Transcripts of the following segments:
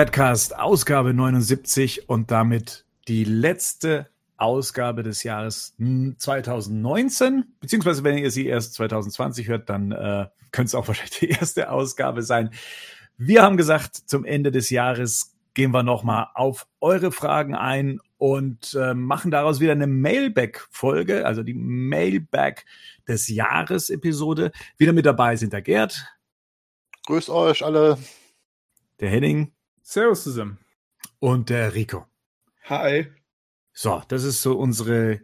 Badcast, Ausgabe 79 und damit die letzte Ausgabe des Jahres 2019. Beziehungsweise, wenn ihr sie erst 2020 hört, dann äh, könnte es auch wahrscheinlich die erste Ausgabe sein. Wir haben gesagt, zum Ende des Jahres gehen wir nochmal auf eure Fragen ein und äh, machen daraus wieder eine Mailback-Folge, also die Mailback des Jahres-Episode. Wieder mit dabei sind der Gerd. Grüß euch alle. Der Henning. Servus zusammen. Und der Rico. Hi. So, das ist so unsere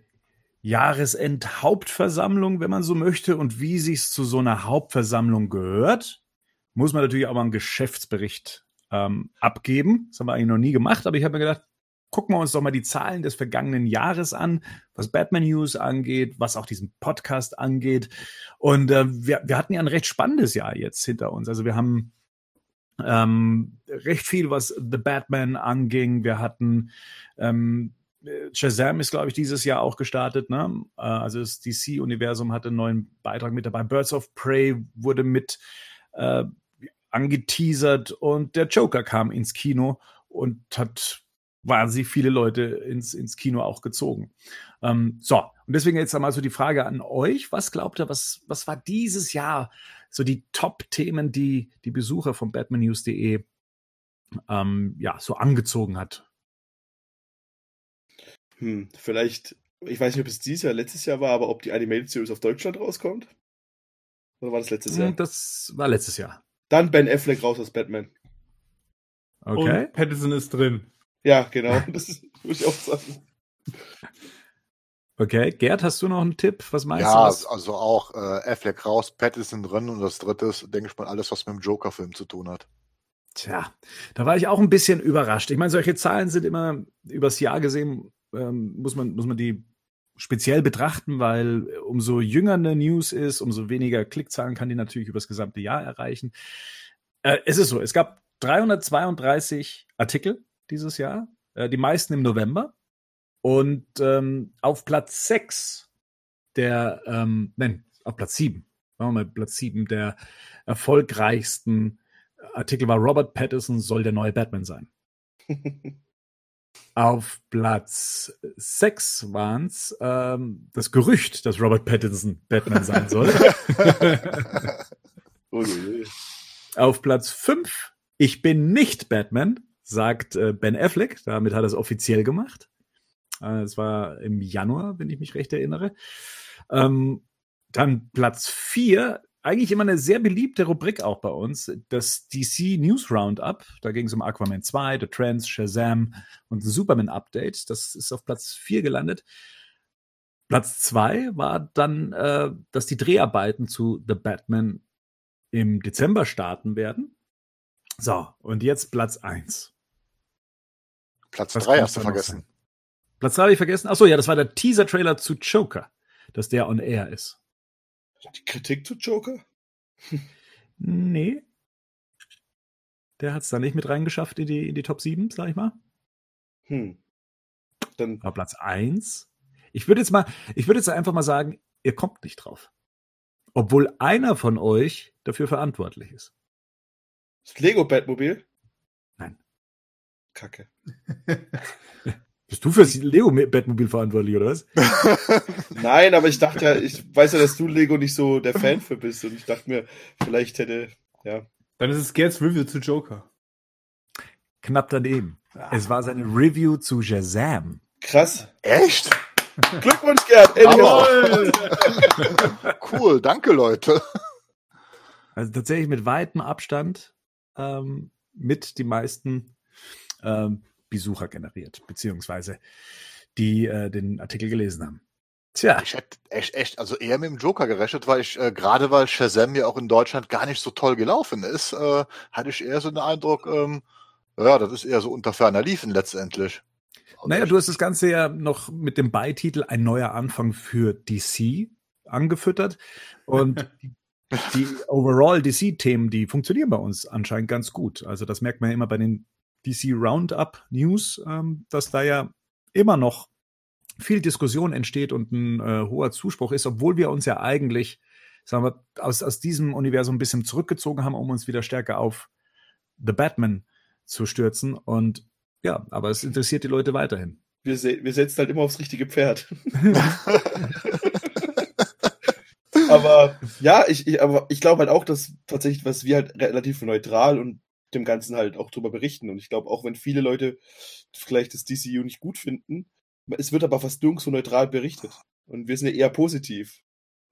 Jahresendhauptversammlung, wenn man so möchte. Und wie sich's zu so einer Hauptversammlung gehört, muss man natürlich auch mal einen Geschäftsbericht ähm, abgeben. Das haben wir eigentlich noch nie gemacht, aber ich habe mir gedacht, gucken wir uns doch mal die Zahlen des vergangenen Jahres an, was Batman News angeht, was auch diesen Podcast angeht. Und äh, wir, wir hatten ja ein recht spannendes Jahr jetzt hinter uns. Also wir haben ähm, recht viel, was The Batman anging. Wir hatten ähm, Shazam ist, glaube ich, dieses Jahr auch gestartet. Ne? Äh, also das DC-Universum hatte einen neuen Beitrag mit dabei. Birds of Prey wurde mit äh, angeteasert und der Joker kam ins Kino und hat wahnsinnig viele Leute ins, ins Kino auch gezogen. Ähm, so, und deswegen jetzt einmal so die Frage an euch. Was glaubt ihr, was, was war dieses Jahr so die Top-Themen, die die Besucher von batmannews.de ähm, ja, so angezogen hat? Hm, vielleicht, ich weiß nicht, ob es dieses Jahr, letztes Jahr war, aber ob die Animated Series auf Deutschland rauskommt? Oder war das letztes Jahr? Hm, das war letztes Jahr. Dann Ben Affleck raus aus Batman. Okay. Und Patterson ist drin. Ja, genau. Das würde ich auch sagen. Okay, Gerd, hast du noch einen Tipp? Was meinst ja, du? Ja, also auch äh, Affleck raus, Pattinson drin und das dritte ist, denke ich mal, alles, was mit dem Joker-Film zu tun hat. Tja, da war ich auch ein bisschen überrascht. Ich meine, solche Zahlen sind immer übers Jahr gesehen, ähm, muss, man, muss man die speziell betrachten, weil umso jünger eine News ist, umso weniger Klickzahlen kann die natürlich übers gesamte Jahr erreichen. Äh, es ist so, es gab 332 Artikel dieses Jahr, äh, die meisten im November. Und ähm, auf Platz 6 der, ähm, nein, auf Platz 7, machen wir mal Platz 7 der erfolgreichsten Artikel war Robert Pattinson soll der neue Batman sein. auf Platz 6 waren es ähm, das Gerücht, dass Robert Pattinson Batman sein soll. auf Platz 5 ich bin nicht Batman, sagt äh, Ben Affleck. Damit hat er es offiziell gemacht. Äh, es war im Januar, wenn ich mich recht erinnere. Ähm, dann Platz vier, eigentlich immer eine sehr beliebte Rubrik auch bei uns, das DC News Roundup. Da ging es um Aquaman 2, The Trends, Shazam und ein Superman Update. Das ist auf Platz vier gelandet. Platz zwei war dann, äh, dass die Dreharbeiten zu The Batman im Dezember starten werden. So, und jetzt Platz eins. Platz drei hast du vergessen. Platz 3 habe ich vergessen. Achso, ja, das war der Teaser-Trailer zu Joker, dass der on air ist. Die Kritik zu Joker? nee. Der hat es da nicht mit reingeschafft in die, in die Top 7, sag ich mal. Hm. Dann war Platz 1. Ich würde jetzt mal, ich würde jetzt einfach mal sagen, ihr kommt nicht drauf. Obwohl einer von euch dafür verantwortlich ist. Das Lego Batmobil? Nein. Kacke. Bist du für das Lego-Batmobil verantwortlich, oder was? Nein, aber ich dachte ja, ich weiß ja, dass du Lego nicht so der Fan für bist und ich dachte mir, vielleicht hätte, ja. Dann ist es Gerds Review zu Joker. Knapp daneben. Ah. Es war seine Review zu Shazam. Krass. Echt? Glückwunsch, Gerd. cool, danke, Leute. Also tatsächlich mit weitem Abstand ähm, mit die meisten ähm, Besucher generiert, beziehungsweise die äh, den Artikel gelesen haben. Tja. Ich hätte echt, echt, also eher mit dem Joker gerechnet, weil ich, äh, gerade weil Shazam ja auch in Deutschland gar nicht so toll gelaufen ist, äh, hatte ich eher so den Eindruck, ähm, ja, das ist eher so unter ferner Liefen letztendlich. Also naja, du hast das Ganze ja noch mit dem Beititel Ein neuer Anfang für DC angefüttert. Und die overall DC-Themen, die funktionieren bei uns anscheinend ganz gut. Also das merkt man ja immer bei den DC Roundup News, ähm, dass da ja immer noch viel Diskussion entsteht und ein äh, hoher Zuspruch ist, obwohl wir uns ja eigentlich, sagen wir, aus, aus diesem Universum ein bisschen zurückgezogen haben, um uns wieder stärker auf The Batman zu stürzen. Und ja, aber es interessiert die Leute weiterhin. Wir, se wir setzen halt immer aufs richtige Pferd. aber ja, ich, ich, aber ich glaube halt auch, dass tatsächlich, was wir halt relativ neutral und dem Ganzen halt auch drüber berichten. Und ich glaube, auch wenn viele Leute vielleicht das DCU nicht gut finden, es wird aber fast nirgends so neutral berichtet. Und wir sind ja eher positiv.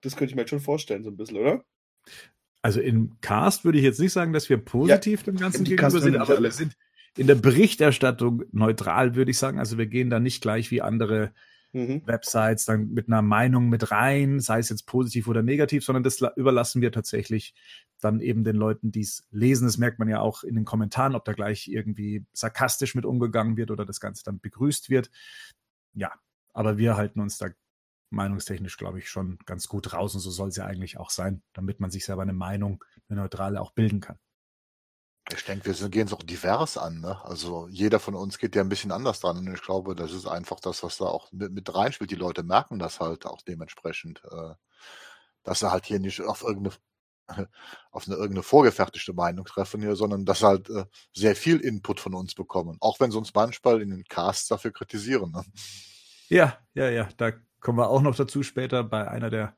Das könnte ich mir halt schon vorstellen, so ein bisschen, oder? Also im Cast würde ich jetzt nicht sagen, dass wir positiv ja, dem Ganzen gegenüber sind, aber wir sind in der Berichterstattung neutral, würde ich sagen. Also wir gehen da nicht gleich wie andere mhm. Websites dann mit einer Meinung mit rein, sei es jetzt positiv oder negativ, sondern das überlassen wir tatsächlich dann eben den Leuten, die es lesen. Das merkt man ja auch in den Kommentaren, ob da gleich irgendwie sarkastisch mit umgegangen wird oder das Ganze dann begrüßt wird. Ja, aber wir halten uns da meinungstechnisch, glaube ich, schon ganz gut raus und so soll es ja eigentlich auch sein, damit man sich selber eine Meinung, eine neutrale auch bilden kann. Ich denke, wir gehen es auch divers an. Ne? Also jeder von uns geht ja ein bisschen anders dran. Und ich glaube, das ist einfach das, was da auch mit, mit reinspielt. Die Leute merken das halt auch dementsprechend, äh, dass sie halt hier nicht auf irgendeine auf eine irgendeine vorgefertigte Meinung treffen hier, sondern dass sie halt äh, sehr viel Input von uns bekommen. Auch wenn sie uns manchmal in den Casts dafür kritisieren. Ne? Ja, ja, ja. Da kommen wir auch noch dazu später bei einer der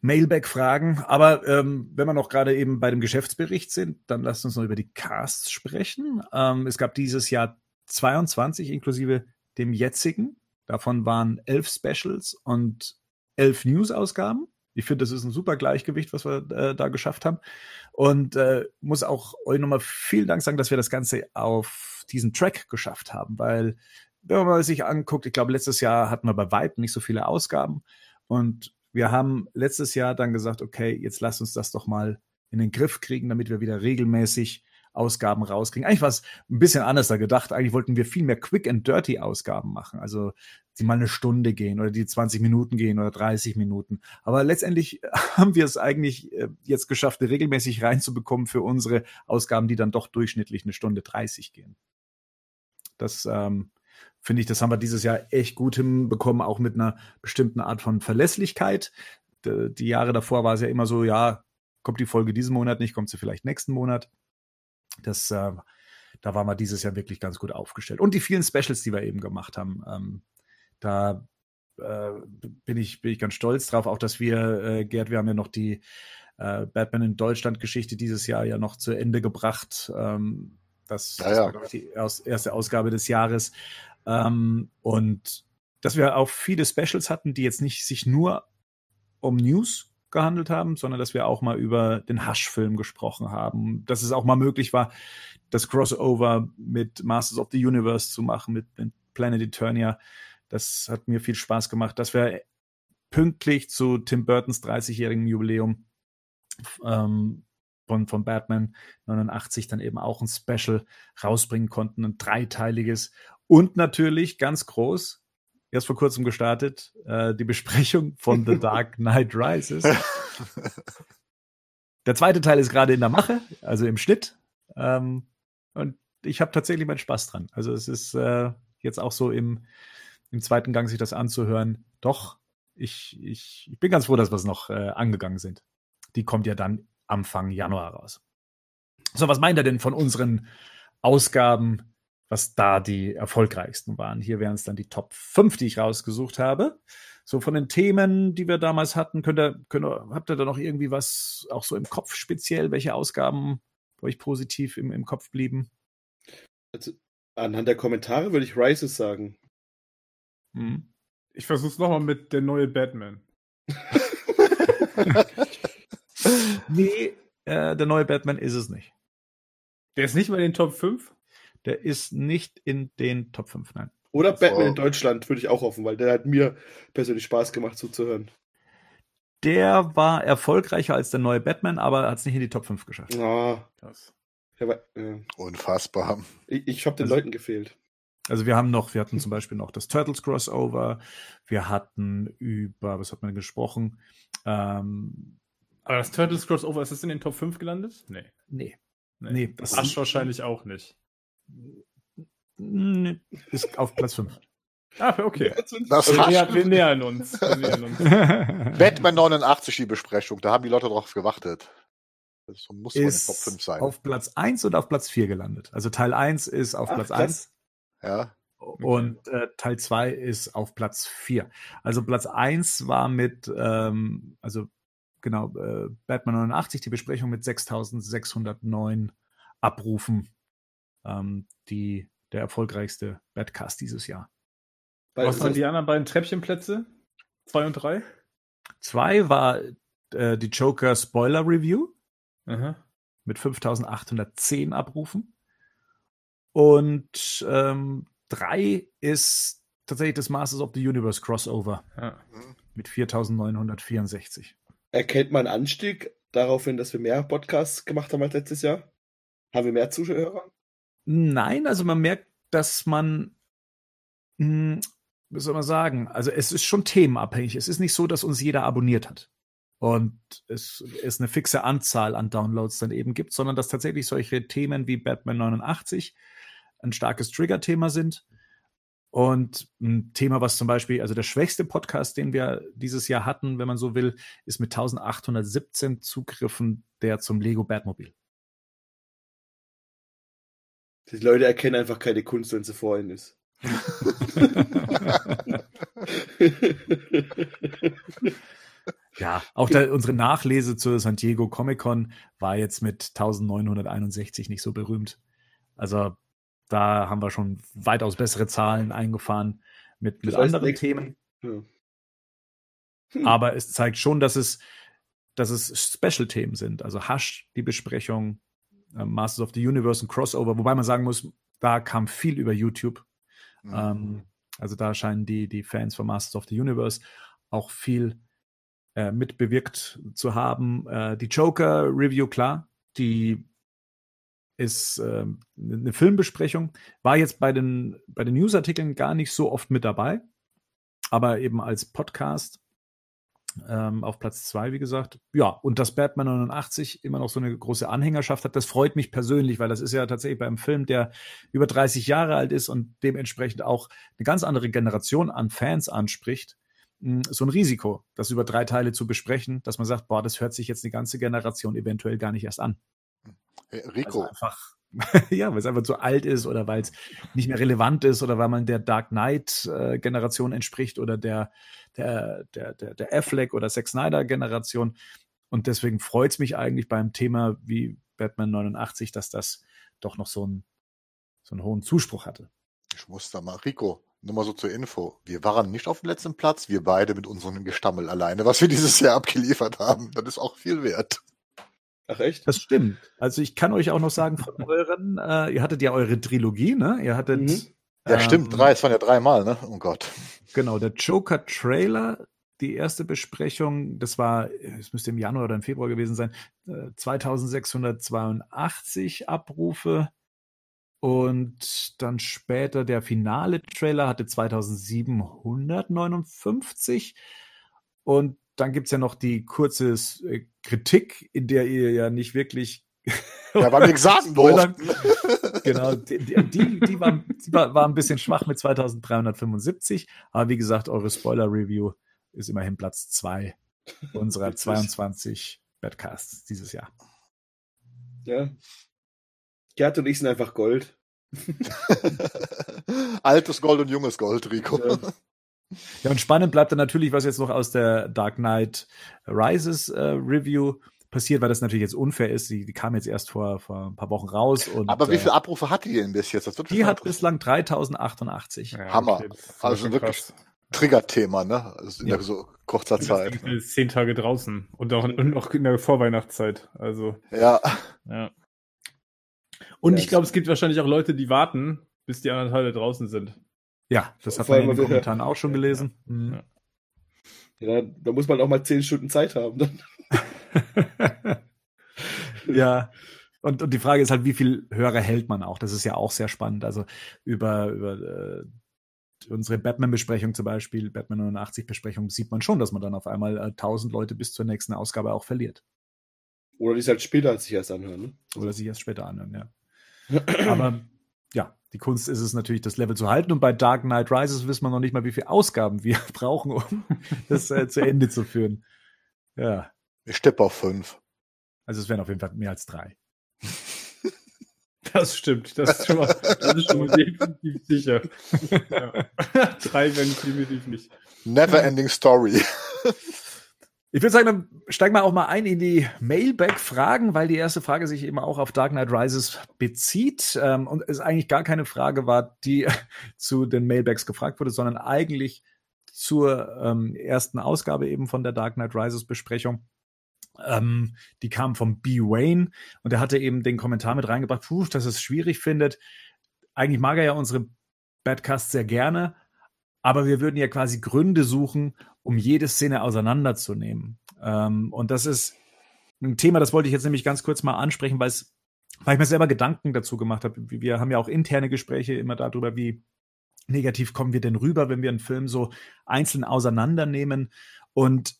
Mailback-Fragen. Aber ähm, wenn wir noch gerade eben bei dem Geschäftsbericht sind, dann lasst uns noch über die Casts sprechen. Ähm, es gab dieses Jahr 22 inklusive dem jetzigen. Davon waren elf Specials und elf News-Ausgaben. Ich finde, das ist ein super Gleichgewicht, was wir äh, da geschafft haben. Und äh, muss auch euch nochmal vielen Dank sagen, dass wir das Ganze auf diesen Track geschafft haben, weil wenn man sich anguckt, ich glaube, letztes Jahr hatten wir bei Vibe nicht so viele Ausgaben und wir haben letztes Jahr dann gesagt, okay, jetzt lass uns das doch mal in den Griff kriegen, damit wir wieder regelmäßig Ausgaben rauskriegen. Eigentlich war es ein bisschen anders da gedacht. Eigentlich wollten wir viel mehr Quick and Dirty Ausgaben machen. Also die mal eine Stunde gehen oder die 20 Minuten gehen oder 30 Minuten. Aber letztendlich haben wir es eigentlich äh, jetzt geschafft, regelmäßig reinzubekommen für unsere Ausgaben, die dann doch durchschnittlich eine Stunde 30 gehen. Das ähm, finde ich, das haben wir dieses Jahr echt gut hinbekommen, auch mit einer bestimmten Art von Verlässlichkeit. Die Jahre davor war es ja immer so, ja, kommt die Folge diesen Monat nicht, kommt sie vielleicht nächsten Monat. Das, äh, da waren wir dieses Jahr wirklich ganz gut aufgestellt. Und die vielen Specials, die wir eben gemacht haben, ähm, da äh, bin, ich, bin ich ganz stolz drauf, auch dass wir, äh, Gerd, wir haben ja noch die äh, Batman in Deutschland Geschichte dieses Jahr ja noch zu Ende gebracht. Ähm, das, ja, das war, glaube ich, die erste Ausgabe des Jahres. Ähm, und dass wir auch viele Specials hatten, die jetzt nicht sich nur um News gehandelt haben, sondern dass wir auch mal über den Hush-Film gesprochen haben. Dass es auch mal möglich war, das Crossover mit Masters of the Universe zu machen, mit, Planet Eternia. Das hat mir viel Spaß gemacht, dass wir pünktlich zu Tim Burtons 30-jährigen Jubiläum ähm, von, von Batman 89 dann eben auch ein Special rausbringen konnten, ein dreiteiliges. Und natürlich ganz groß, erst vor kurzem gestartet, äh, die Besprechung von The Dark Knight Rises. Der zweite Teil ist gerade in der Mache, also im Schnitt. Ähm, und ich habe tatsächlich meinen Spaß dran. Also es ist äh, jetzt auch so im, im zweiten Gang sich das anzuhören. Doch, ich, ich, ich bin ganz froh, dass wir es noch äh, angegangen sind. Die kommt ja dann Anfang Januar raus. So, was meint er denn von unseren Ausgaben, was da die erfolgreichsten waren? Hier wären es dann die Top 5, die ich rausgesucht habe. So von den Themen, die wir damals hatten, könnt ihr, könnt ihr, habt ihr da noch irgendwie was auch so im Kopf speziell, welche Ausgaben euch positiv im, im Kopf blieben? Also, anhand der Kommentare würde ich Rises sagen. Hm. Ich versuch's nochmal mit der neue Batman. nee, äh, der neue Batman ist es nicht. Der ist nicht mal in den Top 5? Der ist nicht in den Top 5, nein. Oder Batman oh. in Deutschland würde ich auch hoffen, weil der hat mir persönlich Spaß gemacht zuzuhören. Der war erfolgreicher als der neue Batman, aber hat es nicht in die Top 5 geschafft. Ah, das. War, äh, Unfassbar. Ich, ich habe den also, Leuten gefehlt. Also wir haben noch, wir hatten zum Beispiel noch das Turtles Crossover, wir hatten über, was hat man gesprochen? Ähm, aber das Turtles Crossover, ist das in den Top 5 gelandet? Nee. Nee. Nee, nee das Asch wahrscheinlich auch nicht. Ist auf Platz 5. Ah, okay. Das also wir, wir, nähern uns. Wir nähern uns. Batman 89, die Besprechung, da haben die Leute drauf gewartet. Das muss den Top 5 ist sein. auf Platz 1 und auf Platz 4 gelandet. Also Teil 1 ist auf Ach, Platz krass. 1 ja. und äh, Teil 2 ist auf Platz 4. Also Platz 1 war mit, ähm, also genau, äh, Batman 89, die Besprechung mit 6609 Abrufen, ähm, die der erfolgreichste Badcast dieses Jahr. Weil Was waren die anderen beiden Treppchenplätze? Zwei und drei? Zwei war äh, die Joker Spoiler Review Aha. mit 5810 Abrufen. Und ähm, drei ist tatsächlich das Masters of the Universe Crossover Ja. mit 4964. erkennt man Anstieg daraufhin, dass wir mehr Podcasts gemacht haben als letztes Jahr? Haben wir mehr Zuschauer? Nein, also man merkt, dass man, mh, wie soll man sagen, also es ist schon themenabhängig. Es ist nicht so, dass uns jeder abonniert hat und es, es eine fixe Anzahl an Downloads dann eben gibt, sondern dass tatsächlich solche Themen wie Batman 89 ein starkes Trigger-Thema sind. Und ein Thema, was zum Beispiel, also der schwächste Podcast, den wir dieses Jahr hatten, wenn man so will, ist mit 1817 Zugriffen der zum Lego Batmobil. Die Leute erkennen einfach keine Kunst, wenn sie vor ihnen ist. Ja, auch der, unsere Nachlese zur San Diego Comic Con war jetzt mit 1961 nicht so berühmt. Also da haben wir schon weitaus bessere Zahlen eingefahren mit, mit Das heißt, anderen Themen. Ja. Hm. Aber es zeigt schon, dass es, dass es Special-Themen sind. Also Hush, die Besprechung, äh, Masters of the Universe und Crossover, wobei man sagen muss, da kam viel über YouTube. Mhm. Ähm, also da scheinen die, die Fans von Masters of the Universe auch viel äh, mitbewirkt zu haben. Äh, die Joker-Review, klar, die ist ähm, eine Filmbesprechung, war jetzt bei den, bei den Newsartikeln gar nicht so oft mit dabei, aber eben als Podcast ähm, auf Platz zwei, wie gesagt. Ja, und dass Batman 89 immer noch so eine große Anhängerschaft hat, das freut mich persönlich, weil das ist ja tatsächlich beim Film, der über 30 Jahre alt ist und dementsprechend auch eine ganz andere Generation an Fans anspricht, mh, so ein Risiko, das über drei Teile zu besprechen, dass man sagt, boah, das hört sich jetzt eine ganze Generation eventuell gar nicht erst an. Also Rico, einfach, ja, weil es einfach zu alt ist oder weil es nicht mehr relevant ist oder weil man der Dark Knight-Generation entspricht oder der, der, der, der, der Affleck oder Zack Snyder-Generation. Und deswegen freut es mich eigentlich beim Thema wie Batman 89, dass das doch noch so, ein, so einen hohen Zuspruch hatte. ich muss da mal, Rico, nur mal so zur Info. Wir waren nicht auf dem letzten Platz, wir beide mit unserem Gestammel alleine, was wir dieses Jahr abgeliefert haben. Das ist auch viel wert. Ach echt? Das stimmt. Also ich kann euch auch noch sagen von euren, äh, ihr hattet ja eure Trilogie, ne? Ihr hattet Mhm. Ja, ähm, stimmt, drei, es waren ja dreimal, ne? Oh Gott. Genau, der Joker-Trailer, die erste Besprechung, das war, es müsste im Januar oder im Februar gewesen sein, äh, 2682 Abrufe. Und dann später der finale Trailer hatte 2759. Und dann gibt's ja noch die kurze äh, Kritik, in der ihr ja nicht wirklich Ja, weil wir gesagt Spoilern. durften. genau, die, die, die, die, war, die war, war ein bisschen schwach mit 2375. Aber wie gesagt, eure Spoiler-Review ist immerhin Platz zwei unserer Witzig. 22 Badcasts dieses Jahr. Ja. Gerd und ich sind einfach Gold. Altes Gold und junges Gold, Rico. Ja. Ja, und spannend bleibt dann natürlich, was jetzt noch aus der Dark Knight Rises äh, Review passiert, weil das natürlich jetzt unfair ist. Die, die kam jetzt erst vor, vor ein paar Wochen raus. Und, Aber wie äh, viele Abrufe hat die denn bis jetzt? Die hat bislang 3088. Ja, Hammer. das ist Also schon wirklich krass. Trigger-Thema, ne? Also in Ja. der so kurzer Zeit. Zehn Tage draußen und auch, und auch in der Vorweihnachtszeit. Also, Ja, ja. Und Ja, ich glaube, es gibt wahrscheinlich auch Leute, die warten, bis die anderen Teile draußen sind. Ja, das hat man in den Kommentaren auch schon gelesen. Mhm. Ja. Ja, da muss man auch mal zehn Stunden Zeit haben. Dann. ja. Und, und die Frage ist halt, wie viel Hörer hält man auch? Das ist ja auch sehr spannend. Also über, über äh, unsere Batman-Besprechung zum Beispiel, Batman 89-Besprechung, sieht man schon, dass man dann auf einmal äh, 1000 Leute bis zur nächsten Ausgabe auch verliert. Oder die es halt später als sich erst anhören. Ne? Oder sich erst später anhören, ja. Aber ja, die Kunst ist es natürlich, das Level zu halten. Und bei Dark Knight Rises wissen wir noch nicht mal, wie viele Ausgaben wir brauchen, um das äh, zu Ende zu führen. Ja. Ich steppe auf fünf. Also es wären auf jeden Fall mehr als drei. Das stimmt. Das ist schon mal, das ist schon mal definitiv sicher. Ja. Drei werden definitiv nicht. Never ending story. Ich würde sagen, dann steigen wir auch mal ein in die Mailback-Fragen, weil die erste Frage sich eben auch auf Dark Knight Rises bezieht ähm, und es eigentlich gar keine Frage war, die zu den Mailbacks gefragt wurde, sondern eigentlich zur ähm, ersten Ausgabe eben von der Dark Knight Rises Besprechung. Ähm, die kam vom B. Wayne und er hatte eben den Kommentar mit reingebracht, puh, dass es schwierig findet. Eigentlich mag er ja unsere Badcasts sehr gerne, aber wir würden ja quasi Gründe suchen, um jede Szene auseinanderzunehmen. Ähm, und das ist ein Thema, das wollte ich jetzt nämlich ganz kurz mal ansprechen, weil ich mir selber Gedanken dazu gemacht habe. Wir haben ja auch interne Gespräche immer darüber, wie negativ kommen wir denn rüber, wenn wir einen Film so einzeln auseinandernehmen. Und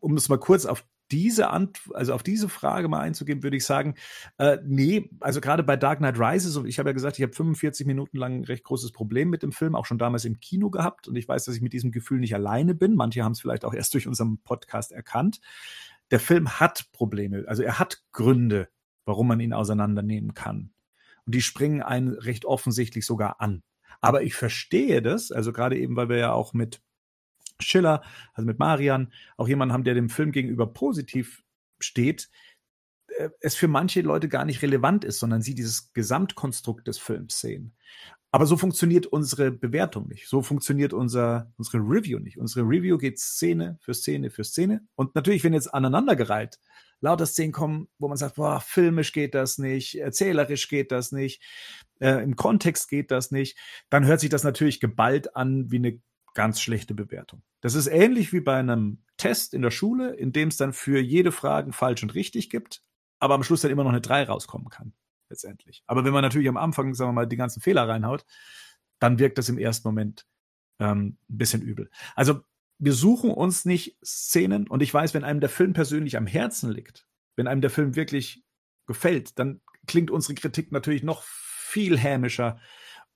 um es mal kurz auf diese Ant also auf diese Frage mal einzugehen, würde ich sagen, äh, nee, also gerade bei Dark Knight Rises, ich habe ja gesagt, ich habe 45 Minuten lang ein recht großes Problem mit dem Film, auch schon damals im Kino gehabt. Und ich weiß, dass ich mit diesem Gefühl nicht alleine bin. Manche haben es vielleicht auch erst durch unseren Podcast erkannt. Der Film hat Probleme, also er hat Gründe, warum man ihn auseinandernehmen kann. Und die springen einen recht offensichtlich sogar an. Aber ich verstehe das, also gerade eben, weil wir ja auch mit Schiller, also mit Marian, auch jemanden haben, der dem Film gegenüber positiv steht, äh, es für manche Leute gar nicht relevant ist, sondern sie dieses Gesamtkonstrukt des Films sehen. Aber so funktioniert unsere Bewertung nicht. So funktioniert unser, unsere Review nicht. Unsere Review geht Szene für Szene für Szene. Und natürlich, wenn jetzt aneinandergereiht lauter Szenen kommen, wo man sagt, boah, filmisch geht das nicht, erzählerisch geht das nicht, äh, im Kontext geht das nicht, dann hört sich das natürlich geballt an wie eine ganz schlechte Bewertung. Das ist ähnlich wie bei einem Test in der Schule, in dem es dann für jede Frage falsch und richtig gibt, aber am Schluss dann immer noch eine 3 rauskommen kann, letztendlich. Aber wenn man natürlich am Anfang, sagen wir mal, die ganzen Fehler reinhaut, dann wirkt das im ersten Moment ähm, ein bisschen übel. Also wir suchen uns nicht Szenen und ich weiß, wenn einem der Film persönlich am Herzen liegt, wenn einem der Film wirklich gefällt, dann klingt unsere Kritik natürlich noch viel hämischer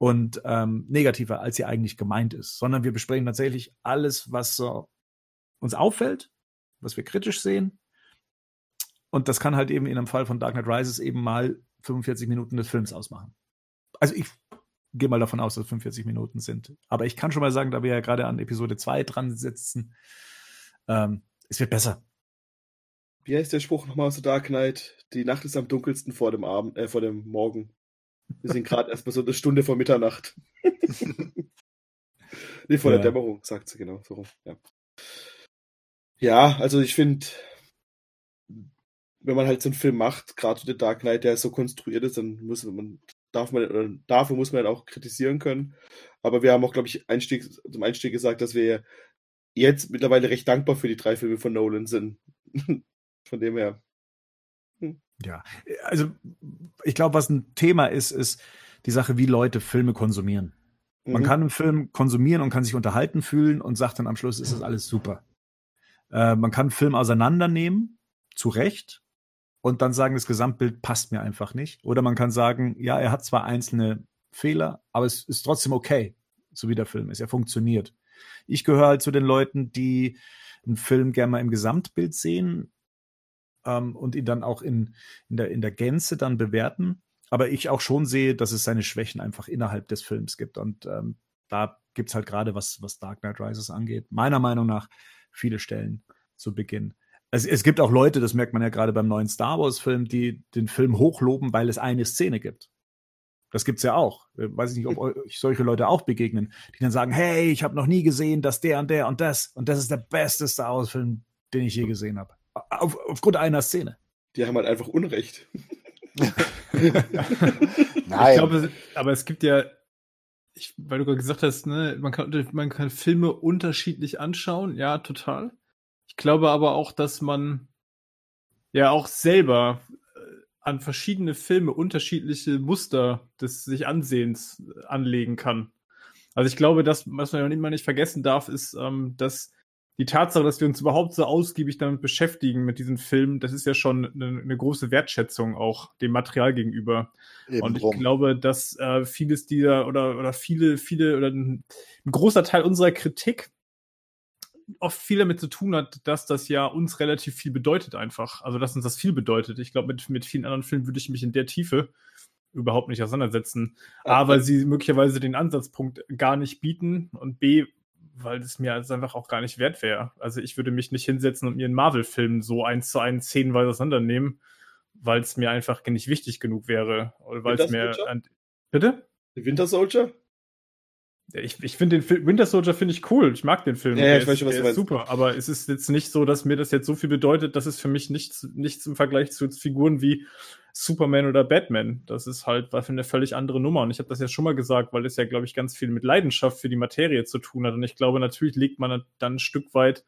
und ähm, negativer, als sie eigentlich gemeint ist, sondern wir besprechen tatsächlich alles, was so uns auffällt, was wir kritisch sehen. Und das kann halt eben in einem Fall von Dark Knight Rises eben mal 45 Minuten des Films ausmachen. Also ich gehe mal davon aus, dass es 45 Minuten sind. Aber ich kann schon mal sagen, da wir ja gerade an Episode 2 dran sitzen, ähm, es wird besser. Wie heißt der Spruch nochmal aus der Dark Knight? Die Nacht ist am dunkelsten vor dem Abend, äh, vor dem Morgen. Wir sind gerade erstmal so eine Stunde vor Mitternacht. nee, vor ja. der Dämmerung, sagt sie genau. So Ja. ja, also ich finde, wenn man halt so einen Film macht, gerade The Dark Knight, der so konstruiert ist, dann muss man, darf man, oder dafür muss man auch kritisieren können. Aber wir haben auch, glaube ich, Einstieg, zum Einstieg gesagt, dass wir jetzt mittlerweile recht dankbar für die drei Filme von Nolan sind. Von dem her. Ja, also ich glaube, was ein Thema ist, ist die Sache, wie Leute Filme konsumieren. Mhm. Man kann einen Film konsumieren und kann sich unterhalten fühlen und sagt dann am Schluss, ist das alles super. Äh, man kann einen Film auseinandernehmen, zu Recht, und dann sagen, das Gesamtbild passt mir einfach nicht. Oder man kann sagen, ja, er hat zwar einzelne Fehler, aber es ist trotzdem okay, so wie der Film ist. Er funktioniert. Ich gehöre halt zu den Leuten, die einen Film gerne mal im Gesamtbild sehen ähm, und ihn dann auch in, in, der, in der Gänze dann bewerten. Aber ich auch schon sehe, dass es seine Schwächen einfach innerhalb des Films gibt. Und ähm, da es halt gerade, was, was Dark Knight Rises angeht, meiner Meinung nach viele Stellen zu Beginn. Es, es gibt auch Leute, das merkt man ja gerade beim neuen Star Wars-Film, die den Film hochloben, weil es eine Szene gibt. Das gibt's ja auch. Weiß ich nicht, ob euch solche Leute auch begegnen, die dann sagen, hey, ich habe noch nie gesehen, dass der und der und das und das ist der beste Star Wars-Film, den ich je gesehen habe. Auf, aufgrund einer Szene. Die haben halt einfach Unrecht. Nein. Ich glaube, aber es gibt ja, ich, weil du gerade gesagt hast, ne, man kann, man kann Filme unterschiedlich anschauen. Ja, total. Ich glaube aber auch, dass man ja auch selber äh, an verschiedene Filme unterschiedliche Muster des sich Ansehens anlegen kann. Also ich glaube, dass, was man immer nicht vergessen darf, ist, ähm, dass die Tatsache, dass wir uns überhaupt so ausgiebig damit beschäftigen, mit diesen Filmen, das ist ja schon eine, eine große Wertschätzung auch dem Material gegenüber. Eben und ich drum. glaube, dass äh, vieles dieser oder, oder viele, viele oder ein, ein großer Teil unserer Kritik oft viel damit zu tun hat, dass das ja uns relativ viel bedeutet einfach. Also, dass uns das viel bedeutet. Ich glaube, mit, mit vielen anderen Filmen würde ich mich in der Tiefe überhaupt nicht auseinandersetzen. A, weil sie möglicherweise den Ansatzpunkt gar nicht bieten und B, weil es mir also einfach auch gar nicht wert wäre. Also ich würde mich nicht hinsetzen und mir einen Marvel-Film so eins zu eins szenenweise auseinandernehmen, weil es mir einfach nicht wichtig genug wäre. Oder weil es mir. An, bitte? The Winter Soldier? Ich, ich finde den Film, Winter Soldier finde ich cool. Ich mag den Film. Ja, ja ich weiß schon, was du meinst. super. Aber es ist jetzt nicht so, dass mir das jetzt so viel bedeutet, dass es für mich nichts, nichts im Vergleich zu Figuren wie Superman oder Batman. Das ist halt eine völlig andere Nummer. Und ich habe das ja schon mal gesagt, weil es ja, glaube ich, ganz viel mit Leidenschaft für die Materie zu tun hat. Und ich glaube, natürlich legt man dann ein Stück weit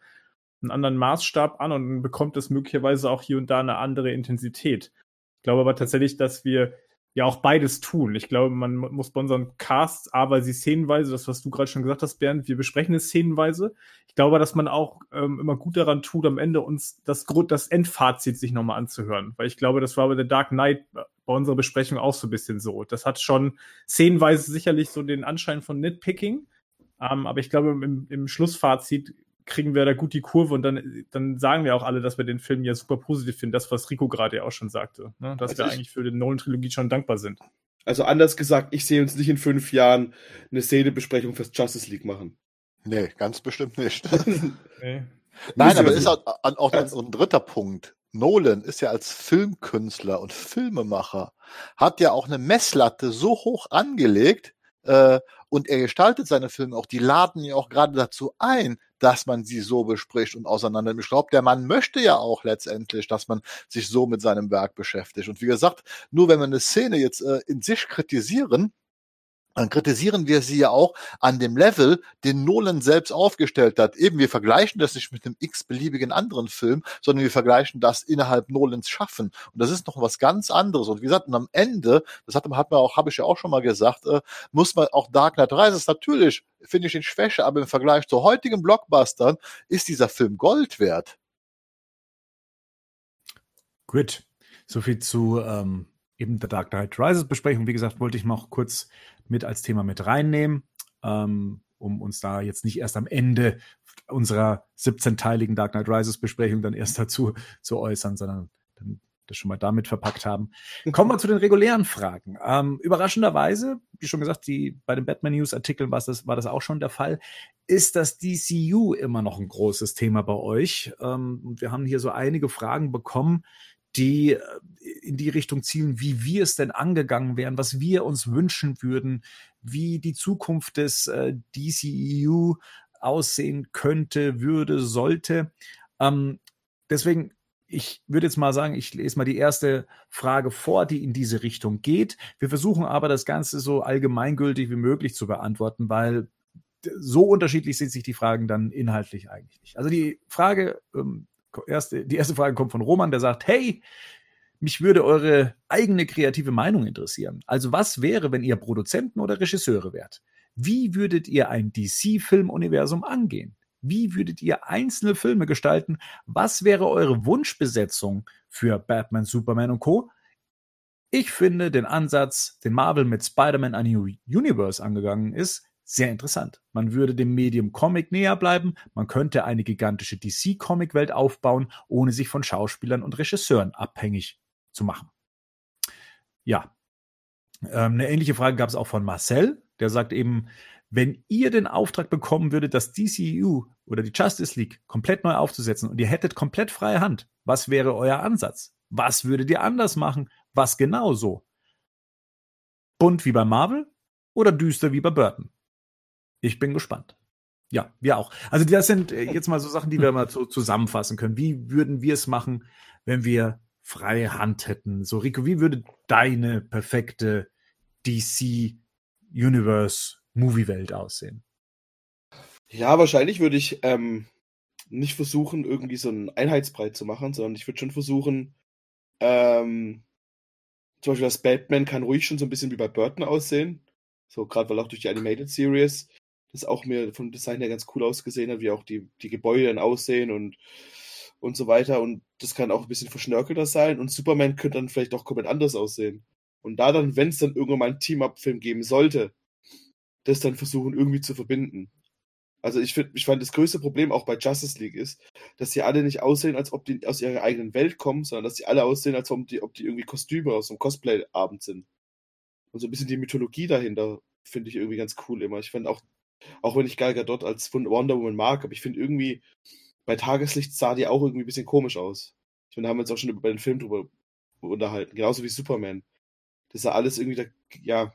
einen anderen Maßstab an und bekommt es möglicherweise auch hier und da eine andere Intensität. Ich glaube aber tatsächlich, dass wir ja auch beides tun. Ich glaube, man muss bei unseren Casts, aber sie szenenweise, das, was du gerade schon gesagt hast, Bernd, wir besprechen es szenenweise. Ich glaube, dass man auch ähm, immer gut daran tut, am Ende uns das das Endfazit sich nochmal anzuhören. Weil ich glaube, das war bei The Dark Knight bei unserer Besprechung auch so ein bisschen so. Das hat schon szenenweise sicherlich so den Anschein von Nitpicking. Ähm, aber ich glaube, im, im Schlussfazit kriegen wir da gut die Kurve und dann, dann sagen wir auch alle, dass wir den Film ja super positiv finden. Das, was Rico gerade ja auch schon sagte. Ne? Dass also wir eigentlich für die Nolan-Trilogie schon dankbar sind. Also anders gesagt, ich sehe uns nicht in fünf Jahren eine Szenebesprechung fürs Justice League machen. Nee, ganz bestimmt nicht. nee. Nein, aber ist auch, auch ein dritter Punkt. Nolan ist ja als Filmkünstler und Filmemacher, hat ja auch eine Messlatte so hoch angelegt, äh, und er gestaltet seine Filme auch, die laden ja auch gerade dazu ein, dass man sie so bespricht und auseinander. Ich glaube, der Mann möchte ja auch letztendlich, dass man sich so mit seinem Werk beschäftigt. Und wie gesagt, nur wenn wir eine Szene jetzt äh, in sich kritisieren, dann kritisieren wir sie ja auch an dem Level, den Nolan selbst aufgestellt hat. Eben, wir vergleichen das nicht mit einem x-beliebigen anderen Film, sondern wir vergleichen das innerhalb Nolans Schaffen. Und das ist noch was ganz anderes. Und wie gesagt, und am Ende, das hat, hat man auch, habe ich ja auch schon mal gesagt, äh, muss man auch Dark Knight Rises natürlich, finde ich in Schwäche, aber im Vergleich zu heutigen Blockbustern ist dieser Film Gold wert. Gut. So viel zu ähm, eben der Dark Knight Rises Besprechung. Wie gesagt, wollte ich noch kurz mit als Thema mit reinnehmen, ähm, um uns da jetzt nicht erst am Ende unserer 17-teiligen Dark Knight Rises Besprechung dann erst dazu zu äußern, sondern dann das schon mal damit verpackt haben. Kommen wir zu den regulären Fragen. Ähm, überraschenderweise, wie schon gesagt, die, bei den Batman News Artikeln war das, war das auch schon der Fall, ist das DCU immer noch ein großes Thema bei euch. Ähm, wir haben hier so einige Fragen bekommen, die äh, in die Richtung zielen, wie wir es denn angegangen wären, was wir uns wünschen würden, wie die Zukunft des äh, DCEU aussehen könnte, würde, sollte. Ähm, deswegen, ich würde jetzt mal sagen, ich lese mal die erste Frage vor, die in diese Richtung geht. Wir versuchen aber das Ganze so allgemeingültig wie möglich zu beantworten, weil so unterschiedlich sind sich die Fragen dann inhaltlich eigentlich nicht. Also die Frage ähm, erste, die erste Frage kommt von Roman, der sagt, hey, mich würde eure eigene kreative Meinung interessieren. Also was wäre, wenn ihr Produzenten oder Regisseure wärt? Wie würdet ihr ein DC-Filmuniversum angehen? Wie würdet ihr einzelne Filme gestalten? Was wäre eure Wunschbesetzung für Batman, Superman und Co.? Ich finde den Ansatz, den Marvel mit Spider-Man A New Universe angegangen ist, sehr interessant. Man würde dem Medium Comic näher bleiben, man könnte eine gigantische DC-Comic-Welt aufbauen, ohne sich von Schauspielern und Regisseuren abhängig zu machen. Ja. Ähm, eine ähnliche Frage gab es auch von Marcel, der sagt eben, wenn ihr den Auftrag bekommen würdet, das DCU oder die Justice League komplett neu aufzusetzen und ihr hättet komplett freie Hand, was wäre euer Ansatz? Was würdet ihr anders machen? Was genau so? Bunt wie bei Marvel oder düster wie bei Burton? Ich bin gespannt. Ja, wir auch. Also das sind äh, jetzt mal so Sachen, die wir mal so zusammenfassen können. Wie würden wir es machen, wenn wir freie Hand hätten? So, Rico, wie würde deine perfekte DC Universe Movie Welt aussehen? Ja, wahrscheinlich würde ich ähm, nicht versuchen, irgendwie so einen Einheitsbrei zu machen, sondern ich würde schon versuchen, ähm, zum Beispiel das Batman kann ruhig schon so ein bisschen wie bei Burton aussehen. So, gerade weil auch durch die Animated Series das auch mir vom Design her ganz cool ausgesehen hat, wie auch die, die Gebäude dann aussehen und, und so weiter. Und das kann auch ein bisschen verschnörkelter sein. Und Superman könnte dann vielleicht auch komplett anders aussehen. Und da dann, wenn es dann irgendwann mal einen Team-Up-Film geben sollte, das dann versuchen irgendwie zu verbinden. Also ich, find, ich fand, das größte Problem auch bei Justice League ist, dass sie alle nicht aussehen, als ob die aus ihrer eigenen Welt kommen, sondern dass sie alle aussehen, als ob die, ob die irgendwie Kostüme aus einem Cosplay-Abend sind. Und so ein bisschen die Mythologie dahinter finde ich irgendwie ganz cool immer. Ich fand auch, auch wenn ich Gal Gadot als Wonder Woman mag, aber ich finde irgendwie, bei Tageslicht sah die auch irgendwie ein bisschen komisch aus. Ich meine, da haben wir uns auch schon bei den Film drüber unterhalten. Genauso wie Superman. Das sah alles irgendwie, da, ja,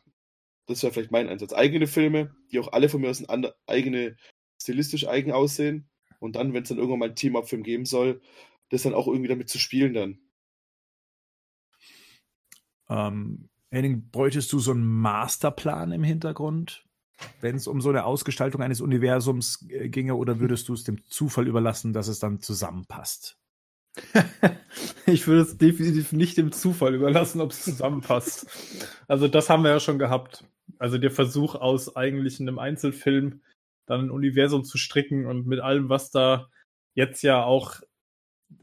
das wäre vielleicht mein Einsatz. Eigene Filme, die auch alle von mir aus eine eigene stilistisch eigen aussehen. Und dann, wenn es dann irgendwann mal ein Team-Up-Film geben soll, das dann auch irgendwie damit zu spielen dann. Ähm, Henning, bräuchtest du so einen Masterplan im Hintergrund, wenn es um so eine Ausgestaltung eines Universums äh, ginge, oder würdest du es dem Zufall überlassen, dass es dann zusammenpasst? ich würde es definitiv nicht dem Zufall überlassen, ob es zusammenpasst. Also das haben wir ja schon gehabt. Also der Versuch aus eigentlich einem Einzelfilm dann ein Universum zu stricken und mit allem, was da jetzt ja auch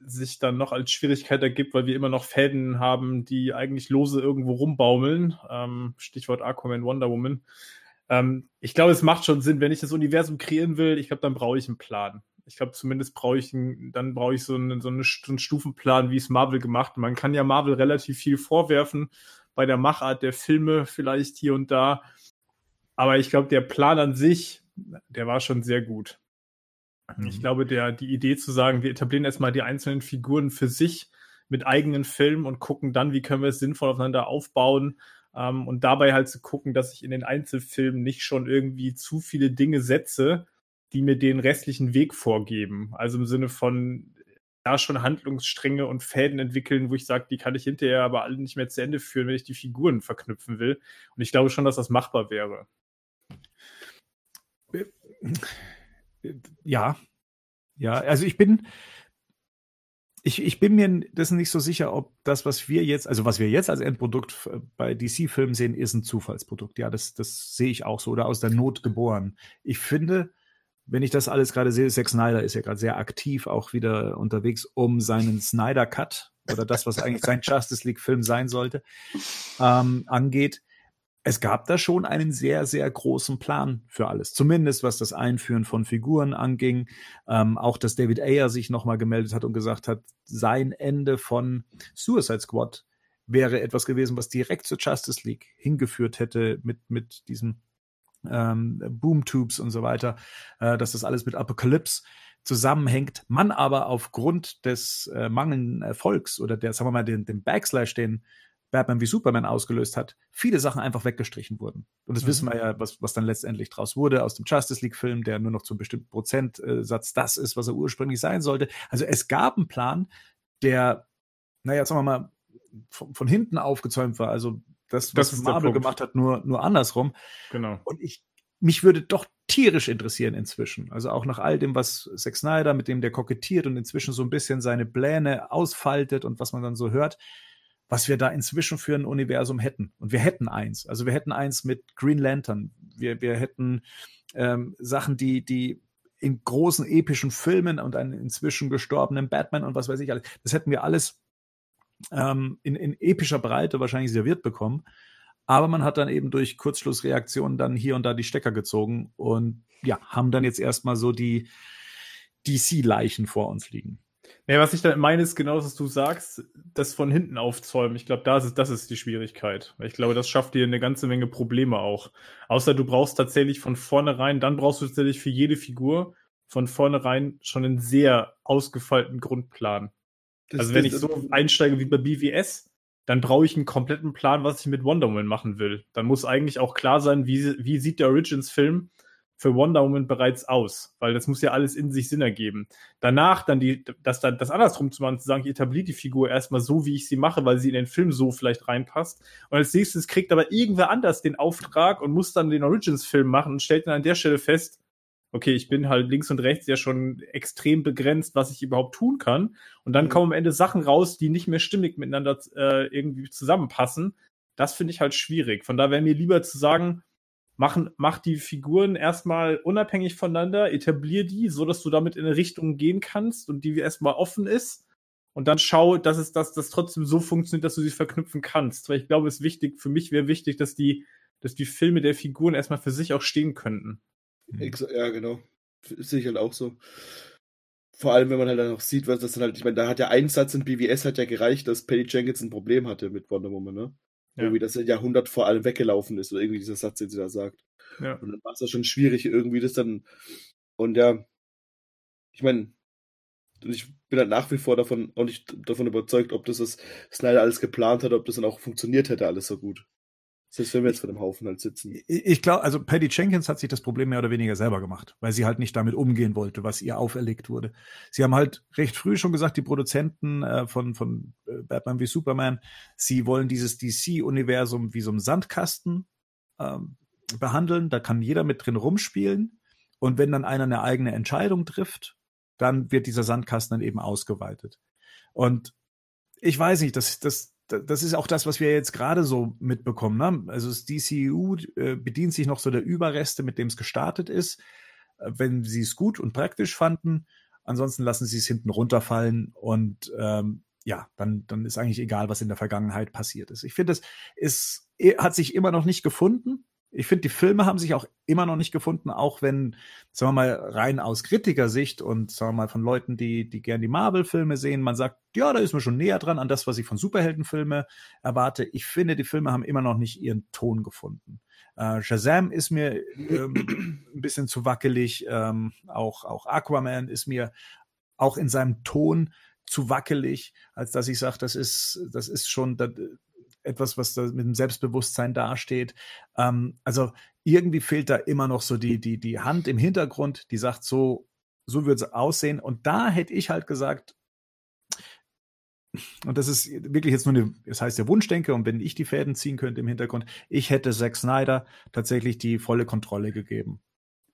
sich dann noch als Schwierigkeit ergibt, weil wir immer noch Fäden haben, die eigentlich lose irgendwo rumbaumeln. Ähm, Stichwort Aquaman, Wonder Woman. Ähm, ich glaube, es macht schon Sinn, wenn ich das Universum kreieren will. Ich glaube, dann brauche ich einen Plan. Ich glaube, zumindest brauche ich einen, dann brauche ich so einen, so, eine, so einen Stufenplan, wie es Marvel gemacht. hat. Man kann ja Marvel relativ viel vorwerfen bei der Machart der Filme vielleicht hier und da. Aber ich glaube, der Plan an sich, der war schon sehr gut. Mhm. Ich glaube, der, die Idee zu sagen, wir etablieren erstmal die einzelnen Figuren für sich mit eigenen Filmen und gucken dann, wie können wir es sinnvoll aufeinander aufbauen ähm, und dabei halt zu gucken, dass ich in den Einzelfilmen nicht schon irgendwie zu viele Dinge setze, die mir den restlichen Weg vorgeben. Also im Sinne von da schon Handlungsstränge und Fäden entwickeln, wo ich sage, die kann ich hinterher aber alle nicht mehr zu Ende führen, wenn ich die Figuren verknüpfen will. Und ich glaube schon, dass das machbar wäre. Ja, ja, also ich bin, ich, ich bin mir dessen nicht so sicher, ob das, was wir jetzt, also was wir jetzt als Endprodukt bei DC-Filmen sehen, ist ein Zufallsprodukt. Ja, das, das sehe ich auch so oder aus der Not geboren. Ich finde, wenn ich das alles gerade sehe, Zack Snyder ist ja gerade sehr aktiv auch wieder unterwegs, um seinen Snyder Cut oder das, was eigentlich sein Justice League Film sein sollte, ähm, angeht es gab da schon einen sehr, sehr großen Plan für alles. Zumindest was das Einführen von Figuren anging. Ähm, auch, dass David Ayer sich nochmal gemeldet hat und gesagt hat, sein Ende von Suicide Squad wäre etwas gewesen, was direkt zur Justice League hingeführt hätte mit, mit diesem ähm, Boom-Tubes und so weiter, äh, dass das alles mit Apocalypse zusammenhängt. Man aber aufgrund des äh, mangelnden Erfolgs oder der, sagen wir mal, den, den Backslash, den Batman wie Superman ausgelöst hat, viele Sachen einfach weggestrichen wurden. Und das mhm. wissen wir ja, was, was dann letztendlich draus wurde aus dem Justice League-Film, der nur noch zu einem bestimmten Prozentsatz das ist, was er ursprünglich sein sollte. Also es gab einen Plan, der, naja, sagen wir mal, von, von hinten aufgezäumt war. Also das, was das Marvel gemacht hat, nur, nur andersrum. Genau. Und ich, mich würde doch tierisch interessieren inzwischen. Also auch nach all dem, was Zack Snyder, mit dem der kokettiert und inzwischen so ein bisschen seine Pläne ausfaltet und was man dann so hört, was wir da inzwischen für ein Universum hätten. Und wir hätten eins. Also wir hätten eins mit Green Lantern. Wir, wir hätten ähm, Sachen, die, die in großen epischen Filmen und einen inzwischen gestorbenen Batman und was weiß ich alles. Das hätten wir alles ähm, in, in epischer Breite wahrscheinlich serviert bekommen. Aber man hat dann eben durch Kurzschlussreaktionen dann hier und da die Stecker gezogen und ja, haben dann jetzt erstmal so die DC-Leichen vor uns liegen. Ja, was ich da meine, ist genau, was du sagst, das von hinten aufzäumen. Ich glaube, das ist, das ist die Schwierigkeit. Ich glaube, das schafft dir eine ganze Menge Probleme auch. Außer du brauchst tatsächlich von vornherein, dann brauchst du tatsächlich für jede Figur von vornherein schon einen sehr ausgefeilten Grundplan. Das, also wenn ich so einsteige wie bei BWS, dann brauche ich einen kompletten Plan, was ich mit Wonder Woman machen will. Dann muss eigentlich auch klar sein, wie, wie sieht der Origins-Film für Wonder Woman bereits aus, weil das muss ja alles in sich Sinn ergeben. Danach dann die, das dann das andersrum zu machen, zu sagen, ich etabliere die Figur erstmal so, wie ich sie mache, weil sie in den Film so vielleicht reinpasst. Und als nächstes kriegt aber irgendwer anders den Auftrag und muss dann den Origins-Film machen und stellt dann an der Stelle fest, okay, ich bin halt links und rechts ja schon extrem begrenzt, was ich überhaupt tun kann. Und dann mhm. kommen am Ende Sachen raus, die nicht mehr stimmig miteinander äh, irgendwie zusammenpassen. Das finde ich halt schwierig. Von da wäre mir lieber zu sagen, machen, mach die Figuren erstmal unabhängig voneinander, etablier die, so dass du damit in eine Richtung gehen kannst und die erstmal offen ist. Und dann schau, dass es dass das trotzdem so funktioniert, dass du sie verknüpfen kannst. Weil ich glaube, es ist wichtig, für mich wäre wichtig, dass die, dass die Filme der Figuren erstmal für sich auch stehen könnten. Ja, genau. sehe ich halt auch so. Vor allem, wenn man halt dann auch sieht, was das dann halt, ich meine, da hat ja ein Satz in BWS hat ja gereicht, dass Patty Jenkins ein Problem hatte mit Wonder Woman, ne? Ja. Irgendwie, dass er Jahrhundert vor allem weggelaufen ist, oder irgendwie dieser Satz, den sie da sagt. Ja. Und dann war es ja schon schwierig, irgendwie das dann, und ja, ich meine, ich bin halt nach wie vor davon auch nicht davon überzeugt, ob das, was Snyder alles geplant hat, ob das dann auch funktioniert hätte, alles so gut. Selbst wenn wir jetzt vor dem Haufen halt sitzen. Ich, glaube, also Patty Jenkins hat sich das Problem mehr oder weniger selber gemacht, weil sie halt nicht damit umgehen wollte, was ihr auferlegt wurde. Sie haben halt recht früh schon gesagt, die Produzenten äh, von, von äh, Batman wie Superman, sie wollen dieses DC-Universum wie so ein Sandkasten ähm, behandeln. Da kann jeder mit drin rumspielen. Und wenn dann einer eine eigene Entscheidung trifft, dann wird dieser Sandkasten dann eben ausgeweitet. Und ich weiß nicht, das, das, das ist auch das, was wir jetzt gerade so mitbekommen. Ne? Also das DCU äh, bedient sich noch so der Überreste, mit dem es gestartet ist. Äh, wenn sie es gut und praktisch fanden, ansonsten lassen sie es hinten runterfallen und ähm, ja, dann, dann ist eigentlich egal, was in der Vergangenheit passiert ist. Ich finde, es ist, hat sich immer noch nicht gefunden. Ich finde, die Filme haben sich auch immer noch nicht gefunden, auch wenn, sagen wir mal, rein aus Kritikersicht und sagen wir mal von Leuten, die, die gern die Marvel-Filme sehen, man sagt, ja, da ist man schon näher dran an das, was ich von Superheldenfilmen erwarte. Ich finde, die Filme haben immer noch nicht ihren Ton gefunden. Äh, Shazam ist mir ähm, ein bisschen zu wackelig, ähm, auch, auch Aquaman ist mir auch in seinem Ton zu wackelig, als dass ich sage, das ist, das ist schon, das, etwas, was da mit dem Selbstbewusstsein dasteht. Ähm, also irgendwie fehlt da immer noch so die, die, die Hand im Hintergrund, die sagt, so, so wird es aussehen. Und da hätte ich halt gesagt, und das ist wirklich jetzt nur eine, das heißt der Wunschdenke, und wenn ich die Fäden ziehen könnte im Hintergrund, ich hätte Zack Snyder tatsächlich die volle Kontrolle gegeben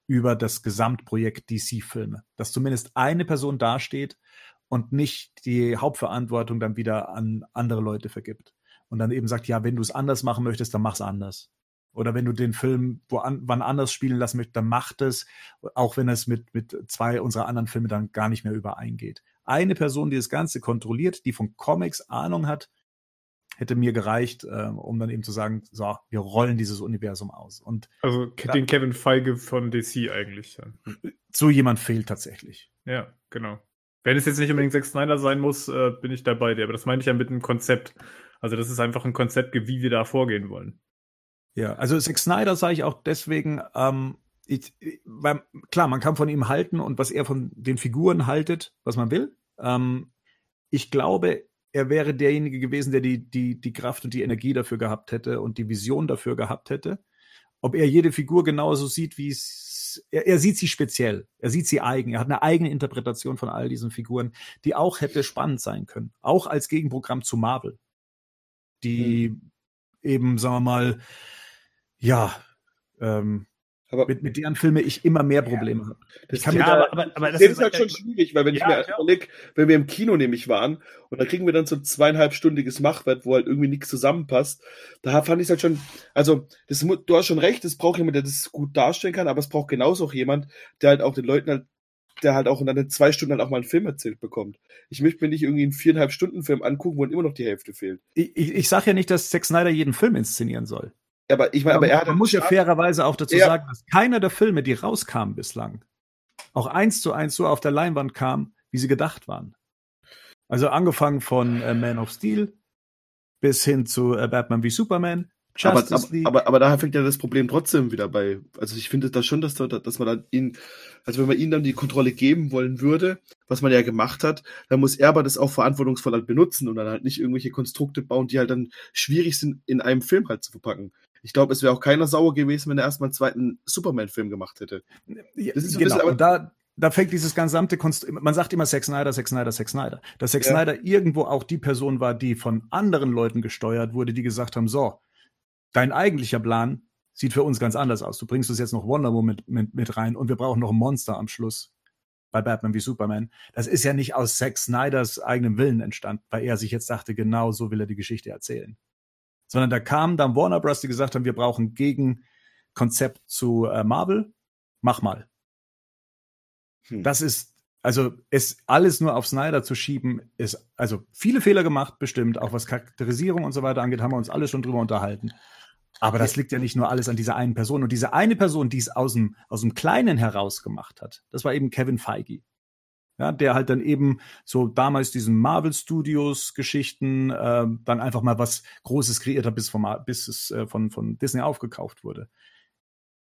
über das Gesamtprojekt DC-Filme. Dass zumindest eine Person dasteht und nicht die Hauptverantwortung dann wieder an andere Leute vergibt und dann eben sagt, ja, wenn du es anders machen möchtest, dann mach's anders. Oder wenn du den Film wo an, wann anders spielen lassen möchtest, dann mach es, auch wenn es mit, mit zwei unserer anderen Filme dann gar nicht mehr übereingeht. Eine Person, die das Ganze kontrolliert, die von Comics Ahnung hat, hätte mir gereicht, äh, um dann eben zu sagen, so, wir rollen dieses Universum aus. Und Also den Kevin Feige von DC eigentlich. dann. so jemand fehlt tatsächlich. Ja, genau. Wenn es jetzt nicht unbedingt Zack Snyder sein muss, äh, bin ich dabei dir. Aber das meine ich ja mit einem Konzept. Also das ist einfach ein Konzept, wie wir da vorgehen wollen. Ja, also Zack Snyder sage ich auch deswegen, ähm, ich, weil, klar, man kann von ihm halten und was er von den Figuren haltet, was man will. Ähm, ich glaube, er wäre derjenige gewesen, der die, die, die Kraft und die Energie dafür gehabt hätte und die Vision dafür gehabt hätte. Ob er jede Figur genauso sieht, wie es, er, er sieht sie speziell, er sieht sie eigen, er hat eine eigene Interpretation von all diesen Figuren, die auch hätte spannend sein können. Auch als Gegenprogramm zu Marvel. Die Mhm. eben, sagen wir mal, ja, ähm, Aber mit, mit deren Filme ich immer mehr Probleme habe. das, kann ja, da- aber, aber das ist halt schon schwierig, weil wenn Ja, ich mir ja. überlege, wenn wir im Kino nämlich waren und da kriegen wir dann so ein zweieinhalbstündiges Machwerk, wo halt irgendwie nichts zusammenpasst, da fand ich es halt schon, also das, du hast schon recht, es braucht jemand, der das gut darstellen kann, aber es braucht genauso auch jemand, der halt auch den Leuten halt, der halt auch in dann zwei Stunden halt auch mal einen Film erzählt bekommt. Ich möchte mir nicht irgendwie einen viereinhalb Stunden Film angucken, wo immer noch die Hälfte fehlt. Ich, ich, ich sage ja nicht, dass Zack Snyder jeden Film inszenieren soll. Aber ich meine, aber er hat man muss ja fairerweise auch dazu Ja. sagen, dass keiner der Filme, die rauskamen bislang, auch eins zu eins so auf der Leinwand kam, wie sie gedacht waren. Also angefangen von äh, Man of Steel bis hin zu äh, Batman wie Superman, aber, aber, aber, daher fängt ja das Problem trotzdem wieder bei. Also ich finde da schon, dass, da, dass man dann ihn, also wenn man ihm dann die Kontrolle geben wollen würde, was man ja gemacht hat, dann muss er aber das auch verantwortungsvoll halt benutzen und dann halt nicht irgendwelche Konstrukte bauen, die halt dann schwierig sind, in einem Film halt zu verpacken. Ich glaube, es wäre auch keiner sauer gewesen, wenn er erstmal einen zweiten Superman-Film gemacht hätte. Das ist so bisschen genau, aber- da, da fängt dieses gesamte Konst man sagt immer Zack Snyder, Zack Snyder, Zack Snyder. Dass Zack Ja. Snyder irgendwo auch die Person war, die von anderen Leuten gesteuert wurde, die gesagt haben, so, dein eigentlicher Plan sieht für uns ganz anders aus. Du bringst uns jetzt noch Wonder Woman mit, mit, mit rein und wir brauchen noch ein Monster am Schluss bei Batman wie Superman. Das ist ja nicht aus Zack Snyders eigenem Willen entstanden, weil er sich jetzt dachte, genau so will er die Geschichte erzählen. Sondern da kamen dann Warner Bros., die gesagt haben, wir brauchen Gegenkonzept zu äh, Marvel. Mach mal. Hm. Das ist, also es alles nur auf Snyder zu schieben, ist, also viele Fehler gemacht, bestimmt, auch was Charakterisierung und so weiter angeht, haben wir uns alle schon drüber unterhalten. Aber das liegt ja nicht nur alles an dieser einen Person. Und diese eine Person, die es aus dem, aus dem Kleinen heraus gemacht hat, das war eben Kevin Feige. Ja, der halt dann eben so damals diesen Marvel Studios Geschichten äh, dann einfach mal was Großes kreiert hat, bis, vom, bis es äh, von, von Disney aufgekauft wurde.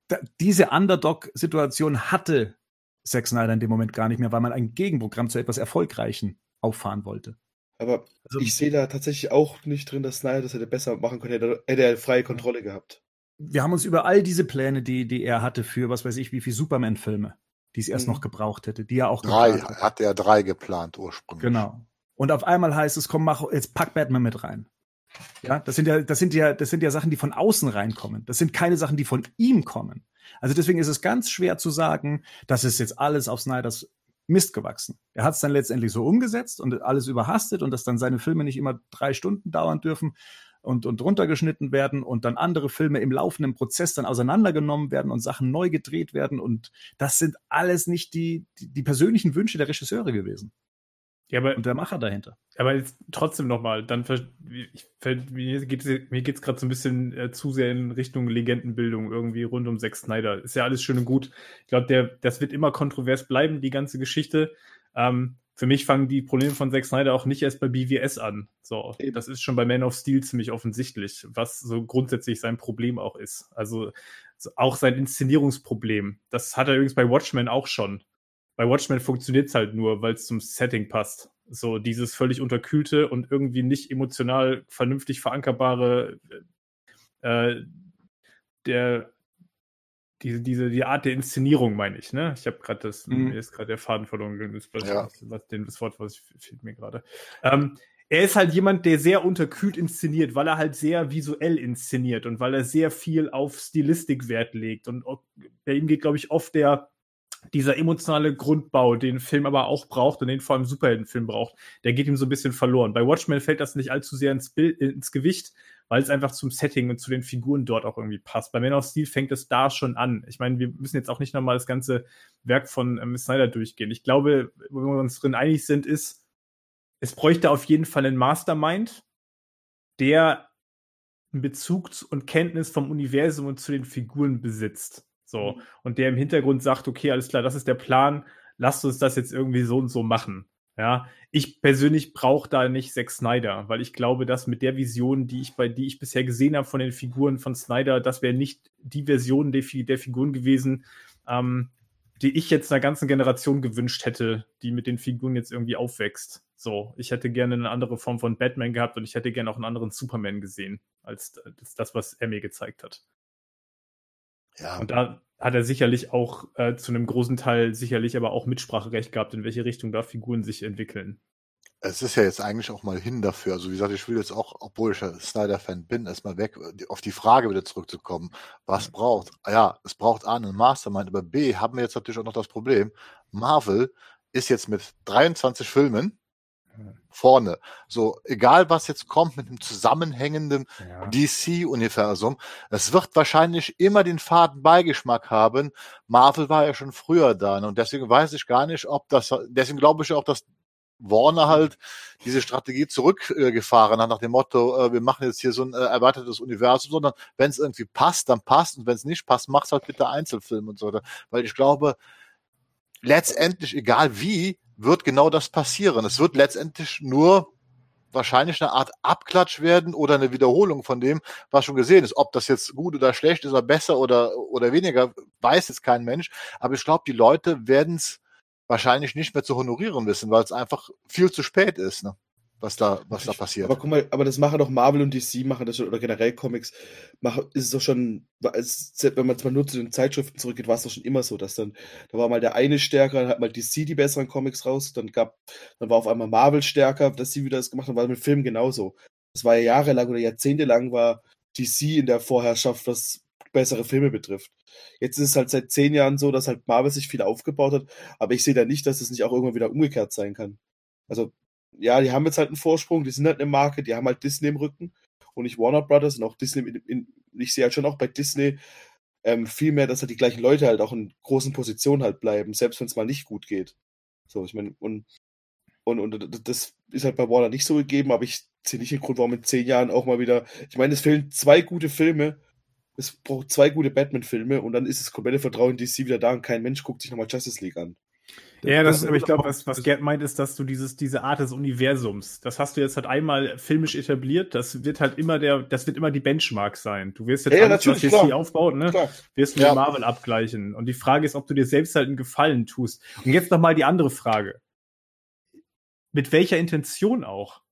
Da, diese Underdog-Situation hatte Zack Snyder in dem Moment gar nicht mehr, weil man ein Gegenprogramm zu etwas Erfolgreichen auffahren wollte. Aber also, ich sehe da tatsächlich auch nicht drin, dass Snyder das hätte besser machen können, hätte, hätte er freie Kontrolle gehabt. Wir haben uns über all diese Pläne, die, die er hatte für, was weiß ich, wie viele Superman-Filme, die es erst mhm. noch gebraucht hätte, die er auch drei, hat. hatte er drei geplant ursprünglich. Genau. Und auf einmal heißt es, komm, mach, jetzt pack Batman mit rein. Ja, das sind ja, das sind ja, das sind ja Sachen, die von außen reinkommen. Das sind keine Sachen, die von ihm kommen. Also deswegen ist es ganz schwer zu sagen, das ist jetzt alles auf Snyders Mist gewachsen. Er hat es dann letztendlich so umgesetzt und alles überhastet und dass dann seine Filme nicht immer drei Stunden dauern dürfen und, und runtergeschnitten werden und dann andere Filme im laufenden Prozess dann auseinandergenommen werden und Sachen neu gedreht werden. Und das sind alles nicht die, die, die persönlichen Wünsche der Regisseure gewesen. Ja, aber, und der Macher dahinter. Aber jetzt trotzdem nochmal, dann ich, mir geht es gerade so ein bisschen äh, zu sehr in Richtung Legendenbildung irgendwie rund um Zack Snyder. Ist ja alles schön und gut. Ich glaube, der, das wird immer kontrovers bleiben, die ganze Geschichte. Ähm, für mich fangen die Probleme von Zack Snyder auch nicht erst bei BWS an. So, das ist schon bei Man of Steel ziemlich offensichtlich, was so grundsätzlich sein Problem auch ist. Also auch sein Inszenierungsproblem. Das hat er übrigens bei Watchmen auch schon bei Watchmen funktioniert es halt nur, weil es zum Setting passt. So dieses völlig unterkühlte und irgendwie nicht emotional vernünftig verankerbare äh, der diese, diese, die Art der Inszenierung, meine ich, ne? Ich habe gerade das, mhm. mir ist gerade der Faden verloren gegangen, das, ja. was, den, das Wort, was ich, fehlt mir gerade. Ähm, er ist halt jemand, der sehr unterkühlt inszeniert, weil er halt sehr visuell inszeniert und weil er sehr viel auf Stilistik Wert legt. Und bei ihm geht, glaube ich, oft der, dieser emotionale Grundbau, den Film aber auch braucht und den vor allem Superheldenfilm braucht, der geht ihm so ein bisschen verloren. Bei Watchmen fällt das nicht allzu sehr ins, Bild, ins Gewicht, weil es einfach zum Setting und zu den Figuren dort auch irgendwie passt. Bei Man of Steel fängt es da schon an. Ich meine, wir müssen jetzt auch nicht nochmal das ganze Werk von ähm, Snyder durchgehen. Ich glaube, wo wir uns drin einig sind, ist, es bräuchte auf jeden Fall einen Mastermind, der einen Bezug und Kenntnis vom Universum und zu den Figuren besitzt. So. Mhm. Und der im Hintergrund sagt, okay, alles klar, das ist der Plan, lasst uns das jetzt irgendwie so und so machen. Ja, ich persönlich brauche da nicht Zack Snyder, weil ich glaube, dass mit der Vision, die ich bei, die ich bisher gesehen habe von den Figuren von Snyder, das wäre nicht die Version der, der Figuren gewesen, ähm, die ich jetzt einer ganzen Generation gewünscht hätte, die mit den Figuren jetzt irgendwie aufwächst. So, ich hätte gerne eine andere Form von Batman gehabt und ich hätte gerne auch einen anderen Superman gesehen, als das, was er mir gezeigt hat. Ja. Und da hat er sicherlich auch äh, zu einem großen Teil sicherlich aber auch Mitspracherecht gehabt, in welche Richtung da Figuren sich entwickeln. Es ist ja jetzt eigentlich auch mal hin dafür. Also wie gesagt, ich will jetzt auch, obwohl ich ja Snyder-Fan bin, erstmal weg, auf die Frage wieder zurückzukommen. Was braucht? Ah ja, es braucht A, einen Mastermind, aber B, haben wir jetzt natürlich auch noch das Problem. Marvel ist jetzt mit 23 Filmen vorne. So, egal was jetzt kommt mit einem zusammenhängenden ja. DC-Universum, es wird wahrscheinlich immer den faden Beigeschmack haben. Marvel war ja schon früher da ne? und deswegen weiß ich gar nicht, ob das, deswegen glaube ich auch, dass Warner halt diese Strategie zurückgefahren hat nach dem Motto, äh, wir machen jetzt hier so ein äh, erweitertes Universum, sondern wenn es irgendwie passt, dann passt und wenn es nicht passt, macht's halt bitte Einzelfilm und so weiter. Weil ich glaube, letztendlich, egal wie, wird genau das passieren. Es wird letztendlich nur wahrscheinlich eine Art Abklatsch werden oder eine Wiederholung von dem, was schon gesehen ist. Ob das jetzt gut oder schlecht ist oder besser oder, oder weniger, weiß jetzt kein Mensch. Aber ich glaube, die Leute werden es wahrscheinlich nicht mehr zu honorieren wissen, weil es einfach viel zu spät ist. Ne? Was da, was da passiert. Aber guck mal, aber das machen doch Marvel und DC machen das schon, oder generell Comics, machen, ist es doch schon, wenn man jetzt mal nur zu den Zeitschriften zurückgeht, war es doch schon immer so, dass dann, da war mal der eine stärker, dann hat mal DC die besseren Comics raus, dann gab, dann war auf einmal Marvel stärker, dass sie wieder das gemacht haben, war mit Filmen genauso. Das war ja jahrelang oder jahrzehntelang war DC in der Vorherrschaft, was bessere Filme betrifft. Jetzt ist es halt seit zehn Jahren so, dass halt Marvel sich viel aufgebaut hat, aber ich sehe da nicht, dass es nicht auch irgendwann wieder umgekehrt sein kann. Also ja, die haben jetzt halt einen Vorsprung, die sind halt eine Marke, die haben halt Disney im Rücken und nicht Warner Brothers und auch Disney, in, in, ich sehe halt schon auch bei Disney ähm, viel mehr, dass halt die gleichen Leute halt auch in großen Positionen halt bleiben, selbst wenn es mal nicht gut geht. So, ich meine, und, und, und das ist halt bei Warner nicht so gegeben, aber ich sehe nicht den Grund, warum in zehn Jahren auch mal wieder, ich meine, es fehlen zwei gute Filme es braucht zwei gute Batman-Filme und dann ist das komplette Vertrauen in DC wieder da und kein Mensch guckt sich nochmal Justice League an. Ja, das, das aber ich glaube, was, was Gerd meint, ist, dass du dieses, diese Art des Universums, das hast du jetzt halt einmal filmisch etabliert, das wird halt immer der, das wird immer die Benchmark sein. Du wirst jetzt Ja, alles, was natürlich, DC aufbaut, ne, Klar. wirst mit Ja. Marvel abgleichen. Und die Frage ist, ob du dir selbst halt einen Gefallen tust. Und jetzt noch mal die andere Frage. Mit welcher Intention auch?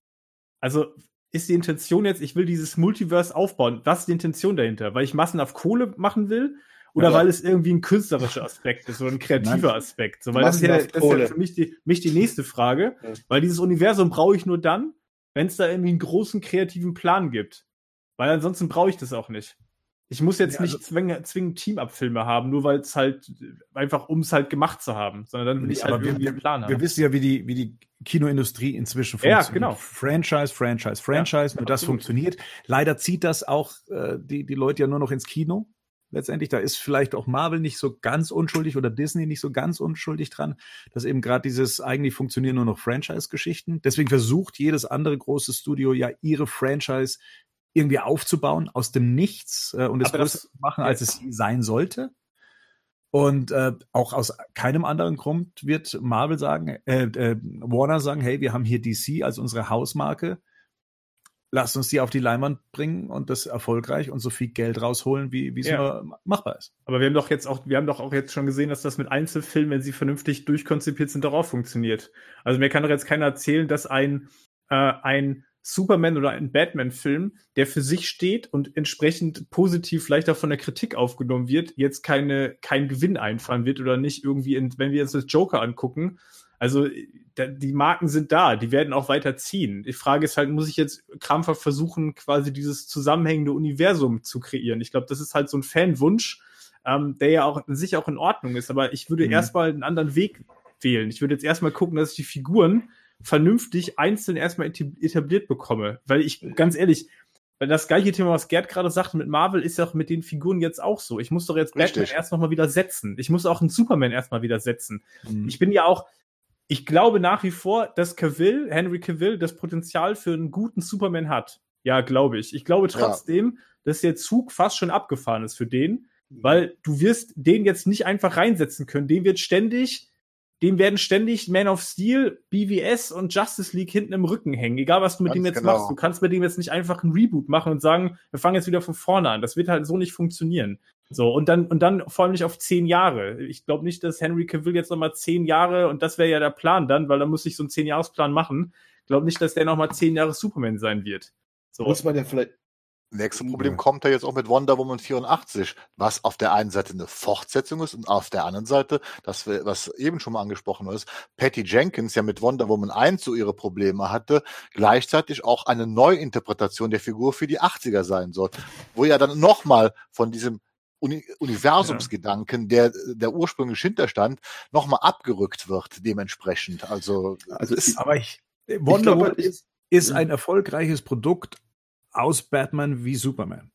Also, ist die Intention jetzt, ich will dieses Multiverse aufbauen. Was ist die Intention dahinter? Weil ich Massen auf Kohle machen will? Oder Ja. weil es irgendwie ein künstlerischer Aspekt ist oder ein kreativer Nein. Aspekt? So, weil das ist, ja, das ist ja für mich die, mich die nächste Frage. Ja. Weil dieses Universum brauche ich nur dann, wenn es da irgendwie einen großen kreativen Plan gibt. Weil ansonsten brauche ich das auch nicht. Ich muss jetzt Ja, also- nicht zwingend, zwingend Teamabfilme haben, nur weil es halt einfach, um es halt gemacht zu haben, sondern dann will ich halt Aber wir, irgendwie einen Plan wir haben. wissen ja, wie die, wie die Kinoindustrie inzwischen Ja, funktioniert. genau. Franchise, Franchise, Franchise, nur das absolut. funktioniert. Leider zieht das auch äh, die, die Leute ja nur noch ins Kino. Letztendlich, da ist vielleicht auch Marvel nicht so ganz unschuldig oder Disney nicht so ganz unschuldig dran, dass eben gerade dieses eigentlich funktionieren nur noch Franchise-Geschichten. Deswegen versucht jedes andere große Studio ja ihre Franchise irgendwie aufzubauen aus dem Nichts äh, und es größer zu machen, als es sein sollte. Und äh, auch aus keinem anderen Grund wird Marvel sagen, äh, äh, Warner sagen, hey, wir haben hier DC als unsere Hausmarke. Lasst uns die auf die Leinwand bringen und das erfolgreich und so viel Geld rausholen, wie wie es Ja. nur machbar ist. Aber wir haben doch jetzt auch, wir haben doch auch jetzt schon gesehen, dass das mit Einzelfilmen, wenn sie vernünftig durchkonzipiert sind, doch auch funktioniert. Also mir kann doch jetzt keiner erzählen, dass ein, äh, ein Superman oder ein Batman-Film, der für sich steht und entsprechend positiv vielleicht auch von der Kritik aufgenommen wird, jetzt keine, keinen Gewinn einfahren wird oder nicht irgendwie, in, wenn wir uns das Joker angucken. Also da, die Marken sind da, die werden auch weiter ziehen. Die Frage ist halt, muss ich jetzt krampfhaft versuchen, quasi dieses zusammenhängende Universum zu kreieren? Ich glaube, das ist halt so ein Fanwunsch, ähm, der ja auch in sich auch in Ordnung ist. Aber ich würde Mhm. erstmal einen anderen Weg wählen. Ich würde jetzt erstmal gucken, dass ich die Figuren vernünftig einzeln erstmal etabliert bekomme. Weil ich, ganz ehrlich, weil das gleiche Thema, was Gerd gerade sagte mit Marvel, ist ja auch mit den Figuren jetzt auch so. Ich muss doch jetzt Richtig. Batman erst nochmal wieder setzen. Ich muss auch einen Superman erstmal wieder setzen. Mhm. Ich bin ja auch, ich glaube nach wie vor, dass Cavill, Henry Cavill, das Potenzial für einen guten Superman hat. Ja, glaube ich. Ich glaube trotzdem, dass der Zug fast schon abgefahren ist für den, weil du wirst den jetzt nicht einfach reinsetzen können. Den wird ständig, dem werden ständig Man of Steel, BVS und Justice League hinten im Rücken hängen. Egal, was du mit Ganz dem jetzt genau. machst. Du kannst mit dem jetzt nicht einfach einen Reboot machen und sagen, wir fangen jetzt wieder von vorne an. Das wird halt so nicht funktionieren. So, und dann, und dann vor allem nicht auf zehn Jahre. Ich glaube nicht, dass Henry Cavill jetzt nochmal zehn Jahre, und das wäre ja der Plan dann, weil da muss ich so einen Zehn-Jahres-Plan machen. Ich glaube nicht, dass der nochmal zehn Jahre Superman sein wird. So. Muss man ja vielleicht. Nächste Problem kommt ja jetzt auch mit Wonder Woman 84, was auf der einen Seite eine Fortsetzung ist und auf der anderen Seite, das was eben schon mal angesprochen ist, Patty Jenkins ja mit Wonder Woman 1 so ihre Probleme hatte, gleichzeitig auch eine Neuinterpretation der Figur für die 80er sein soll, wo ja dann nochmal von diesem Uni Universumsgedanken, der der ursprünglich hinterstand, nochmal abgerückt wird dementsprechend. Also Also es- Aber ich, Wonder glaube, Woman ist, ist ein erfolgreiches Produkt aus Batman wie Superman.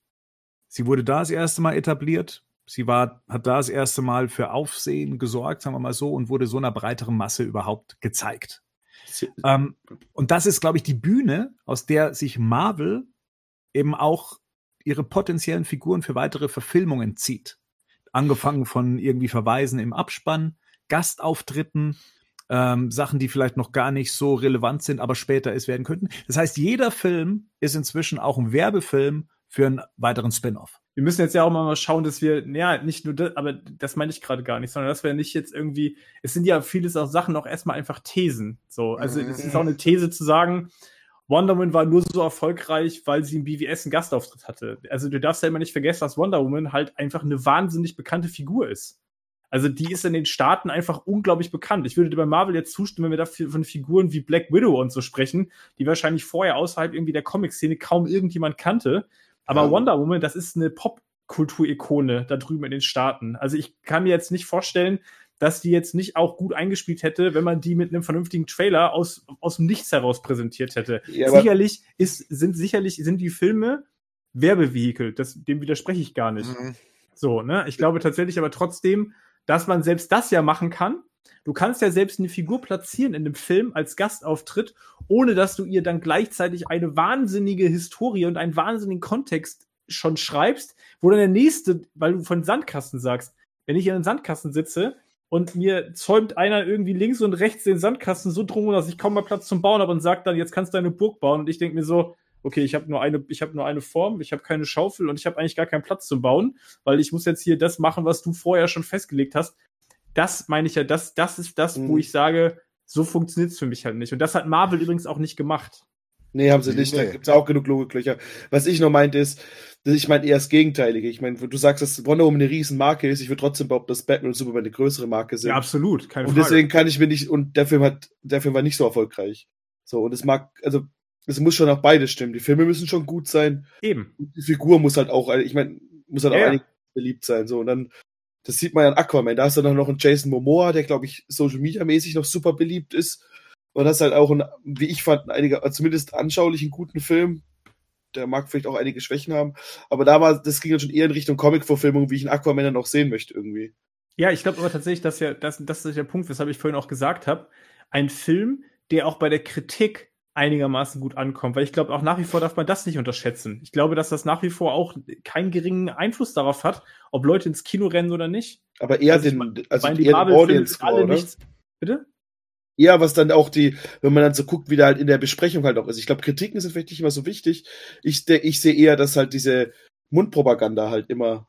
Sie wurde da das erste Mal etabliert. Sie war, hat da das erste Mal für Aufsehen gesorgt, sagen wir mal so, und wurde so einer breiteren Masse überhaupt gezeigt. Ähm, und das ist, glaube ich, die Bühne, aus der sich Marvel eben auch ihre potenziellen Figuren für weitere Verfilmungen zieht. Angefangen von irgendwie Verweisen im Abspann, Gastauftritten, ähm, Sachen, die vielleicht noch gar nicht so relevant sind, aber später es werden könnten. Das heißt, jeder Film ist inzwischen auch ein Werbefilm für einen weiteren Spin-off. wir müssen jetzt ja auch mal schauen, dass wir, ja, nicht nur das, aber das meine ich gerade gar nicht, sondern dass wir nicht jetzt irgendwie, es sind ja vieles auch Sachen auch erstmal einfach Thesen. So, also es ist auch eine These zu sagen, Wonder Woman war nur so erfolgreich, weil sie im BWS einen Gastauftritt hatte. Also du darfst ja immer nicht vergessen, dass Wonder Woman halt einfach eine wahnsinnig bekannte Figur ist. Also die ist in den Staaten einfach unglaublich bekannt. Ich würde dir bei Marvel jetzt zustimmen, wenn wir dafür von Figuren wie Black Widow und so sprechen, die wahrscheinlich vorher außerhalb irgendwie der Comic-Szene kaum irgendjemand kannte. Aber Ja. Wonder Woman, das ist eine Popkultur-Ikone da drüben in den Staaten. Also ich kann mir jetzt nicht vorstellen, dass die jetzt nicht auch gut eingespielt hätte, wenn man die mit einem vernünftigen Trailer aus, aus dem Nichts heraus präsentiert hätte. Ja, sicherlich ist, sind sicherlich, sind die Filme Werbevehikel. Das, dem widerspreche ich gar nicht. Mhm. So, ne? Ich glaube tatsächlich aber trotzdem, dass man selbst das ja machen kann. Du kannst ja selbst eine Figur platzieren in einem Film als Gastauftritt, ohne dass du ihr dann gleichzeitig eine wahnsinnige Historie und einen wahnsinnigen Kontext schon schreibst, wo dann der nächste, weil du von Sandkasten sagst, wenn ich in einem Sandkasten sitze und mir zäumt einer irgendwie links und rechts den Sandkasten so drum, dass ich kaum mal Platz zum Bauen habe und sagt dann, jetzt kannst du deine Burg bauen. Und ich denke mir so, okay, ich habe nur eine, ich habe nur eine Form, ich habe keine Schaufel und ich habe eigentlich gar keinen Platz zum Bauen, weil ich muss jetzt hier das machen, was du vorher schon festgelegt hast. Das meine ich ja, das, das ist das, mhm. wo ich sage, so funktioniert's für mich halt nicht. Und das hat Marvel übrigens auch nicht gemacht. Nee, haben sie nicht. Nee. Da gibt's auch genug Logiklöcher. Was ich noch meinte ist, ich meine eher das Gegenteilige. Ich meine, du sagst, dass Wonder Woman eine riesen Marke ist. Ich würde trotzdem behaupten, dass Batman und Superman eine größere Marke sind. Ja, absolut. Keine und Frage. deswegen kann ich mir nicht, und der Film hat, der Film war nicht so erfolgreich. So, und es mag, also, es muss schon auch beides stimmen. Die Filme müssen schon gut sein. Eben. Und die Figur muss halt auch, ich meine, muss halt ja, auch ja. beliebt sein. So, und dann, das sieht man ja an Aquaman. Da hast du dann noch einen Jason Momoa, der, glaube ich, Social Media mäßig noch super beliebt ist. Und das ist halt auch ein, wie ich fand, einige, zumindest anschaulichen guten Film. Der mag vielleicht auch einige Schwächen haben. Aber da war, das ging dann schon eher in Richtung Comic-Verfilmung, wie ich einen Aquaman dann auch sehen möchte, irgendwie. Ja, ich glaube aber tatsächlich, dass ja, das, das ist der Punkt, weshalb ich vorhin auch gesagt habe. Ein Film, der auch bei der Kritik einigermaßen gut ankommt, weil ich glaube, auch nach wie vor darf man das nicht unterschätzen. Ich glaube, dass das nach wie vor auch keinen geringen Einfluss darauf hat, ob Leute ins Kino rennen oder nicht. Aber eher also den, also eher den Audience alle oder? Nichts, bitte? Ja, was dann auch die, wenn man dann so guckt, wie da halt in der Besprechung halt auch ist. Ich glaube, Kritiken sind vielleicht nicht immer so wichtig. Ich, ich sehe eher, dass halt diese Mundpropaganda halt immer,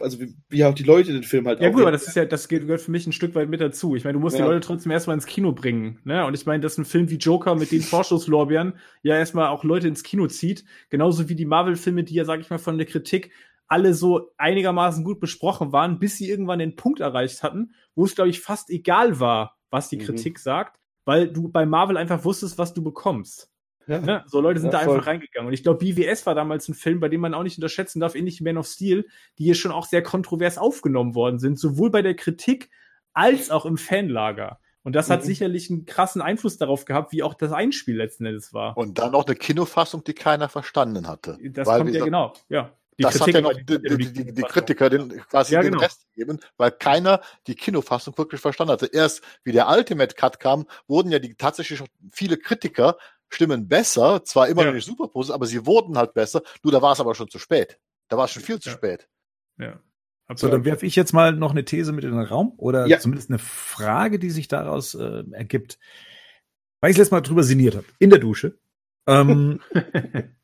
also wie, wie auch die Leute den Film halt Ja gut, aber das ist ja, das gehört für mich ein Stück weit mit dazu. Ich meine, du musst ja. die Leute trotzdem erstmal ins Kino bringen, ne? Und ich meine, dass ein Film wie Joker mit den Vorschusslorbeeren ja erstmal auch Leute ins Kino zieht, genauso wie die Marvel-Filme, die ja, sag ich mal, von der Kritik alle so einigermaßen gut besprochen waren, bis sie irgendwann den Punkt erreicht hatten, wo es, glaube ich, fast egal war, was die mhm. Kritik sagt, weil du bei Marvel einfach wusstest, was du bekommst. Ja. Ne? So Leute sind ja, da voll. einfach reingegangen. Und ich glaube, BWS war damals ein Film, bei dem man auch nicht unterschätzen darf, ähnlich wie Man of Steel, die hier schon auch sehr kontrovers aufgenommen worden sind, sowohl bei der Kritik als auch im Fanlager. Und das hat mhm. sicherlich einen krassen Einfluss darauf gehabt, wie auch das Einspiel letzten Endes war. Und dann noch eine Kinofassung, die keiner verstanden hatte. Das kommt ja genau, ja. Die das Kritik hat ja noch die, die, die, die Kritiker den, quasi ja, den genau. Rest gegeben, weil keiner die Kinofassung wirklich verstanden hatte. Erst wie der Ultimate Cut kam, wurden ja die tatsächlich viele Kritiker Stimmen besser, zwar immer ja. noch nicht super positiv, aber sie wurden halt besser. Nur da war es aber schon zu spät. Da war es schon viel zu ja. spät. Ja. So, dann werfe ich jetzt mal noch eine These mit in den Raum oder ja. zumindest eine Frage, die sich daraus äh, ergibt. Weil ich letztes Mal drüber sinniert habe, in der Dusche. Ähm,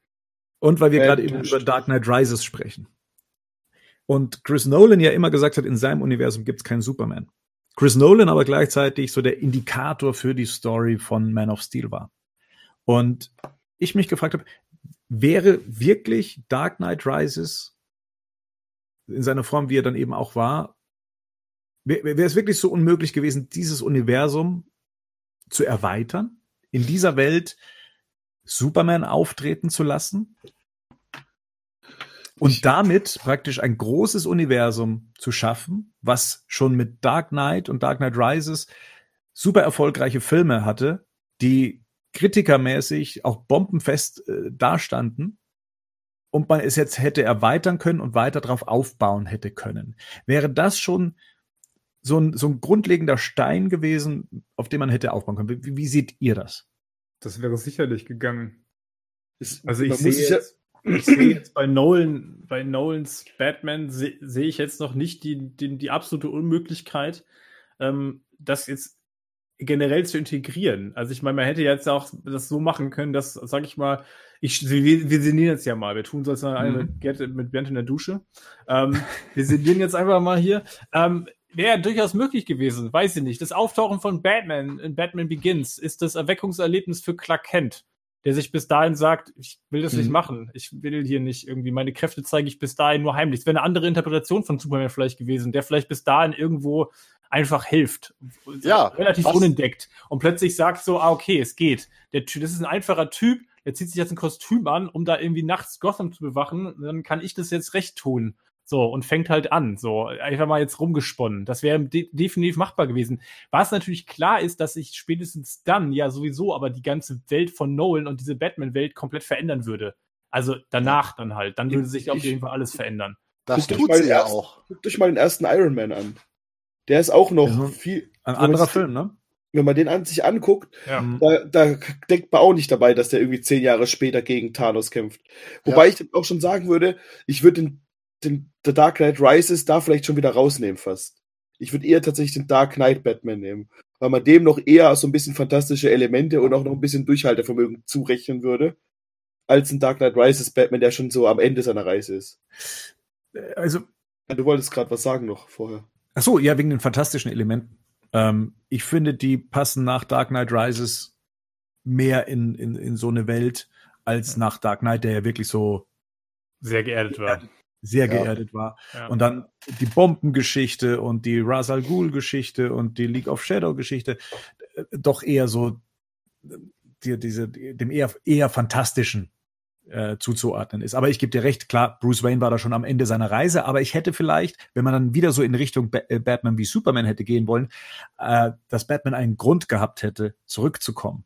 Und weil wir äh, gerade eben über Dark Knight Rises sprechen. Und Chris Nolan ja immer gesagt hat, in seinem Universum gibt es keinen Superman. Chris Nolan aber gleichzeitig so der Indikator für die Story von Man of Steel war. Und ich mich gefragt habe, wäre wirklich Dark Knight Rises in seiner Form, wie er dann eben auch war, wäre es wirklich so unmöglich gewesen, dieses Universum zu erweitern, in dieser Welt Superman auftreten zu lassen und damit praktisch ein großes Universum zu schaffen, was schon mit Dark Knight und Dark Knight Rises super erfolgreiche Filme hatte, die kritikermäßig auch bombenfest äh, dastanden und man es jetzt hätte erweitern können und weiter darauf aufbauen hätte können. Wäre das schon so ein, so ein grundlegender Stein gewesen, auf dem man hätte aufbauen können? Wie, wie seht ihr das? Das wäre sicherlich gegangen. also ich sehe jetzt, ich sehe jetzt bei Nolan, bei Nolans Batman sehe seh ich jetzt noch nicht die, die, die absolute Unmöglichkeit, ähm, das jetzt generell zu integrieren. Also ich meine, man hätte jetzt auch das so machen können, dass, sag ich mal, ich, wir, wir sinnieren jetzt ja mal. Wir tun so als eine mhm. mit, mit Bernd in der Dusche. Ähm, wir sinnieren jetzt einfach mal hier. Ähm, wäre durchaus möglich gewesen, weiß ich nicht. Das Auftauchen von Batman in Batman Begins ist das Erweckungserlebnis für Clark Kent, der sich bis dahin sagt, ich will das mhm. nicht machen. Ich will hier nicht irgendwie, meine Kräfte zeige ich bis dahin nur heimlich. Es wäre eine andere Interpretation von Superman vielleicht gewesen, der vielleicht bis dahin irgendwo einfach hilft. Ja. Relativ was? unentdeckt. Und plötzlich sagt so, ah, okay, es geht. Der Typ, das ist ein einfacher Typ, der zieht sich jetzt ein Kostüm an, um da irgendwie nachts Gotham zu bewachen. Dann kann ich das jetzt recht tun. So, und fängt halt an, so, einfach mal jetzt rumgesponnen. Das wäre de definitiv machbar gewesen. Was natürlich klar ist, dass ich spätestens dann ja sowieso aber die ganze Welt von Nolan und diese Batman-Welt komplett verändern würde. Also danach dann halt. Dann würde sich auf jeden Fall alles verändern. Das tut sie ja auch. Guckt euch mal den ersten Iron Man an. Der ist auch noch ja, viel. Ein anderer Film, ne? Wenn man den an sich anguckt, ja. da, da denkt man auch nicht dabei, dass der irgendwie zehn Jahre später gegen Thanos kämpft. Wobei ja. ich auch schon sagen würde, ich würde den den The Dark Knight Rises da vielleicht schon wieder rausnehmen fast. Ich würde eher tatsächlich den Dark Knight Batman nehmen, weil man dem noch eher so ein bisschen fantastische Elemente und auch noch ein bisschen Durchhaltevermögen zurechnen würde, als ein Dark Knight Rises Batman, der schon so am Ende seiner Reise ist. Also, Ja, du wolltest gerade was sagen noch vorher. ach so, ja, wegen den fantastischen Elementen. Ähm, ich finde, die passen nach Dark Knight Rises mehr in, in, in so eine Welt als nach Dark Knight, der ja wirklich so Sehr geerdet war. Sehr Ja. geerdet war. Ja. Und dann die Bombengeschichte und die Ra's al Ghul Geschichte und die League of Shadow Geschichte äh, doch eher so äh, die, diese, die, dem eher, eher fantastischen äh, zuzuordnen ist. Aber ich gebe dir recht, klar, Bruce Wayne war da schon am Ende seiner Reise, aber ich hätte vielleicht, wenn man dann wieder so in Richtung ba äh, Batman wie Superman hätte gehen wollen, äh, dass Batman einen Grund gehabt hätte, zurückzukommen.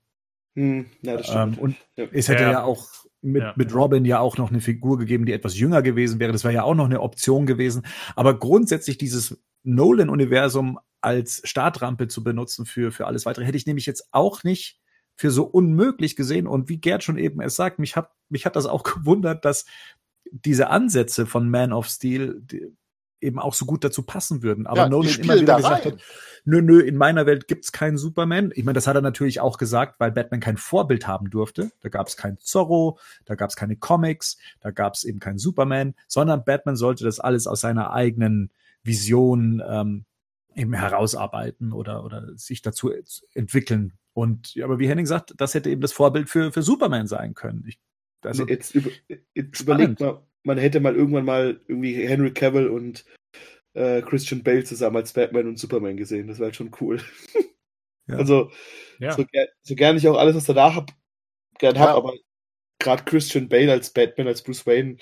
Hm, ja, das Ähm, stimmt. und Ja. es hätte Ja. ja, auch mit, Ja. mit Robin ja auch noch eine Figur gegeben, die etwas jünger gewesen wäre. Das wäre ja auch noch eine Option gewesen. Aber grundsätzlich dieses Nolan-Universum als Startrampe zu benutzen für, für alles weitere, hätte ich nämlich jetzt auch nicht für so unmöglich gesehen. Und wie Gerd schon eben es sagt, mich hat, mich hat das auch gewundert, dass diese Ansätze von Man of Steel die, eben auch so gut dazu passen würden. Aber Ja, Nolan immer wieder gesagt rein. hat, nö, nö, in meiner Welt gibt's keinen Superman. Ich meine, das hat er natürlich auch gesagt, weil Batman kein Vorbild haben durfte. Da gab's kein Zorro, da gab's keine Comics, da gab's eben keinen Superman, sondern Batman sollte das alles aus seiner eigenen Vision ähm, eben herausarbeiten oder, oder sich dazu entwickeln. Und ja, aber wie Henning sagt, das hätte eben das Vorbild für, für Superman sein können. Ich, also, jetzt über, jetzt überlegt mal, man hätte mal irgendwann mal irgendwie Henry Cavill und äh, Christian Bale zusammen als Batman und Superman gesehen. Das wäre halt schon cool. Ja. Also, Ja. so, ger so gern ich auch alles, was danach hab, gern hab, Ja. aber gerade Christian Bale als Batman, als Bruce Wayne,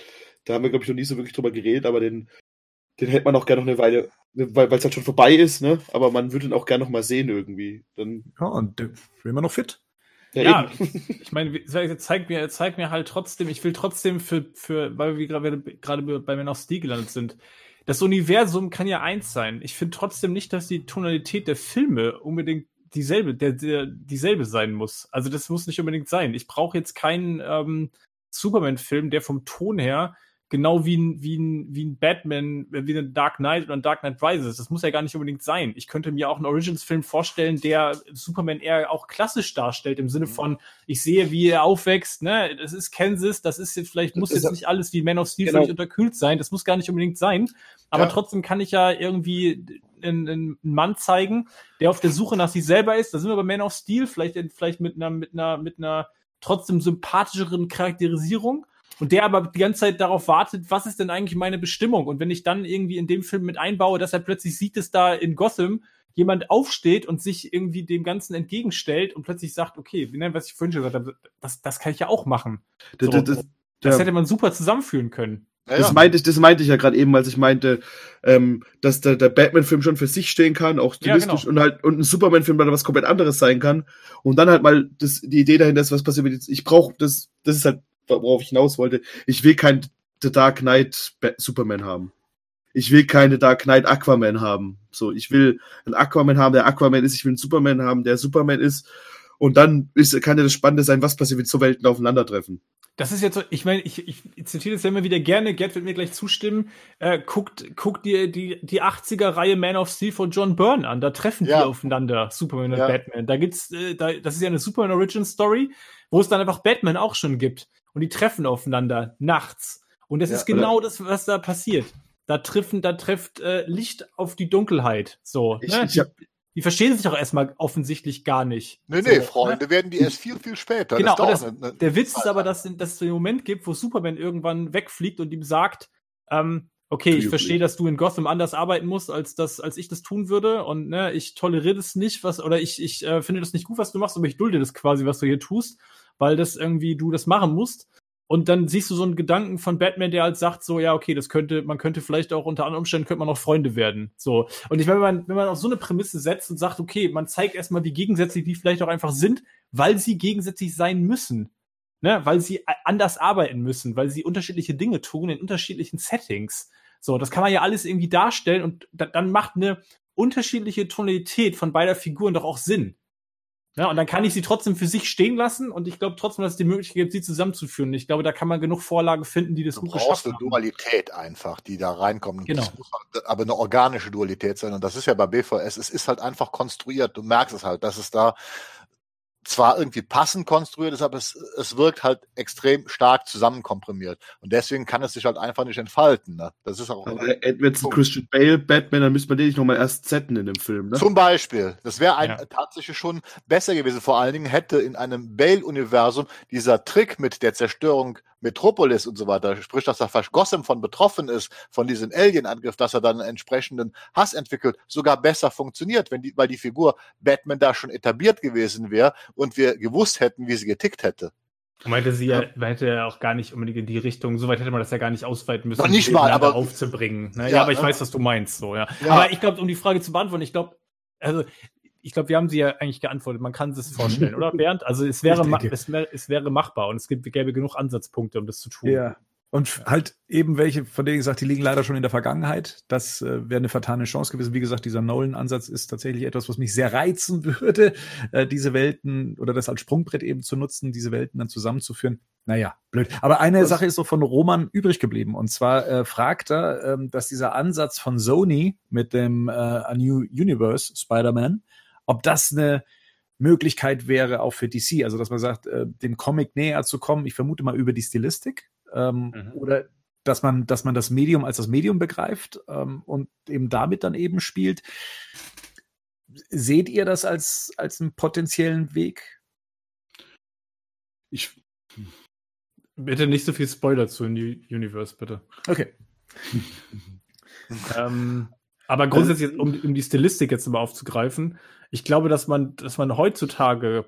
da haben wir, glaube ich, noch nie so wirklich drüber geredet, aber den, den hätte man auch gerne noch eine Weile, weil es halt schon vorbei ist, ne? Aber man würde ihn auch gerne noch mal sehen irgendwie. Dann, ja, und der ist immer noch fit. Ja, eben. ich meine, zeigt mir, zeigt mir halt trotzdem, ich will trotzdem für, für weil wir gerade gerade bei Man of Steel gelandet sind. Das Universum kann ja eins sein. Ich finde trotzdem nicht, dass die Tonalität der Filme unbedingt dieselbe, der, der, dieselbe sein muss. Also das muss nicht unbedingt sein. Ich brauche jetzt keinen ähm, Superman-Film, der vom Ton her genau wie ein, wie ein, wie ein Batman, äh, wie ein Dark Knight oder ein Dark Knight Rises. Das muss ja gar nicht unbedingt sein. Ich könnte mir auch einen Origins-Film vorstellen, der Superman eher auch klassisch darstellt, im Sinne Mhm. von, ich sehe, wie er aufwächst, ne, das ist Kansas, das ist jetzt, vielleicht muss jetzt nicht alles wie Man of Steel Genau. völlig unterkühlt sein, das muss gar nicht unbedingt sein, aber Ja. trotzdem kann ich ja irgendwie einen, einen Mann zeigen, der auf der Suche nach sich selber ist, da sind wir bei Man of Steel, vielleicht, vielleicht mit einer, mit einer, mit einer trotzdem sympathischeren Charakterisierung, und der aber die ganze Zeit darauf wartet, was ist denn eigentlich meine Bestimmung? Und wenn ich dann irgendwie in dem Film mit einbaue, dass er plötzlich sieht, dass da in Gotham jemand aufsteht und sich irgendwie dem Ganzen entgegenstellt und plötzlich sagt, okay, was ich vorhin schon gesagt habe, das, das kann ich ja auch machen. das, So. das, das, Das ja. hätte man super zusammenführen können. Ja, Das ja. meinte ich, das meinte ich ja gerade eben, als ich meinte, ähm, dass der, der Batman-Film schon für sich stehen kann, auch Ja, stilistisch genau. und halt und ein Superman-Film dann was komplett anderes sein kann. Und dann halt mal das, die Idee dahinter ist, was passiert mit jetzt. Ich brauche das, das ist halt, worauf ich hinaus wollte. Ich will kein The Dark Knight Superman haben. Ich will keine Dark Knight Aquaman haben. So, ich will einen Aquaman haben, der Aquaman ist. Ich will einen Superman haben, der Superman ist. Und dann ist, kann ja das Spannende sein, was passiert, wenn so Welten aufeinandertreffen. Das ist jetzt so, ich meine, ich, ich zitiere das ja immer wieder gerne, Gerd wird mir gleich zustimmen. Äh, guckt, guckt dir die, die 80er-Reihe Man of Steel von John Byrne an. Da treffen Ja. die aufeinander, Superman und Ja. Batman. Da gibt's, äh, da, das ist ja eine Superman Origin Story, wo es dann einfach Batman auch schon gibt. Und die treffen aufeinander nachts. Und das Ja, ist genau das, was da passiert. Da treffen, da trifft äh, Licht auf die Dunkelheit. So. Ich- ne? ich hab- die verstehen sich auch erstmal offensichtlich gar nicht. Nee, so, nee, ne? Freunde werden die erst viel, viel später. Genau, dauert und eine- eine Der Witz Zeit ist aber, dass, dass es den Moment gibt, wo Superman irgendwann wegfliegt und ihm sagt, ähm, okay, ich verstehe, dass du in Gotham anders arbeiten musst, als das, als ich das tun würde. Und ne, ich toleriere das nicht, was, oder ich, ich äh, finde das nicht gut, was du machst, aber ich dulde das quasi, was du hier tust, weil das irgendwie du das machen musst. Und dann siehst du so einen Gedanken von Batman, der halt sagt, so, ja, okay, das könnte, man könnte vielleicht auch unter anderen Umständen könnte man auch Freunde werden. So. Und ich meine, wenn man, wenn man auf so eine Prämisse setzt und sagt, okay, man zeigt erstmal, wie gegensätzlich die vielleicht auch einfach sind, weil sie gegensätzlich sein müssen. Ne? Weil sie anders arbeiten müssen, weil sie unterschiedliche Dinge tun in unterschiedlichen Settings. So, das kann man ja alles irgendwie darstellen und da, dann macht eine unterschiedliche Tonalität von beider Figuren doch auch Sinn. Ja, und dann kann ich sie trotzdem für sich stehen lassen und ich glaube trotzdem, dass es die Möglichkeit gibt, sie zusammenzuführen. Ich glaube, da kann man genug Vorlagen finden, die das Du gut brauchst eine. Dualität einfach, die da reinkommt. Genau. Das muss halt aber eine organische Dualität sein. Und das ist ja bei BVS, es ist halt einfach konstruiert. Du merkst es halt, dass es da zwar irgendwie passend konstruiert ist, aber es, es wirkt halt extrem stark zusammenkomprimiert. Und deswegen kann es sich halt einfach nicht entfalten. Ne? Das ist auch Aber einen Christian Bale Batman, dann müsste man den nicht nochmal erst setten in dem Film, ne? Zum Beispiel. Das wäre ein Ja. tatsächlich schon besser gewesen. Vor allen Dingen hätte in einem Bale-Universum dieser Trick mit der Zerstörung Metropolis und so weiter, sprich, dass da fast Gotham von betroffen ist, von diesem Alien-Angriff, dass er dann einen entsprechenden Hass entwickelt, sogar besser funktioniert, wenn die, weil die Figur Batman da schon etabliert gewesen wäre und wir gewusst hätten, wie sie getickt hätte. Meinte sie ja, man hätte ja auch gar nicht unbedingt in die Richtung, soweit hätte man das ja gar nicht ausweiten müssen, Noch nicht mal, aber- aufzubringen. Ne? Ja, Ja, aber ich äh, weiß, was du meinst, so, ja. Ja. Aber ich glaube, um die Frage zu beantworten, ich glaube, also ich glaube, wir haben sie ja eigentlich geantwortet. Man kann es vorstellen, oder Bernd? Also es wäre, es, es wäre machbar und es gibt, gäbe genug Ansatzpunkte, um das zu tun. Ja. Und halt eben welche, von denen gesagt, die liegen leider schon in der Vergangenheit. Das äh, wäre eine vertane Chance gewesen. Wie gesagt, dieser Nolan-Ansatz ist tatsächlich etwas, was mich sehr reizen würde, äh, diese Welten oder das als Sprungbrett eben zu nutzen, diese Welten dann zusammenzuführen. Naja, blöd. Aber eine Das- Sache ist so von Roman übrig geblieben. Und zwar äh, fragt er, ähm, dass dieser Ansatz von Sony mit dem äh, A New Universe Spider-Man, ob das eine Möglichkeit wäre auch für DC, also dass man sagt, äh, dem Comic näher zu kommen, ich vermute mal über die Stilistik ähm, Mhm. oder dass man, dass man das Medium als das Medium begreift ähm, und eben damit dann eben spielt. Seht ihr das als, als einen potenziellen Weg? Ich, Bitte nicht so viel Spoiler zu New Universe, bitte. Okay. ähm, aber grundsätzlich, um, um die Stilistik jetzt mal aufzugreifen, ich glaube, dass man, dass man heutzutage,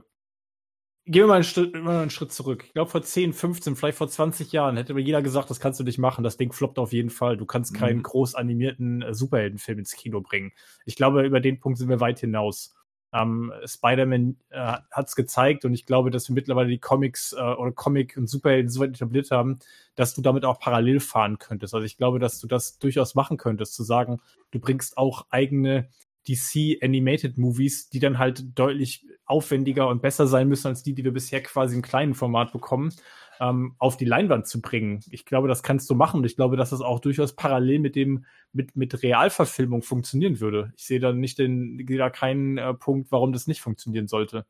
gehen wir mal einen Schritt, mal einen Schritt zurück. Ich glaube, vor 10, 15, vielleicht vor 20 Jahren hätte mir jeder gesagt, das kannst du nicht machen, das Ding floppt auf jeden Fall. Du kannst keinen Mhm. groß animierten äh, Superheldenfilm ins Kino bringen. Ich glaube, über den Punkt sind wir weit hinaus. Ähm, Spider-Man äh, hat es gezeigt und ich glaube, dass wir mittlerweile die Comics äh, oder Comic und Superhelden so weit etabliert haben, dass du damit auch parallel fahren könntest. Also ich glaube, dass du das durchaus machen könntest, zu sagen, du bringst auch eigene DC Animated Movies, die dann halt deutlich aufwendiger und besser sein müssen als die, die wir bisher quasi im kleinen Format bekommen, ähm, auf die Leinwand zu bringen. Ich glaube, das kannst du machen und ich glaube, dass das auch durchaus parallel mit dem mit mit Realverfilmung funktionieren würde. Ich sehe da nicht den, sehe da keinen äh, Punkt, warum das nicht funktionieren sollte.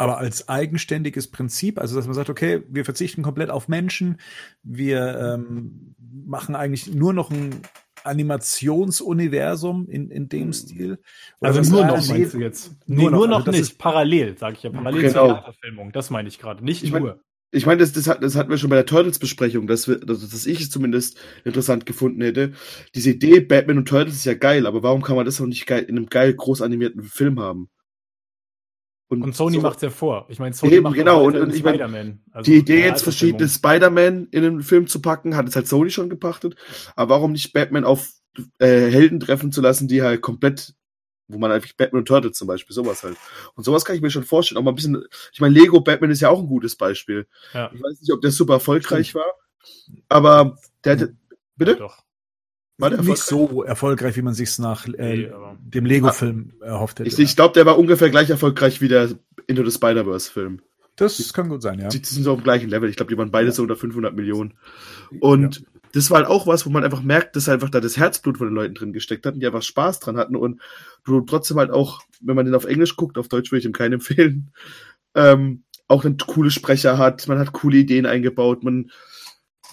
Aber als eigenständiges Prinzip, also dass man sagt, okay, wir verzichten komplett auf Menschen, wir ähm, machen eigentlich nur noch ein Animationsuniversum in, in dem Stil. Oder Also nur noch meinst du jetzt? Nur Nee, noch, nur also noch nicht. ist- parallel, sage ich ja. Parallel zur Genau. Realverfilmung. Das meine ich gerade. Nicht Ich mein- nur. Ich meine, das, das, hat, das hatten wir schon bei der Turtles-Besprechung, dass, wir, dass, dass ich es zumindest interessant gefunden hätte. Diese Idee, Batman und Turtles ist ja geil, aber warum kann man das noch nicht geil, in einem geil groß animierten Film haben? Und Sony so- macht's ja vor. Ich meine, Sony Eben, macht genau, und- und ich mein. Also Die Idee, jetzt verschiedene Spider-Man in einen Film zu packen, hat es halt Sony schon gepachtet. Aber warum nicht Batman auf äh, Helden treffen zu lassen, die halt komplett, wo man einfach Batman und Turtles zum Beispiel, sowas halt. Und sowas kann ich mir schon vorstellen. Auch mal ein bisschen, ich meine, Lego Batman ist ja auch ein gutes Beispiel. Ja. Ich weiß nicht, ob der super erfolgreich war, aber der hätte, bitte? Doch. War der nicht so erfolgreich, wie man sich's nach äh, Nee, dem Lego-Film erhofft hätte. Ich, ich glaube, der war ungefähr gleich erfolgreich wie der Into the Spider-Verse-Film. das kann gut sein, ja. Die, die sind so auf dem gleichen Level. Ich glaube, die waren beide so unter 500 Millionen. Und das war halt auch was, wo man einfach merkt, dass einfach da das Herzblut von den Leuten drin gesteckt hat und die einfach Spaß dran hatten und du trotzdem halt auch, wenn man den auf Englisch guckt, auf Deutsch würde ich ihm keinen empfehlen, ähm, auch einen coole Sprecher hat, man hat coole Ideen eingebaut, man,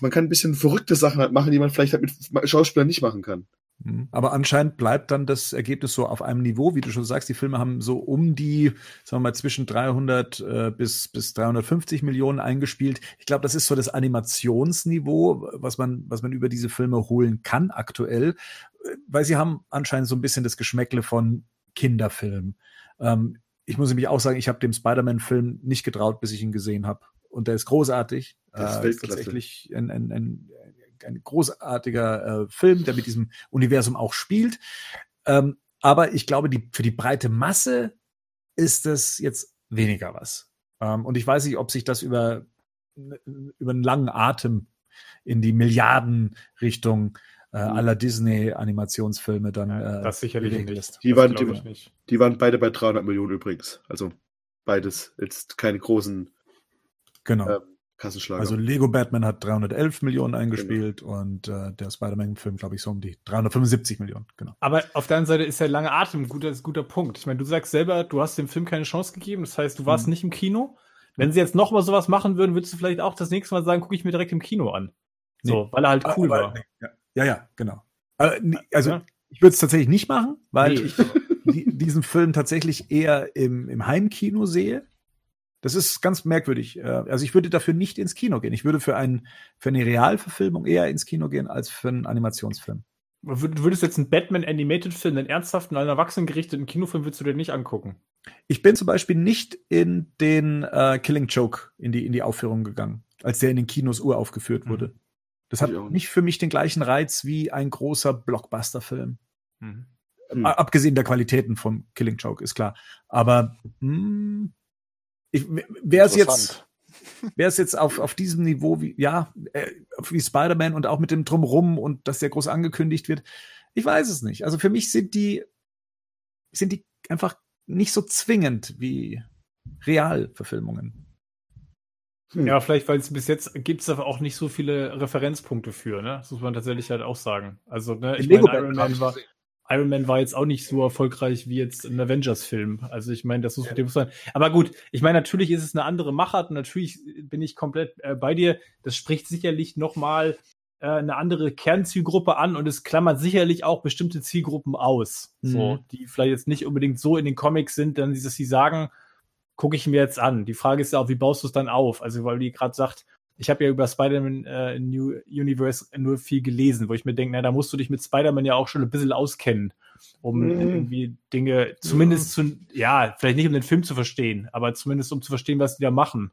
man kann ein bisschen verrückte Sachen halt machen, die man vielleicht halt mit Schauspielern nicht machen kann. Mhm. Aber anscheinend bleibt dann das Ergebnis so auf einem Niveau, wie du schon sagst. Die Filme haben so um die, sagen wir mal, zwischen 300 äh, bis, bis 350 Millionen eingespielt. Ich glaube, das ist so das Animationsniveau, was man, was man über diese Filme holen kann aktuell, weil sie haben anscheinend so ein bisschen das Geschmäckle von Kinderfilm. Ähm, ich muss nämlich auch sagen, ich habe dem Spider-Man-Film nicht getraut, bis ich ihn gesehen habe. Und der ist großartig. Der ist Äh, Weltklasse. tatsächlich ein, ein, ein, ein großartiger äh, Film, der mit diesem Universum auch spielt. Ähm, aber ich glaube, die, für die breite Masse ist es jetzt weniger was. Ähm, und ich weiß nicht, ob sich das über, über einen langen Atem in die Milliarden-Richtung äh, aller Disney-Animationsfilme dann Ja, äh, das sicherlich bewegen nicht. lässt. Die Das waren- die- ich nicht. Die waren beide bei 300 Millionen übrigens. Also beides jetzt keine großen Genau. ähm, Kassenschlager. Also Lego Batman hat 311 Millionen Genau. eingespielt und äh, der Spider-Man-Film, glaube ich, so um die 375 Millionen. Genau. Aber auf der anderen Seite ist ja lange Atem ein guter, ein guter Punkt. Ich meine, du sagst selber, du hast dem Film keine Chance gegeben. Das heißt, du warst Mhm. nicht im Kino. Wenn sie jetzt noch mal sowas machen würden, würdest du vielleicht auch das nächste Mal sagen, gucke ich mir direkt im Kino an. So, weil er halt cool Aber- war. Ja, ja, ja genau. Aber, nie- also Ja. ich würde es tatsächlich nicht machen, weil Nee. ich die, diesen Film tatsächlich eher im, im Heimkino sehe. Das ist ganz merkwürdig. Äh, Also ich würde dafür nicht ins Kino gehen. Ich würde für, einen, für eine Realverfilmung eher ins Kino gehen als für einen Animationsfilm. Du würdest jetzt einen Batman Animated Film, einen ernsthaften, einen erwachsenengerichteten Kinofilm würdest du dir nicht angucken. Ich bin zum Beispiel nicht in den äh, Killing Joke in die, in die Aufführung gegangen, als der in den Kinos uraufgeführt wurde. Das hat nicht. nicht für mich den gleichen Reiz wie ein großer Blockbuster-Film. Mhm. Hm. Abgesehen der Qualitäten vom Killing Joke, ist klar. Aber mh, ich, wäre es jetzt, wäre es jetzt auf, auf diesem Niveau wie, ja, äh, wie Spider-Man und auch mit dem Drumrum und dass der groß angekündigt wird, ich weiß es nicht. Also für mich sind die, sind die einfach nicht so zwingend wie Realverfilmungen. Hm. Ja, vielleicht, weil es bis jetzt gibt es auch nicht so viele Referenzpunkte für, ne? Das muss man tatsächlich halt auch sagen. Also, ne, ich meine, Iron Man war, Iron Man war jetzt auch nicht so erfolgreich wie jetzt ein Avengers-Film. Also ich meine, das muss mit dem sein. Aber gut, ich meine, natürlich ist es eine andere Machart und natürlich bin ich komplett äh, bei dir. Das spricht sicherlich nochmal äh, eine andere Kernzielgruppe an und es klammert sicherlich auch bestimmte Zielgruppen aus. So, Mhm. die vielleicht jetzt nicht unbedingt so in den Comics sind, dann dass sie sagen, gucke ich mir jetzt an. Die Frage ist ja auch, wie baust du es dann auf? Also, weil die gerade sagt, ich habe ja über Spider-Man äh, New Universe nur viel gelesen, wo ich mir denke, na, da musst du dich mit Spider-Man ja auch schon ein bisschen auskennen, um Mhm. irgendwie Dinge, zumindest zu, ja, vielleicht nicht um den Film zu verstehen, aber zumindest um zu verstehen, was die da machen.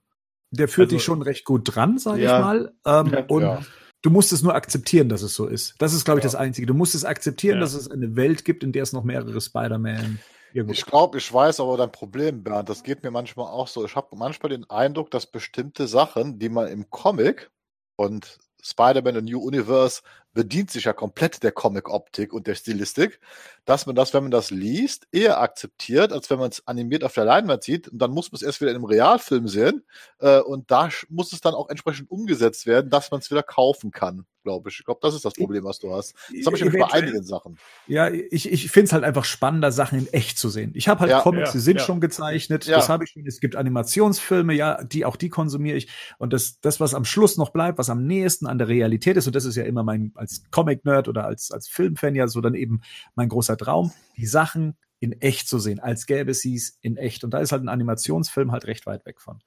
Der führt Also- dich schon recht gut dran, sage Ja. ich mal. Ähm, Ja. und Ja. du musst es nur akzeptieren, dass es so ist. Das ist, glaube ich, Ja. das Einzige. Du musst es akzeptieren, Ja. dass es eine Welt gibt, in der es noch mehrere Spider-Man irgendwo Ich glaube, ich weiß aber dein Problem, Bernd. Das geht mir manchmal auch so. Ich habe manchmal den Eindruck, dass bestimmte Sachen, die man im Comic und Spider-Man und New Universe bedient sich ja komplett der Comic-Optik und der Stilistik, dass man das, wenn man das liest, eher akzeptiert, als wenn man es animiert auf der Leinwand sieht. Und dann muss man es erst wieder in einem Realfilm sehen. Äh, und da muss es dann auch entsprechend umgesetzt werden, dass man es wieder kaufen kann, glaube ich. Ich glaube, das ist das Problem, was du hast. Das habe ich nämlich bei einigen Sachen. Ja, ich, ich finde es halt einfach spannender, Sachen in echt zu sehen. Ich habe halt Ja, Comics, ja, die sind ja. schon gezeichnet, Ja. das habe ich schon. Es gibt Animationsfilme, ja, die auch die konsumiere ich. Und das, das, was am Schluss noch bleibt, was am nächsten an der Realität ist, und das ist ja immer mein, als Comic-Nerd oder als, als Filmfan ja so dann eben mein großer Traum, die Sachen in echt zu sehen, als gäbe es sie's in echt. Und da ist halt ein Animationsfilm halt recht weit weg von.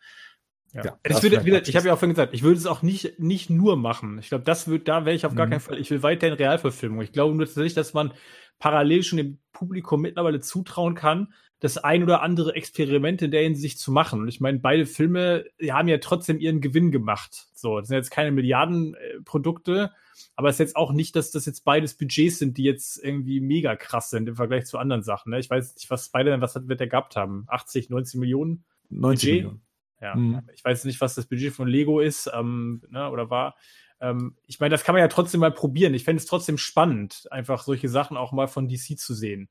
Ja. Ja, ich das würde, wieder, ich habe ja auch vorhin gesagt, ich würde es auch nicht, nicht nur machen. Ich glaube, das wird, da wäre ich auf gar Mhm. keinen Fall. Ich will weiterhin Realverfilmung. Ich glaube nur tatsächlich, dass man parallel schon dem Publikum mittlerweile zutrauen kann, das ein oder andere Experiment in der Hinsicht zu machen. Und ich meine, beide Filme die haben ja trotzdem ihren Gewinn gemacht. So, das sind jetzt keine Milliardenprodukte, aber es ist jetzt auch nicht, dass das jetzt beides Budgets sind, die jetzt irgendwie mega krass sind im Vergleich zu anderen Sachen. Ne? Ich weiß nicht, was Spider-Man, was wird der gehabt haben? 80, 90 Millionen? 90 Budget? Millionen. Ja, Mhm. ich weiß nicht, was das Budget von Lego ist ähm, ne, oder war. Ähm, ich meine, das kann man ja trotzdem mal probieren. Ich fände es trotzdem spannend, einfach solche Sachen auch mal von DC zu sehen.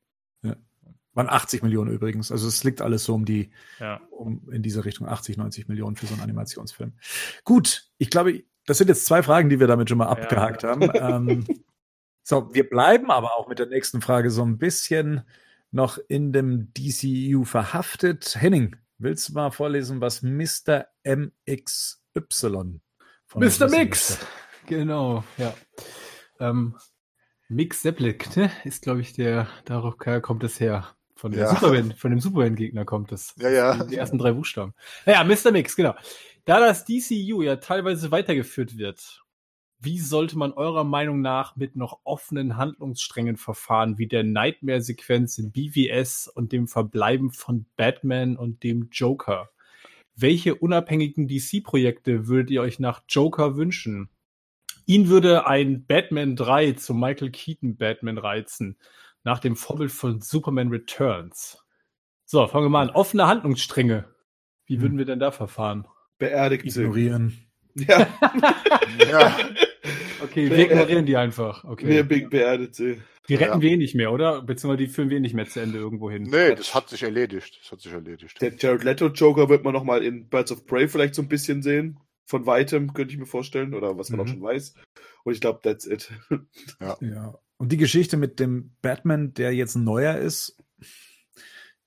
Waren 80 Millionen übrigens. Also es liegt alles so um die, Ja. um in diese Richtung 80, 90 Millionen für so einen Animationsfilm. Gut, ich glaube, das sind jetzt zwei Fragen, die wir damit schon mal abgehakt haben. Ähm, so, wir bleiben aber auch mit der nächsten Frage so ein bisschen noch in dem DCU verhaftet. Henning, willst du mal vorlesen, was Mr. MXY von Mr. Mix! Genau, ja. Ähm, Mix Sepplik, ne? Ist, glaube ich, der, darauf kommt es her. Von dem Ja. Superman, von dem Superman-Gegner kommt es. Ja, ja. Die ersten drei Buchstaben. Naja, Mr. Mix, genau. Da das DCU ja teilweise weitergeführt wird, wie sollte man eurer Meinung nach mit noch offenen Handlungssträngen verfahren, wie der Nightmare-Sequenz in BVS und dem Verbleiben von Batman und dem Joker? Welche unabhängigen DC-Projekte würdet ihr euch nach Joker wünschen? Ihn würde ein Batman 3 zum Michael Keaton Batman reizen, nach dem Vorbild von Superman Returns. So, fangen wir mal an. Offene Handlungsstränge. Wie Hm. würden wir denn da verfahren? Beerdigt. Ignorieren. Ja, Ja. Okay, wir ignorieren die einfach. Okay. wir be beerdigt sie. Die retten Ja. wir eh nicht mehr, oder? Beziehungsweise die führen wir eh nicht mehr zu Ende irgendwo hin. Nee, das hat sich erledigt. Das hat sich erledigt. Der Jared Leto Joker wird man noch mal in Birds of Prey vielleicht so ein bisschen sehen. Von weitem, könnte ich mir vorstellen. Oder was man Mhm. auch schon weiß. Und ich glaube, that's it. Ja. Und die Geschichte mit dem Batman, der jetzt ein neuer ist,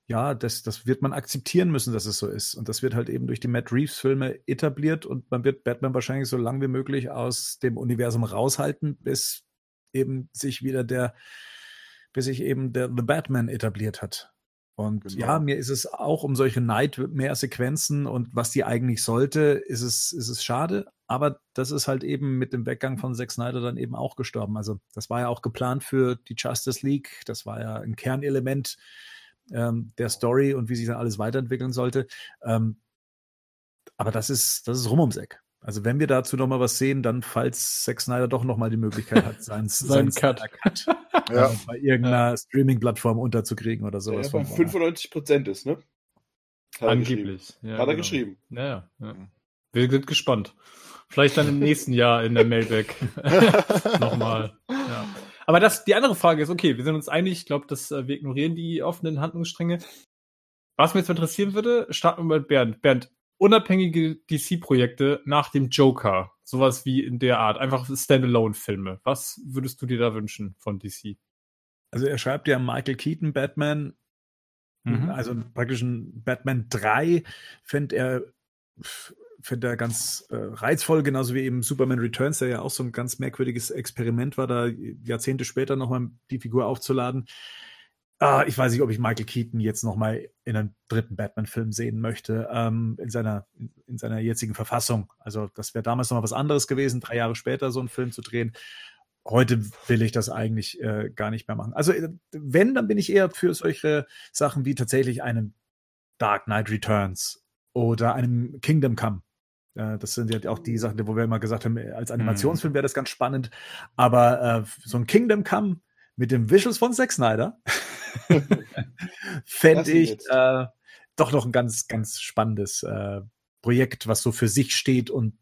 ja, das, das wird man akzeptieren müssen, dass es so ist. Und das wird halt eben durch die Matt Reeves-Filme etabliert und man wird Batman wahrscheinlich so lang wie möglich aus dem Universum raushalten, bis eben sich wieder der, bis sich eben der The Batman etabliert hat. Und Genau. ja, mir ist es auch um solche Nightmare-Sequenzen und was die eigentlich sollte, ist es, ist es schade. Aber das ist halt eben mit dem Weggang von Zack Snyder dann eben auch gestorben. Also das war ja auch geplant für die Justice League. Das war ja ein Kernelement ähm, der Story und wie sich dann alles weiterentwickeln sollte. Ähm, aber das ist, das ist rum ums Eck. Also wenn wir dazu noch mal was sehen, dann falls Zack Snyder doch noch mal die Möglichkeit hat, seinen, Seinen seinen Cut. Cut Ja. äh, bei irgendeiner Streaming-Plattform unterzukriegen oder sowas. Der bei von 95 Prozent ist, ne? Hat er. Angeblich. Ja, Hat er genau. geschrieben. Ja, ja, ja. Mhm. Wir sind gespannt. Vielleicht dann im nächsten Jahr in der Mailback. Nochmal. Ja. Aber das, die andere Frage ist, okay, wir sind uns einig, ich glaube, dass äh, wir ignorieren die offenen Handlungsstränge. Was mich jetzt interessieren würde, starten wir mit Bernd. Bernd, unabhängige DC-Projekte nach dem Joker, sowas wie in der Art, einfach Standalone-Filme. Was würdest du dir da wünschen von DC? Also er schreibt ja Michael Keaton Batman, Mhm. also praktisch ein Batman 3 fände er, fände er ganz äh, reizvoll, genauso wie eben Superman Returns, der ja auch so ein ganz merkwürdiges Experiment war, da Jahrzehnte später nochmal die Figur aufzuladen. Ah, ich weiß nicht, ob ich Michael Keaton jetzt nochmal in einem dritten Batman-Film sehen möchte, ähm, in, seiner, in, in seiner jetzigen Verfassung. Also das wäre damals nochmal was anderes gewesen, drei Jahre später so einen Film zu drehen. Heute will ich das eigentlich äh, gar nicht mehr machen. Also äh, wenn, dann bin ich eher für solche Sachen wie tatsächlich einen Dark Knight Returns oder einem Kingdom Come. Äh, das sind ja auch die Sachen, wo wir immer gesagt haben, als Animationsfilm wäre das ganz spannend. Aber äh, so ein Kingdom Come mit den Visuals von Zack Snyder fände ich äh, doch noch ein ganz, ganz spannendes äh, Projekt, was so für sich steht und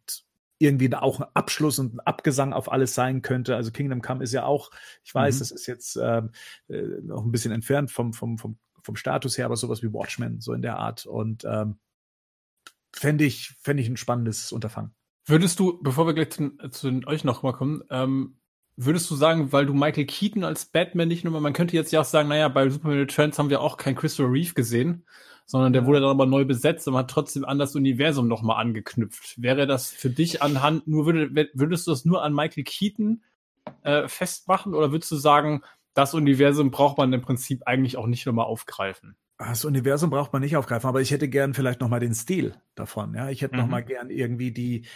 irgendwie auch ein Abschluss und ein Abgesang auf alles sein könnte. Also Kingdom Come ist ja auch, ich weiß, Mhm. das ist jetzt ähm, äh, noch ein bisschen entfernt vom, vom, vom, vom Status her, aber sowas wie Watchmen, so in der Art. Und ähm, fände ich, fände ich ein spannendes Unterfangen. Würdest du, bevor wir gleich zu, zu euch noch mal kommen, ähm, würdest du sagen, weil du Michael Keaton als Batman nicht nur, man könnte jetzt ja auch sagen, naja, bei Superman Returns haben wir auch keinen Christopher Reeve gesehen, sondern der wurde dann aber neu besetzt und hat trotzdem an das Universum nochmal angeknüpft. Wäre das für dich anhand, nur würde, würdest du das nur an Michael Keaton äh, festmachen oder würdest du sagen, das Universum braucht man im Prinzip eigentlich auch nicht nochmal aufgreifen? Das Universum braucht man nicht aufgreifen, aber ich hätte gern vielleicht noch mal den Stil davon. Ja, ich hätte noch Mhm. mal gern irgendwie die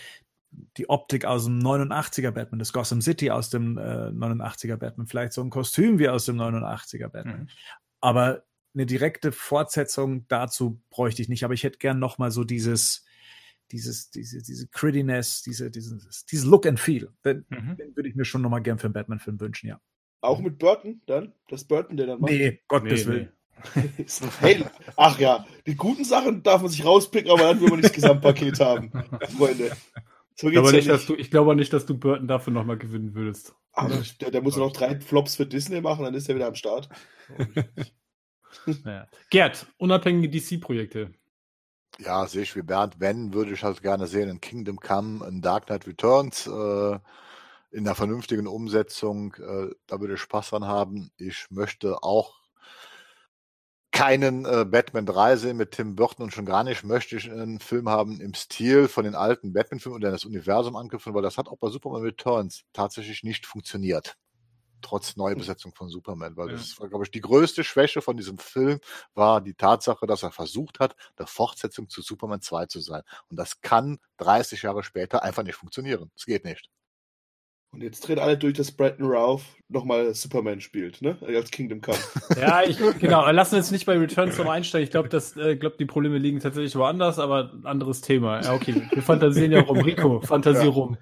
die Optik aus dem 89er Batman, das Gotham City aus dem äh, 89er Batman, vielleicht so ein Kostüm wie aus dem 89er Batman. Mhm. Aber eine direkte Fortsetzung dazu bräuchte ich nicht. Aber ich hätte gern noch mal so dieses dieses diese diese Grittiness, diese dieses dieses Look and Feel. Den, Mhm. den würde ich mir schon noch mal gern für einen Batman-Film wünschen. Ja. Auch mit Burton dann? Das Burton, der dann macht? Nee, Gottes Nee, Willen. Hey, ach ja, die guten Sachen darf man sich rauspicken, aber dann will man nicht das Gesamtpaket haben. Freunde. So Ich geht's glaube, ja nicht, dass nicht. du, ich glaube nicht, dass du Burton dafür nochmal gewinnen würdest. Aber der, der muss noch drei Flops für Disney machen, dann ist er wieder am Start. Naja. Gerd, unabhängige DC-Projekte. Ja, sehe ich wie Bernd. Wenn, würde ich halt gerne sehen, ein Kingdom Come, ein Dark Knight Returns, äh, in einer vernünftigen Umsetzung. Äh, da würde ich Spaß dran haben. Ich möchte auch keinen äh, Batman 3 sehen mit Tim Burton und schon gar nicht möchte ich einen Film haben im Stil von den alten Batman-Filmen und dann das Universum angriffen, weil das hat auch bei Superman Returns tatsächlich nicht funktioniert. Trotz Neubesetzung von Superman, weil Ja. das war, glaube ich, die größte Schwäche von diesem Film war die Tatsache, dass er versucht hat, eine Fortsetzung zu Superman 2 zu sein. Und das kann 30 Jahre später einfach nicht funktionieren. Es geht nicht. Und jetzt dreht alle durch, dass Brandon Routh nochmal Superman spielt, ne? Als Kingdom Come. Ja, ich, genau. Lassen wir jetzt nicht bei Returns noch einsteigen. Ich glaube, das, äh, glaub, die Probleme liegen tatsächlich woanders, aber ein anderes Thema. Ja, okay. Wir fantasieren ja rum. Rico, Fantasie Ja. rum.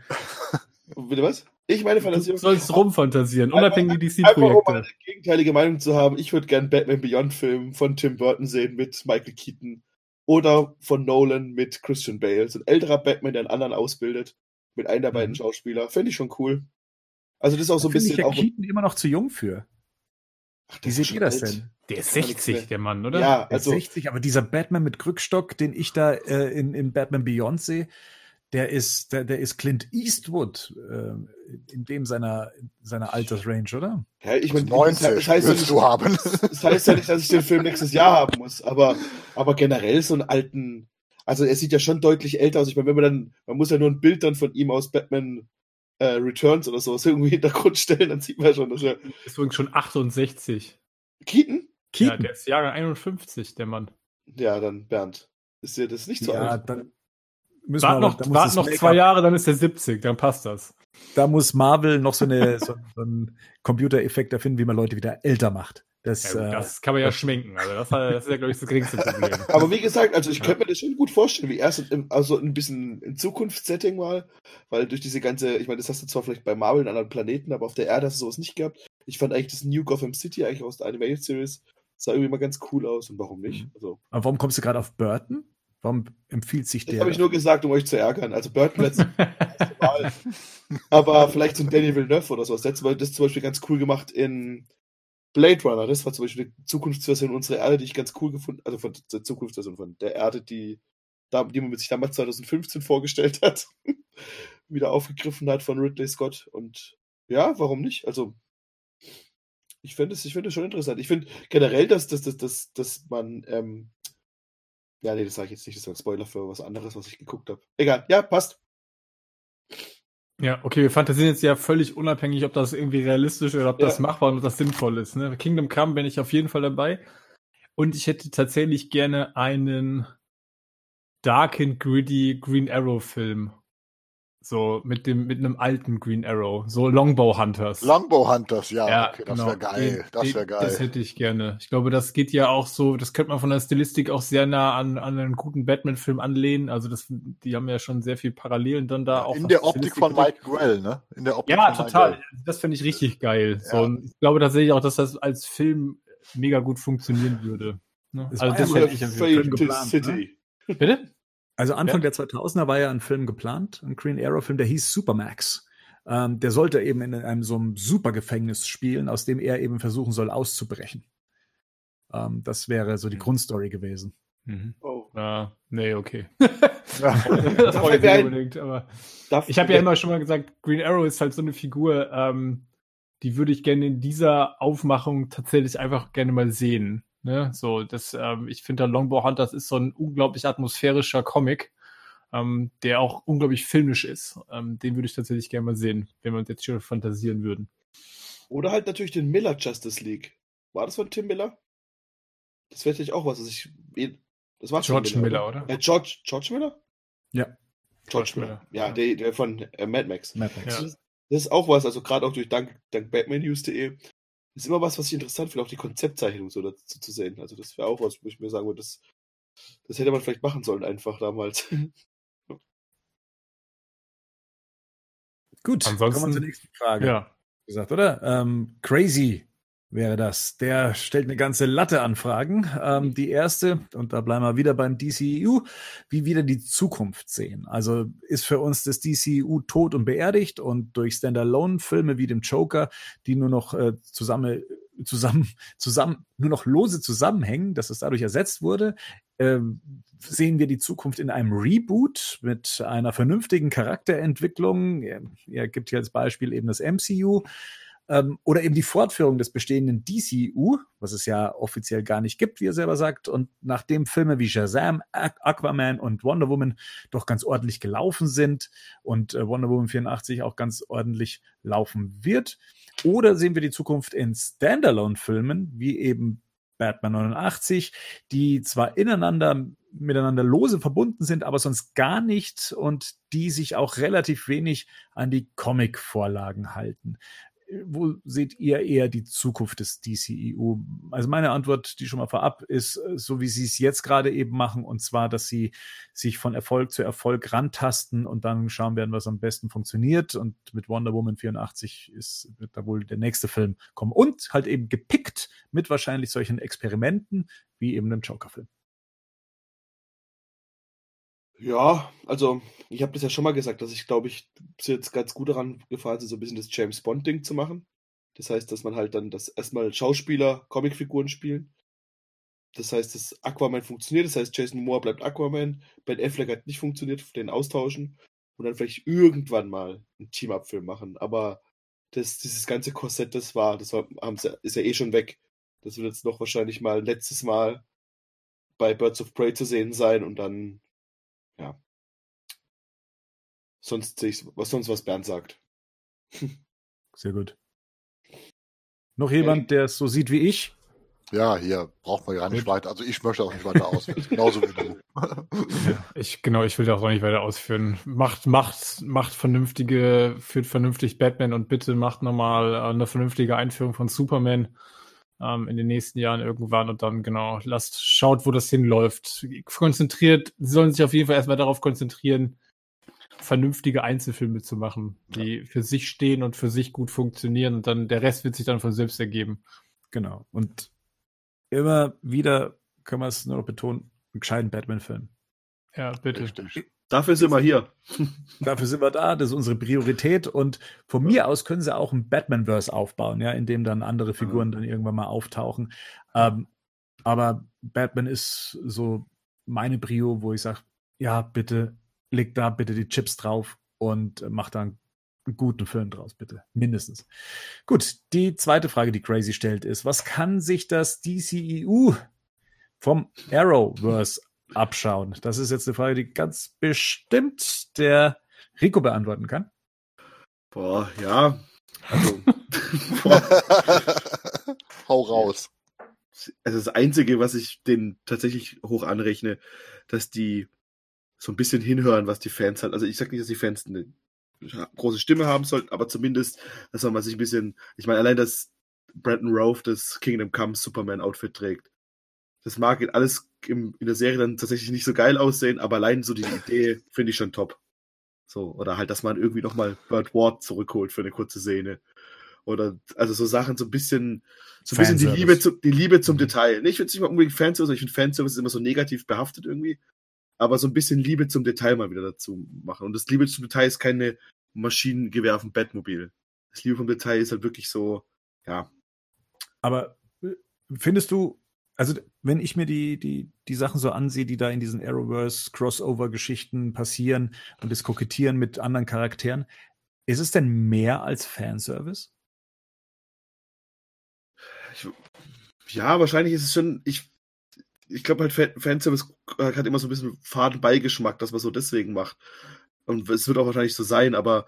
Bitte was? Ich meine Du Fantasie. sollst rumfantasieren, unabhängige Einfach um mal DC-Projekte. eine gegenteilige Meinung zu haben. Ich würde gern Batman Beyond Film von Tim Burton sehen mit Michael Keaton. Oder von Nolan mit Christian Bale. So ein älterer Batman, der einen anderen ausbildet. Mit einem der beiden Mhm. Schauspieler. Fände ich schon cool. Also das ist auch so ein Finde ich bisschen ja auch. Keaton immer noch zu jung für. Ach, Wie ist seht ihr das alt. denn? Der ist Kann man nichts 60, mehr. der Mann, oder? Ja, Der also 60, aber dieser Batman mit Krückstock, den ich da äh, in, in Batman Beyond sehe, der ist, der, der ist Clint Eastwood äh, in dem seiner, seiner Altersrange, oder? ja, ich meine, 90 das heißt, willst nicht, du haben. das heißt ja nicht, dass ich den Film nächstes Jahr haben muss, aber, aber generell so einen alten, also er sieht ja schon deutlich älter aus. Ich meine, wenn man dann, man muss ja nur ein Bild dann von ihm aus Batman äh, Returns oder sowas irgendwie in den Hintergrund stellen, dann sieht man schon, dass er Ist übrigens schon 68. Keaton? Ja, der ist Jahrgang 51, der Mann. Ja, dann Bernd. Ist dir das nicht so ja, alt? dann müssen Wart wir noch, da muss wart noch zwei Jahre, dann ist er 70, dann passt das. Da muss Marvel noch so, eine, so, so einen Computereffekt erfinden, wie man Leute wieder älter macht. Das, Ja, äh, das kann man ja schminken. Also das, das ist ja, glaube ich, das geringste Problem. Aber wie gesagt, also ich könnte mir das schon gut vorstellen, wie erst im, also ein bisschen im Zukunftssetting mal, weil durch diese ganze, ich meine, das hast du zwar vielleicht bei Marvel in anderen Planeten, aber auf der Erde hast du sowas nicht gehabt. Ich fand eigentlich das New Gotham City eigentlich aus der Animated Series sah irgendwie mal ganz cool aus und warum nicht? Mhm. Also, aber warum kommst du gerade auf Burton? Warum empfiehlt sich das der? habe ich nur gesagt, um euch zu ärgern. Also Burton letzte Wahl. Aber vielleicht so ein Danny Villeneuve oder sowas. Zum Beispiel- das ist zum Beispiel ganz cool gemacht in Blade Runner. Das war zum Beispiel eine Zukunftsversion unserer Erde, die ich ganz cool gefunden also von der Zukunftsversion von der Erde, die, die man sich damals 2015 vorgestellt hat, wieder aufgegriffen hat von Ridley Scott. Und ja, warum nicht? Also, ich finde es es schon interessant. Ich finde generell, dass, dass, dass, dass, dass man, ähm, ja, nee, das sage ich jetzt nicht, das ist ein Spoiler für was anderes, was ich geguckt habe. Egal, ja, passt. Ja, okay, wir fantasieren jetzt ja völlig unabhängig, ob das irgendwie realistisch oder ob das Ja. machbar und ob das sinnvoll ist. Ne? Kingdom Come bin ich auf jeden Fall dabei. Und ich hätte tatsächlich gerne einen Dark and Gritty Green Arrow Film. So mit dem mit einem alten Green Arrow, so Longbow Hunters. Longbow Hunters, ja, Ja, okay, das genau. wäre geil. Das wäre geil. Das hätte ich gerne. Ich glaube, das geht ja auch so, das könnte man von der Stilistik auch sehr nah an, an einen guten Batman-Film anlehnen. Also das, die haben ja schon sehr viel Parallelen dann da auch. In der Optik Stilistik von. Mike Grell, ne? In der Optik Ja, total. Das finde ich richtig geil. So, Ja. und ich glaube tatsächlich auch, dass das als Film mega gut funktionieren würde. Ne? Das Also das ja hätte ich Film. Fate geplant, City. Bitte? Also Anfang der 2000er war ja ein Film geplant, ein Green Arrow Film, der hieß Supermax. Ähm, der sollte eben in einem so einem Supergefängnis spielen, aus dem er eben versuchen soll auszubrechen. Ähm, das wäre so die Mhm. Grundstory gewesen. Mhm. Oh. Ah, nee, okay. Ja. das brauche ich nicht unbedingt, aber. Ich habe ja immer schon mal gesagt, Green Arrow ist halt so eine Figur, ähm, die würde ich gerne in dieser Aufmachung tatsächlich einfach gerne mal sehen. Ne? So, das, ähm, ich finde, der Longbow Hunters ist so ein unglaublich atmosphärischer Comic, ähm, der auch unglaublich filmisch ist. Ähm, den würde ich tatsächlich gerne mal sehen, wenn wir uns jetzt schon fantasieren würden. Oder halt natürlich den Miller Justice League. War das von Tim Miller? Das wäre natürlich auch was, was ich. Das war George Tim Miller, oder? Äh, George, George Miller? Ja. George George Miller. Miller. Ja, der, der von äh, Mad Max. Mad Max. Ja. Das ist auch was, also gerade auch durch dank, dank BatmanNews.de, ist immer was, was ich interessant finde, auch die Konzeptzeichnung so dazu zu sehen. Also das wäre auch was, wo ich mir sagen würde, das, das hätte man vielleicht machen sollen einfach damals. Gut, Ansonsten- kommen wir zur nächsten Frage. Ja. gesagt, oder? Ähm, crazy wäre das. Der stellt eine ganze Latte an Fragen. Ähm, die erste, und da bleiben wir wieder beim DCEU, wie wieder die Zukunft sehen. Also ist für uns das DCEU tot und beerdigt und durch Standalone-Filme wie dem Joker, die nur noch äh, zusammen, zusammen, zusammen, nur noch lose zusammenhängen, dass es dadurch ersetzt wurde, ähm, sehen wir die Zukunft in einem Reboot mit einer vernünftigen Charakterentwicklung. Er, er gibt hier als Beispiel eben das MCU ähm, oder eben die Fortführung des bestehenden DCU, was es ja offiziell gar nicht gibt, wie er selber sagt. Und nachdem Filme wie Shazam, Aqu- Aquaman und Wonder Woman doch ganz ordentlich gelaufen sind und äh, Wonder Woman 84 auch ganz ordentlich laufen wird, oder sehen wir die Zukunft in Standalone-Filmen, wie eben Batman 89, die zwar ineinander miteinander lose verbunden sind, aber sonst gar nicht und die sich auch relativ wenig an die Comic-Vorlagen halten. Wo seht ihr eher die Zukunft des DCEU? Also meine Antwort, die schon mal vorab ist, äh, so wie sie es jetzt gerade eben machen, und zwar, dass sie sich von Erfolg zu Erfolg rantasten und dann schauen werden, was am besten funktioniert. Und mit Wonder Woman 84 ist, wird da wohl der nächste Film kommen. Und halt eben gepickt mit wahrscheinlich solchen Experimenten wie eben dem Joker-Film. Ja, also ich habe das ja schon mal gesagt, dass ich glaube ich jetzt ganz gut daran gefallen sind, so ein bisschen das James Bond-Ding zu machen. Das heißt, dass man halt dann das erstmal Schauspieler Comicfiguren spielen. Das heißt, dass Aquaman funktioniert. Das heißt, Jason Moore bleibt Aquaman. Ben Affleck hat nicht funktioniert, den austauschen und dann vielleicht irgendwann mal einen Team-Up-Film machen. Aber das, dieses ganze Korsett, das war, das war, sie, ist ja eh schon weg. Das wird jetzt noch wahrscheinlich mal letztes Mal bei Birds of Prey zu sehen sein und dann, ja. Sonst sehe ich, was sonst was Bernd sagt. Sehr gut. Noch jemand, der es so sieht wie ich? Ja, hier braucht man gar nicht Gut. weiter. Also ich möchte auch nicht weiter ausführen. Genauso wie du. Ich, genau, ich will das auch nicht weiter ausführen. Macht, macht, macht vernünftige, führt vernünftig Batman und bitte macht nochmal äh, eine vernünftige Einführung von Superman ähm, in den nächsten Jahren irgendwann und dann, genau, lasst, schaut, wo das hinläuft. Konzentriert, sie sollen sich auf jeden Fall erstmal darauf konzentrieren, vernünftige Einzelfilme zu machen, die für sich stehen und für sich gut funktionieren und dann der Rest wird sich dann von selbst ergeben. Genau. Und immer wieder können wir es nur noch betonen, einen gescheiten Batman-Film. Ja, bitte. Richtig. Dafür sind wir hier. Dafür sind wir da, das ist unsere Priorität. Und von mir aus können sie auch ein Batman-Verse aufbauen, ja, in dem dann andere Figuren dann irgendwann mal auftauchen. Ähm, aber Batman ist so meine Prio, wo ich sage, ja, bitte leg da bitte die Chips drauf und mach da einen guten Film draus, bitte. Mindestens. Gut, die zweite Frage, die Crazy stellt, ist, was kann sich das DCEU vom Arrowverse abschauen? Das ist jetzt eine Frage, die ganz bestimmt der Rico beantworten kann. Boah, ja. Also, boah, Hau raus. also das Einzige, was ich denen tatsächlich hoch anrechne, dass die so ein bisschen hinhören, was die Fans halt. Also ich sag nicht, dass die Fans eine große Stimme haben sollten, aber zumindest, dass man sich ein bisschen. Ich meine, allein, dass Brandon Rove das Kingdom Come Superman Outfit trägt. Das mag alles im, in der Serie dann tatsächlich nicht so geil aussehen, aber allein so die Idee finde ich schon top. So, oder halt, dass man irgendwie nochmal Burt Ward zurückholt für eine kurze Szene. Oder also so Sachen so ein bisschen, so ein bisschen die. Liebe, zu, die Liebe zum Mhm. Detail. Nee, ich finde es nicht mal unbedingt Fanservice, ich finde Fanservice ist immer so negativ behaftet irgendwie. Aber so ein bisschen Liebe zum Detail mal wieder dazu machen. Und das Liebe zum Detail ist keine Maschinengewehr auf dem Batmobil. Das Liebe vom Detail ist halt wirklich so, ja, Aber äh, findest du, also wenn ich mir die, die, die Sachen so ansehe, die da in diesen Arrowverse-Crossover-Geschichten passieren und das Kokettieren mit anderen Charakteren, ist es denn mehr als Fanservice? Ich, ja, wahrscheinlich ist es schon, ich, ich glaube halt Fan- Fanservice hat immer so ein bisschen faden Beigeschmack, dass man so deswegen macht. Und es wird auch wahrscheinlich so sein, aber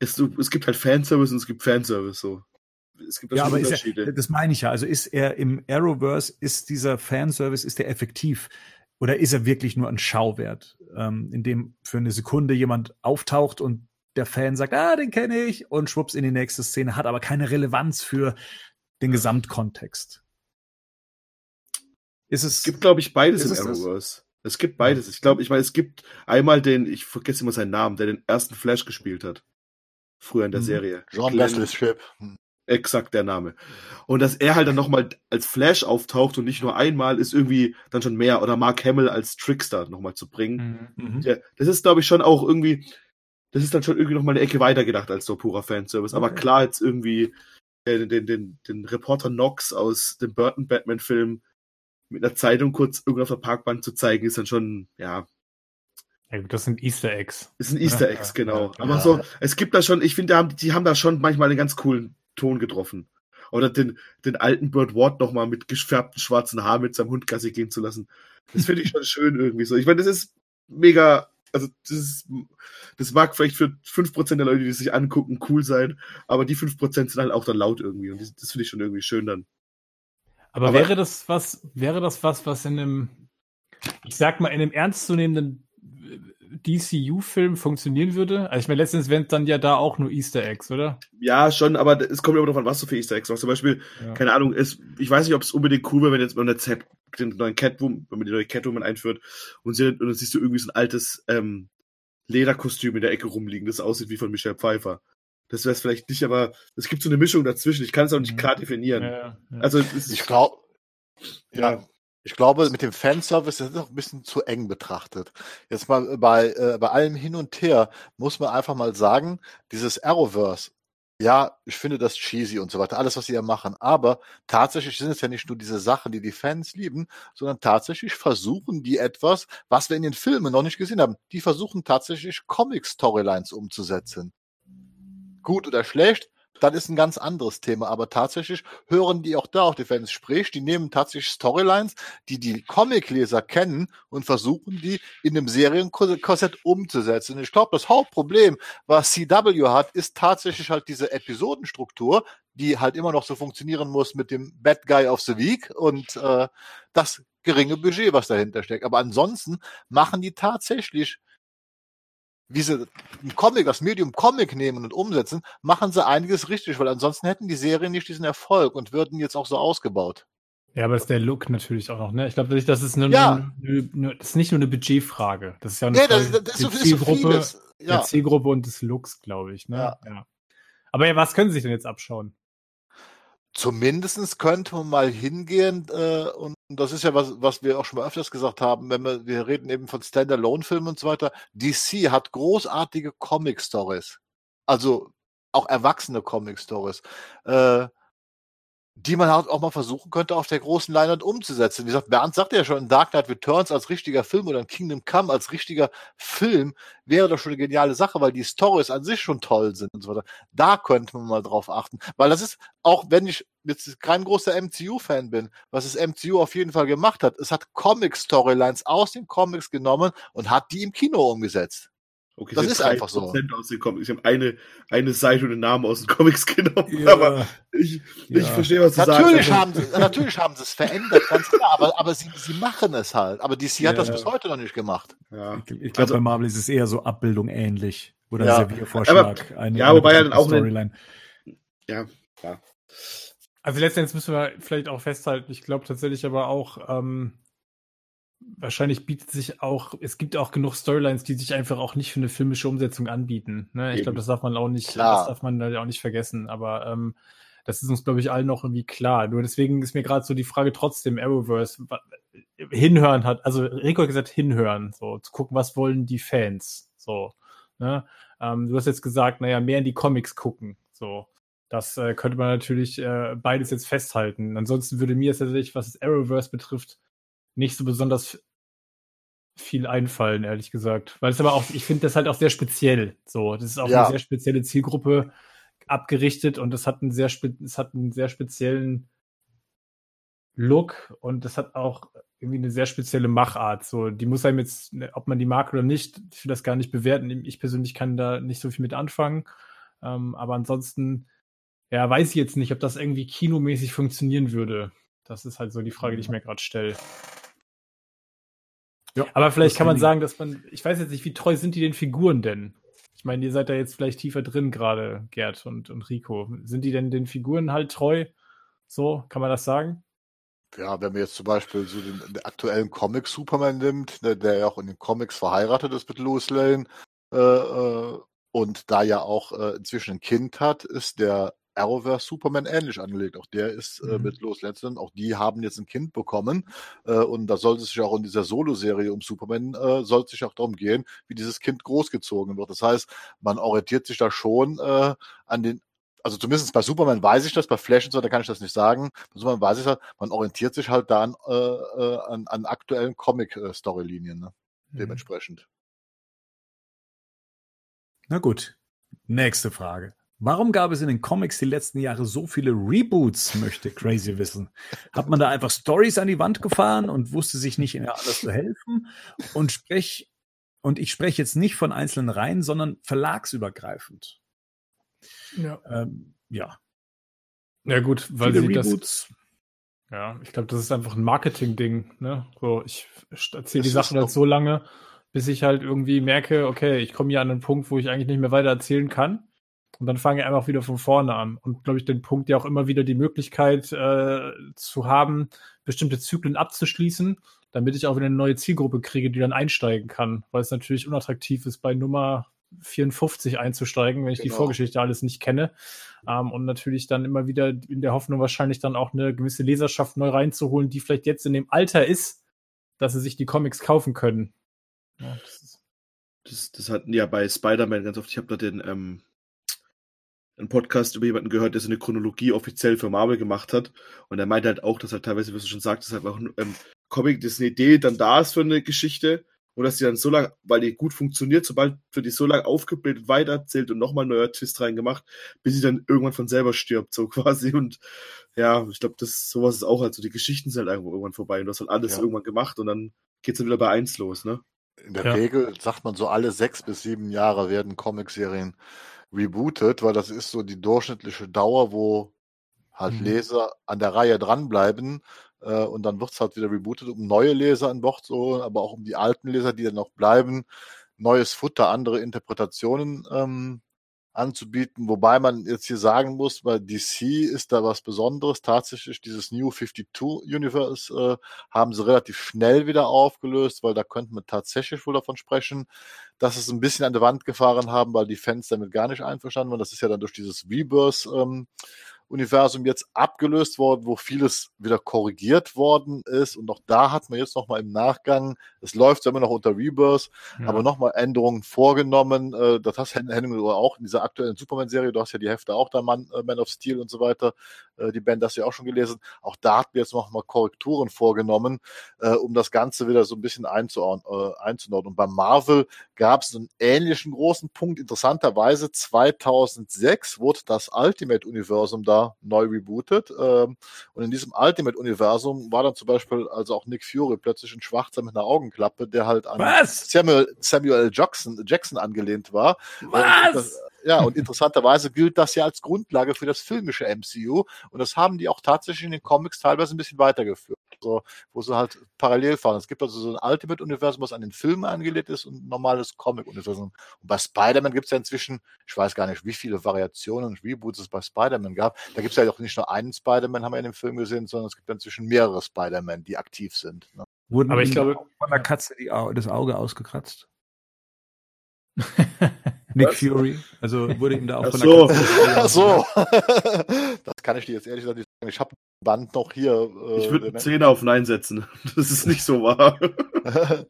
es, es gibt halt Fanservice und es gibt Fanservice so. Es gibt Ja, aber ist Unterschiede. er, das meine ich ja. Also ist er im Arrowverse, ist dieser Fanservice, ist der effektiv? Oder ist er wirklich nur ein Schauwert, ähm, in dem für eine Sekunde jemand auftaucht und der Fan sagt, ah, den kenne ich, und schwupps in die nächste Szene, hat aber keine Relevanz für den Gesamtkontext. Ist es, Es gibt, glaube ich, beides im das? Arrowverse. Es gibt beides. Ich glaube, ich meine, es gibt einmal den, ich vergesse immer seinen Namen, der den ersten Flash gespielt hat. Früher in der Mhm. Serie. John Ship. Hm. Exakt der Name. Und dass er halt dann nochmal als Flash auftaucht und nicht nur einmal, ist irgendwie dann schon mehr. Oder Mark Hamill als Trickster nochmal zu bringen. Mhm. Ja, das ist, glaube ich, schon auch irgendwie, das ist dann schon irgendwie nochmal eine Ecke weiter gedacht als so purer Fanservice. Aber Okay. klar, jetzt irgendwie äh, den, den, den, den Reporter Knox aus dem Burton Batman-Film mit einer Zeitung kurz irgendwo auf der Parkbank zu zeigen, ist dann schon, ja, Ja, gut, das sind Easter Eggs. ist ein Easter Eggs, genau. ja. Aber so, es gibt da schon, ich finde, die haben, die haben da schon manchmal einen ganz coolen Ton getroffen. Oder den, den alten Bird Ward nochmal mit gefärbten schwarzen Haaren mit seinem Hund Gassi gehen zu lassen. Das finde ich schon schön irgendwie so. Ich meine, das ist mega, also das ist, das mag vielleicht für 5% der Leute, die es sich angucken, cool sein, aber die 5% sind halt auch dann laut irgendwie und das, das finde ich schon irgendwie schön dann. Aber, Aber- wäre das was, wäre das was, was in einem, ich sag mal, in einem ernstzunehmenden DCU-Film funktionieren würde? Also ich meine, letztens wären es dann ja da auch nur Easter Eggs, oder? Ja, schon, aber es kommt immer darauf an, was du für Easter Eggs machst. Zum Beispiel, Ja. keine Ahnung, es, ich weiß nicht, ob es unbedingt cool wäre, wenn jetzt wenn der Z, den neuen Catwoman, wenn man die neue Catwoman einführt und, sie, und dann siehst du irgendwie so ein altes ähm, Lederkostüm in der Ecke rumliegen, das aussieht wie von Michelle Pfeiffer. Das wäre es vielleicht nicht, aber es gibt so eine Mischung dazwischen. Ich kann es auch nicht Mhm. klar definieren. Ja, ja. Also es ist, Ich glaube, ja. Ich glaube, mit dem Fanservice das ist noch ein bisschen zu eng betrachtet. Jetzt mal bei, äh, bei allem hin und her muss man einfach mal sagen, dieses Arrowverse ja, ich finde das cheesy und so weiter, alles, was sie ja machen. Aber tatsächlich sind es ja nicht nur diese Sachen, die die Fans lieben, sondern tatsächlich versuchen die etwas, was wir in den Filmen noch nicht gesehen haben. Die versuchen tatsächlich Comic-Storylines umzusetzen. Gut oder schlecht, dann ist ein ganz anderes Thema. Aber tatsächlich hören die auch da auf die Fans. Sprich, die nehmen tatsächlich Storylines, die die Comicleser kennen und versuchen die in einem Serienkorsett umzusetzen. Ich glaube, das Hauptproblem, was CW hat, ist tatsächlich halt diese Episodenstruktur, die halt immer noch so funktionieren muss mit dem Bad Guy of the Week und äh, das geringe Budget, was dahinter steckt. Aber ansonsten machen die tatsächlich wie sie ein Comic, das Medium Comic nehmen und umsetzen, machen sie einiges richtig, weil ansonsten hätten die Serien nicht diesen Erfolg und würden jetzt auch so ausgebaut. Ja, aber das ist der Look natürlich auch noch, ne? Ich glaube, das ist, nur, Ja. nur, das ist nicht nur eine Budgetfrage. Das ist ja eine Nee, das, Frage das ist der so, ist so Zielgruppe, der Ja. Zielgruppe und des Looks, glaube ich, ne? Ja. Aber ja, was können Sie sich denn jetzt abschauen? Zumindestens könnte man mal hingehen, äh, und das ist ja was, was wir auch schon mal öfters gesagt haben, wenn wir, wir reden eben von Standalone-Filmen und so weiter. DC hat großartige Comic-Stories. Also auch erwachsene Comic-Stories. Äh, die man halt auch mal versuchen könnte, auf der großen Leinwand umzusetzen. Wie gesagt, Bernd sagte ja schon, Dark Knight Returns als richtiger Film oder Kingdom Come als richtiger Film wäre doch schon eine geniale Sache, weil die Stories an sich schon toll sind und so weiter. Da könnte man mal drauf achten. Weil das ist, auch wenn ich jetzt kein großer MCU-Fan bin, was das MCU auf jeden Fall gemacht hat, es hat Comic-Storylines aus den Comics genommen und hat die im Kino umgesetzt. Okay, Das ist einfach so. 3% Aus den Comics. Ich habe eine, eine Seite und den Namen aus den Comics genommen, Ja. aber ich, ich Ja. verstehe, was du Natürlich sagst. haben sie, natürlich haben sie es verändert, ganz klar, aber, aber sie, sie machen es halt. Aber DC hat das Ja. bis heute noch nicht gemacht. Ja. Ich, ich glaube, Also- bei Marvel ist es eher so Abbildung ähnlich. Oder Ja. Serviervorschlag. eine, ja, wobei ja dann auch eine- Storyline. ja, ja. Also letztendlich müssen wir vielleicht auch festhalten, ich glaube tatsächlich aber auch, ähm, wahrscheinlich bietet sich auch, es gibt auch genug Storylines, die sich einfach auch nicht für eine filmische Umsetzung anbieten. Ne? Ich glaube, das darf man auch nicht, Klar. das darf man da auch nicht vergessen. Aber ähm, das ist uns, glaube ich, allen noch irgendwie klar. Nur deswegen ist mir gerade so die Frage trotzdem, Arrowverse, wa- hinhören hat, also Rico hat gesagt, hinhören, so zu gucken, was wollen die Fans. So. Ne? Ähm, du hast jetzt gesagt, naja, mehr in die Comics gucken. So. Das äh, könnte man natürlich äh, beides jetzt festhalten. Ansonsten würde mir tatsächlich, was das Arrowverse betrifft, nicht so besonders viel einfallen, ehrlich gesagt. Weil es aber auch, ich finde das halt auch sehr speziell. So, das ist auch Ja. eine sehr spezielle Zielgruppe abgerichtet und es hat einen sehr, es hat einen sehr speziellen Look und das hat auch irgendwie eine sehr spezielle Machart. So, die muss einem jetzt, ne, ob man die mag oder nicht, ich will das gar nicht bewerten. Ich persönlich kann da nicht so viel mit anfangen. Ähm, aber ansonsten, ja, weiß ich jetzt nicht, ob das irgendwie kinomäßig funktionieren würde. Das ist halt so die Frage, die ich mir gerade stelle. Ja, Aber vielleicht kann man sagen, dass man, ich weiß jetzt nicht, wie treu sind die den Figuren denn? Ich meine, ihr seid da jetzt vielleicht tiefer drin gerade, Gerd und, und Rico. Sind die denn den Figuren halt treu? So, kann man das sagen? Ja, wenn man jetzt zum Beispiel so den, den aktuellen Comic Superman nimmt, ne, der ja auch in den Comics verheiratet ist mit Lois Lane äh, äh, und da ja auch äh, inzwischen ein Kind hat, ist der Arrowverse Superman ähnlich angelegt. Auch der ist äh, Mhm. mit Lois Lane, auch die haben jetzt ein Kind bekommen äh, und da sollte es sich auch in dieser Solo-Serie um Superman, äh, sollte es sich auch darum gehen, wie dieses Kind großgezogen wird. Das heißt, man orientiert sich da schon äh, an den also zumindest bei Superman weiß ich das, bei Flash und so, da kann ich das nicht sagen. Bei Superman weiß ich das, man orientiert sich halt da an, äh, äh, an, an aktuellen Comic-Storylinien, ne? Mhm. dementsprechend. Na gut. Nächste Frage. Warum gab es in den Comics die letzten Jahre so viele Reboots, möchte Crazy wissen. Hat man da einfach Stories an die Wand gefahren und wusste sich nicht in alles zu helfen? Und sprech, und ich spreche jetzt nicht von einzelnen Reihen, sondern verlagsübergreifend. Ja. Ähm, ja, Ja, gut, weil viele sie das. Reboots. Ja, ich glaube, das ist einfach ein Marketing-Ding. Ne? So, ich erzähle die Sachen halt so lange, bis ich halt irgendwie merke, okay, ich komme hier an einen Punkt, wo ich eigentlich nicht mehr weiter erzählen kann. Und dann fange ich einfach wieder von vorne an. Und glaube ich, den Punkt ja auch immer wieder die Möglichkeit äh, zu haben, bestimmte Zyklen abzuschließen, damit ich auch wieder eine neue Zielgruppe kriege, die dann einsteigen kann. Weil es natürlich unattraktiv ist, bei Nummer 54 einzusteigen, wenn ich die Genau. Vorgeschichte alles nicht kenne. Ähm, und natürlich dann immer wieder in der Hoffnung wahrscheinlich dann auch eine gewisse Leserschaft neu reinzuholen, die vielleicht jetzt in dem Alter ist, dass sie sich die Comics kaufen können. Ja, das Das, das hatten die ja bei Spider-Man ganz oft. Ich habe da den, ähm, einen Podcast über jemanden gehört, der so eine Chronologie offiziell für Marvel gemacht hat. Und er meinte halt auch, dass halt teilweise, wie du schon sagst, dass halt auch ähm, Comic, dass eine Idee dann da ist für eine Geschichte und dass die dann so lange, weil die gut funktioniert, sobald wird die so lange aufgebildet, weitererzählt und nochmal ein neuer Twist reingemacht, bis sie dann irgendwann von selber stirbt, so quasi. Und ja, ich glaube, das sowas ist auch halt so, die Geschichten sind halt irgendwann vorbei und das hat alles Ja. irgendwann gemacht und dann geht's dann wieder bei eins los, ne? In der Ja. Regel sagt man so, alle sechs bis sieben Jahre werden Comicserien rebootet, weil das ist so die durchschnittliche Dauer, wo halt Mhm. Leser an der Reihe dranbleiben äh, und dann wird's halt wieder rebootet, um neue Leser an Bord zu holen, aber auch um die alten Leser, die dann noch bleiben, neues Futter, andere Interpretationen ähm, anzubieten. Wobei man jetzt hier sagen muss, bei DC ist da was Besonderes. Tatsächlich dieses New 52 Universe äh, haben sie relativ schnell wieder aufgelöst, weil da könnte man tatsächlich wohl davon sprechen, dass es ein bisschen an der Wand gefahren haben, weil die Fans damit gar nicht einverstanden waren. Das ist ja dann durch dieses Rebirth ähm, Universum jetzt abgelöst worden, wo vieles wieder korrigiert worden ist. Und auch da hat man jetzt nochmal im Nachgang, es läuft zwar immer noch unter Rebirth, Ja. aber nochmal Änderungen vorgenommen. Äh, das hast Hen- Henning auch in dieser aktuellen Superman-Serie. Du hast ja die Hefte auch da, Man, äh, Man of Steel und so weiter. Äh, die Band hast du ja auch schon gelesen. Auch da hat wir jetzt nochmal Korrekturen vorgenommen, um das Ganze wieder so ein bisschen einzuordnen. Einzuordnen. Und bei Marvel gab es einen ähnlichen großen Punkt. Interessanterweise 2006 wurde das Ultimate-Universum da neu rebootet. Ähm, und in diesem Ultimate-Universum war dann zum Beispiel also auch Nick Fury plötzlich ein Schwarzer mit einer Augenklappe, der halt an Was? Samuel, Samuel. Jackson, Jackson angelehnt war. Und das, ja, und interessanterweise gilt das ja als Grundlage für das filmische MCU. Und das haben die auch tatsächlich in den Comics teilweise ein bisschen weitergeführt. So, wo sie halt parallel fahren. Es gibt also so ein Ultimate-Universum, was an den Filmen angelegt ist und ein normales Comic-Universum. Und bei Spider-Man gibt es ja inzwischen, ich weiß gar nicht, wie viele Variationen und Reboots es bei Spider-Man gab. Da gibt es ja auch nicht nur einen Spider-Man, haben wir in dem Film gesehen, sondern es gibt ja inzwischen mehrere Spider-Man, die aktiv sind. Ne? Wurden Aber ich glaube- von der Katze die Au das Auge ausgekratzt? Nick Was? Fury. Also wurde ihm da auch Ach von so. Ach so. das kann ich dir jetzt ehrlich gesagt nicht sagen. Ich habe ein Band noch hier. Äh, Ich würde Zehner auf Nein setzen. Das ist nicht so wahr.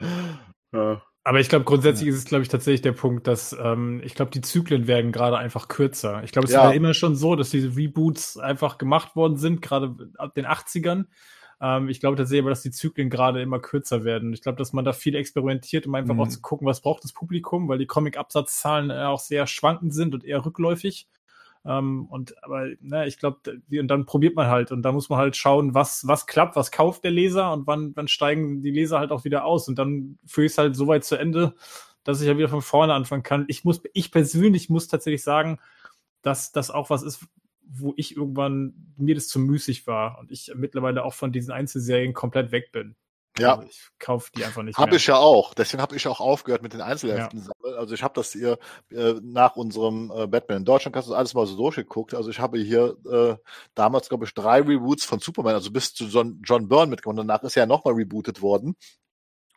ja. Aber ich glaube, grundsätzlich ist es, glaube ich, tatsächlich der Punkt, dass ähm, ich glaube, die Zyklen werden gerade einfach kürzer. Ich glaube, es Ja. war immer schon so, dass diese Reboots einfach gemacht worden sind, gerade ab den 80ern. Ähm, ich glaube tatsächlich aber, dass die Zyklen gerade immer kürzer werden. Ich glaube, dass man da viel experimentiert, um einfach Mhm. auch zu gucken, was braucht das Publikum, weil die Comic-Absatzzahlen äh, auch sehr schwankend sind und eher rückläufig. Ähm, und aber ne, ich glaube, und dann probiert man halt und da muss man halt schauen, was was klappt, was kauft der Leser und wann wann steigen die Leser halt auch wieder aus und dann führe ich es halt so weit zu Ende, dass ich ja wieder von vorne anfangen kann. Ich muss ich persönlich muss tatsächlich sagen, dass das auch was ist, wo ich irgendwann mir das zu müßig war und ich mittlerweile auch von diesen Einzelserien komplett weg bin. Ja. Also ich kaufe die einfach nicht Habe ich ja auch. Deswegen habe ich auch aufgehört mit den Einzelheften. sammeln. Also ich habe das hier äh, nach unserem äh, Batman in Deutschland hast du alles mal so durchgeguckt. Also ich habe hier äh, damals, glaube ich, drei Reboots von Superman, also bis zu John, John Byrne mitgekommen. Danach ist er ja nochmal rebootet worden.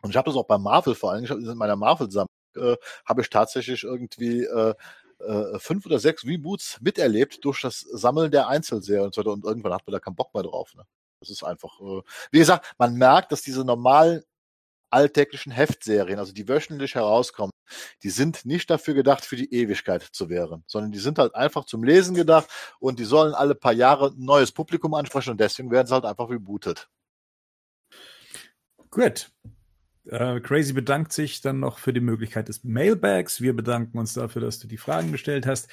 Und ich habe das auch bei Marvel vor allem, ich hab, in meiner Marvel-Sammlung äh, habe ich tatsächlich irgendwie äh, äh, fünf oder sechs Reboots miterlebt durch das Sammeln der Einzelserien und so weiter. Und irgendwann hat man da keinen Bock mehr drauf. Ne? Das ist einfach, äh, wie gesagt, man merkt, dass diese normalen alltäglichen Heftserien, also die wöchentlich herauskommen, die sind nicht dafür gedacht, für die Ewigkeit zu wären, sondern die sind halt einfach zum Lesen gedacht und die sollen alle paar Jahre ein neues Publikum ansprechen und deswegen werden sie halt einfach rebootet. Gut. Äh, Crazy bedankt sich dann noch für die Möglichkeit des Mailbags. Wir bedanken uns dafür, dass du die Fragen gestellt hast.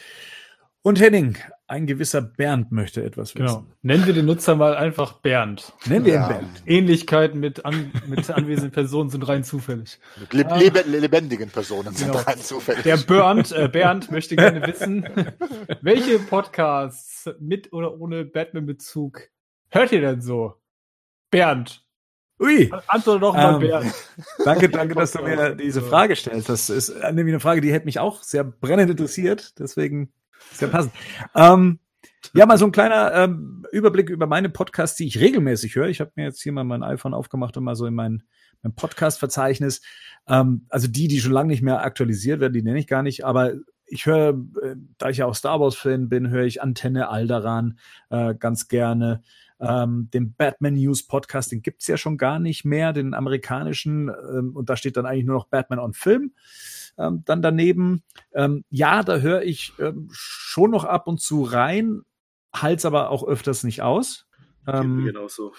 Und Henning, ein gewisser Bernd möchte etwas wissen. Genau. Nennen wir den Nutzer mal einfach Bernd. Nennen wir Ja. ihn Bernd. Ähnlichkeiten mit, an, mit anwesenden Personen sind rein zufällig. Mit leb Ah. lebe lebendigen Personen sind Genau. rein zufällig. Der Bernd, äh, Bernd möchte gerne wissen, welche Podcasts mit oder ohne Batman-Bezug hört ihr denn so? Bernd. Ui, Antworte doch mal, Ähm, Bernd. danke, danke, dass du mir diese Frage stellst. Das ist nämlich eine Frage, die hätte mich auch sehr brennend interessiert. Deswegen sehr passend. Ähm, ja, mal so ein kleiner ähm, Überblick über meine Podcasts, die ich regelmäßig höre. Ich habe mir jetzt hier mal mein iPhone aufgemacht und mal so in mein, mein Podcast-Verzeichnis. Ähm, also die, die schon lange nicht mehr aktualisiert werden, die nenne ich gar nicht. Aber ich höre, äh, da ich ja auch Star Wars-Fan bin, höre ich Antenne Alderan äh, ganz gerne. Ähm, den Batman News Podcast, den gibt's ja schon gar nicht mehr, den amerikanischen. Ähm, und da steht dann eigentlich nur noch Batman on Film. Ähm, dann daneben, ähm, ja, da höre ich ähm, schon noch ab und zu rein, halt's aber auch öfters nicht aus. Ähm, genau so.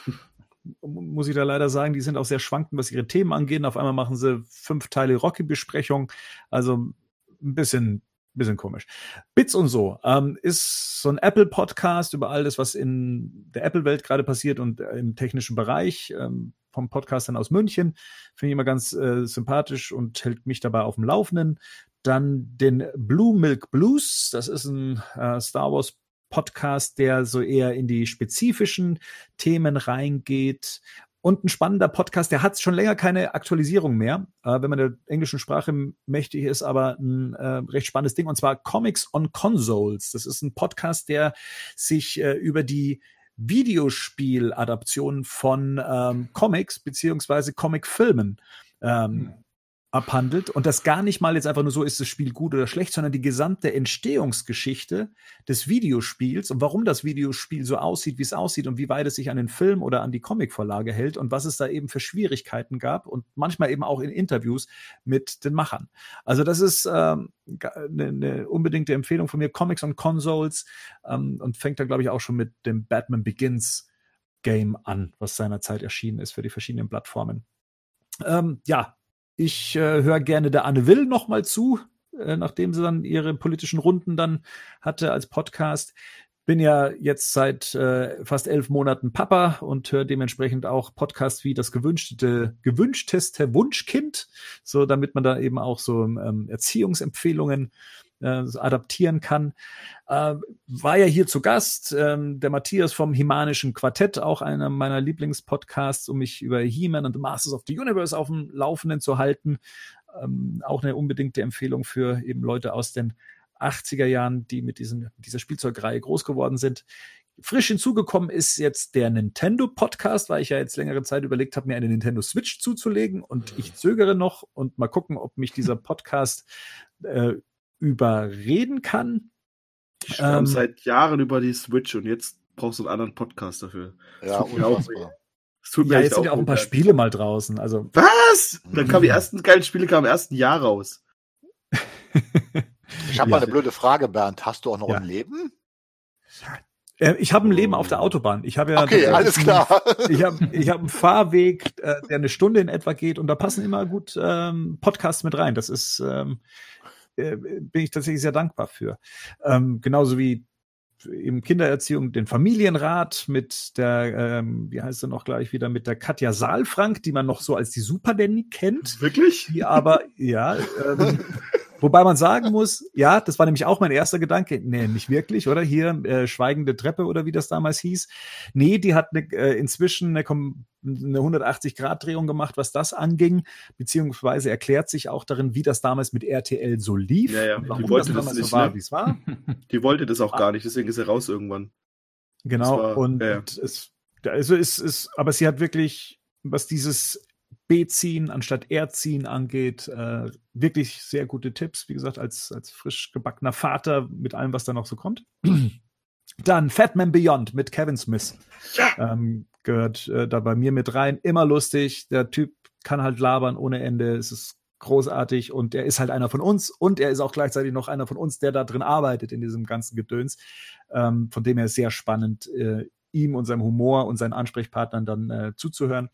muss ich da leider sagen, die sind auch sehr schwankend, was ihre Themen angeht. Auf einmal machen sie fünf Teile Rocky-Besprechung. Also ein bisschen, bisschen komisch. Bits und so ähm, ist so ein Apple-Podcast über all das, was in der Apple-Welt gerade passiert und äh, im technischen Bereich. Ähm, vom Podcastern aus München. Finde ich immer ganz äh, sympathisch und hält mich dabei auf dem Laufenden. Dann den Blue Milk Blues. Das ist ein äh, Star Wars Podcast, der so eher in die spezifischen Themen reingeht. Und ein spannender Podcast, der hat schon länger keine Aktualisierung mehr, äh, wenn man der englischen Sprache mächtig ist, aber ein äh, recht spannendes Ding, und zwar Comics on Consoles. Das ist ein Podcast, der sich äh, über die Videospieladaption von ähm, Comics beziehungsweise Comicfilmen ähm, hm abhandelt und das gar nicht mal jetzt einfach nur so ist das Spiel gut oder schlecht, sondern die gesamte Entstehungsgeschichte des Videospiels und warum das Videospiel so aussieht, wie es aussieht und wie weit es sich an den Film oder an die Comicvorlage hält und was es da eben für Schwierigkeiten gab und manchmal eben auch in Interviews mit den Machern. Also das ist ähm, eine, eine unbedingte Empfehlung von mir, Comics on Consoles ähm, und fängt da glaube ich auch schon mit dem Batman Begins Game an, was seinerzeit erschienen ist für die verschiedenen Plattformen. Ähm, ja, ich äh, höre gerne der Anne Will noch mal zu, äh, nachdem sie dann ihre politischen Runden dann hatte als Podcast. Bin ja jetzt seit äh, fast elf Monaten Papa und höre dementsprechend auch Podcasts wie das gewünschte, gewünschteste Wunschkind, so damit man da eben auch so ähm, Erziehungsempfehlungen äh, adaptieren kann. Äh, war ja hier zu Gast, ähm, der Matthias vom Himanischen Quartett, auch einer meiner Lieblingspodcasts, um mich über He-Man und The Masters of the Universe auf dem Laufenden zu halten. Ähm, auch eine unbedingte Empfehlung für eben Leute aus den 80er Jahren, die mit diesen, dieser Spielzeugreihe groß geworden sind. Frisch hinzugekommen ist jetzt der Nintendo Podcast, weil ich ja jetzt längere Zeit überlegt habe, mir eine Nintendo Switch zuzulegen und ich zögere noch und mal gucken, ob mich dieser Podcast äh, überreden kann. Ich ähm, seit Jahren über die Switch und jetzt brauchst du einen anderen Podcast dafür. Ja, unfassbar. Es tut mir ja, jetzt sind ja auch ein paar Spiele mal draußen. Also Was? Dann kamen die ersten geilen Spiele kamen im ersten Jahr raus. ich habe ja. mal eine blöde Frage, Bernd. Hast du auch noch ja. ein Leben? Äh, ich habe ein Leben auf der Autobahn. Ich habe ja okay, alles klar. Ich habe ich hab einen Fahrweg, äh, der eine Stunde in etwa geht, und da passen immer gut ähm, Podcasts mit rein. Das ist ähm, äh, bin ich tatsächlich sehr dankbar für. Ähm, genauso wie im Kindererziehung den Familienrat mit der, ähm, wie heißt er noch gleich wieder, mit der Katja Saalfrank, die man noch so als die Super Danny kennt. Wirklich? Die aber, ja, ähm, Wobei man sagen muss, ja, das war nämlich auch mein erster Gedanke. Nee, nicht wirklich, oder? Hier, äh, Schweigende Treppe oder wie das damals hieß. Nee, die hat ne, äh, inzwischen eine, eine 180-Grad-Drehung gemacht, was das anging, beziehungsweise erklärt sich auch darin, wie das damals mit RTL so lief. Ja, ja. Warum die wollte das, das nicht, so war, ne? wie es war. Die wollte das auch ah. gar nicht, deswegen ist er raus irgendwann. Genau, war, und ja. es, also es ist, aber sie hat wirklich, was dieses B-Ziehen anstatt R-Ziehen angeht. Äh, wirklich sehr gute Tipps, wie gesagt, als, als frisch gebackener Vater mit allem, was da noch so kommt. Dann Fatman Beyond mit Kevin Smith. Ja. Ähm, gehört äh, da bei mir mit rein. Immer lustig. Der Typ kann halt labern ohne Ende. Es ist großartig und er ist halt einer von uns und er ist auch gleichzeitig noch einer von uns, der da drin arbeitet in diesem ganzen Gedöns. Ähm, von dem her sehr spannend, äh, ihm und seinem Humor und seinen Ansprechpartnern dann äh, zuzuhören.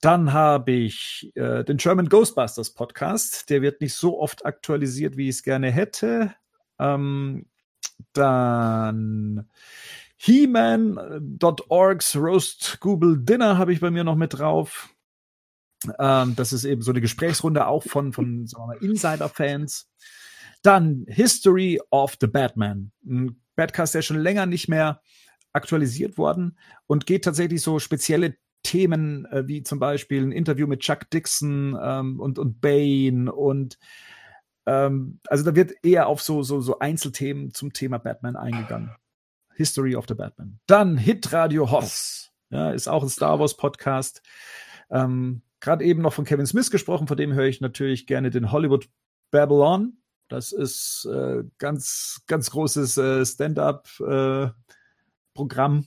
Dann habe ich äh, den German Ghostbusters Podcast. Der wird nicht so oft aktualisiert, wie ich es gerne hätte. Ähm, dann He-Man.orgs Roast Google Dinner habe ich bei mir noch mit drauf. Ähm, das ist eben so eine Gesprächsrunde auch von, von Insider-Fans. Dann History of the Batman. Ein Badcast, der schon länger nicht mehr aktualisiert worden und geht tatsächlich so spezielle Themen äh, wie zum Beispiel ein Interview mit Chuck Dixon ähm, und, und Bane und ähm, also da wird eher auf so, so, so Einzelthemen zum Thema Batman eingegangen. History of the Batman. Dann Hit Radio Hoss. Ja, ist auch ein Star Wars Podcast. Ähm, Gerade eben noch von Kevin Smith gesprochen, von dem höre ich natürlich gerne den Hollywood Babylon. Das ist äh, ganz, ganz großes äh, Stand-up-Programm.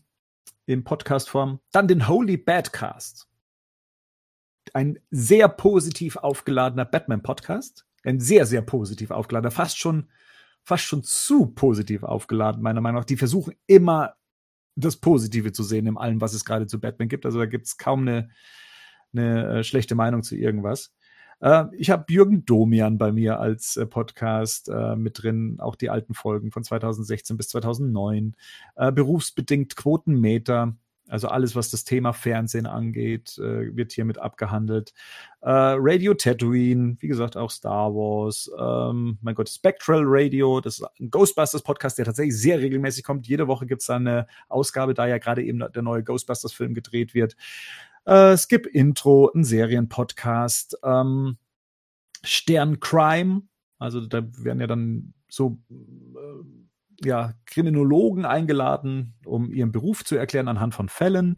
In Podcast-Form. Dann den Holy Badcast. Ein sehr positiv aufgeladener Batman-Podcast. ein sehr, sehr positiv aufgeladener, fast schon, fast schon zu positiv aufgeladen, meiner Meinung nach. Die versuchen immer das Positive zu sehen in allem, was es gerade zu Batman gibt. Also da gibt es kaum eine, eine äh, schlechte Meinung zu irgendwas. Äh, ich habe Jürgen Domian bei mir als äh, Podcast äh, mit drin, auch die alten Folgen von 2016 bis 2009. Äh, berufsbedingt Quotenmeter, also alles, was das Thema Fernsehen angeht, äh, wird hier mit abgehandelt. Äh, Radio Tatooine, wie gesagt, auch Star Wars. Ähm, mein Gott, Spectral Radio, das ist ein Ghostbusters-Podcast, der tatsächlich sehr regelmäßig kommt. Jede Woche gibt es da eine Ausgabe, da ja gerade eben der neue Ghostbusters-Film gedreht wird. Äh, Skip Intro, ein Serienpodcast. Ähm, Stern Crime, also da werden ja dann so äh, ja, Kriminologen eingeladen, um ihren Beruf zu erklären anhand von Fällen.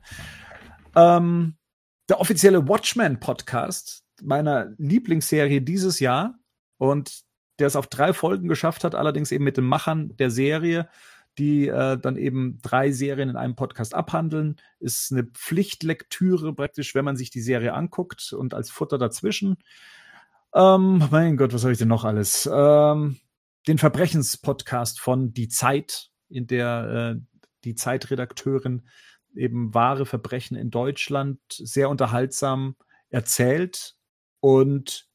Ähm, der offizielle Watchmen-Podcast meiner Lieblingsserie dieses Jahr und der es auf drei Folgen geschafft hat, allerdings eben mit den Machern der Serie, die äh, dann eben drei Serien in einem Podcast abhandeln. Ist eine Pflichtlektüre praktisch, wenn man sich die Serie anguckt und als Futter dazwischen. Ähm, mein Gott, was habe ich denn noch alles? Ähm, den Verbrechenspodcast von Die Zeit, in der äh, die Zeitredakteurin eben wahre Verbrechen in Deutschland sehr unterhaltsam erzählt. Und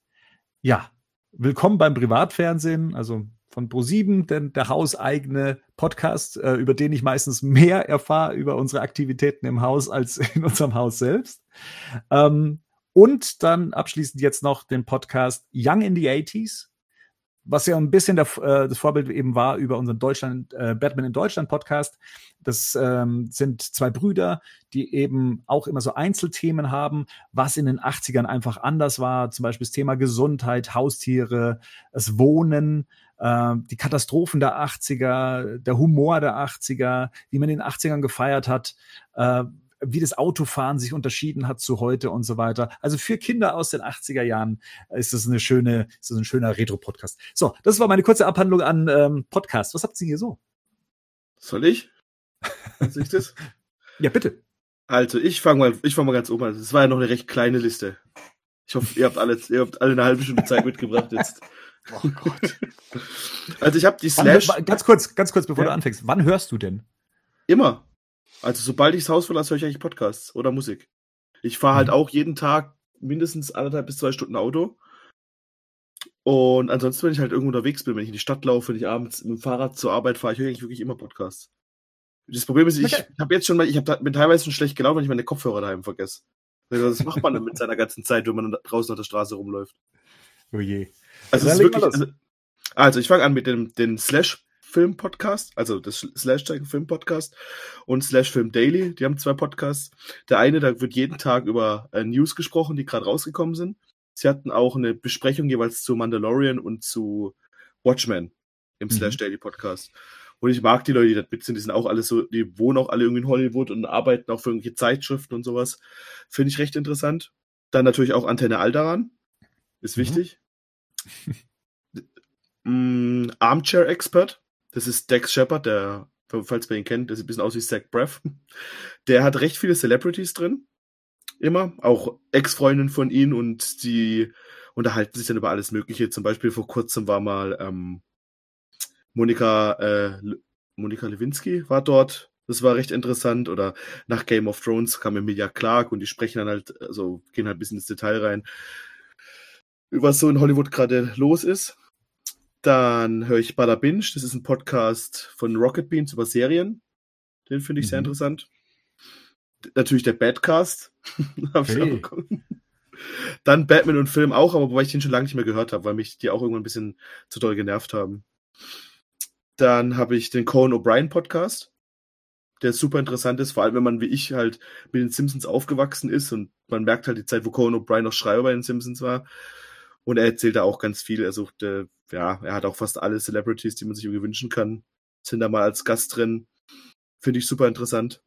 ja, willkommen beim Privatfernsehen, also von Pro7, denn der hauseigene Podcast, äh, über den ich meistens mehr erfahre über unsere Aktivitäten im Haus als in unserem Haus selbst. Ähm, und dann abschließend jetzt noch den Podcast Young in the 80s, was ja ein bisschen der, äh, das Vorbild eben war über unseren Deutschland, äh, Batman in Deutschland Podcast. Das ähm, sind zwei Brüder, die eben auch immer so Einzelthemen haben, was in den 80ern einfach anders war. Zum Beispiel das Thema Gesundheit, Haustiere, das Wohnen, äh, die Katastrophen der 80er, der Humor der 80er, wie man in den 80ern gefeiert hat. Äh, wie das Autofahren sich unterschieden hat zu heute und so weiter. Also für Kinder aus den 80er Jahren ist das eine schöne, ist das ein schöner Retro-Podcast. So, das war meine kurze Abhandlung an ähm, Podcast. Was habt ihr hier so? Soll ich? Soll ich das? ja, bitte. Also, ich fange mal, ich fange mal ganz oben an. Das war ja noch eine recht kleine Liste. Ich hoffe, ihr habt alle, ihr habt alle eine halbe Stunde Zeit mitgebracht jetzt. Oh Gott. Also ich habe die Slash. Wann, ganz kurz, ganz kurz, bevor ja. du anfängst. Wann hörst du denn? Immer. Also sobald ich das Haus verlasse, höre ich eigentlich Podcasts oder Musik. Ich fahre halt mhm. auch jeden Tag mindestens anderthalb bis zwei Stunden Auto. Und ansonsten, wenn ich halt irgendwo unterwegs bin, wenn ich in die Stadt laufe, wenn ich abends mit dem Fahrrad zur Arbeit fahre, ich höre eigentlich wirklich immer Podcasts. Das Problem ist, ich okay. habe jetzt schon mal, ich hab, bin teilweise schon schlecht gelaufen, wenn ich meine Kopfhörer daheim vergesse. Also, was macht man dann mit seiner ganzen Zeit, wenn man draußen auf der Straße rumläuft? Oh je. Also, also, wirklich, also, also ich fange an mit dem den Slash Film Podcast, also das Slash Film Podcast und Slash Film Daily. Die haben zwei Podcasts. Der eine, da wird jeden Tag über äh, News gesprochen, die gerade rausgekommen sind. Sie hatten auch eine Besprechung jeweils zu Mandalorian und zu Watchmen im mhm. Slash Daily Podcast. Und ich mag die Leute, die da mit sind, die sind auch alle so, die wohnen auch alle irgendwie in Hollywood und arbeiten auch für irgendwelche Zeitschriften und sowas. Finde ich recht interessant. Dann natürlich auch Antenne Alderan. Ist mhm. wichtig. Mm, Armchair Expert. Das ist Dex Shepard, der, falls man ihn kennt, der sieht ein bisschen aus wie Zach Breath. Der hat recht viele Celebrities drin. Immer. Auch Ex-Freundinnen von ihm und die unterhalten sich dann über alles Mögliche. Zum Beispiel vor kurzem war mal ähm, Monika, äh, Monika Lewinsky war dort. Das war recht interessant. Oder nach Game of Thrones kam Emilia Clark und die sprechen dann halt, also gehen halt ein bisschen ins Detail rein, was so in Hollywood gerade los ist. Dann höre ich Bada Binge, das ist ein Podcast von Rocket Beans über Serien. Den finde ich mhm. sehr interessant. Natürlich der Badcast. hey. Dann Batman und Film auch, aber wobei ich den schon lange nicht mehr gehört habe, weil mich die auch irgendwann ein bisschen zu doll genervt haben. Dann habe ich den Conan O'Brien Podcast, der super interessant ist, vor allem wenn man wie ich halt mit den Simpsons aufgewachsen ist und man merkt halt die Zeit, wo Conan O'Brien noch Schreiber bei den Simpsons war. Und er erzählt da auch ganz viel. Er sucht, äh, ja, er hat auch fast alle Celebrities, die man sich irgendwie wünschen kann, sind da mal als Gast drin. Finde ich super interessant.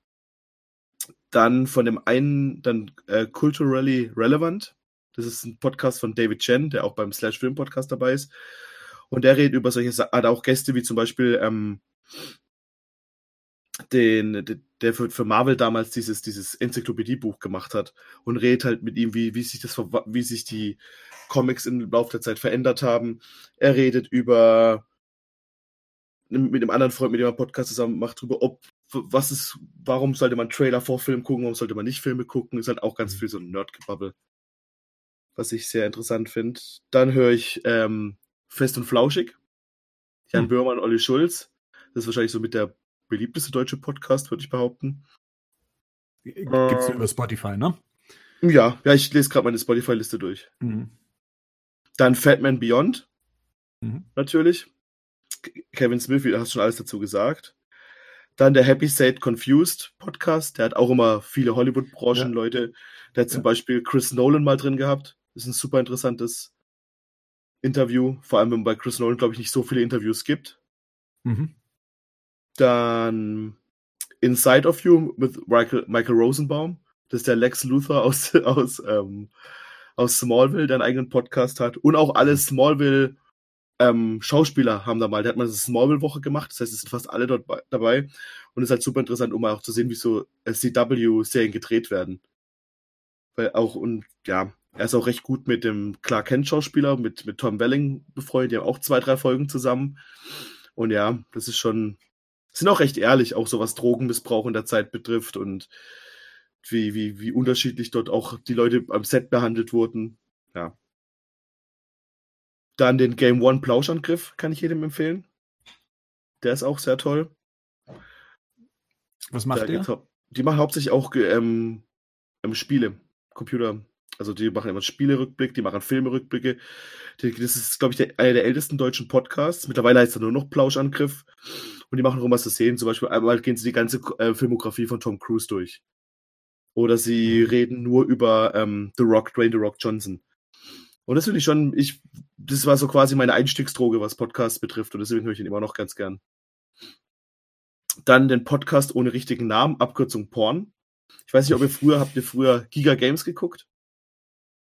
Dann von dem einen, dann äh, Culturally Relevant. Das ist ein Podcast von David Chen, der auch beim Slash Film Podcast dabei ist. Und der redet über solche, hat auch Gäste wie zum Beispiel ähm, den, der für, für Marvel damals dieses, dieses Enzyklopädiebuch gemacht hat und redet halt mit ihm, wie, wie sich das, wie sich die Comics im Laufe der Zeit verändert haben. Er redet über mit einem anderen Freund, mit dem er Podcast zusammen macht, darüber, ob was ist, warum sollte man Trailer vor Film gucken, warum sollte man nicht Filme gucken, ist halt auch ganz viel so ein Nerd-Gebubble. Was ich sehr interessant finde. Dann höre ich ähm, Fest und Flauschig. Jan hm. Böhmermann, Olli Schulz. Das ist wahrscheinlich so mit der beliebteste deutsche Podcast, würde ich behaupten. Gibt's äh, über Spotify, ne? Ja, ja, ich lese gerade meine Spotify-Liste durch. Mhm. Dann Fatman Beyond. Mhm. Natürlich. Kevin Smith, du hast schon alles dazu gesagt. Dann der Happy State Confused Podcast. Der hat auch immer viele Hollywood-Branchen-Leute. Ja. Der hat zum ja. Beispiel Chris Nolan mal drin gehabt. Das ist ein super interessantes Interview. Vor allem, wenn bei Chris Nolan, glaube ich, nicht so viele Interviews gibt. Mhm. Dann Inside of You mit Michael, Michael Rosenbaum. Das ist der Lex Luthor aus, aus, ähm, aus Smallville, der einen eigenen Podcast hat. Und auch alle Smallville ähm, Schauspieler haben da mal, der hat mal eine Smallville-Woche gemacht, das heißt, es sind fast alle dort dabei. Und es ist halt super interessant, um auch zu sehen, wie so CW-Serien gedreht werden. Weil auch, und ja, er ist auch recht gut mit dem Clark Kent-Schauspieler, mit, mit Tom Welling befreundet, die haben auch zwei, drei Folgen zusammen. Und ja, das ist schon, sind auch recht ehrlich, auch so was Drogenmissbrauch in der Zeit betrifft und wie, wie, wie unterschiedlich dort auch die Leute am Set behandelt wurden. Ja. Dann den Game One Plauschangriff kann ich jedem empfehlen. Der ist auch sehr toll. Was macht der? Die machen hauptsächlich auch ähm, ähm, Spiele, Computer. Also die machen immer Spielerückblick, die machen Filmerückblicke. Das ist, glaube ich, der, einer der ältesten deutschen Podcasts. Mittlerweile heißt er nur noch Plauschangriff. Und die machen auch was zu sehen. Zum Beispiel einmal gehen sie die ganze äh, Filmografie von Tom Cruise durch. Oder sie mhm. reden nur über ähm, The Rock, Dwayne The Rock Johnson. Und das finde ich schon, ich, das war so quasi meine Einstiegsdroge, was Podcasts betrifft. Und deswegen höre ich ihn immer noch ganz gern. Dann den Podcast ohne richtigen Namen, Abkürzung Porn. Ich weiß nicht, ob ihr früher, habt ihr früher Giga Games geguckt?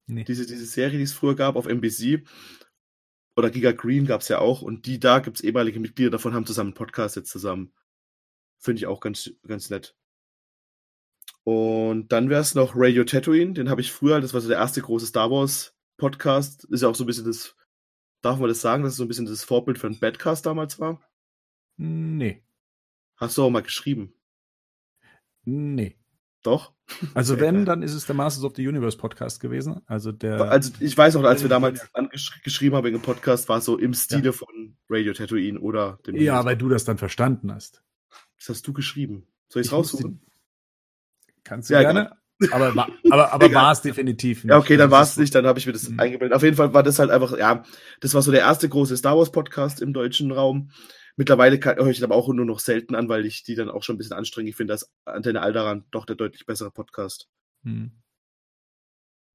Nee. Diese, diese Serie, die es früher gab auf NBC. Oder Giga Green gab es ja auch. Und die da gibt es ehemalige Mitglieder davon, haben zusammen einen Podcast jetzt zusammen. Finde ich auch ganz, ganz nett. Und dann wäre es noch Radio Tatooine, den habe ich früher, das war so der erste große Star Wars Podcast. Ist ja auch so ein bisschen das, darf man das sagen, dass es so ein bisschen das Vorbild für einen Badcast damals war? Nee. Hast du auch mal geschrieben? Nee. Doch. Also wenn, dann ist es der Masters of the Universe Podcast gewesen. Also der. Also ich weiß auch, als wir damals geschrieben haben wegen dem Podcast, war es so im Stile ja. von Radio Tatooine oder dem. Ja, weil du das dann verstanden hast. Das hast du geschrieben. Soll ich es raussuchen? Kannst du ja, gerne. Aber, aber, aber war es definitiv nicht. Ja, okay, dann war es nicht, dann habe ich mir das mhm. eingebildet. Auf jeden Fall war das halt einfach, ja, das war so der erste große Star Wars Podcast im deutschen Raum. Mittlerweile höre ich aber auch nur noch selten an, weil ich die dann auch schon ein bisschen anstrengend finde, dass Antenne Alderan doch der deutlich bessere Podcast. Mhm.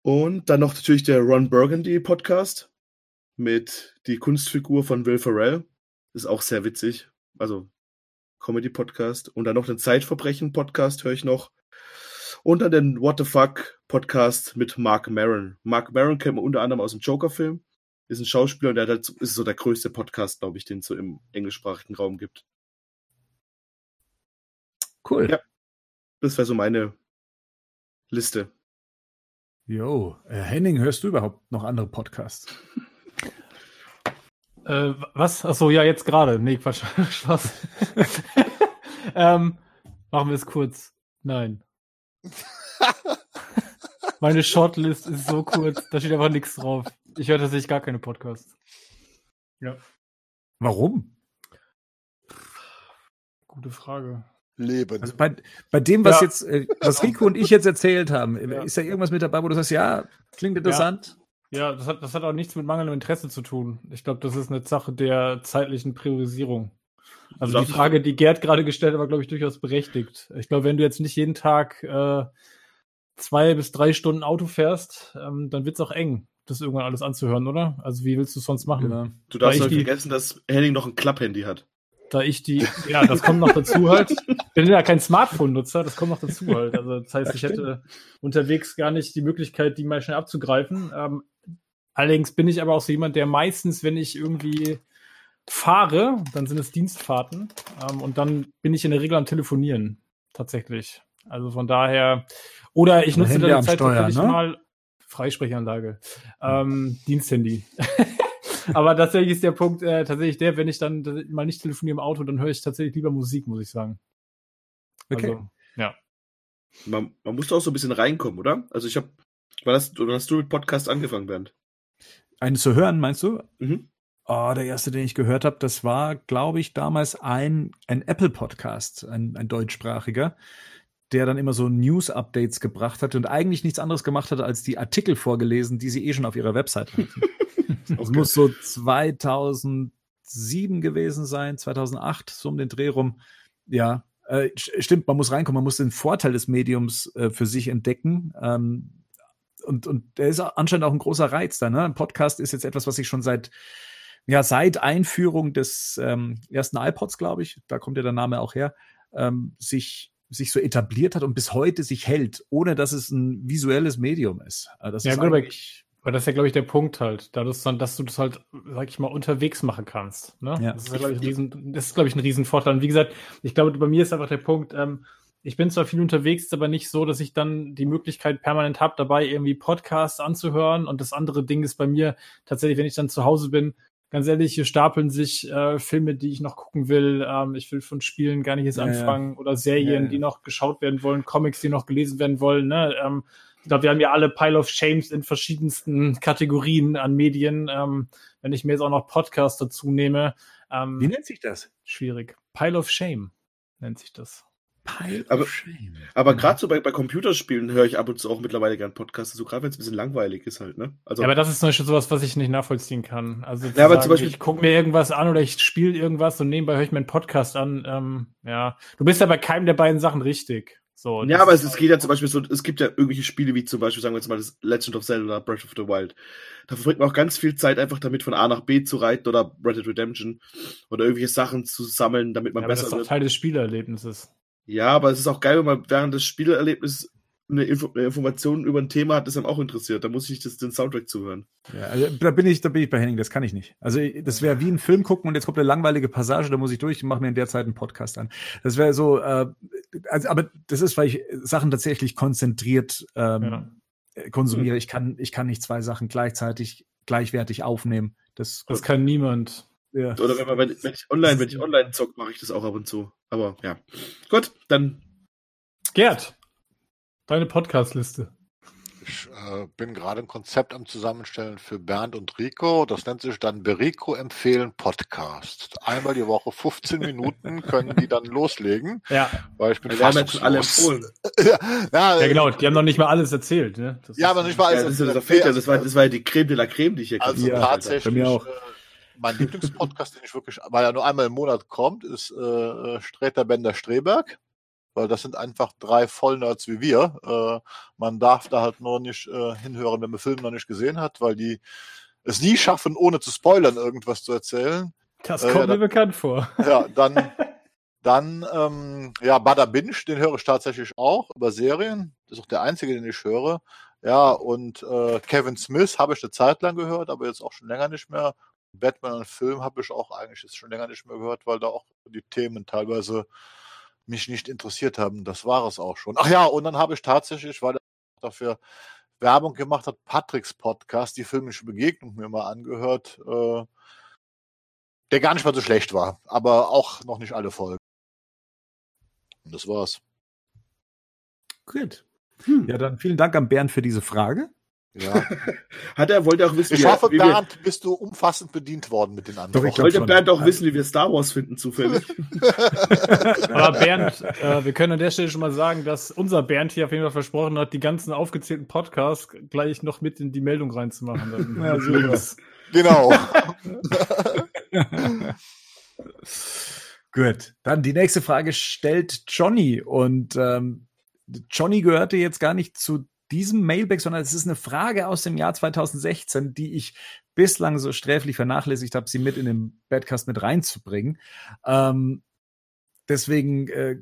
Und dann noch natürlich der Ron Burgundy Podcast mit die Kunstfigur von Will Ferrell. Ist auch sehr witzig. Also Comedy Podcast. Und dann noch den Zeitverbrechen Podcast höre ich noch und dann den What the Fuck Podcast mit Mark Maron. Mark Maron kennt man unter anderem aus dem Joker-Film. Ist ein Schauspieler und der halt, ist so der größte Podcast, glaube ich, den es so im englischsprachigen Raum gibt. Cool. Ja. Das wäre so meine Liste. Jo, äh, Henning, hörst du überhaupt noch andere Podcasts? äh, was? Achso, ja, jetzt gerade. Nee, Quatsch. Spaß. ähm, machen wir es kurz. Nein. Meine Shortlist ist so kurz, da steht einfach nichts drauf. Ich höre tatsächlich gar keine Podcasts. Ja. Warum? Gute Frage. Leben. Also bei, bei dem, was ja. jetzt, äh, was Rico und ich jetzt erzählt haben, ja. ist da irgendwas mit dabei, wo du sagst, ja, klingt interessant? Ja, ja das, hat, das hat auch nichts mit mangelndem Interesse zu tun. Ich glaube, das ist eine Sache der zeitlichen Priorisierung. Also die Frage, die Gerd gerade gestellt hat, war, glaube ich, durchaus berechtigt. Ich glaube, wenn du jetzt nicht jeden Tag äh, zwei bis drei Stunden Auto fährst, ähm, dann wird's auch eng, das irgendwann alles anzuhören, oder? Also wie willst du es sonst machen? Ja. Du darfst halt vergessen, dass Henning noch ein Klapphandy hat. Da ich die, ja, das kommt noch dazu halt. Ich bin ja kein Smartphone-Nutzer, das kommt noch dazu halt. Also das heißt, ich hätte unterwegs gar nicht die Möglichkeit, die mal schnell abzugreifen. Ähm, allerdings bin ich aber auch so jemand, der meistens, wenn ich irgendwie fahre, dann sind es Dienstfahrten ähm, und dann bin ich in der Regel am Telefonieren tatsächlich. Also von daher oder ich nutze dann die Zeit Steuer, tatsächlich ne? mal Freisprechanlage, ähm, Diensthandy. Aber tatsächlich ist der Punkt äh, tatsächlich der, wenn ich dann mal nicht telefoniere im Auto, dann höre ich tatsächlich lieber Musik, muss ich sagen. Okay. Also, ja. Man, man muss doch auch so ein bisschen reinkommen, oder? Also ich habe, wann hast, wann hast du mit Podcast angefangen, Bernd? Einen zu hören, meinst du? Mhm. Oh, der erste, den ich gehört habe, das war, glaube ich, damals ein, ein Apple-Podcast, ein, ein deutschsprachiger, der dann immer so News-Updates gebracht hat und eigentlich nichts anderes gemacht hat, als die Artikel vorgelesen, die sie eh schon auf ihrer Website hatten. Das muss so 2007 gewesen sein, 2008, so um den Dreh rum. Ja, äh, st- stimmt, man muss reinkommen, man muss den Vorteil des Mediums äh, für sich entdecken. Ähm, und, und der ist anscheinend auch ein großer Reiz da. Ne? Ein Podcast ist jetzt etwas, was ich schon seit, ja, seit Einführung des ähm, ersten iPods, glaube ich, da kommt ja der Name auch her, ähm, sich, sich so etabliert hat und bis heute sich hält, ohne dass es ein visuelles Medium ist. Also das Ja, ist gut, aber Aber das ist ja, glaube ich, der Punkt halt, da das dann, dass du das halt, sag ich mal, unterwegs machen kannst. Ne? Ja. Das ist, ja, glaube ich, ein Riesen, das ist, glaube ich, ein Riesenvorteil. Und wie gesagt, ich glaube, bei mir ist einfach der Punkt, ähm, ich bin zwar viel unterwegs, ist aber nicht so, dass ich dann die Möglichkeit permanent habe, dabei irgendwie Podcasts anzuhören. Und das andere Ding ist bei mir tatsächlich, wenn ich dann zu Hause bin, ganz ehrlich, hier stapeln sich äh, Filme, die ich noch gucken will. Ähm, ich will von Spielen gar nicht jetzt Ja, ja. anfangen oder Serien, Ja, ja. die noch geschaut werden wollen, Comics, die noch gelesen werden wollen. Ne? Ähm, ich glaube, wir haben ja alle Pile of Shames in verschiedensten Kategorien an Medien. Ähm, wenn ich mir jetzt auch noch Podcasts dazu nehme, ähm, Wie nennt sich das? schwierig. Pile of Shame nennt sich das. Pile Aber- of Shame. Aber gerade so bei, bei Computerspielen höre ich ab und zu auch mittlerweile gern Podcasts, so gerade wenn es ein bisschen langweilig ist halt, ne? Also Ja, aber das ist zum Beispiel sowas, was ich nicht nachvollziehen kann. Also zu Ja, aber sagen, zum Beispiel- ich gucke mir irgendwas an oder ich spiele irgendwas und nebenbei höre ich mir einen Podcast an. Ähm, ja, du bist ja bei keinem der beiden Sachen richtig. So, ja, das aber ist es, es geht ja zum Beispiel so, es gibt ja irgendwelche Spiele wie zum Beispiel, sagen wir jetzt mal, das Legend of Zelda, Breath of the Wild. Da verbringt man auch ganz viel Zeit einfach damit, von A nach B zu reiten oder Red Dead Redemption oder irgendwelche Sachen zu sammeln, damit man ja, aber das besser ist doch wird. Teil des Spielerlebnisses. Ja, aber es ist auch geil, wenn man während des Spielerlebnisses eine, Info eine Information über ein Thema hat, das einem auch interessiert. Da muss ich das, den Soundtrack zuhören. Ja, also da bin ich, da bin ich bei Henning, das kann ich nicht. Also das wäre wie ein Film gucken und jetzt kommt eine langweilige Passage, da muss ich durch und mache mir in der Zeit einen Podcast an. Das wäre so, äh, also, aber das ist, weil ich Sachen tatsächlich konzentriert ähm, Ja. konsumiere. Ich kann, ich kann nicht zwei Sachen gleichzeitig gleichwertig aufnehmen. Das, Das kann niemand. ja. Oder wenn, man, wenn, wenn ich online, wenn ich online zock, mache ich das auch ab und zu. Aber ja. Gut, dann Gerd, deine Podcast-Liste. Ich äh, bin gerade ein Konzept am Zusammenstellen für Bernd und Rico. Das nennt sich dann Berico empfehlen Podcast. Einmal die Woche 15 Minuten können die dann loslegen, Ja, weil ich bin wir haben jetzt schon alle empfohlen. ja, ja, genau. Die haben noch nicht mal alles erzählt. Ne? Das Ja, aber nicht mal Ja, alles. das, ist, das, fehlt ja, das, war, das war ja die Creme de la Creme, die ich hier gerade Also Ja, tatsächlich, bei mir auch. Äh, mein Lieblingspodcast, den ich wirklich, weil er nur einmal im Monat kommt, ist äh, Sträter Bender Streberg. Weil das sind einfach drei Vollnerds wie wir. Äh, man darf da halt nur nicht äh, hinhören, wenn man Film noch nicht gesehen hat, weil die es nie schaffen, ohne zu spoilern, irgendwas zu erzählen. Das Äh, kommt ja, mir bekannt vor. Ja, dann, dann ähm, ja, Bada Binge, den höre ich tatsächlich auch über Serien. Das ist auch der einzige, den ich höre. Ja, und äh, Kevin Smith habe ich eine Zeit lang gehört, aber jetzt auch schon länger nicht mehr. Batman und Film habe ich auch eigentlich jetzt schon länger nicht mehr gehört, weil da auch die Themen teilweise mich nicht interessiert haben. Das war es auch schon. Ach ja, und dann habe ich tatsächlich, weil er dafür Werbung gemacht hat, Patricks Podcast, die filmische Begegnung mir mal angehört, äh, der gar nicht mal so schlecht war, aber auch noch nicht alle Folgen. Und das war's. Gut. Hm. Ja, dann vielen Dank an Bernd für diese Frage. Ja. Hat er, wollte auch wissen, Ich wie, hoffe, wie wir, Bernd, bist du umfassend bedient worden mit den Antworten. ich wollte. Bernd auch wissen, wie wir Star Wars finden, zufällig. Aber Bernd, äh, wir können an der Stelle schon mal sagen, dass unser Bernd hier auf jeden Fall versprochen hat, die ganzen aufgezählten Podcasts gleich noch mit in die Meldung reinzumachen. Dann Ja. Genau. Gut. Dann die nächste Frage stellt Johnny und ähm, Johnny gehörte jetzt gar nicht zu diesem Mailback, sondern es ist eine Frage aus dem Jahr 2016, die ich bislang so sträflich vernachlässigt habe, sie mit in den Badcast mit reinzubringen. Ähm, deswegen, äh,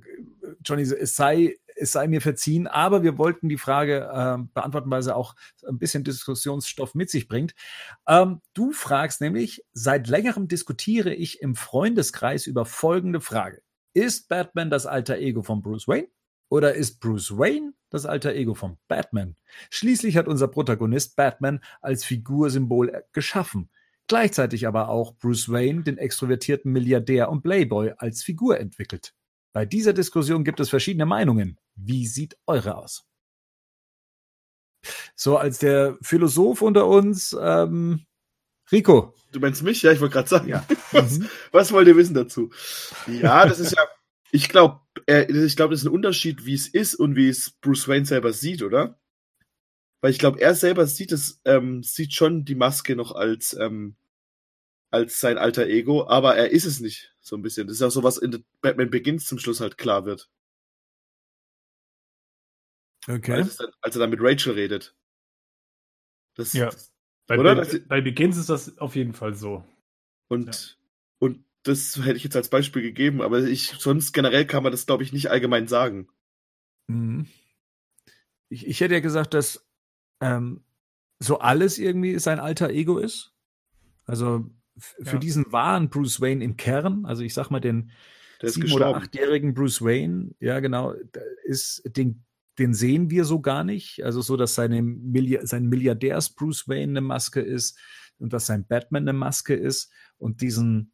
Johnny, es sei es sei mir verziehen, aber wir wollten die Frage äh, beantworten, weil sie auch ein bisschen Diskussionsstoff mit sich bringt. Ähm, du fragst nämlich, seit längerem diskutiere ich im Freundeskreis über folgende Frage. Ist Batman das alter Ego von Bruce Wayne? Oder ist Bruce Wayne das alter Ego von Batman? Schließlich hat unser Protagonist Batman als Figursymbol geschaffen gleichzeitig aber auch Bruce Wayne, den extrovertierten Milliardär und Playboy, als Figur entwickelt. Bei dieser Diskussion gibt es verschiedene Meinungen. Wie sieht eure aus? So, als der Philosoph unter uns, ähm, Rico. Du meinst mich? Ja, ich wollte gerade sagen. Ja. Was, mhm. was wollt ihr wissen dazu? Ja, das ist ja, ich glaube, ich glaube, das ist ein Unterschied, wie es ist und wie es Bruce Wayne selber sieht, oder? Weil ich glaube, er selber sieht es, ähm, sieht schon die Maske noch als, ähm, als sein alter Ego, aber er ist es nicht, so ein bisschen. Das ist auch so, was in Batman Begins zum Schluss halt klar wird. Okay. Als, als er dann mit Rachel redet. Das, ja. Bei, oder? Be bei Begins ist das auf jeden Fall so. Und, ja. und das hätte ich jetzt als Beispiel gegeben, aber ich, sonst generell kann man das, glaube ich, nicht allgemein sagen. Mhm. Ich, ich hätte ja gesagt, dass ähm, so alles irgendwie sein alter Ego ist. Also für ja. diesen wahren Bruce Wayne im Kern, also ich sag mal den sieben- oder achtjährigen Bruce Wayne, ja genau, ist den den sehen wir so gar nicht. Also so, dass seine Milliard, sein Milliardärs Bruce Wayne eine Maske ist und dass sein Batman eine Maske ist und diesen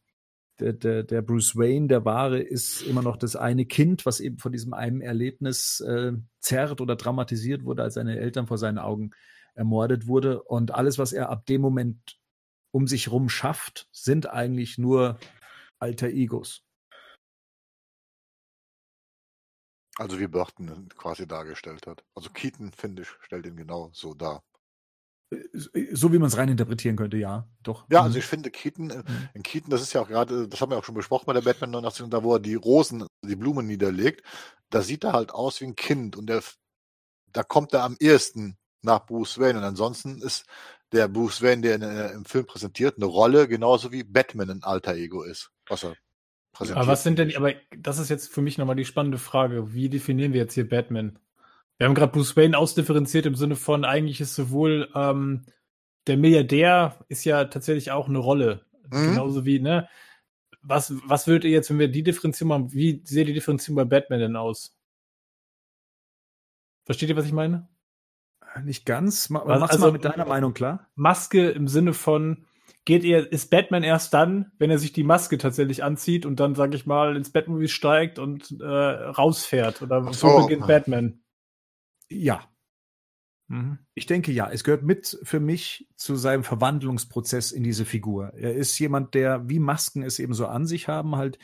der, der, der Bruce Wayne, der wahre, ist immer noch das eine Kind, was eben von diesem einen Erlebnis äh, zerrt oder dramatisiert wurde, als seine Eltern vor seinen Augen ermordet wurde. Und alles, was er ab dem Moment um sich rum schafft, sind eigentlich nur alter Egos. Also wie Burton quasi dargestellt hat. Also Keaton, finde ich, stellt ihn genau so dar. So wie man es rein interpretieren könnte, ja, doch. Ja, also mhm. ich finde Keaton, äh, mhm. in Keaton, das ist ja auch gerade, das haben wir auch schon besprochen bei der Batman 89, da wo er die Rosen, die Blumen niederlegt, da sieht er halt aus wie ein Kind und der, da kommt er am ehesten nach Bruce Wayne und ansonsten ist der Bruce Wayne, der in, äh, im Film präsentiert, eine Rolle, genauso wie Batman ein alter Ego ist, was er präsentiert. Aber was sind denn, aber das ist jetzt für mich nochmal die spannende Frage, wie definieren wir jetzt hier Batman? Wir haben gerade Bruce Wayne ausdifferenziert im Sinne von, eigentlich ist sowohl ähm, der Milliardär ist ja tatsächlich auch eine Rolle. Mhm. Genauso wie, ne? Was, was würdet ihr jetzt, wenn wir die Differenzierung machen, wie sieht die Differenzierung bei Batman denn aus? Versteht ihr, was ich meine? Nicht ganz. Mach, also, mal mit deiner Meinung klar. Maske im Sinne von, geht ihr, ist Batman erst dann, wenn er sich die Maske tatsächlich anzieht und dann, sag ich mal, ins Batmovie steigt und äh, rausfährt? Oder so beginnt Batman? Ja. Mhm. Ich denke ja. Es gehört mit für mich zu seinem Verwandlungsprozess in diese Figur. Er ist jemand, der, wie Masken es eben so an sich haben, halt,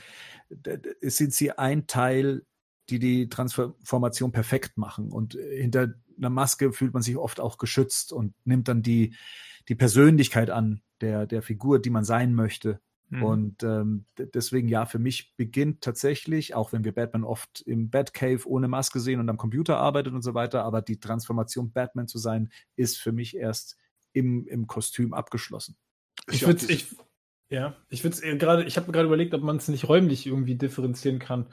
sind sie ein Teil, die die Transformation perfekt machen. Und hinter einer Maske fühlt man sich oft auch geschützt und nimmt dann die, die Persönlichkeit an der, der Figur, die man sein möchte. Mhm. Und ähm, deswegen ja, für mich beginnt tatsächlich, auch wenn wir Batman oft im Batcave ohne Maske sehen und am Computer arbeitet und so weiter, aber die Transformation Batman zu sein, ist für mich erst im, im Kostüm abgeschlossen. Ich würde ich, ja, ich würde gerade, ich habe mir gerade überlegt, ob man es nicht räumlich irgendwie differenzieren kann.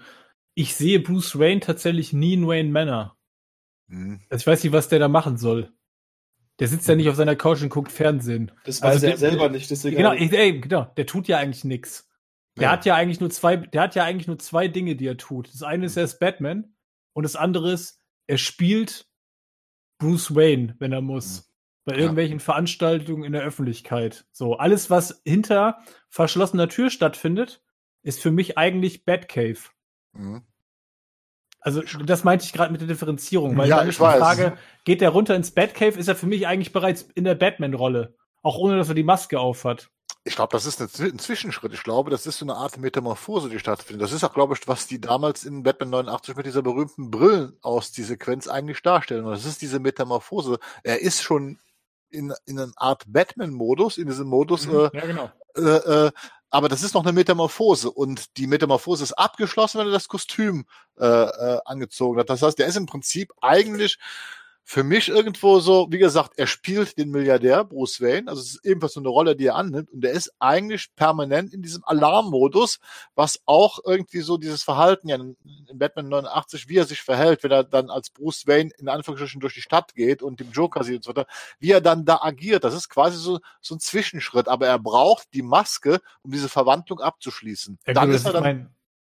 Ich sehe Bruce Wayne tatsächlich nie in Wayne Manor. Mhm. Also ich weiß nicht, was der da machen soll. Der sitzt ja nicht auf seiner Couch und guckt Fernsehen. Das weiß also er der, selber nicht. Deswegen genau, ey, genau, der tut ja eigentlich nichts. Der ja. hat ja eigentlich nur zwei, der hat ja eigentlich nur zwei Dinge, die er tut. Das eine ist, er ist Batman und das andere ist, er spielt Bruce Wayne, wenn er muss. Mhm. Bei irgendwelchen ja. Veranstaltungen in der Öffentlichkeit. So, alles, was hinter verschlossener Tür stattfindet, ist für mich eigentlich Batcave. Mhm. Also das meinte ich gerade mit der Differenzierung, weil ja, dann ist die Frage, geht der runter ins Batcave, ist er für mich eigentlich bereits in der Batman-Rolle, auch ohne dass er die Maske aufhat. Ich glaube, das ist ein Zwischenschritt. Ich glaube, das ist so eine Art Metamorphose, die stattfindet. Das ist auch, glaube ich, was die damals in Batman 89 mit dieser berühmten Brillen aus die Sequenz eigentlich darstellen. Und das ist diese Metamorphose. Er ist schon in, in einer Art Batman-Modus, in diesem Modus, mhm, äh, ja, genau. äh, äh, aber das ist noch eine Metamorphose und die Metamorphose ist abgeschlossen, wenn er das Kostüm äh, äh, angezogen hat. Das heißt, der ist im Prinzip eigentlich für mich irgendwo so, wie gesagt, er spielt den Milliardär Bruce Wayne, also es ist ebenfalls so eine Rolle, die er annimmt und er ist eigentlich permanent in diesem Alarmmodus, was auch irgendwie so dieses Verhalten ja in, Batman 89, wie er sich verhält, wenn er dann als Bruce Wayne in Anführungsstrichen durch die Stadt geht und dem Joker sieht und so weiter, wie er dann da agiert, das ist quasi so, so ein Zwischenschritt, aber er braucht die Maske, um diese Verwandlung abzuschließen. Ja, dann gut, ist er ich dann, meine,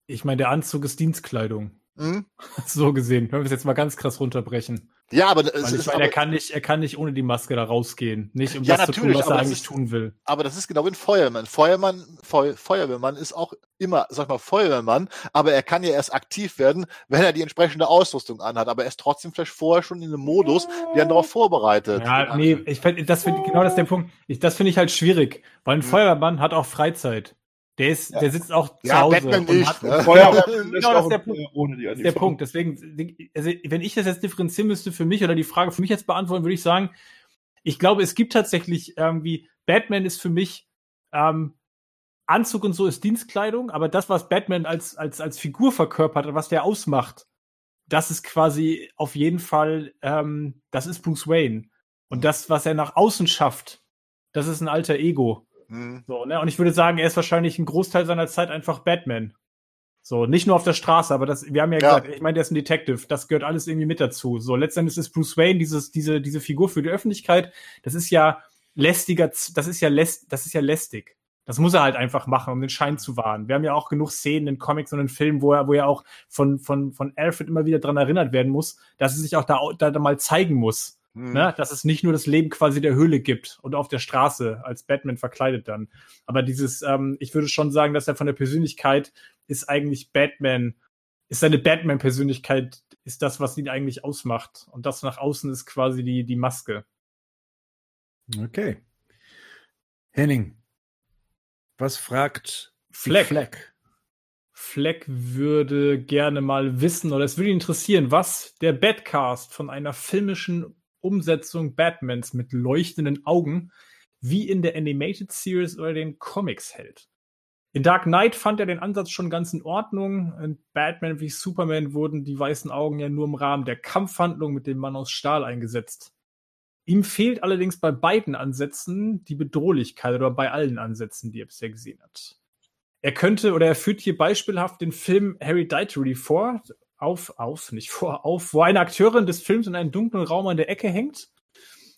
ich mein, der Anzug ist Dienstkleidung. Hm? So gesehen, wenn wir es jetzt mal ganz krass runterbrechen. Ja, aber es ich ist meine, er kann nicht, er kann nicht ohne die Maske da rausgehen. Nicht um Ja, das zu tun, natürlich, was er aber das eigentlich ist- tun will. aber das ist genau wie ein Feuerwehrmann. Feuermann, Feu, Feuerwehrmann ist auch immer, sag ich mal, Feuerwehrmann, aber er kann ja erst aktiv werden, wenn er die entsprechende Ausrüstung anhat. Aber er ist trotzdem vielleicht vorher schon in einem Modus, der ihn darauf vorbereitet. Ja, nee, ich find, das find, genau das ist der Punkt. Ich, das finde ich halt schwierig, weil ein Hm. Feuerwehrmann hat auch Freizeit. Der ist, Ja. der sitzt auch zu Ja, Hause Batman und nicht, hat, ne? Feuer, Genau, das ist der Punkt. ohne die Das ist der Punkt. Deswegen, also, wenn ich das jetzt differenzieren müsste für mich oder die Frage für mich jetzt beantworten, würde ich sagen, ich glaube, es gibt tatsächlich irgendwie, Batman ist für mich, ähm, Anzug und so ist Dienstkleidung, aber das, was Batman als, als, als Figur verkörpert und was der ausmacht, das ist quasi auf jeden Fall, ähm, das ist Bruce Wayne. Und das, was er nach außen schafft, das ist ein alter Ego. Hm. So, ne? Und ich würde sagen, er ist wahrscheinlich ein Großteil seiner Zeit einfach Batman. So, nicht nur auf der Straße, aber das, wir haben ja, Ja. gesagt, ich meine, der ist ein Detective, das gehört alles irgendwie mit dazu. So, letztendlich ist Bruce Wayne dieses, diese, diese Figur für die Öffentlichkeit, das ist ja lästiger, das ist ja läst, das ist ja lästig. Das muss er halt einfach machen, um den Schein zu wahren. Wir haben ja auch genug Szenen in Comics und in Filmen, wo er, wo er auch von, von, von Alfred immer wieder dran erinnert werden muss, dass er sich auch da, da, da mal zeigen muss. Hm. Ne? Dass es nicht nur das Leben quasi der Höhle gibt und auf der Straße als Batman verkleidet dann. Aber dieses, ähm, ich würde schon sagen, dass er von der Persönlichkeit ist eigentlich Batman, ist seine Batman-Persönlichkeit, ist das, was ihn eigentlich ausmacht. Und das nach außen ist quasi die, die Maske. Okay. Henning, was fragt Fleck. Fleck? Fleck würde gerne mal wissen, oder es würde ihn interessieren, was der Batcast von einer filmischen Umsetzung Batmans mit leuchtenden Augen wie in der Animated Series oder den Comics hält. In Dark Knight fand er den Ansatz schon ganz in Ordnung. In Batman wie Superman wurden die weißen Augen ja nur im Rahmen der Kampfhandlung mit dem Mann aus Stahl eingesetzt. Ihm fehlt allerdings bei beiden Ansätzen die Bedrohlichkeit oder bei allen Ansätzen, die er bisher gesehen hat. Er könnte oder er führt hier beispielhaft den Film Harry Dightery vor, auf, auf, nicht vor, auf, wo eine Akteurin des Films in einem dunklen Raum an der Ecke hängt,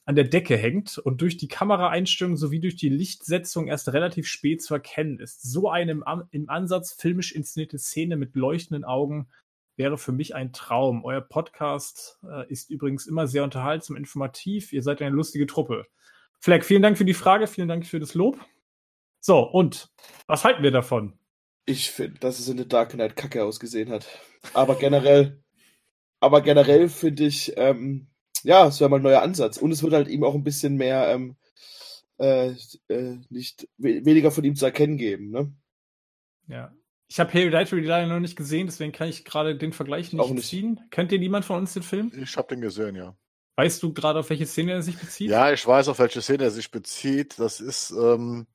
an der Decke hängt und durch die Kameraeinstellung sowie durch die Lichtsetzung erst relativ spät zu erkennen ist. So eine im, im Ansatz filmisch inszenierte Szene mit leuchtenden Augen wäre für mich ein Traum. Euer Podcast äh, ist übrigens immer sehr unterhaltsam, informativ. Ihr seid eine lustige Truppe. Fleck, vielen Dank für die Frage, vielen Dank für das Lob. So, und was halten wir davon? Ich finde, dass es in The Dark Knight kacke ausgesehen hat. Aber generell, aber generell finde ich, ähm, ja, es wäre mal ein neuer Ansatz. Und es wird halt ihm auch ein bisschen mehr, ähm, äh, äh, nicht, we weniger von ihm zu erkennen geben, ne? Ja. Ich habe Harry Dightery leider noch nicht gesehen, deswegen kann ich gerade den Vergleich nicht, Auch nicht. ziehen. Kennt ihr niemand von uns den Film? Ich habe den gesehen, ja. Weißt du gerade, auf welche Szene er sich bezieht? Ja, ich weiß, auf welche Szene er sich bezieht. Das ist, ähm,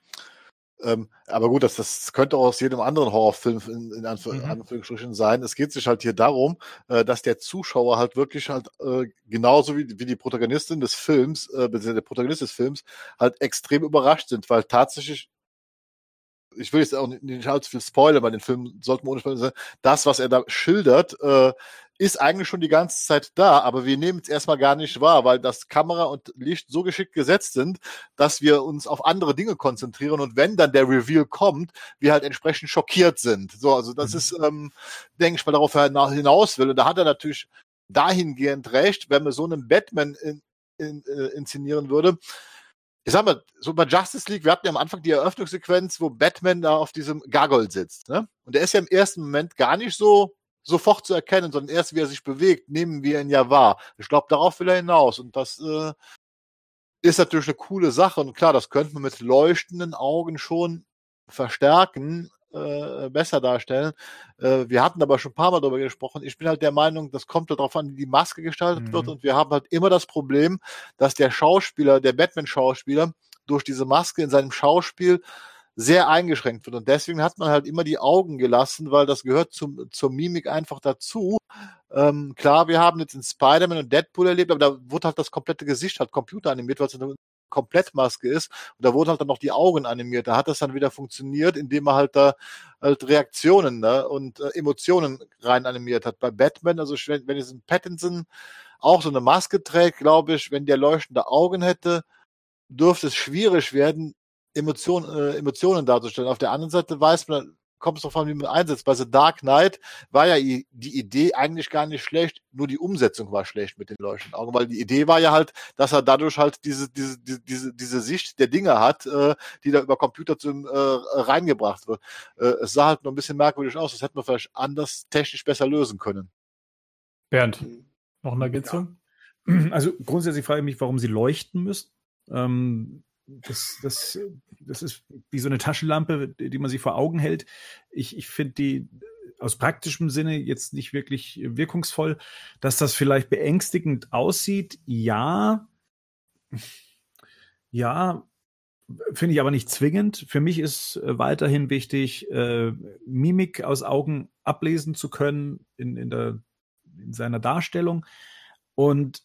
ähm, aber gut, das, das könnte auch aus jedem anderen Horrorfilm in, in Anf Mhm. Anführungsstrichen sein. Es geht sich halt hier darum, äh, dass der Zuschauer halt wirklich halt äh, genauso wie, wie die Protagonistin des Films, äh, der Protagonist des Films, halt extrem überrascht sind, weil tatsächlich ich will jetzt auch nicht, nicht allzu viel spoilern, weil den Film sollten wir ohne Spoiler sein. Das, was er da schildert, äh, ist eigentlich schon die ganze Zeit da, aber wir nehmen es erstmal gar nicht wahr, weil das Kamera und Licht so geschickt gesetzt sind, dass wir uns auf andere Dinge konzentrieren und wenn dann der Reveal kommt, wir halt entsprechend schockiert sind. So, also das Mhm. ist, ähm, denke ich mal, darauf hina- hinaus will. Und da hat er natürlich dahingehend recht, wenn man so einen Batman in, in, äh, inszenieren würde. Ich sag mal, so bei Justice League, wir hatten ja am Anfang die Eröffnungssequenz, wo Batman da auf diesem Gargoyle sitzt, ne? Und der ist ja im ersten Moment gar nicht so sofort zu erkennen, sondern erst wie er sich bewegt, nehmen wir ihn ja wahr. Ich glaube, darauf will er hinaus. Und das äh, ist natürlich eine coole Sache. Und klar, das könnte man mit leuchtenden Augen schon verstärken, äh, besser darstellen. Äh, wir hatten aber schon ein paar Mal darüber gesprochen. Ich bin halt der Meinung, das kommt halt darauf an, wie die Maske gestaltet Mhm. wird. Und wir haben halt immer das Problem, dass der Schauspieler, der Batman-Schauspieler, durch diese Maske in seinem Schauspiel sehr eingeschränkt wird. Und deswegen hat man halt immer die Augen gelassen, weil das gehört zum, zur Mimik einfach dazu. Ähm, klar, wir haben jetzt in Spider-Man und Deadpool erlebt, aber da wurde halt das komplette Gesicht halt computeranimiert, weil es eine Komplettmaske ist. Und da wurden halt dann noch die Augen animiert. Da hat das dann wieder funktioniert, indem man halt da halt Reaktionen ne, und äh, Emotionen rein animiert hat. Bei Batman, also wenn, wenn jetzt ein Pattinson auch so eine Maske trägt, glaube ich, wenn der leuchtende Augen hätte, dürfte es schwierig werden, Emotionen, äh, Emotionen darzustellen. Auf der anderen Seite weiß man, kommt es darauf an, wie man einsetzt. Bei The Dark Knight war ja die Idee eigentlich gar nicht schlecht, nur die Umsetzung war schlecht mit den leuchtenden Augen, weil die Idee war ja halt, dass er dadurch halt diese, diese, diese, diese Sicht der Dinge hat, äh, die da über Computer zum, äh, reingebracht wird. Äh, es sah halt nur ein bisschen merkwürdig aus, das hätte man vielleicht anders technisch besser lösen können. Bernd, noch eine Ergänzung? Also grundsätzlich frage ich mich, warum sie leuchten müssen. Ähm, das, das, das ist wie so eine Taschenlampe, die man sich vor Augen hält. Ich, ich finde die aus praktischem Sinne jetzt nicht wirklich wirkungsvoll. Dass das vielleicht beängstigend aussieht, ja. Ja, finde ich aber nicht zwingend. Für mich ist äh, weiterhin wichtig, äh, Mimik aus Augen ablesen zu können in, in, der, in seiner Darstellung. Und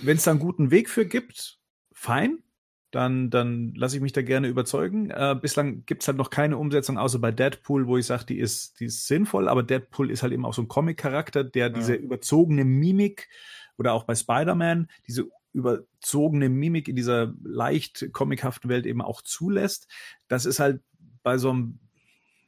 wenn es da einen guten Weg für gibt, fein dann, dann lasse ich mich da gerne überzeugen. Äh, bislang gibt es halt noch keine Umsetzung, außer bei Deadpool, wo ich sage, die ist, die ist sinnvoll, aber Deadpool ist halt eben auch so ein Comic-Charakter, der ja. diese überzogene Mimik oder auch bei Spider-Man diese überzogene Mimik in dieser leicht comichaften Welt eben auch zulässt. Das ist halt bei so einem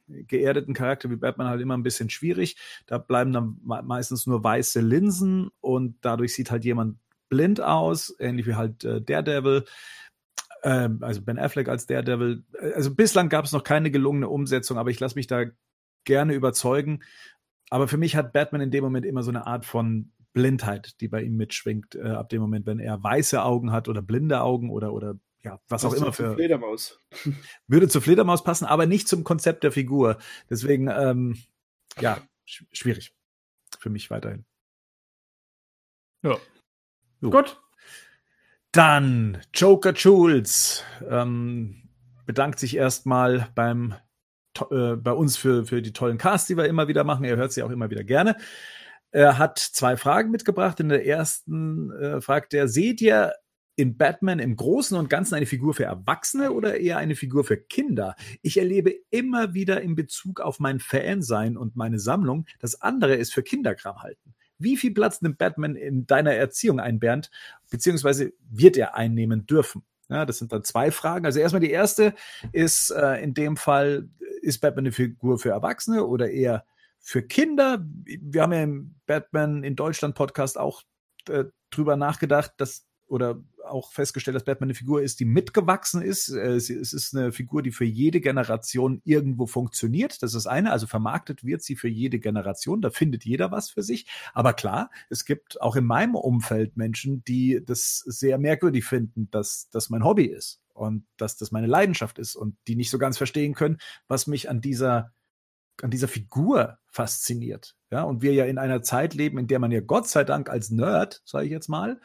geerdeten Charakter wie Batman halt immer ein bisschen schwierig. Da bleiben dann meistens nur weiße Linsen und dadurch sieht halt jemand blind aus, ähnlich wie halt äh, Daredevil. Ähm, also Ben Affleck als Daredevil. Also bislang gab es noch keine gelungene Umsetzung, aber ich lasse mich da gerne überzeugen. Aber für mich hat Batman in dem Moment immer so eine Art von Blindheit, die bei ihm mitschwingt, äh, ab dem Moment, wenn er weiße Augen hat oder blinde Augen oder, oder ja, was das auch immer für. Fledermaus. Würde zur Fledermaus passen, aber nicht zum Konzept der Figur. Deswegen, ähm, ja, sch schwierig. Für mich weiterhin. Ja. So. Gut. Dann Joker Jules ähm, bedankt sich erstmal beim äh, bei uns für, für die tollen Casts, die wir immer wieder machen. Er hört sie auch immer wieder gerne. Er hat zwei Fragen mitgebracht. In der ersten äh, fragt er, seht ihr in Batman im Großen und Ganzen eine Figur für Erwachsene oder eher eine Figur für Kinder? Ich erlebe immer wieder in Bezug auf mein Fansein und meine Sammlung, dass andere es für Kinderkram halten. Wie viel Platz nimmt Batman in deiner Erziehung ein, Bernd? Beziehungsweise wird er einnehmen dürfen? Ja, das sind dann zwei Fragen. Also erstmal die erste ist äh, in dem Fall, ist Batman eine Figur für Erwachsene oder eher für Kinder? Wir haben ja im Batman in Deutschland Podcast auch äh, drüber nachgedacht, dass oder auch festgestellt, dass Batman eine Figur ist, die mitgewachsen ist. Äh, es ist eine Figur, die für jede Generation irgendwo funktioniert. Das ist eine. Also vermarktet wird sie für jede Generation. Da findet jeder was für sich. Aber klar, es gibt auch in meinem Umfeld Menschen, die das sehr merkwürdig finden, dass das mein Hobby ist und dass das meine Leidenschaft ist und die nicht so ganz verstehen können, was mich an dieser an dieser Figur fasziniert. Ja, und wir ja in einer Zeit leben, in der man ja Gott sei Dank als Nerd, sage ich jetzt mal,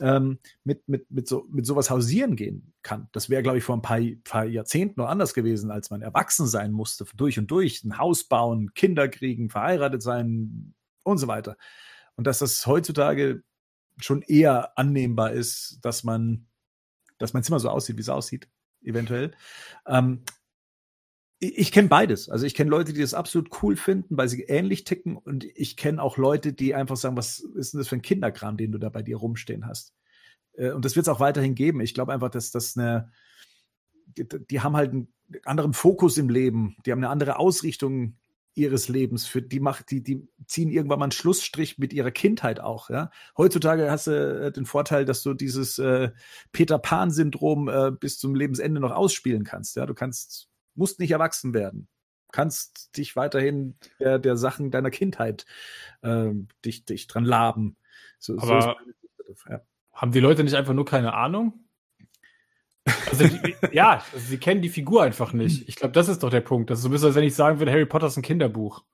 ähm, mit, mit, mit, so, mit sowas hausieren gehen kann. Das wäre, glaube ich, vor ein paar, paar Jahrzehnten noch anders gewesen, als man erwachsen sein musste, durch und durch, ein Haus bauen, Kinder kriegen, verheiratet sein und so weiter. Und dass das heutzutage schon eher annehmbar ist, dass man, dass mein Zimmer so aussieht, wie es aussieht, eventuell. Ähm, ich, kenne beides. Also ich kenne Leute, die das absolut cool finden, weil sie ähnlich ticken. Und ich kenne auch Leute, die einfach sagen, was ist denn das für ein Kinderkram, den du da bei dir rumstehen hast? Äh, und das wird es auch weiterhin geben. Ich glaube einfach, dass das eine, die, die, haben halt einen anderen Fokus im Leben, die haben eine andere Ausrichtung ihres Lebens. Für die macht, die, die ziehen irgendwann mal einen Schlussstrich mit ihrer Kindheit auch. Ja? Heutzutage hast du äh, den Vorteil, dass du dieses äh, Peter Pan-Syndrom äh, bis zum Lebensende noch ausspielen kannst. Ja? Du kannst musst nicht erwachsen werden. Kannst dich weiterhin der, der Sachen deiner Kindheit äh, dich, dich dran laben. So, Aber so ja. haben die Leute nicht einfach nur keine Ahnung? Also die, ja, also sie kennen die Figur einfach nicht. Ich glaube, das ist doch der Punkt. Das ist so ein bisschen, als wenn ich sagen würde, Harry Potter ist ein Kinderbuch.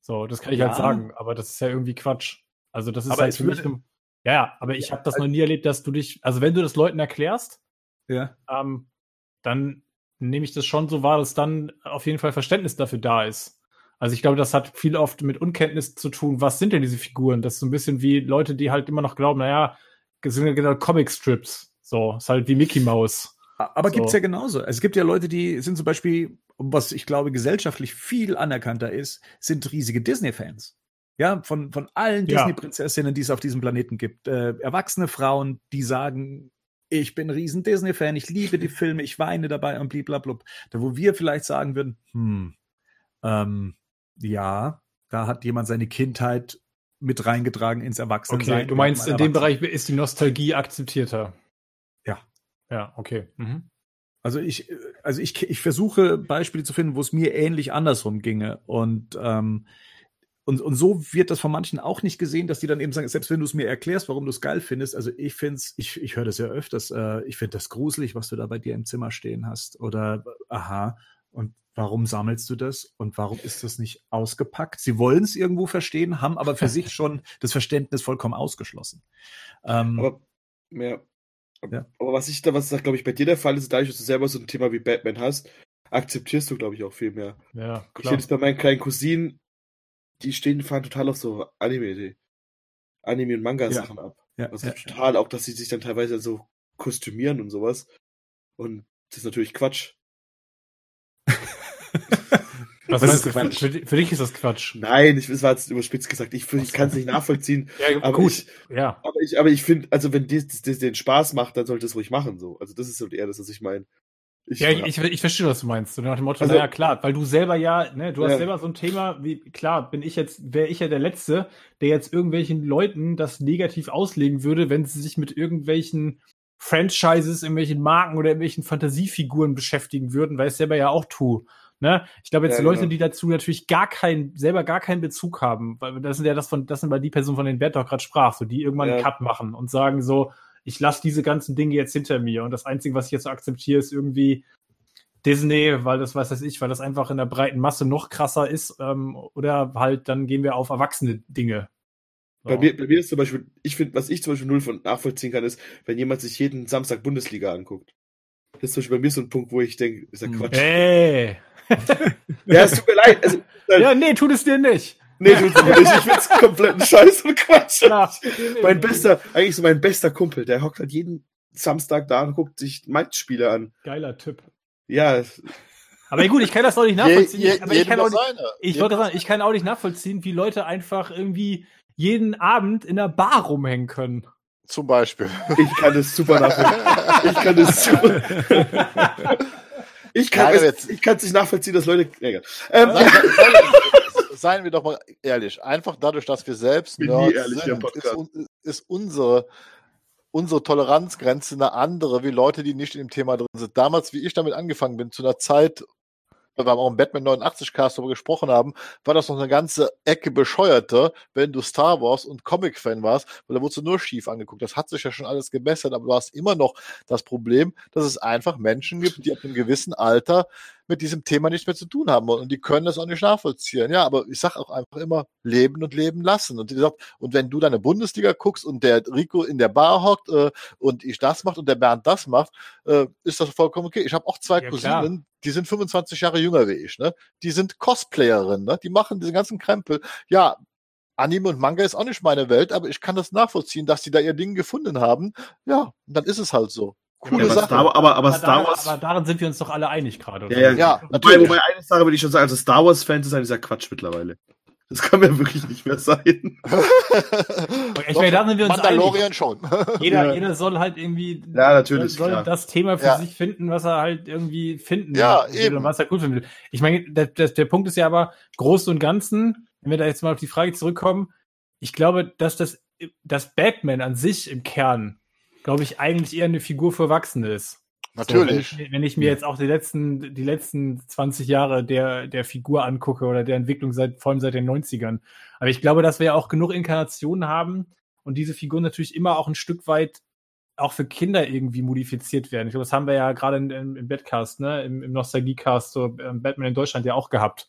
So, das kann ich halt ja. halt sagen, aber das ist ja irgendwie Quatsch. Also das ist aber halt für mich. Eine, ja, aber ich ja, habe das noch nie erlebt, dass du dich, also wenn du das Leuten erklärst, ja. ähm, dann nehme ich das schon so wahr, dass dann auf jeden Fall Verständnis dafür da ist. Also ich glaube, das hat viel oft mit Unkenntnis zu tun. Was sind denn diese Figuren? Das ist so ein bisschen wie Leute, die halt immer noch glauben, naja, sind ja genau Comic-Strips. So, ist halt wie Mickey Mouse. Aber So. gibt's ja genauso. Es gibt ja Leute, die sind zum Beispiel, was ich glaube gesellschaftlich viel anerkannter ist, sind riesige Disney-Fans. Ja, von, von allen Ja. Disney-Prinzessinnen, die es auf diesem Planeten gibt. Äh, erwachsene Frauen, die sagen, ich bin ein riesen Disney-Fan, ich liebe die Filme, ich weine dabei und blablabla. Da wo wir vielleicht sagen würden, hm, ähm, ja, da hat jemand seine Kindheit mit reingetragen ins Erwachsenensein. Okay, du meinst, in dem Bereich ist die Nostalgie akzeptierter. Ja. Ja, okay. Mhm. Also ich, also ich, ich versuche Beispiele zu finden, wo es mir ähnlich andersrum ginge. Und, ähm, und, und so wird das von manchen auch nicht gesehen, dass die dann eben sagen, selbst wenn du es mir erklärst, warum du es geil findest, also ich finde es, ich, ich höre das ja öfters, äh, ich finde das gruselig, was du da bei dir im Zimmer stehen hast. Oder aha, und warum sammelst du das? Und warum ist das nicht ausgepackt? Sie wollen es irgendwo verstehen, haben aber für sich schon das Verständnis vollkommen ausgeschlossen. Ähm, Aber, ja. Ja. Aber was ich da, was da, glaube ich, bei dir der Fall ist, dadurch, dass du selber so ein Thema wie Batman hast, akzeptierst du, glaube ich, auch viel mehr. Ja, Ich klar. sehe das bei meinen kleinen Cousinen, die stehen, fahren total auf so Anime, die Anime und Manga-Sachen ab. ja, Also ja, total, auch dass sie sich dann teilweise so kostümieren und sowas. Und das ist natürlich Quatsch. Was Was meinst ist du? Für, Quatsch? für, für dich ist das Quatsch. Nein, ich, das war jetzt überspitzt gesagt. Ich, ich kann es nicht nachvollziehen. Ja, Aber gut. ich, ja. aber ich, aber ich finde, also wenn dir das, das den Spaß macht, dann sollte es ruhig machen. So. Also das ist so eher das, was ich meine. Ich, Ja, ich, ich, ich verstehe, was du meinst. So nach dem Motto, Also- naja, klar, weil du selber ja, ne, du hast Ja. selber so ein Thema, wie, klar, bin ich jetzt, wäre ich ja der Letzte, der jetzt irgendwelchen Leuten das negativ auslegen würde, wenn sie sich mit irgendwelchen Franchises, irgendwelchen Marken oder irgendwelchen Fantasiefiguren beschäftigen würden, weil ich es selber ja auch tue. Ne? Ich glaube jetzt Ja, Leute, genau. die dazu natürlich gar keinen, selber gar keinen Bezug haben, weil das sind ja das von, das sind mal die Personen, von denen Bert doch gerade sprach, so die irgendwann einen Ja. Cut machen und sagen so, ich lasse diese ganzen Dinge jetzt hinter mir und das Einzige, was ich jetzt so akzeptiere, ist irgendwie Disney, weil das weiß ich, weil das einfach in der breiten Masse noch krasser ist, ähm, oder halt dann gehen wir auf erwachsene Dinge. So. Bei mir, bei mir ist zum Beispiel, ich finde, was ich zum Beispiel null von nachvollziehen kann, ist, wenn jemand sich jeden Samstag Bundesliga anguckt. Das ist zum Beispiel bei mir so ein Punkt, wo ich denke, ist ja Hm. Quatsch. Hey. Ja, es tut mir leid. Also, Ja, nee, tut es dir nicht. Nee, du, du, ich find's kompletten Scheiß und Quatsch. Ja. Mein bester, eigentlich so mein bester Kumpel, der hockt halt jeden Samstag da und guckt sich Mainz-Spiele an. Geiler Typ. Ja, Aber gut, ich kann das auch nicht Je, nachvollziehen. je, aber ich kann auch nicht, ich wollte das sagen, ich kann auch nicht nachvollziehen, wie Leute einfach irgendwie jeden Abend in der Bar rumhängen können. Zum Beispiel. ich kann das super nachvollziehen. Ich kann das super. Ich kann es, jetzt- ich nicht nachvollziehen, dass Leute. Ähm, Seien, seien, seien wir doch mal ehrlich. Einfach dadurch, dass wir selbst Nerds ehrlich sind, ist, ist unsere, unsere Toleranzgrenze eine andere wie Leute, die nicht in dem Thema drin sind. Damals, wie ich damit angefangen bin, zu einer Zeit, weil wir auch im Batman 89 Cast darüber gesprochen haben, war das noch eine ganze Ecke bescheuerter, wenn du Star Wars und Comic-Fan warst, weil da wurdest du nur schief angeguckt. Das hat sich ja schon alles gebessert, aber du hast immer noch das Problem, dass es einfach Menschen gibt, die ab einem gewissen Alter mit diesem Thema nichts mehr zu tun haben wollen. Und die können das auch nicht nachvollziehen. Ja, aber ich sage auch einfach immer, leben und leben lassen. Und wie gesagt, und wenn du deine Bundesliga guckst und der Rico in der Bar hockt äh, und ich das macht und der Bernd das macht, äh, ist das vollkommen okay. Ich habe auch zwei Ja, klar. Die sind 25 Jahre jünger wie ich. Ne? Die sind Cosplayerinnen, ne? die machen diesen ganzen Krempel. Ja, Anime und Manga ist auch nicht meine Welt, aber ich kann das nachvollziehen, dass die da ihr Ding gefunden haben. Ja, dann ist es halt so. Coole ja, aber, Sache. Star, aber, aber Aber, Star daran, Wars. aber darin sind wir uns doch alle einig gerade. oder? Ja, ja, Ja, Wobei, natürlich. wobei eine Sache würde ich schon sagen, also Star Wars-Fans ist ein dieser Quatsch mittlerweile. Das kann mir wirklich nicht mehr sein. Ich meine, da sind wir uns Mandalorian schon. Jeder, Ja. jeder soll halt irgendwie Ja, natürlich, soll klar. das Thema für Ja. sich finden, was er halt irgendwie finden Ja, will eben. und was er cool finden will. Ich meine, der, der, der Punkt ist ja aber, groß und Ganzen, wenn wir da jetzt mal auf die Frage zurückkommen, ich glaube, dass das, das Batman an sich im Kern, glaube ich, eigentlich eher eine Figur für Erwachsene ist. Natürlich. So, wenn, ich, wenn ich mir jetzt auch die letzten, die letzten 20 Jahre der, der Figur angucke oder der Entwicklung seit, vor allem seit den 90ern. Aber ich glaube, dass wir ja auch genug Inkarnationen haben und diese Figuren natürlich immer auch ein Stück weit auch für Kinder irgendwie modifiziert werden. Ich glaube, das haben wir ja gerade in- im, im Badcast, ne, im, im Nostalgiecast, so ähm, Batman in Deutschland ja auch gehabt.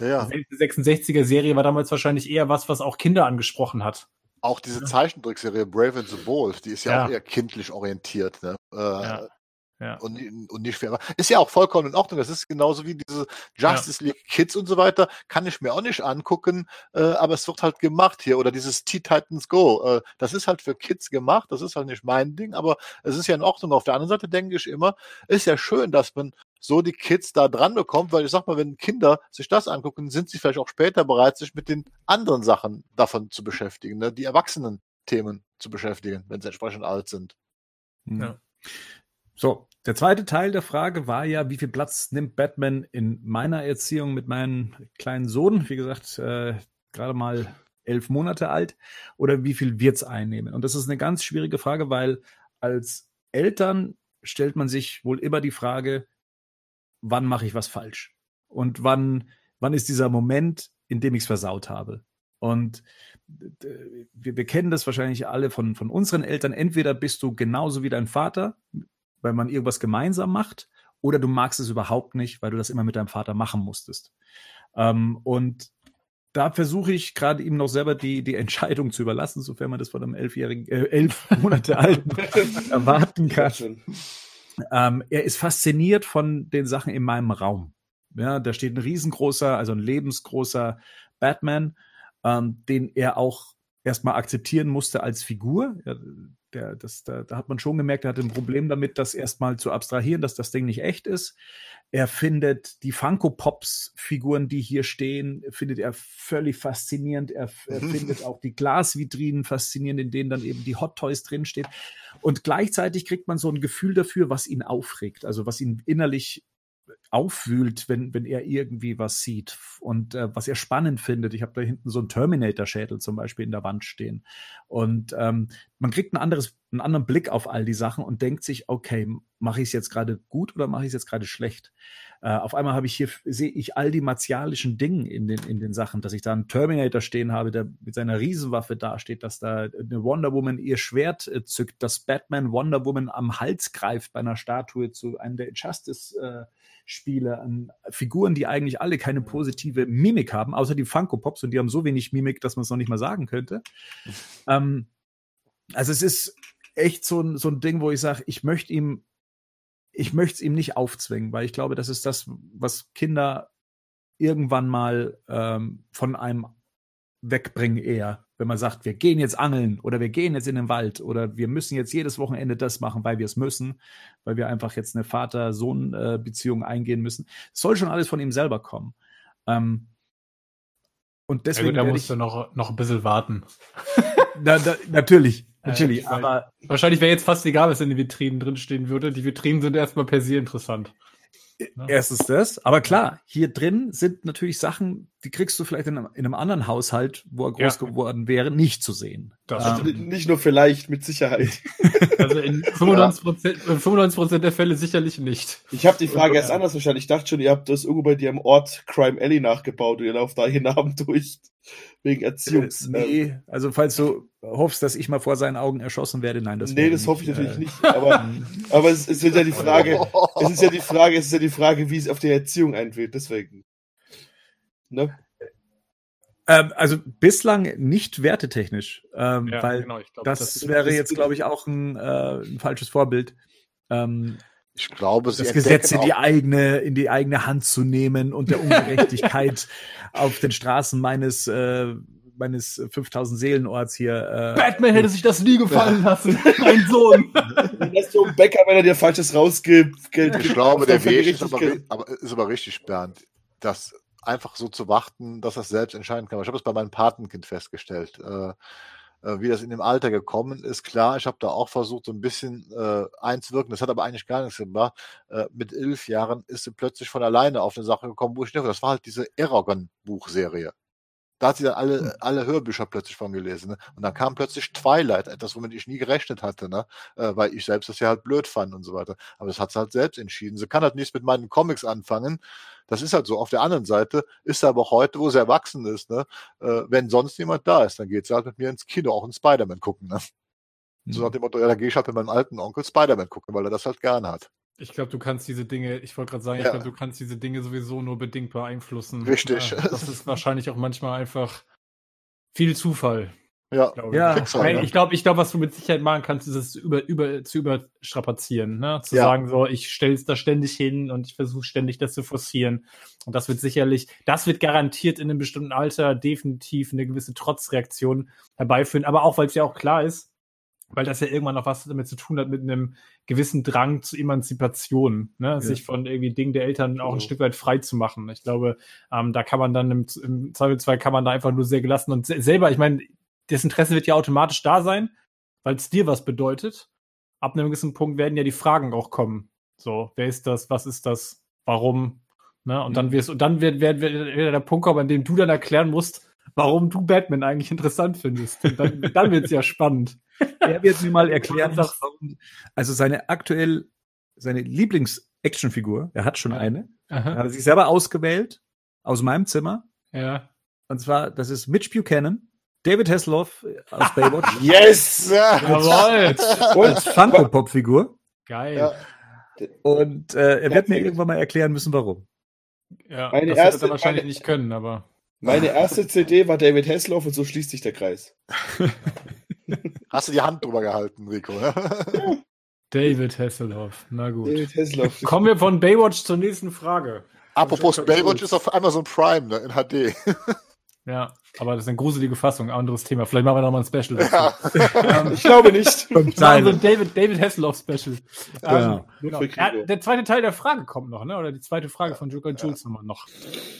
Ja, ja. Die 66er-Serie war damals wahrscheinlich eher was, was auch Kinder angesprochen hat. Auch diese Zeichentrickserie Brave and the Bold, die ist ja, Ja. auch eher kindlich orientiert. Ne? Äh, Ja. Ja. Und, und nicht fair. Ist ja auch vollkommen in Ordnung. Das ist genauso wie diese Justice League Kids und so weiter. Kann ich mir auch nicht angucken, äh, aber es wird halt gemacht hier. Oder dieses Teen Titans Go. Äh, das ist halt für Kids gemacht. Das ist halt nicht mein Ding, aber es ist ja in Ordnung. Auf der anderen Seite denke ich immer, ist ja schön, dass man so die Kids da dran bekommt, weil ich sag mal, wenn Kinder sich das angucken, sind sie vielleicht auch später bereit, sich mit den anderen Sachen davon zu beschäftigen, ne? die erwachsenen Themen zu beschäftigen, wenn sie entsprechend alt sind. Hm. Ja. So, der zweite Teil der Frage war ja, wie viel Platz nimmt Batman in meiner Erziehung mit meinem kleinen Sohn? Wie gesagt, äh, gerade mal elf Monate alt. Oder wie viel wird's einnehmen? Und das ist eine ganz schwierige Frage, weil als Eltern stellt man sich wohl immer die Frage, wann mache ich was falsch? Und wann, wann ist dieser Moment, in dem ich es versaut habe? Und wir, wir kennen das wahrscheinlich alle von, von unseren Eltern. Entweder bist du genauso wie dein Vater, weil man irgendwas gemeinsam macht, oder du magst es überhaupt nicht, weil du das immer mit deinem Vater machen musstest. Ähm, und da versuche ich gerade ihm noch selber die, die Entscheidung zu überlassen, sofern man das von einem elfjährigen, äh, elf Monate alten erwarten kann. Ähm, er ist fasziniert von den Sachen in meinem Raum. Ja, da steht ein riesengroßer, also ein lebensgroßer Batman, ähm, den er auch erstmal akzeptieren musste als Figur. Ja, der, das, da, da hat man schon gemerkt, er hatte ein Problem damit, das erstmal zu abstrahieren, dass das Ding nicht echt ist. Er findet die Funko Pops Figuren, die hier stehen, findet er völlig faszinierend. Er, er findet auch die Glasvitrinen faszinierend, in denen dann eben die Hot Toys drinsteht. Und gleichzeitig kriegt man so ein Gefühl dafür, was ihn aufregt, also was ihn innerlich aufwühlt, wenn, wenn er irgendwie was sieht und äh, was er spannend findet. Ich habe da hinten so einen Terminator-Schädel zum Beispiel in der Wand stehen. Und ähm, man kriegt ein anderes, einen anderen Blick auf all die Sachen und denkt sich, okay, mache ich es jetzt gerade gut oder mache ich es jetzt gerade schlecht? Äh, auf einmal habe ich hier, sehe ich all die martialischen Dinge in den, in den Sachen, dass ich da einen Terminator stehen habe, der mit seiner Riesenwaffe dasteht, dass da eine Wonder Woman ihr Schwert äh, zückt, dass Batman Wonder Woman am Hals greift bei einer Statue zu einem der Injustice äh, Spiele an Figuren, die eigentlich alle keine positive Mimik haben, außer die Funko Pops und die haben so wenig Mimik, dass man es noch nicht mal sagen könnte. ähm, also es ist echt so ein, so ein Ding, wo ich sage, ich möchte ihm, ich möchte es ihm nicht aufzwingen, weil ich glaube, das ist das, was Kinder irgendwann mal ähm, von einem wegbringen eher. Wenn man sagt, wir gehen jetzt angeln oder wir gehen jetzt in den Wald oder wir müssen jetzt jedes Wochenende das machen, weil wir es müssen, weil wir einfach jetzt eine Vater-Sohn-Beziehung eingehen müssen. Es soll schon alles von ihm selber kommen. Ähm, und Ja, deswegen gut, da musst du noch, noch ein bisschen warten. na, da, natürlich, Äh, natürlich, weil- aber Wahrscheinlich wäre jetzt fast egal, was in den Vitrinen drinstehen würde. Die Vitrinen sind erstmal per se interessant. Ja. Erstens das, aber klar, hier drin sind natürlich Sachen, die kriegst du vielleicht in einem, in einem anderen Haushalt, wo er groß Ja. geworden wäre, nicht zu sehen. Das Ähm. Nicht nur vielleicht, mit Sicherheit. Also in 95 Prozent, 95 der Fälle sicherlich nicht. Ich habe die Frage erst anders verstanden. Ich dachte schon, ihr habt das irgendwo bei dir im Ort Crime Alley nachgebaut und ihr lauft da jeden Abend durch. Wegen Erziehungs. Äh, nee, also falls du hoffst, dass ich mal vor seinen Augen erschossen werde, nein, das nee, das hoffe ich nicht, natürlich äh, nicht. Aber, aber es, es wird ja die Frage, es ist ja die Frage, es ist ja die Frage, wie es auf die Erziehung einwirkt. Deswegen. Ne? Ähm, also bislang nicht wertetechnisch, ähm, Ja, weil genau, ich glaub, das, ist- wäre das- jetzt, glaube ich, auch ein, äh, ein falsches Vorbild. Ähm, Ich glaube, sie das Gesetz in die eigene, in die eigene Hand zu nehmen und der Ungerechtigkeit auf den Straßen meines, äh, meines 5000 Seelenorts hier. Äh, Batman hätte sich das nie gefallen lassen. Mein Sohn. Lässt du einen Bäcker, wenn er dir Falsches rausgibt, Geld Ich glaube, der Weg ist aber, aber, ist aber richtig, Bernd, das einfach so zu warten, dass er es selbst entscheiden kann. Ich habe es bei meinem Patenkind festgestellt. Äh, wie das in dem Alter gekommen ist, klar, ich habe da auch versucht, so ein bisschen äh, einzuwirken. Das hat aber eigentlich gar nichts gemacht. Äh, mit elf Jahren ist sie plötzlich von alleine auf eine Sache gekommen, wo ich dachte, das war halt diese Eragon-Buchserie. Da hat sie dann alle, alle Hörbücher plötzlich von gelesen. Ne? Und dann kam plötzlich Twilight, etwas, womit ich nie gerechnet hatte, ne? äh, weil ich selbst das ja halt blöd fand und so weiter. Aber das hat sie halt selbst entschieden. Sie kann halt nichts mit meinen Comics anfangen. Das ist halt so. Auf der anderen Seite ist sie aber auch heute, wo sie erwachsen ist, ne? äh, wenn sonst jemand da ist, dann geht sie halt mit mir ins Kino, auch in Spider-Man gucken. Ne? So nach dem Motto, ja, dann gehe ich halt mit meinem alten Onkel Spider-Man gucken, weil er das halt gern hat. Ich glaube, du kannst diese Dinge, ich wollte gerade sagen, ich Ja. glaube, du kannst diese Dinge sowieso nur bedingt beeinflussen. Richtig. Ja, das ist wahrscheinlich auch manchmal einfach viel Zufall. Ja, glaube Ja, ich. Schicksal, ne? ich glaube, ich glaube, was du mit Sicherheit machen kannst, ist es über, über, zu überstrapazieren, ne? Zu Ja. sagen, so, ich stelle es da ständig hin und ich versuche ständig das zu forcieren. Und das wird sicherlich, das wird garantiert in einem bestimmten Alter definitiv eine gewisse Trotzreaktion herbeiführen. Aber auch, weil es ja auch klar ist, weil das ja irgendwann noch was damit zu tun hat mit einem gewissen Drang zu Emanzipation, ne? sich von irgendwie Dingen der Eltern auch ein Mhm. Stück weit frei zu machen. Ich glaube, ähm, da kann man dann im, im Zweifelsfall kann man da einfach nur sehr gelassen und se selber, ich meine, das Interesse wird ja automatisch da sein, weil es dir was bedeutet. Ab einem gewissen Punkt werden ja die Fragen auch kommen. So, wer ist das? Was ist das? Warum? Ne? Und dann wirst und dann wird, wird, wird, wird der Punkt kommen, an dem du dann erklären musst, warum du Batman eigentlich interessant findest. Und dann, dann wird's ja spannend. Er wird mir mal erklären, Und warum, also seine aktuell, seine Lieblings-Actionfigur, er hat schon Ja. eine, Aha. hat er sich selber ausgewählt, aus meinem Zimmer. Ja. Und zwar, das ist Mitch Buchanan, David Hasselhoff aus Baywatch, Yes! Ja. Jawohl. als Funko-Pop-Figur. Geil. Ja. Und äh, er wird mir irgendwann mal erklären müssen, warum. Ja, Meine das erste- wird er wahrscheinlich meine- nicht können, aber. Meine erste CD war David Hasselhoff und so schließt sich der Kreis. Hast du die Hand drüber gehalten, Rico? David Hasselhoff. Na gut. David Hasselhoff. Kommen wir von Baywatch zur nächsten Frage. Apropos Baywatch ist auf Amazon Prime ne, in HD. Ja, aber das ist eine gruselige Fassung, anderes Thema. Vielleicht machen wir nochmal ein Special dazu. Ich glaube nicht. Fünf Wir machen so Teile. ein David, David Hasselhoff Special. Genau. Ähm, genau. Ja, der zweite Teil der Frage kommt noch, ne? Oder die zweite Frage von Joker Jules nochmal noch.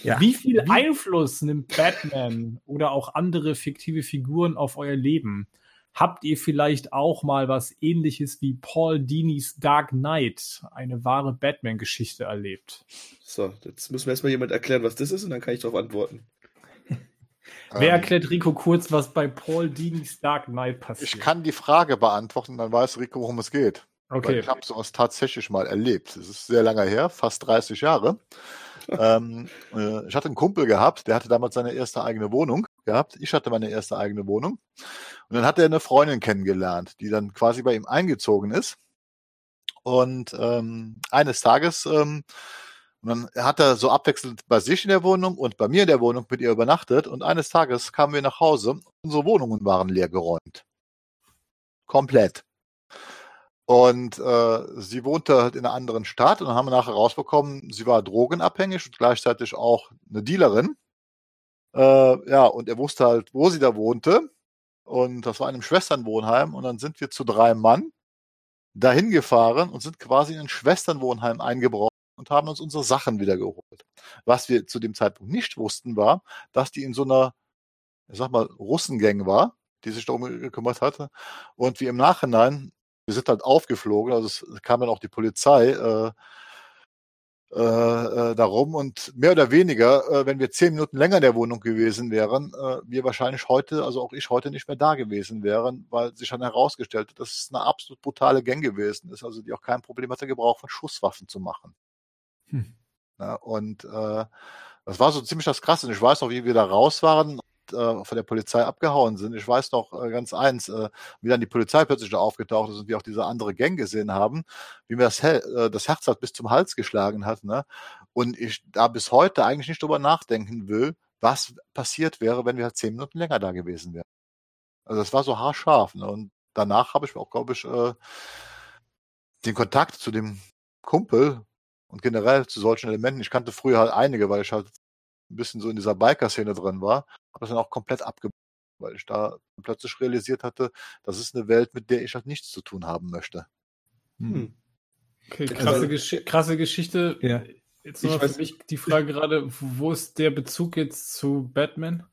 Ja. Wie viel Einfluss nimmt Batman oder auch andere fiktive Figuren auf euer Leben? Habt ihr vielleicht auch mal was ähnliches wie Paul Dini's Dark Knight, eine wahre Batman-Geschichte erlebt? So, jetzt muss mir erstmal jemand erklären, was das ist und dann kann ich darauf antworten. Wer Ähm, erklärt Rico kurz, was bei Paul Dini's Dark Knight passiert? ich kann die Frage beantworten, dann weiß Rico, worum es geht. Weil Okay. ich habe sowas tatsächlich mal erlebt. Es ist sehr lange her, fast 30 Jahre. ähm, äh, ich hatte einen Kumpel gehabt, der hatte damals seine erste eigene Wohnung gehabt. Ich hatte meine erste eigene Wohnung. Und dann hat er eine Freundin kennengelernt, die dann quasi bei ihm eingezogen ist. Und ähm, eines Tages, ähm, und dann hat er so abwechselnd bei sich in der Wohnung und bei mir in der Wohnung mit ihr übernachtet. Und eines Tages kamen wir nach Hause, unsere Wohnungen waren leer geräumt. Komplett. Und äh, sie wohnte halt in einer anderen Stadt und dann haben wir nachher rausbekommen, sie war drogenabhängig und gleichzeitig auch eine Dealerin. Äh, ja, und er wusste halt, wo sie da wohnte. Und das war in einem Schwesternwohnheim. Und dann sind wir zu drei Mann dahin gefahren und sind quasi in ein Schwesternwohnheim eingebrochen und haben uns unsere Sachen wieder geholt. Was wir zu dem Zeitpunkt nicht wussten, war, dass die in so einer, ich sag mal, Russengang war, die sich darum gekümmert hatte. Und wir im Nachhinein, wir sind halt aufgeflogen, also es kam dann auch die Polizei äh, äh, äh, darum und mehr oder weniger, äh, wenn wir zehn Minuten länger in der Wohnung gewesen wären, äh, wir wahrscheinlich heute, also auch ich heute nicht mehr da gewesen wären, weil sich dann herausgestellt hat, dass es eine absolut brutale Gang gewesen ist, also die auch kein Problem hatte, Gebrauch von Schusswaffen zu machen. Hm. Ja, und äh, das war so ziemlich das Krasse. Und ich weiß noch, wie wir da raus waren äh, von der Polizei abgehauen sind. Ich weiß noch äh, ganz eins, äh, wie dann die Polizei plötzlich da aufgetaucht ist und wir auch diese andere Gang gesehen haben, wie mir das, Hel äh, das Herz hat bis zum Hals geschlagen hat. Ne? Und ich da bis heute eigentlich nicht drüber nachdenken will, was passiert wäre, wenn wir halt zehn Minuten länger da gewesen wären. Also das war so haarscharf. Ne? Und danach habe ich auch, glaube ich, äh, den Kontakt zu dem Kumpel und generell zu solchen Elementen. Ich kannte früher halt einige, weil ich halt ein bisschen so in dieser Biker-Szene drin war, habe das dann auch komplett abgebaut, weil ich da plötzlich realisiert hatte, das ist eine Welt, mit der ich halt nichts zu tun haben möchte. Hm. Okay, Also- krasse, Gesch krasse Geschichte. Ja. Jetzt Ich noch für mich die Frage gerade, wo ist der Bezug jetzt zu Batman?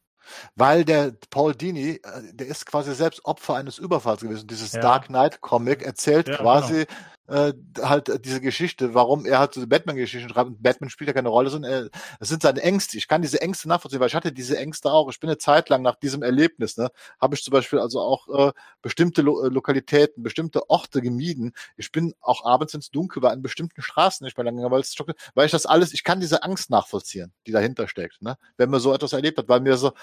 Weil der Paul Dini, äh, der ist quasi selbst Opfer eines Überfalls gewesen. Dieses Ja. Dark Knight Comic erzählt Ja, quasi äh, halt diese Geschichte, warum er halt so Batman-Geschichten schreibt. Und Batman spielt ja keine Rolle, sondern es sind seine Ängste. Ich kann diese Ängste nachvollziehen, weil ich hatte diese Ängste auch. Ich bin eine Zeit lang nach diesem Erlebnis, ne, habe ich zum Beispiel also auch äh, bestimmte Lo äh, Lokalitäten, bestimmte Orte gemieden. Ich bin auch abends, es dunkel war, an bestimmten Straßen nicht mehr lang gegangen, weil, es weil ich das alles, ich kann diese Angst nachvollziehen, die dahinter steckt, ne, wenn man so etwas erlebt hat, weil mir so,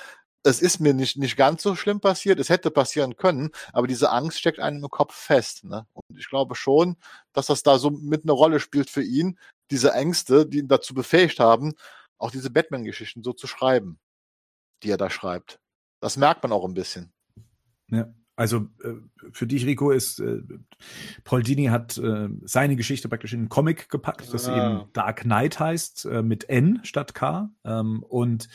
es ist mir nicht, nicht ganz so schlimm passiert, es hätte passieren können, aber diese Angst steckt einem im Kopf fest. Ne? Und ich glaube schon, dass das da so mit eine Rolle spielt für ihn, diese Ängste, die ihn dazu befähigt haben, auch diese Batman-Geschichten so zu schreiben, die er da schreibt. Das merkt man auch ein bisschen. Ja. Also äh, für dich, Rico, ist äh, Paul Dini hat äh, seine Geschichte praktisch in einen Comic gepackt, das Ah. eben Dark Knight heißt, äh, mit N statt K. Ähm, und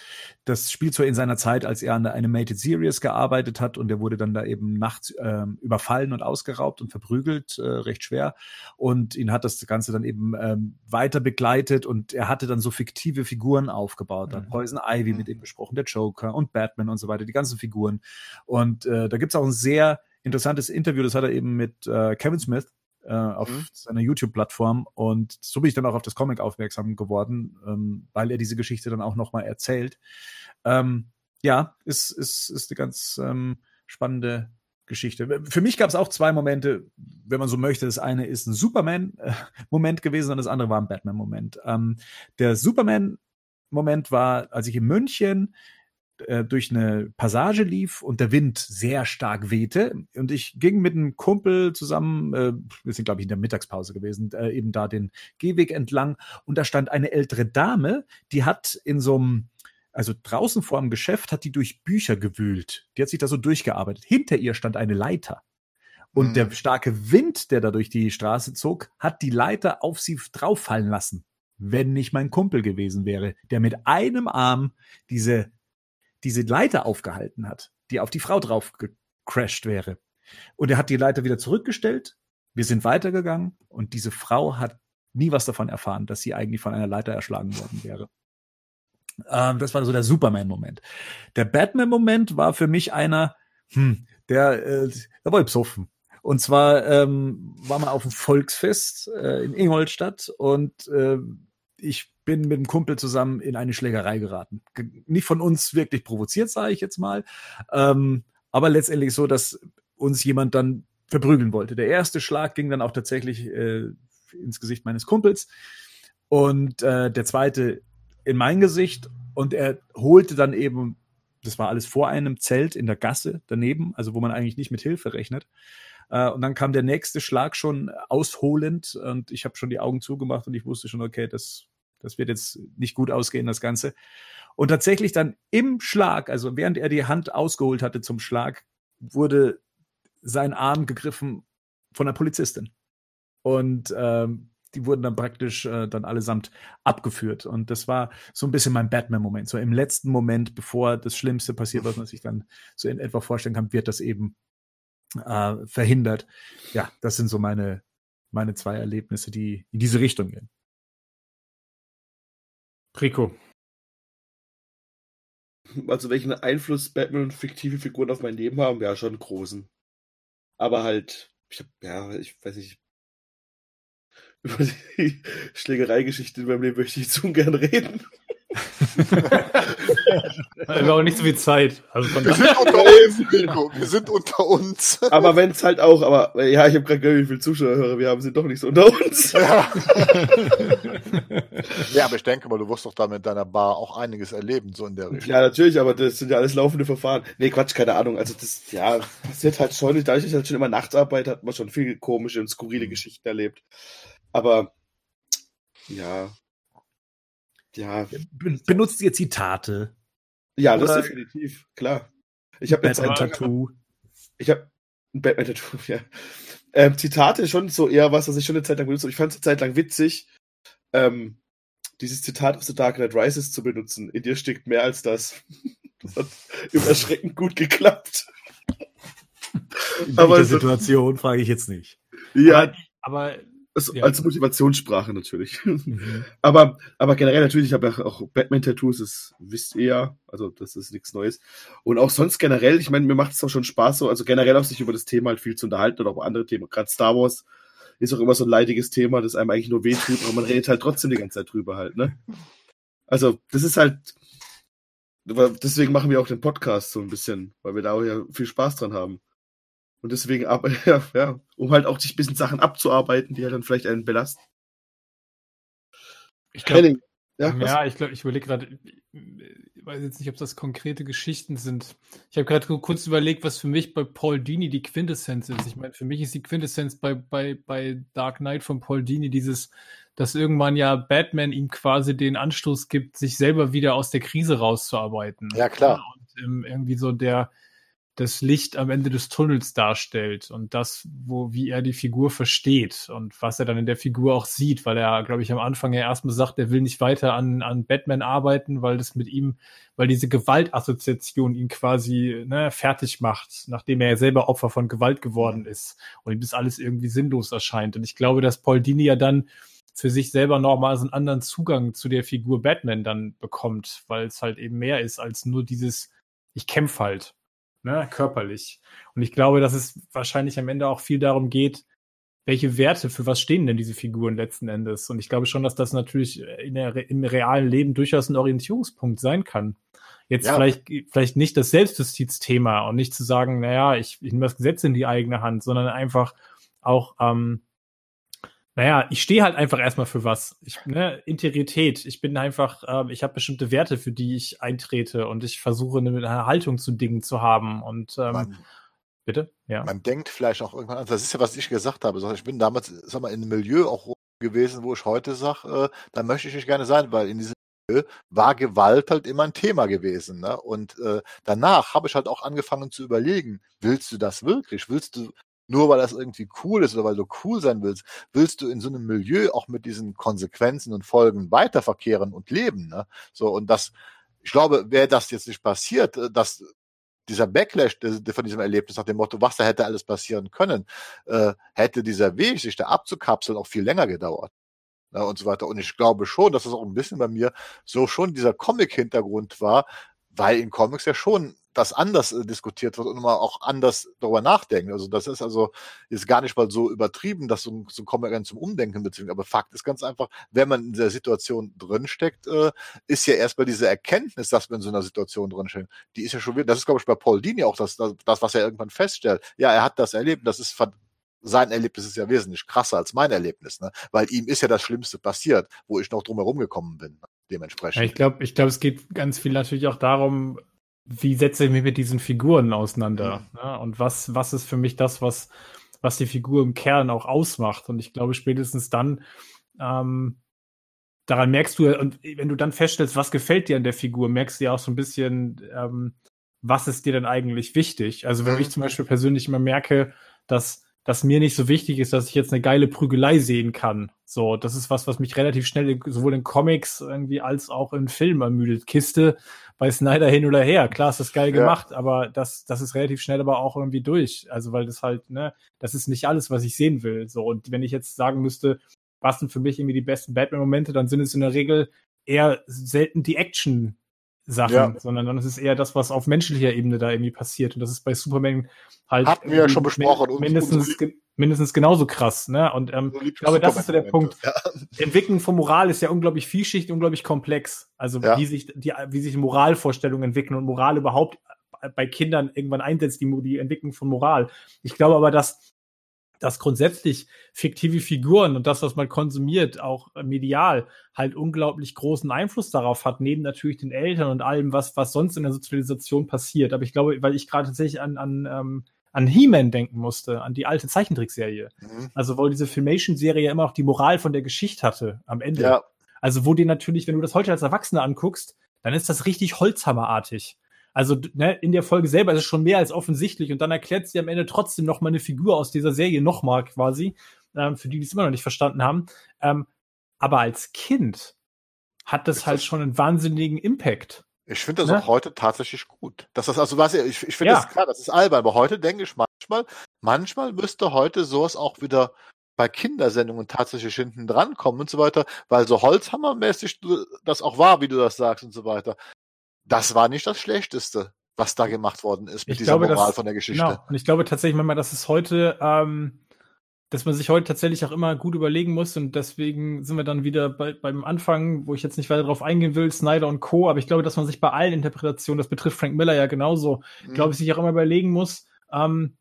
das spielt so in seiner Zeit, als er an der Animated Series gearbeitet hat und er wurde dann da eben nachts ähm, überfallen und ausgeraubt und verprügelt, äh, recht schwer. Und ihn hat das Ganze dann eben ähm, weiter begleitet und er hatte dann so fiktive Figuren aufgebaut. Dann Mhm. Poison Ivy mit ihm besprochen, der Joker und Batman und so weiter, die ganzen Figuren. Und äh, da gibt's auch ein sehr interessantes Interview, das hat er eben mit äh, Kevin Smith äh, auf Mhm. seiner YouTube-Plattform. Und so bin ich dann auch auf das Comic aufmerksam geworden, ähm, weil er diese Geschichte dann auch nochmal erzählt. Ähm, ja, ist, ist, ist eine ganz ähm, spannende Geschichte. Für mich gab es auch zwei Momente, wenn man so möchte. Das eine ist ein Superman-Moment gewesen und das andere war ein Batman-Moment. Ähm, der Superman-Moment war, als ich in München äh, durch eine Passage lief und der Wind sehr stark wehte und ich ging mit einem Kumpel zusammen, äh, wir sind glaube ich in der Mittagspause gewesen, äh, eben da den Gehweg entlang und da stand eine ältere Dame, die hat in so einem also draußen vor dem Geschäft hat die durch Bücher gewühlt. Die hat sich da so durchgearbeitet. Hinter ihr stand eine Leiter. Und Mhm. der starke Wind, der da durch die Straße zog, hat die Leiter auf sie drauffallen lassen. Wenn nicht mein Kumpel gewesen wäre, der mit einem Arm diese, diese Leiter aufgehalten hat, die auf die Frau drauf gecrashed wäre. Und er hat die Leiter wieder zurückgestellt. Wir sind weitergegangen und diese Frau hat nie was davon erfahren, dass sie eigentlich von einer Leiter erschlagen worden wäre. Ähm, das war so der Superman-Moment. Der Batman-Moment war für mich einer, hm, der, äh, der war besoffen. Und zwar ähm, war man auf dem Volksfest äh, in Ingolstadt und äh, ich bin mit einem Kumpel zusammen in eine Schlägerei geraten. Ge nicht von uns wirklich provoziert, sage ich jetzt mal, ähm, aber letztendlich so, dass uns jemand dann verprügeln wollte. Der erste Schlag ging dann auch tatsächlich äh, ins Gesicht meines Kumpels und äh, der zweite in mein Gesicht und er holte dann eben, das war alles vor einem Zelt in der Gasse daneben, also wo man eigentlich nicht mit Hilfe rechnet. Äh, und dann kam der nächste Schlag schon ausholend und ich habe schon die Augen zugemacht und ich wusste schon, okay, das, das wird jetzt nicht gut ausgehen, das Ganze. Und tatsächlich dann im Schlag, also während er die Hand ausgeholt hatte zum Schlag, wurde sein Arm gegriffen von der Polizistin. Und ähm, die wurden dann praktisch äh, dann allesamt abgeführt. Und das war so ein bisschen mein Batman-Moment. So im letzten Moment, bevor das Schlimmste passiert, was man sich dann so in etwa vorstellen kann, wird das eben äh, verhindert. Ja, das sind so meine, meine zwei Erlebnisse, die in diese Richtung gehen. Rico. Also welchen Einfluss Batman und fiktive Figuren auf mein Leben haben, ja, schon großen. Aber halt, ich hab, ja, ich weiß nicht, über die Schlägereigeschichte in meinem Leben möchte ich zu ungern reden. Wir haben auch nicht so viel Zeit. Also von Wir sind unter uns, Rico. Wir sind unter uns. Aber wenn es halt auch, aber ja, ich habe gerade gehört, wie viele Zuschauer höre, wir haben sie doch nicht so unter uns. Ja. ja, aber ich denke mal, du wirst doch da mit deiner Bar auch einiges erleben, so in der Richtung. Ja, natürlich, aber das sind ja alles laufende Verfahren. Nee, Quatsch, keine Ahnung. Also das, ja, passiert halt schon, dadurch, dass ich halt schon immer nachts arbeite, hat man schon viel komische und skurrile Geschichten erlebt. Aber, ja. Ja, Ben- Benutzt ihr Zitate? ja, das Oder- definitiv, klar. Ich habe Batman Tattoo. ich habe ein Batman-Tattoo, ja. Ähm, Zitate schon so eher was, was ich schon eine Zeit lang benutze. Und ich fand es eine Zeit lang witzig, ähm, dieses Zitat aus The Dark Knight Rises zu benutzen. In dir steckt mehr als das. Das hat überschreckend gut geklappt. In Aber welcher Situation frage ich jetzt nicht. Ja, aber als, ja. als Motivationssprache natürlich. Mhm. aber, aber generell natürlich, ich habe ja auch Batman-Tattoos, das wisst ihr ja, also das ist nichts Neues. Und auch sonst generell, ich meine, mir macht es auch schon Spaß, so, also generell auch sich über das Thema halt viel zu unterhalten oder auch über andere Themen. Gerade Star Wars ist auch immer so ein leidiges Thema, das einem eigentlich nur wehtut, aber man redet halt trotzdem die ganze Zeit drüber halt, ne? Also, das ist halt, deswegen machen wir auch den Podcast so ein bisschen, weil wir da auch ja viel Spaß dran haben. Und deswegen, aber, ja, ja, um halt auch sich ein bisschen Sachen abzuarbeiten, die halt dann vielleicht einen belasten. ich glaube, Henning, ja? Ja, ich glaube, ich überlege gerade, ich weiß jetzt nicht, ob das konkrete Geschichten sind. Ich habe gerade kurz überlegt, was für mich bei Paul Dini die Quintessenz ist. Ich meine, für mich ist die Quintessenz bei, bei, bei Dark Knight von Paul Dini dieses, dass irgendwann ja Batman ihm quasi den Anstoß gibt, sich selber wieder aus der Krise rauszuarbeiten. Ja, klar. Und ähm, irgendwie so der, das Licht am Ende des Tunnels darstellt und das, wo, wie er die Figur versteht und was er dann in der Figur auch sieht, weil er, glaube ich, am Anfang ja erstmal sagt, er will nicht weiter an, an Batman arbeiten, weil das mit ihm, weil diese Gewaltassoziation ihn quasi ne, fertig macht, nachdem er ja selber Opfer von Gewalt geworden ist und ihm das alles irgendwie sinnlos erscheint. Und ich glaube, dass Paul Dini ja dann für sich selber nochmal so einen anderen Zugang zu der Figur Batman dann bekommt, weil es halt eben mehr ist als nur dieses, ich kämpfe halt ne, körperlich. Und ich glaube, dass es wahrscheinlich am Ende auch viel darum geht, welche Werte, für was stehen denn diese Figuren letzten Endes? Und ich glaube schon, dass das natürlich in der, im realen Leben durchaus ein Orientierungspunkt sein kann. Jetzt ja. vielleicht, vielleicht nicht das Selbstjustizthema und nicht zu sagen, naja, ich, ich nehme das Gesetz in die eigene Hand, sondern einfach auch ähm, naja, ich stehe halt einfach erstmal für was. Ich, ne, Integrität. Ich bin einfach, äh, ich habe bestimmte Werte, für die ich eintrete und ich versuche eine, eine Haltung zu Dingen zu haben. Und ähm, man, bitte? Ja. Man denkt vielleicht auch irgendwann an, das ist ja, was ich gesagt habe. Ich bin damals, sag mal, in einem Milieu auch gewesen, wo ich heute sage, äh, da möchte ich nicht gerne sein, weil in diesem Milieu war Gewalt halt immer ein Thema gewesen. Ne? Und äh, danach habe ich halt auch angefangen zu überlegen, willst du das wirklich? Willst du nur weil das irgendwie cool ist oder weil du cool sein willst, willst du in so einem Milieu auch mit diesen Konsequenzen und Folgen weiterverkehren und leben. Ne? So, und das, ich glaube, wäre das jetzt nicht passiert, äh, dass dieser Backlash von diesem Erlebnis nach dem Motto, was da hätte alles passieren können, äh, hätte dieser Weg, sich da abzukapseln, auch viel länger gedauert. Ne, und so weiter. Und ich glaube schon, dass das auch ein bisschen bei mir so schon dieser Comic-Hintergrund war, weil in Comics ja schon das anders äh, diskutiert wird und man auch anders darüber nachdenkt. Also das ist also ist gar nicht mal so übertrieben, dass so, so kommen wir zum Umdenken beziehungsweise. Aber Fakt ist ganz einfach, wenn man in der Situation drinsteckt, äh, ist ja erstmal diese Erkenntnis, dass man in so einer Situation drinsteckt, die ist ja schon wieder, das ist glaube ich bei Paul Dini auch das, das, das, was er irgendwann feststellt. Ja, er hat das erlebt, das ist sein Erlebnis ist ja wesentlich krasser als mein Erlebnis, ne? weil ihm ist ja das Schlimmste passiert, wo ich noch drum herum gekommen bin. Dementsprechend. Ja, ich glaube, ich glaube, es geht ganz viel natürlich auch darum, wie setze ich mich mit diesen Figuren auseinander? Mhm. Ne? Und was, was ist für mich das, was, was die Figur im Kern auch ausmacht? Und ich glaube, spätestens dann, ähm, daran merkst du, und wenn du dann feststellst, was gefällt dir an der Figur, merkst du ja auch so ein bisschen, ähm, was ist dir denn eigentlich wichtig? Also wenn mhm. ich zum Beispiel persönlich immer merke, dass dass mir nicht so wichtig ist, dass ich jetzt eine geile Prügelei sehen kann. So, das ist was, was mich relativ schnell sowohl in Comics irgendwie als auch in Filmen ermüdet. Kiste bei Snyder hin oder her. Klar ist das geil ja. gemacht, aber das, das ist relativ schnell aber auch irgendwie durch. Also, weil das halt, ne, das ist nicht alles, was ich sehen will. So, und wenn ich jetzt sagen müsste, was sind für mich irgendwie die besten Batman-Momente, dann sind es in der Regel eher selten die Action Sachen, ja. sondern dann ist es eher das, was auf menschlicher Ebene da irgendwie passiert. Und das ist bei Superman halt Hatten wir ja schon besprochen. mindestens, mindestens genauso krass. Ne? Und ähm, ich glaube, das ist so der Punkt. Ja. Entwicklung von Moral ist ja unglaublich vielschichtig, unglaublich komplex. Also ja. wie sich die, wie sich Moralvorstellungen entwickeln und Moral überhaupt bei Kindern irgendwann einsetzt, die, die Entwicklung von Moral. Ich glaube aber, dass dass grundsätzlich fiktive Figuren und das, was man konsumiert, auch medial, halt unglaublich großen Einfluss darauf hat, neben natürlich den Eltern und allem, was, was sonst in der Sozialisation passiert. Aber ich glaube, weil ich gerade tatsächlich an, an, ähm, an He-Man denken musste, an die alte Zeichentrickserie. Mhm. Also, wo diese Filmation-Serie ja immer auch die Moral von der Geschichte hatte am Ende. Ja. Also, wo dir natürlich, wenn du das heute als Erwachsener anguckst, dann ist das richtig Holzhammerartig. Also ne, in der Folge selber ist es schon mehr als offensichtlich und dann erklärt sie am Ende trotzdem noch mal eine Figur aus dieser Serie nochmal quasi, ähm, für die, die es immer noch nicht verstanden haben. Ähm, aber als Kind hat das ist halt schon einen wahnsinnigen Impact. Ich finde das ne? auch heute tatsächlich gut. Das ist also was ich, ich finde ja. das klar, das ist albern, aber heute denke ich manchmal, manchmal müsste heute sowas auch wieder bei Kindersendungen tatsächlich hinten dran kommen und so weiter, weil so Holzhammermäßig das auch war, wie du das sagst und so weiter das war nicht das Schlechteste, was da gemacht worden ist mit ich dieser glaube, Moral das, von der Geschichte. Genau. Und ich glaube tatsächlich manchmal, dass es heute, ähm, dass man sich heute tatsächlich auch immer gut überlegen muss und deswegen sind wir dann wieder bei, beim Anfang, wo ich jetzt nicht weiter darauf eingehen will, Snyder und Co., aber ich glaube, dass man sich bei allen Interpretationen, das betrifft Frank Miller ja genauso, mhm. glaube ich, sich auch immer überlegen muss, ähm,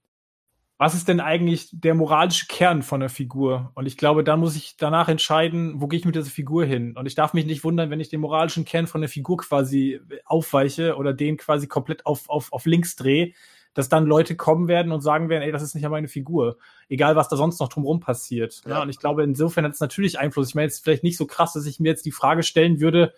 was ist denn eigentlich der moralische Kern von der Figur? Und ich glaube, da muss ich danach entscheiden, wo gehe ich mit dieser Figur hin? Und ich darf mich nicht wundern, wenn ich den moralischen Kern von der Figur quasi aufweiche oder den quasi komplett auf, auf, auf links drehe, dass dann Leute kommen werden und sagen werden, ey, das ist nicht meine Figur. Egal, was da sonst noch drumherum passiert. Ja. ja. und ich glaube, insofern hat es natürlich Einfluss. Ich meine, jetzt vielleicht nicht so krass, dass ich mir jetzt die Frage stellen würde,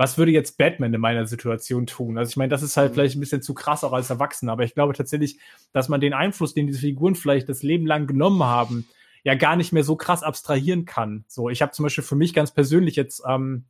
was würde jetzt Batman in meiner Situation tun? Also ich meine, das ist halt mhm. vielleicht ein bisschen zu krass auch als Erwachsener, aber ich glaube tatsächlich, dass man den Einfluss, den diese Figuren vielleicht das Leben lang genommen haben, ja gar nicht mehr so krass abstrahieren kann. So, ich habe zum Beispiel für mich ganz persönlich jetzt, ähm,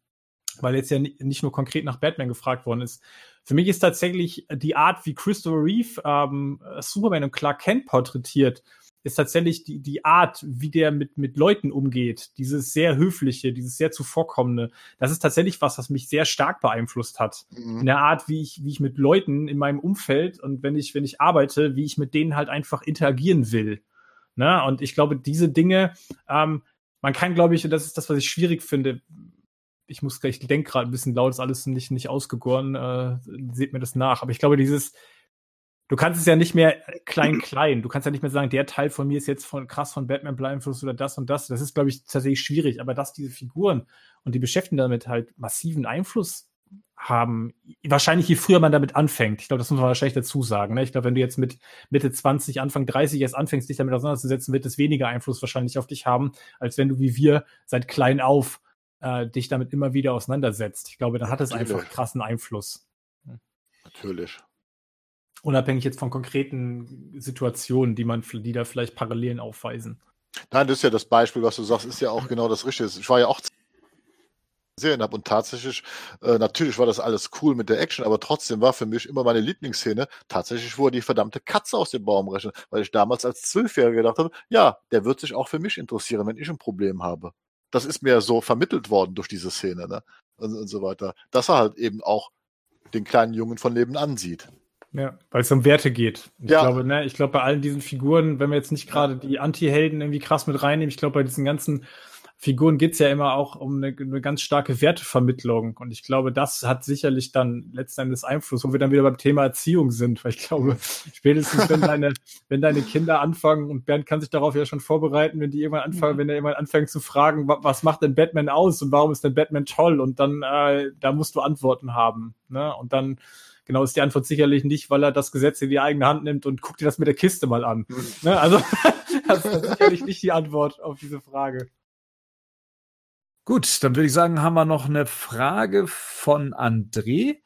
weil jetzt ja nicht nur konkret nach Batman gefragt worden ist, für mich ist tatsächlich die Art, wie Christopher Reeve ähm, Superman und Clark Kent porträtiert, ist tatsächlich die, die Art, wie der mit, mit Leuten umgeht, dieses sehr höfliche, dieses sehr zuvorkommende, das ist tatsächlich was, was mich sehr stark beeinflusst hat. Mhm. In der Art, wie ich, wie ich mit Leuten in meinem Umfeld und wenn ich, wenn ich arbeite, wie ich mit denen halt einfach interagieren will. Ne? Und ich glaube, diese Dinge, ähm, man kann, glaube ich, und das ist das, was ich schwierig finde, ich muss gleich, ich denke gerade ein bisschen laut, ist alles nicht, nicht ausgegoren, äh, seht mir das nach. Aber ich glaube, dieses, du kannst es ja nicht mehr klein, klein. Du kannst ja nicht mehr sagen, der Teil von mir ist jetzt von krass von Batman beeinflusst oder das und das. Das ist, glaube ich, tatsächlich schwierig. Aber dass diese Figuren und die Beschäftigten damit halt massiven Einfluss haben, wahrscheinlich je früher man damit anfängt. Ich glaube, das muss man wahrscheinlich dazu sagen. Ne? Ich glaube, wenn du jetzt mit Mitte 20, Anfang 30 erst anfängst, dich damit auseinanderzusetzen, wird es weniger Einfluss wahrscheinlich auf dich haben, als wenn du wie wir seit klein auf äh, dich damit immer wieder auseinandersetzt. Ich glaube, dann hat es einfach krassen Einfluss. Natürlich unabhängig jetzt von konkreten Situationen, die man, die da vielleicht Parallelen aufweisen. Nein, das ist ja das Beispiel, was du sagst, ist ja auch genau das Richtige. Ich war ja auch gesehen habe und tatsächlich, äh, natürlich war das alles cool mit der Action, aber trotzdem war für mich immer meine Lieblingsszene tatsächlich, wo er die verdammte Katze aus dem Baum rechnet, weil ich damals als Zwölfjähriger gedacht habe, ja, der wird sich auch für mich interessieren, wenn ich ein Problem habe. Das ist mir so vermittelt worden durch diese Szene, ne? Und, und so weiter. Dass er halt eben auch den kleinen Jungen von Leben ansieht. Ja, weil es um Werte geht. Ich ja. glaube, ne, ich glaube, bei allen diesen Figuren, wenn wir jetzt nicht gerade die Anti-Helden irgendwie krass mit reinnehmen, ich glaube, bei diesen ganzen Figuren geht's ja immer auch um eine, eine, ganz starke Wertevermittlung. Und ich glaube, das hat sicherlich dann letzten Endes Einfluss, wo wir dann wieder beim Thema Erziehung sind. Weil ich glaube, spätestens wenn deine, wenn deine Kinder anfangen, und Bernd kann sich darauf ja schon vorbereiten, wenn die irgendwann anfangen, mhm. wenn er irgendwann anfängt zu fragen, was macht denn Batman aus und warum ist denn Batman toll? Und dann, äh, da musst du Antworten haben. Ne? Und dann Genau ist die Antwort sicherlich nicht, weil er das Gesetz in die eigene Hand nimmt und guckt dir das mit der Kiste mal an. Mhm. Ne? Also das ist sicherlich nicht die Antwort auf diese Frage. Gut, dann würde ich sagen, haben wir noch eine Frage von André.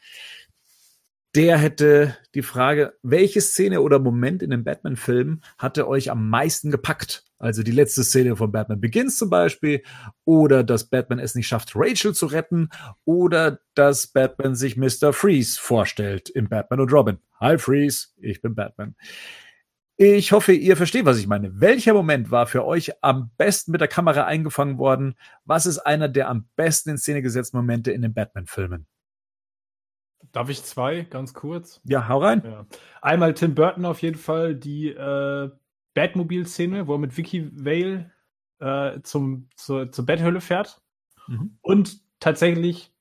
Der hätte die Frage, welche Szene oder Moment in dem Batman-Film hatte euch am meisten gepackt? Also die letzte Szene von Batman Begins zum Beispiel, oder dass Batman es nicht schafft, Rachel zu retten, oder dass Batman sich Mr. Freeze vorstellt in Batman und Robin. Hi Freeze, ich bin Batman. Ich hoffe, ihr versteht, was ich meine. Welcher Moment war für euch am besten mit der Kamera eingefangen worden? Was ist einer der am besten in Szene gesetzten Momente in den Batman-Filmen? Darf ich zwei, ganz kurz? Ja, hau rein. Ja. Einmal Tim Burton auf jeden Fall, die äh, Batmobil-Szene, wo er mit Vicky Vale äh, zum, zur, zur Betthölle fährt. Mhm. Und tatsächlich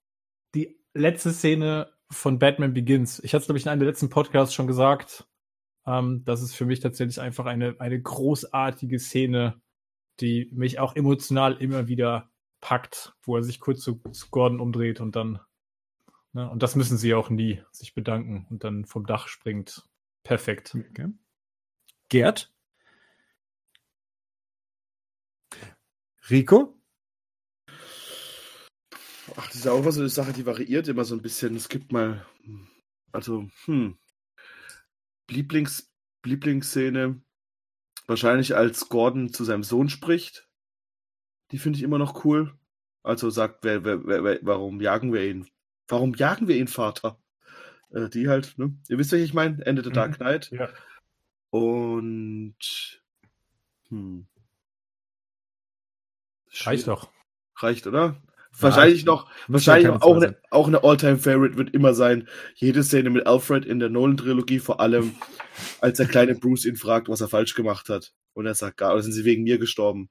die letzte Szene von Batman Begins. Ich hatte es, glaube ich, in einem der letzten Podcasts schon gesagt. Ähm, das ist für mich tatsächlich einfach eine, eine großartige Szene, die mich auch emotional immer wieder packt, wo er sich kurz zu, zu Gordon umdreht und dann, ne, und das müssen sie auch nie, sich bedanken und dann vom Dach springt. Perfekt. Okay. Gerd? Rico? Ach, das ist ja auch was so eine Sache, die variiert immer so ein bisschen. Es gibt mal, also, hm, Lieblings, Lieblingsszene, wahrscheinlich als Gordon zu seinem Sohn spricht. Die finde ich immer noch cool. Also sagt, wer, wer, wer, warum jagen wir ihn? Warum jagen wir ihn, Vater? Äh, die halt, ne? Ihr wisst, was ich meine? Ende der mhm. Dark Knight. Ja. Und hm, Reicht doch. Reicht, oder? Wahrscheinlich ja, noch, wahrscheinlich auch eine, auch eine All-Time-Favorite wird immer sein. Jede Szene mit Alfred in der Nolan-Trilogie, vor allem als der kleine Bruce ihn fragt, was er falsch gemacht hat. Und er sagt, gar, oder sind sie wegen mir gestorben?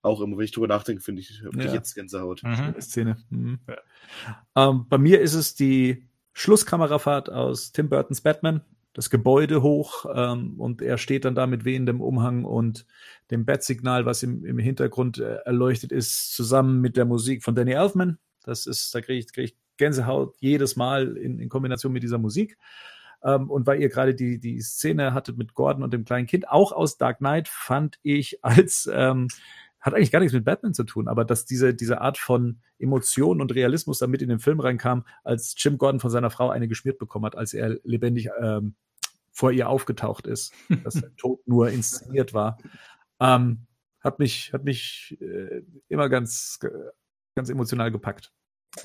Auch immer, wenn ich drüber nachdenke, finde ich, ja. ich jetzt Gänsehaut. Mhm. Szene. Mhm. Ja. Ähm, bei mir ist es die Schlusskamerafahrt aus Tim Burtons Batman das Gebäude hoch ähm, und er steht dann da mit wehendem Umhang und dem Bat-Signal, was im, im Hintergrund äh, erleuchtet ist, zusammen mit der Musik von Danny Elfman. Das ist, da kriege ich, krieg ich Gänsehaut jedes Mal in, in Kombination mit dieser Musik. Ähm, und weil ihr gerade die, die Szene hattet mit Gordon und dem kleinen Kind, auch aus Dark Knight, fand ich als ähm, hat eigentlich gar nichts mit Batman zu tun, aber dass diese, diese Art von Emotion und Realismus da mit in den Film reinkam, als Jim Gordon von seiner Frau eine geschmiert bekommen hat, als er lebendig ähm, vor ihr aufgetaucht ist, dass der Tod nur inszeniert war, ähm, hat mich, hat mich äh, immer ganz, ganz emotional gepackt.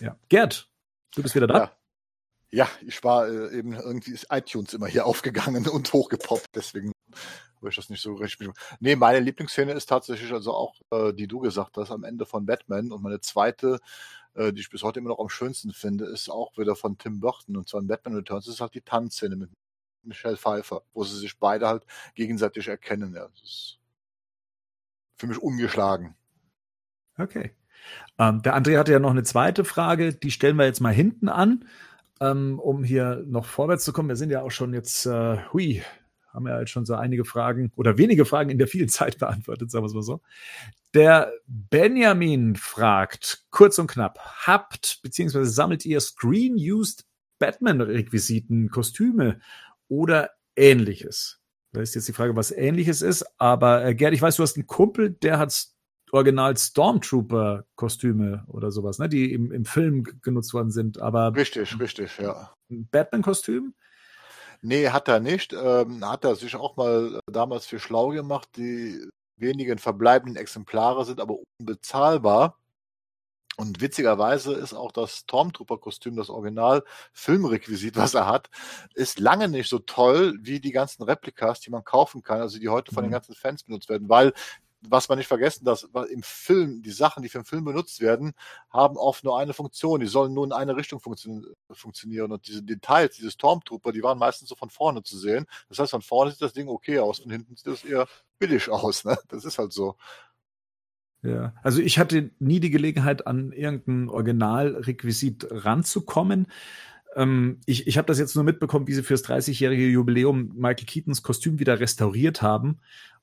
Ja. Gerd, du bist wieder da. Ja. Ja, ich war äh, eben irgendwie ist iTunes immer hier aufgegangen und hochgepoppt, deswegen habe ich das nicht so richtig. Nee, meine Lieblingsszene ist tatsächlich also auch, äh, die du gesagt hast, am Ende von Batman. Und meine zweite, äh, die ich bis heute immer noch am schönsten finde, ist auch wieder von Tim Burton. Und zwar in Batman Returns ist halt die Tanzszene mit Michelle Pfeiffer, wo sie sich beide halt gegenseitig erkennen. Ja, das ist für mich ungeschlagen. Okay. Ähm, der André hatte ja noch eine zweite Frage, die stellen wir jetzt mal hinten an, ähm, um hier noch vorwärts zu kommen. Wir sind ja auch schon jetzt, äh, hui, haben ja jetzt schon so einige Fragen oder wenige Fragen in der vielen Zeit beantwortet, sagen wir es mal so. Der Benjamin fragt, kurz und knapp, habt bzw. sammelt ihr Screen-Used Batman-Requisiten, Kostüme oder ähnliches? Da ist jetzt die Frage, was ähnliches ist, aber äh, Gerd, ich weiß, du hast einen Kumpel, der hat Original Stormtrooper-Kostüme oder sowas, ne, die im, im Film genutzt worden sind, aber. Richtig, richtig, ja. Ein Batman-Kostüm? Nee, hat er nicht. Ähm, hat er sich auch mal äh, damals für schlau gemacht. Die wenigen verbleibenden Exemplare sind aber unbezahlbar. Und witzigerweise ist auch das Stormtrooper-Kostüm, das Original-Filmrequisit, was er hat, ist lange nicht so toll wie die ganzen Replikas, die man kaufen kann, also die heute von den Mhm. ganzen Fans benutzt werden, weil was man nicht vergessen, dass im Film, die Sachen, die für den Film benutzt werden, haben oft nur eine Funktion. Die sollen nur in eine Richtung funktio funktionieren. Und diese Details, diese Stormtrooper, die waren meistens so von vorne zu sehen. Das heißt, von vorne sieht das Ding okay aus, von hinten sieht das eher billig aus. Ne? Das ist halt so. Ja, also ich hatte nie die Gelegenheit, an irgendein Originalrequisit ranzukommen. Ähm, ich ich habe das jetzt nur mitbekommen, wie sie fürs 30-jährige Jubiläum Michael Keatons Kostüm wieder restauriert haben.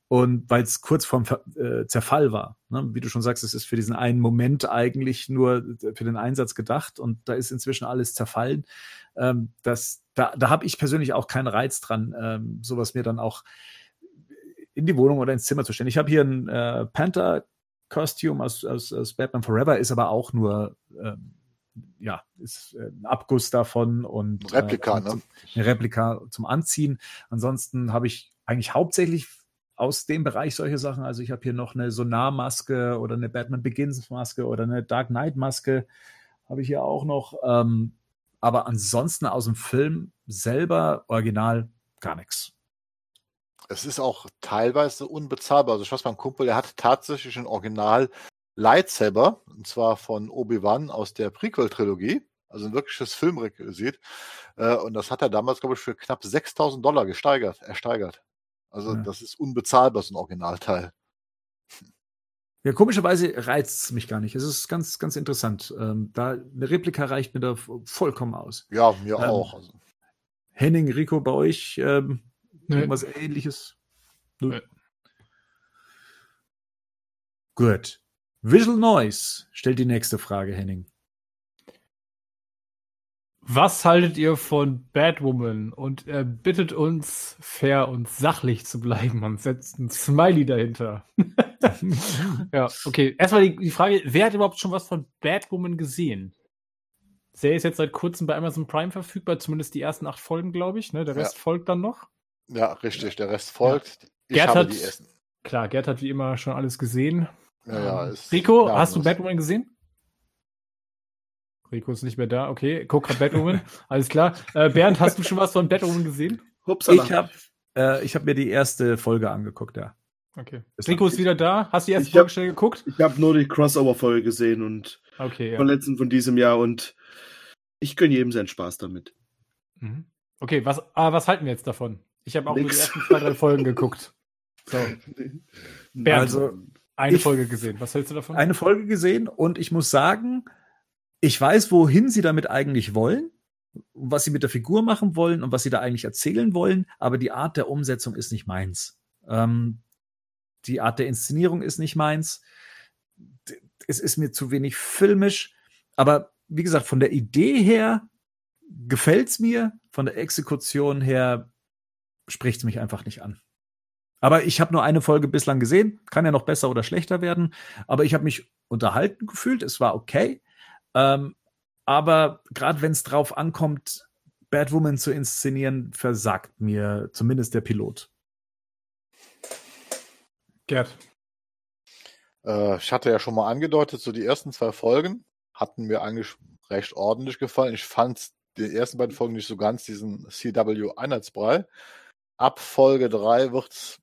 Und weil es kurz vorm äh, Zerfall war. Ne? Wie du schon sagst, es ist für diesen einen Moment eigentlich nur für den Einsatz gedacht und da ist inzwischen alles zerfallen. Ähm, das, da da habe ich persönlich auch keinen Reiz dran, ähm, sowas mir dann auch in die Wohnung oder ins Zimmer zu stellen. Ich habe hier ein äh, Panther Costume aus, aus, aus Batman Forever ist aber auch nur, ähm, ja, ist äh, ein Abguss davon und Replika, äh, ne? zum, ein Replika zum Anziehen. Ansonsten habe ich eigentlich hauptsächlich aus dem Bereich solche Sachen. Also ich habe hier noch eine Sonar-Maske oder eine Batman Begins-Maske oder eine Dark Knight-Maske habe ich hier auch noch. Ähm, aber ansonsten aus dem Film selber original gar nichts. Es ist auch teilweise unbezahlbar. Also ich weiß, mein Kumpel, der hat tatsächlich ein Original Lightsaber, und zwar von Obi-Wan aus der Prequel-Trilogie. Also ein wirkliches Filmrequisit. Äh, und das hat er damals, glaube ich, für knapp 6000 Dollar gesteigert, ersteigert. Also Ja. das ist unbezahlbar, so ein Originalteil. Ja, komischerweise reizt es mich gar nicht. Es ist ganz, ganz interessant. Ähm, da eine Replika reicht mir da vollkommen aus. Ja, mir Ähm, auch. Also, Henning, Rico, bei euch ähm, Nee. irgendwas ähnliches? Nö. Nee. Gut. Visual Noise stellt die nächste Frage, Henning. Was haltet ihr von Batwoman? Und er bittet uns, fair und sachlich zu bleiben und setzt ein Smiley dahinter. ja, okay. Erstmal die, die Frage, wer hat überhaupt schon was von Batwoman gesehen? Serie ist jetzt seit kurzem bei Amazon Prime verfügbar, zumindest die ersten acht Folgen, glaube ich. Ne? Der Rest Ja. folgt dann noch. ja, richtig. Der Rest folgt. Ich Gerd habe hat- die Essen. Klar, Gerd hat wie immer schon alles gesehen. Ja, ja, ist Rico, hast du. Batwoman gesehen? Rico ist nicht mehr da. Okay, guck grad Batwoman. Alles klar. Äh, Bernd, hast du schon was von Batwoman gesehen? Hupsala. Ich habe äh, ich hab mir die erste Folge angeguckt, ja. Okay. Das Rico ist wieder da. Hast du die erste Ich hab- Folge schnell geguckt? Ich habe nur die Crossover-Folge gesehen und Okay, ja. von letzten von diesem Jahr und ich gönne jedem seinen Spaß damit. Mhm. Okay, was, ah, was halten wir jetzt davon? Ich habe auch nur die Nix. ersten zwei, drei Folgen geguckt. So, Bernd, Also eine ich- Folge gesehen. Was hältst du davon? eine Folge gesehen und ich muss sagen, ich weiß, wohin sie damit eigentlich wollen, was sie mit der Figur machen wollen und was sie da eigentlich erzählen wollen, aber die Art der Umsetzung ist nicht meins. Ähm, die Art der Inszenierung ist nicht meins. Es ist mir zu wenig filmisch, aber wie gesagt, von der Idee her gefällt's mir, von der Exekution her spricht's mich einfach nicht an. Aber ich habe nur eine Folge bislang gesehen. Kann ja noch besser oder schlechter werden. Aber ich habe mich unterhalten gefühlt. Es war okay. Ähm, aber gerade wenn es drauf ankommt, Batwoman zu inszenieren, versagt mir zumindest der Pilot. Gerd. Äh, ich hatte ja schon mal angedeutet, so die ersten zwei Folgen hatten mir eigentlich recht ordentlich gefallen. Ich fand die ersten beiden Folgen nicht so ganz diesen CW-Einheitsbrei. Ab Folge 3 wird's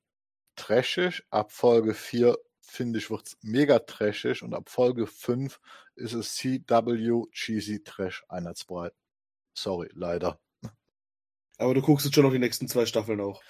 trashig, ab Folge 4 finde ich wird's mega trashig und ab Folge 5 ist es CW Cheesy Trash Einheitsbrei. Sorry, leider. Aber du guckst jetzt schon noch die nächsten zwei Staffeln auch.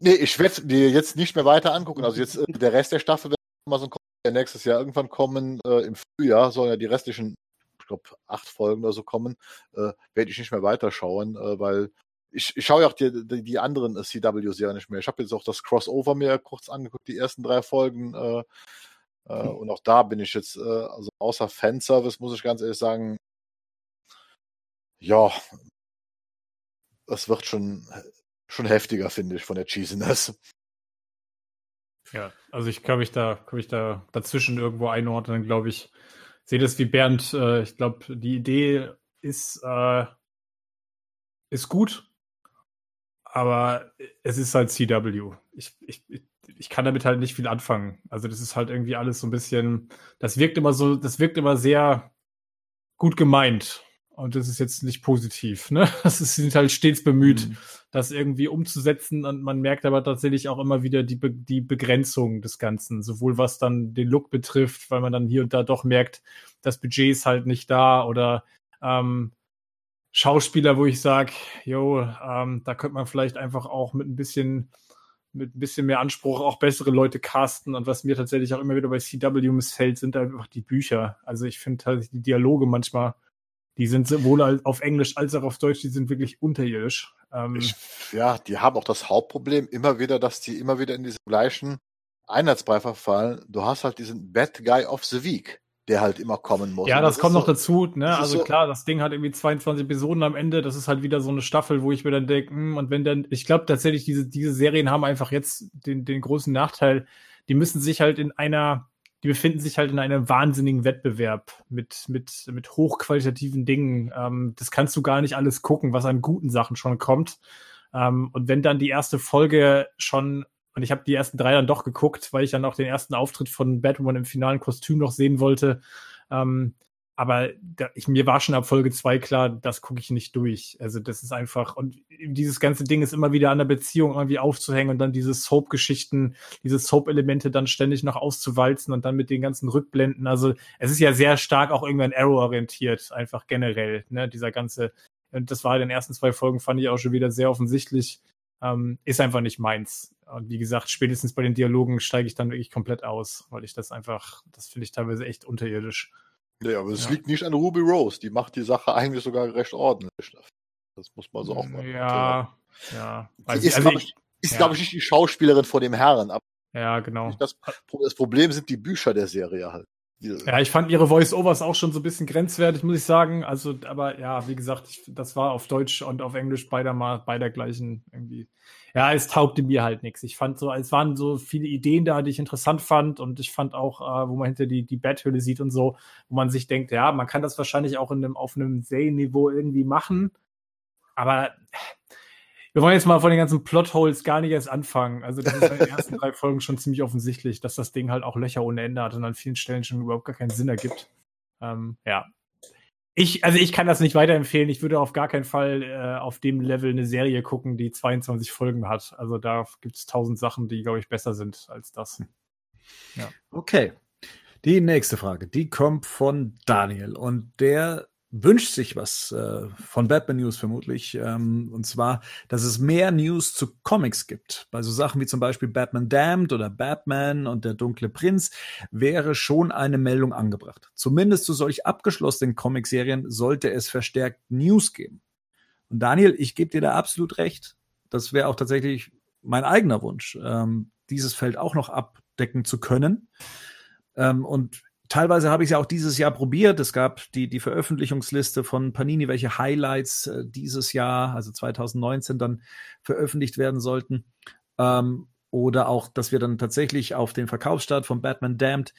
Nee, ich werde dir jetzt nicht mehr weiter angucken. Also jetzt äh, der Rest der Staffel wird mal so ein nächstes Jahr irgendwann kommen. Äh, Im Frühjahr sollen ja die restlichen, ich glaube, acht Folgen oder so kommen. Äh, werde ich nicht mehr weiterschauen, äh, weil ich, ich schaue ja auch die, die, die anderen CW-Serien nicht mehr. Ich habe jetzt auch das Crossover mir kurz angeguckt, die ersten drei Folgen. Äh, äh, hm. Und auch da bin ich jetzt, äh, also außer Fanservice, muss ich ganz ehrlich sagen, ja, es wird schon, schon heftiger, finde ich, von der Cheesiness. Ja, also ich kann mich da, kann mich da dazwischen irgendwo einordnen, glaube ich. Sehe das wie Bernd. Äh, ich glaube, die Idee ist, äh, ist gut, aber es ist halt CW. Ich, ich, ich kann damit halt nicht viel anfangen. Also das ist halt irgendwie alles so ein bisschen, das wirkt immer so, das wirkt immer sehr gut gemeint. Und das ist jetzt nicht positiv, ne? Das ist, sind halt stets bemüht, mhm. das irgendwie umzusetzen. Und man merkt aber tatsächlich auch immer wieder die, Be die Begrenzung des Ganzen. Sowohl was dann den Look betrifft, weil man dann hier und da doch merkt, das Budget ist halt nicht da oder ähm, Schauspieler, wo ich sage, jo, ähm, da könnte man vielleicht einfach auch mit ein bisschen mit ein bisschen mehr Anspruch auch bessere Leute casten. Und was mir tatsächlich auch immer wieder bei CW missfällt, sind einfach die Bücher. Also ich finde halt die Dialoge manchmal, die sind sowohl auf Englisch als auch auf Deutsch, die sind wirklich unterirdisch. Ähm, ich, ja, die haben auch das Hauptproblem immer wieder, dass die immer wieder in diesen gleichen Einheitsbrei verfallen. Du hast halt diesen Bad Guy of the Week der halt immer kommen muss. Ja, das, das kommt noch so, dazu. Ne? Also so klar, das Ding hat irgendwie 22 Episoden am Ende. Das ist halt wieder so eine Staffel, wo ich mir dann denke, hm, und wenn dann, ich glaube tatsächlich, diese, diese Serien haben einfach jetzt den, den großen Nachteil, die müssen sich halt in einer, die befinden sich halt in einem wahnsinnigen Wettbewerb mit, mit, mit hochqualitativen Dingen. Ähm, das kannst du gar nicht alles gucken, was an guten Sachen schon kommt. Ähm, und wenn dann die erste Folge schon und ich habe die ersten drei dann doch geguckt, weil ich dann auch den ersten Auftritt von Batwoman im finalen Kostüm noch sehen wollte. Ähm, aber da, ich, mir war schon ab Folge zwei klar, das gucke ich nicht durch. Also das ist einfach, und dieses ganze Ding ist immer wieder an der Beziehung irgendwie aufzuhängen und dann diese Soap-Geschichten, diese Soap-Elemente dann ständig noch auszuwalzen und dann mit den ganzen Rückblenden. Also es ist ja sehr stark auch irgendwann Arrow-orientiert, einfach generell, ne, dieser ganze, und das war in den ersten zwei Folgen, fand ich auch schon wieder sehr offensichtlich, ähm, ist einfach nicht meins. Und wie gesagt, spätestens bei den Dialogen steige ich dann wirklich komplett aus, weil ich das einfach, das finde ich teilweise echt unterirdisch. Ja, aber es ja. liegt nicht an Ruby Rose. Die macht die Sache eigentlich sogar recht ordentlich. Das muss man so auch mal. Ja, ja. Also, ist, also glaube ich, ja. glaube ich, nicht die Schauspielerin vor dem Herren. Aber ja, genau. Das, das Problem sind die Bücher der Serie halt. Ja, ich fand ihre Voice-Overs auch schon so ein bisschen grenzwertig, muss ich sagen. Also, aber ja, wie gesagt, ich, das war auf Deutsch und auf Englisch beider mal beider gleichen irgendwie. Ja, es taugte mir halt nichts. Ich fand so, es waren so viele Ideen da, die ich interessant fand und ich fand auch, äh, wo man hinter die die Betthöhle sieht und so, wo man sich denkt, ja, man kann das wahrscheinlich auch in einem auf einem Serienniveau irgendwie machen, aber wir wollen jetzt mal von den ganzen Plotholes gar nicht erst anfangen. Also das ist in den ersten drei Folgen schon ziemlich offensichtlich, dass das Ding halt auch Löcher ohne Ende hat und an vielen Stellen schon überhaupt gar keinen Sinn ergibt. Ähm, ja. Ich, also ich kann das nicht weiterempfehlen. Ich würde auf gar keinen Fall äh, auf dem Level eine Serie gucken, die 22 Folgen hat. Also da gibt es tausend Sachen, die, glaube ich, besser sind als das. Ja. Okay. Die nächste Frage, die kommt von Daniel und der wünscht sich was äh, von Batman News vermutlich. Ähm, und zwar, dass es mehr News zu Comics gibt. Bei so Sachen wie zum Beispiel Batman Damned oder Batman und der dunkle Prinz wäre schon eine Meldung angebracht. Zumindest zu solch abgeschlossenen Comicserien sollte es verstärkt News geben. Und Daniel, ich gebe dir da absolut recht. Das wäre auch tatsächlich mein eigener Wunsch, ähm, dieses Feld auch noch abdecken zu können. Ähm, und teilweise habe ich es ja auch dieses Jahr probiert. Es gab die, die Veröffentlichungsliste von Panini, welche Highlights äh, dieses Jahr, also 2019, dann veröffentlicht werden sollten. Ähm, oder auch, dass wir dann tatsächlich auf den Verkaufsstart von Batman Damned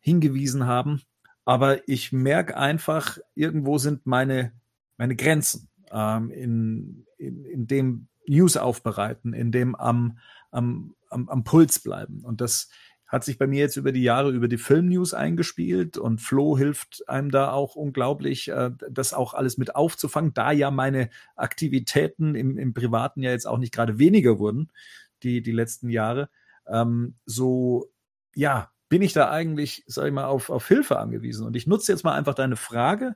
hingewiesen haben. Aber ich merke einfach, irgendwo sind meine, meine Grenzen ähm, in, in, in dem News aufbereiten, in dem am, am, am, am Puls bleiben. Und das hat sich bei mir jetzt über die Jahre über die Filmnews eingespielt und Flo hilft einem da auch unglaublich, äh, das auch alles mit aufzufangen, da ja meine Aktivitäten im, im Privaten ja jetzt auch nicht gerade weniger wurden, die, die letzten Jahre. Ähm, so, ja, bin ich da eigentlich, sag ich mal, auf, auf Hilfe angewiesen. Und ich nutze jetzt mal einfach deine Frage,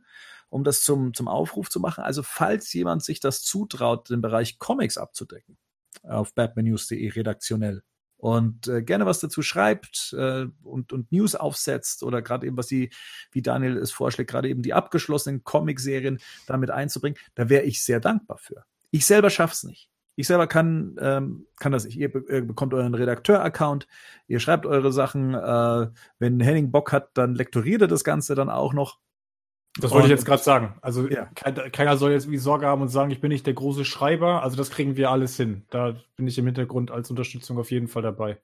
um das zum, zum Aufruf zu machen. Also, falls jemand sich das zutraut, den Bereich Comics abzudecken, auf batmannews.de redaktionell, und äh, gerne was dazu schreibt äh, und, und News aufsetzt oder gerade eben, was sie, wie Daniel es vorschlägt, gerade eben die abgeschlossenen Comic-Serien damit einzubringen, da wäre ich sehr dankbar für. Ich selber schaff's nicht. Ich selber kann, ähm, kann das nicht. Ihr, ihr bekommt euren Redakteur-Account, ihr schreibt eure Sachen. Äh, wenn Henning Bock hat, dann lektoriert er das Ganze dann auch noch. Das wollte ich jetzt gerade sagen. Also ja. keiner soll jetzt wie Sorge haben und sagen, ich bin nicht der große Schreiber. Also das kriegen wir alles hin. Da bin ich im Hintergrund als Unterstützung auf jeden Fall dabei.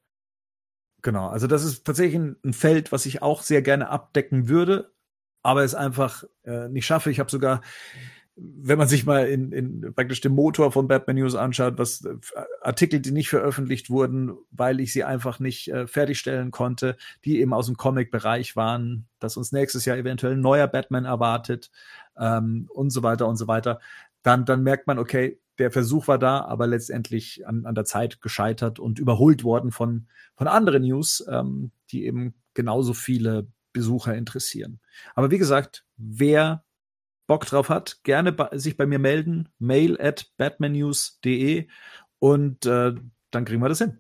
Genau, also das ist tatsächlich ein, Feld, was ich auch sehr gerne abdecken würde, aber es einfach äh, nicht schaffe. Ich habe sogar wenn man sich mal in, in praktisch den Motor von Batman News anschaut, was äh, Artikel, die nicht veröffentlicht wurden, weil ich sie einfach nicht äh, fertigstellen konnte, die eben aus dem Comic-Bereich waren, dass uns nächstes Jahr eventuell ein neuer Batman erwartet ähm, und so weiter und so weiter, dann, dann merkt man, okay, der Versuch war da, aber letztendlich an, an der Zeit gescheitert und überholt worden von, von anderen News, ähm, die eben genauso viele Besucher interessieren. Aber wie gesagt, wer Bock drauf hat, gerne bei, sich bei mir melden. Mail at batmannews.de und äh, dann kriegen wir das hin.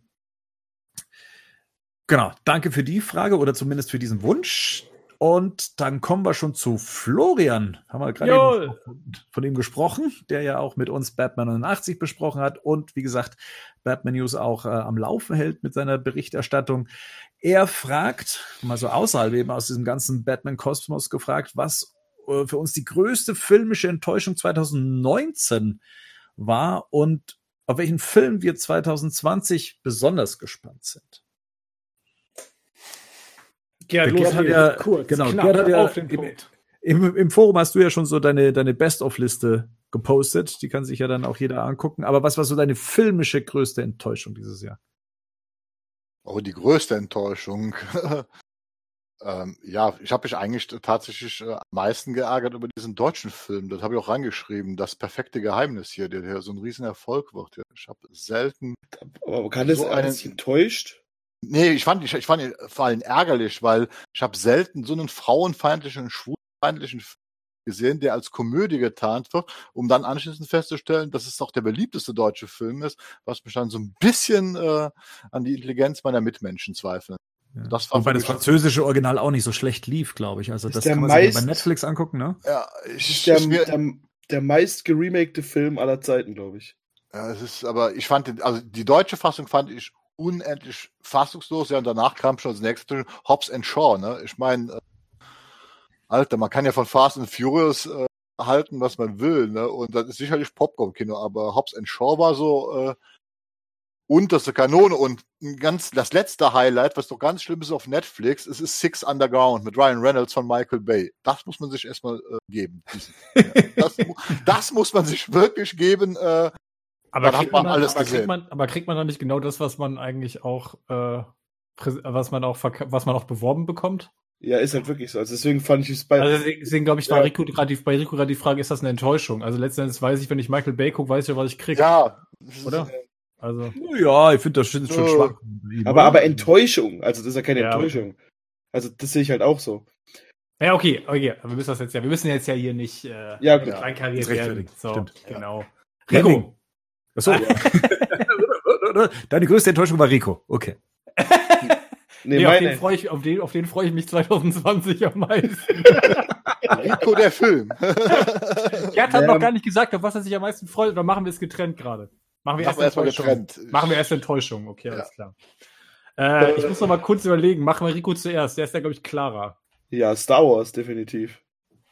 Genau, danke für die Frage oder zumindest für diesen Wunsch. Und dann kommen wir schon zu Florian. Haben wir gerade von ihm gesprochen, der ja auch mit uns Batman 89 besprochen hat und wie gesagt, Batman News auch äh, am Laufen hält mit seiner Berichterstattung. Er fragt, mal so außerhalb eben aus diesem ganzen Batman-Kosmos gefragt, was äh, für uns die größte filmische Enttäuschung 2019 war und auf welchen Film wir 2020 besonders gespannt sind. Gerd, los, hat ja, kurz, genau, Gerd hat ja im, im, im, Forum hast du ja schon so deine, deine Best-of-Liste gepostet. Die kann sich ja dann auch jeder angucken. Aber was war so deine filmische größte Enttäuschung dieses Jahr? Oh, die größte Enttäuschung. Ähm, ja, ich habe mich eigentlich tatsächlich äh, am meisten geärgert über diesen deutschen Film. Das habe ich auch reingeschrieben. Das perfekte Geheimnis hier, der, der so ein Riesenerfolg wird. Ich habe selten. Aber kann das so einen enttäuscht? Nee, ich fand, ich, ich fand ihn vor allem ärgerlich, weil ich habe selten so einen frauenfeindlichen und schwulfeindlichen Film gesehen, der als Komödie getarnt wird, um dann anschließend festzustellen, dass es doch der beliebteste deutsche Film ist, was mich dann so ein bisschen äh, an die Intelligenz meiner Mitmenschen zweifeln. Ja. Das war Wobei das französische Original auch nicht so schlecht lief, glaube ich. Also das kann man meist, sich bei Netflix angucken, ne? Ja, ich, der, ich, der, der meist geremakte Film aller Zeiten, glaube ich. Ja, es ist, aber ich fand, also die deutsche Fassung fand ich unendlich fassungslos. Ja, und danach kam schon das nächste Hobbs and Shaw, ne? Ich meine, äh, Alter, man kann ja von Fast and Furious äh, halten, was man will, ne? Und das ist sicherlich Popcorn-Kino, aber Hobbs and Shaw war so, äh, unterste Kanone. Und ganz, das letzte Highlight, was doch ganz schlimm ist auf Netflix, es ist Six Underground mit Ryan Reynolds von Michael Bay. Das muss man sich erstmal äh, geben. das, das, muss man sich wirklich geben. Äh, aber, kriegt man, alles aber, kriegt man, aber kriegt man dann nicht genau das, was man eigentlich auch, äh, was man auch, was man auch beworben bekommt? Ja, ist halt wirklich so. Also deswegen fand ich es bei. Also deswegen glaube ich, war ja. Rico gerade bei Rico gerade die Frage, ist das eine Enttäuschung? Also letztendlich weiß ich, wenn ich Michael Bay gucke, weiß ich ja, was ich kriege. Ja. Oder? Also. Ja, ich finde das schon, schon schwach. Aber, aber Enttäuschung, also das ist ja keine ja. Enttäuschung. Also das sehe ich halt auch so. Ja, okay, okay. Aber wir müssen das jetzt ja, wir müssen jetzt ja hier nicht äh, ja, kleinkariert werden. So, Stimmt. genau. Ja. Rico. Achso. Ja. Deine größte Enttäuschung war Rico. Okay. Nee, nee auf, den freue ich, auf, den, auf den freue ich mich 2020 am meisten. Rico, der Film. Gerd hat ja. noch gar nicht gesagt, auf was er sich am meisten freut, oder machen wir es getrennt gerade? Machen wir erst Enttäuschung. Machen wir erst Enttäuschung. Okay, ja. alles klar. Äh, ich muss noch mal kurz überlegen. Machen wir Rico zuerst. Der ist ja, glaube ich, klarer. Ja, Star Wars, definitiv.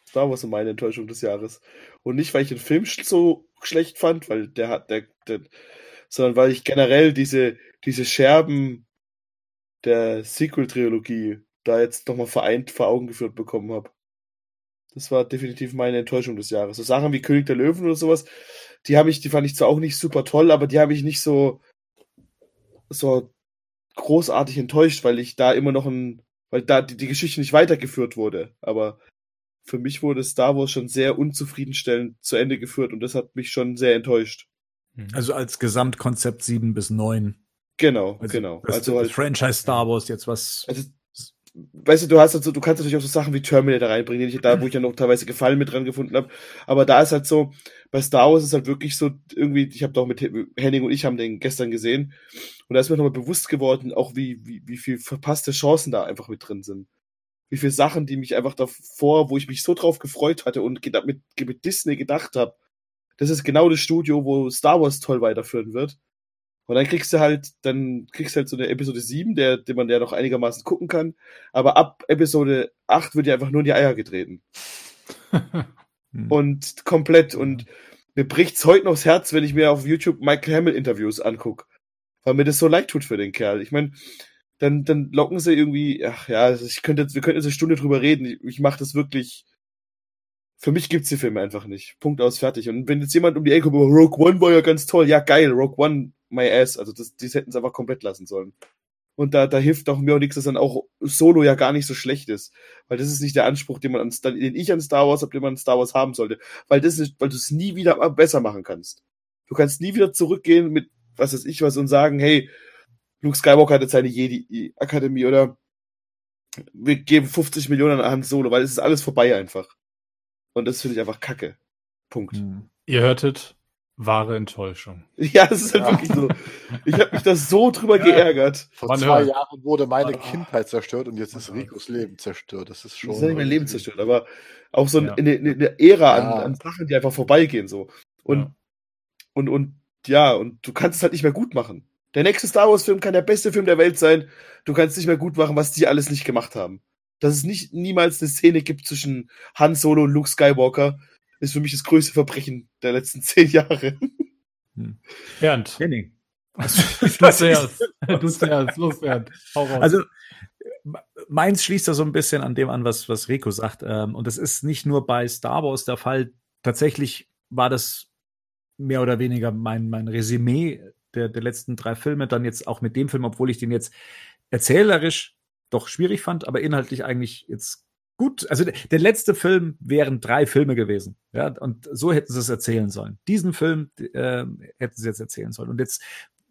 Star Wars ist meine Enttäuschung des Jahres. Und nicht, weil ich den Film so schlecht fand, weil der hat, der, der sondern weil ich generell diese, diese Scherben der Sequel-Trilogie da jetzt nochmal vereint vor Augen geführt bekommen habe. Das war definitiv meine Enttäuschung des Jahres. So Sachen wie König der Löwen oder sowas, die habe ich, die fand ich zwar auch nicht super toll, aber die habe ich nicht so, so großartig enttäuscht, weil ich da immer noch ein, weil da die, die Geschichte nicht weitergeführt wurde. Aber für mich wurde Star Wars schon sehr unzufriedenstellend zu Ende geführt und das hat mich schon sehr enttäuscht. Also als Gesamtkonzept sieben bis neun. Genau, Also genau. Das, also das halt, Franchise Star Wars jetzt was. also, weißt du, du hast also, du kannst natürlich auch so Sachen wie Terminator reinbringen, die ich da, wo ich ja noch teilweise Gefallen mit dran gefunden habe. Aber da ist halt so, bei Star Wars ist halt wirklich so irgendwie, ich habe da auch mit Henning und ich haben den gestern gesehen und da ist mir nochmal bewusst geworden, auch wie, wie, wie viel verpasste Chancen da einfach mit drin sind. Wie viele Sachen, die mich einfach davor, wo ich mich so drauf gefreut hatte und mit, mit Disney gedacht habe, das ist genau das Studio, wo Star Wars toll weiterführen wird. Und dann kriegst du halt, dann kriegst du halt so eine Episode 7, der, den man ja noch einigermaßen gucken kann. Aber ab Episode 8 wird dir einfach nur in die Eier getreten. Und komplett. Und mir bricht's heute noch das Herz, wenn ich mir auf YouTube Michael Hamill Interviews anguck. Weil mir das so leid tut für den Kerl. Ich meine, dann, dann locken sie irgendwie, ach ja, ich könnte jetzt, wir könnten jetzt eine Stunde drüber reden. Ich, ich mache das wirklich. Für mich gibt's die Filme einfach nicht. Punkt aus, fertig. Und wenn jetzt jemand um die Ecke kommt, Rogue One war ja ganz toll. Ja, geil, Rogue One, my ass. Also das, das hätten sie einfach komplett lassen sollen. Und da, da hilft auch mir auch nichts, dass dann auch Solo ja gar nicht so schlecht ist. Weil das ist nicht der Anspruch, den man an, den ich an Star Wars habe, den man an Star Wars haben sollte. Weil das ist, weil du es nie wieder besser machen kannst. Du kannst nie wieder zurückgehen mit, was weiß ich was, und sagen, hey, Luke Skywalker hatte seine Jedi-Akademie oder wir geben 50 Millionen an Solo, weil es ist alles vorbei einfach. Und das finde ich einfach kacke. Punkt. Hm. Ihr hörtet, wahre Enttäuschung. Ja, es ist halt Ja. wirklich so. Ich habe mich da so drüber Ja. geärgert. Vor Man zwei hört. Jahren wurde meine. Kindheit zerstört und jetzt ist. Ricos Leben zerstört. Das ist schon. Das ist nicht mein Leben zerstört, aber auch so Ja. eine, eine, Ära Ja. an, an Sachen, die einfach vorbeigehen so. Und, Ja. und, und ja, und du kannst es halt nicht mehr gut machen. Der nächste Star Wars-Film kann der beste Film der Welt sein. Du kannst nicht mehr gut machen, was die alles nicht gemacht haben. Dass es nicht niemals eine Szene gibt zwischen Han Solo und Luke Skywalker, ist für mich das größte Verbrechen der letzten zehn Jahre. Bernd, Henning. du zuerst. Du zuerst. Los, Bernd. Hau raus. Also meins schließt da so ein bisschen an dem an, was, was Rico sagt. Ähm, und es ist nicht nur bei Star Wars der Fall. Tatsächlich war das mehr oder weniger mein, mein Resümee der, der letzten drei Filme. Dann jetzt auch mit dem Film, obwohl ich den jetzt erzählerisch doch schwierig fand, aber inhaltlich eigentlich jetzt gut. Also der, letzte Film wären drei Filme gewesen. Ja, und so hätten sie es erzählen sollen. Diesen Film äh, hätten sie jetzt erzählen sollen. Und jetzt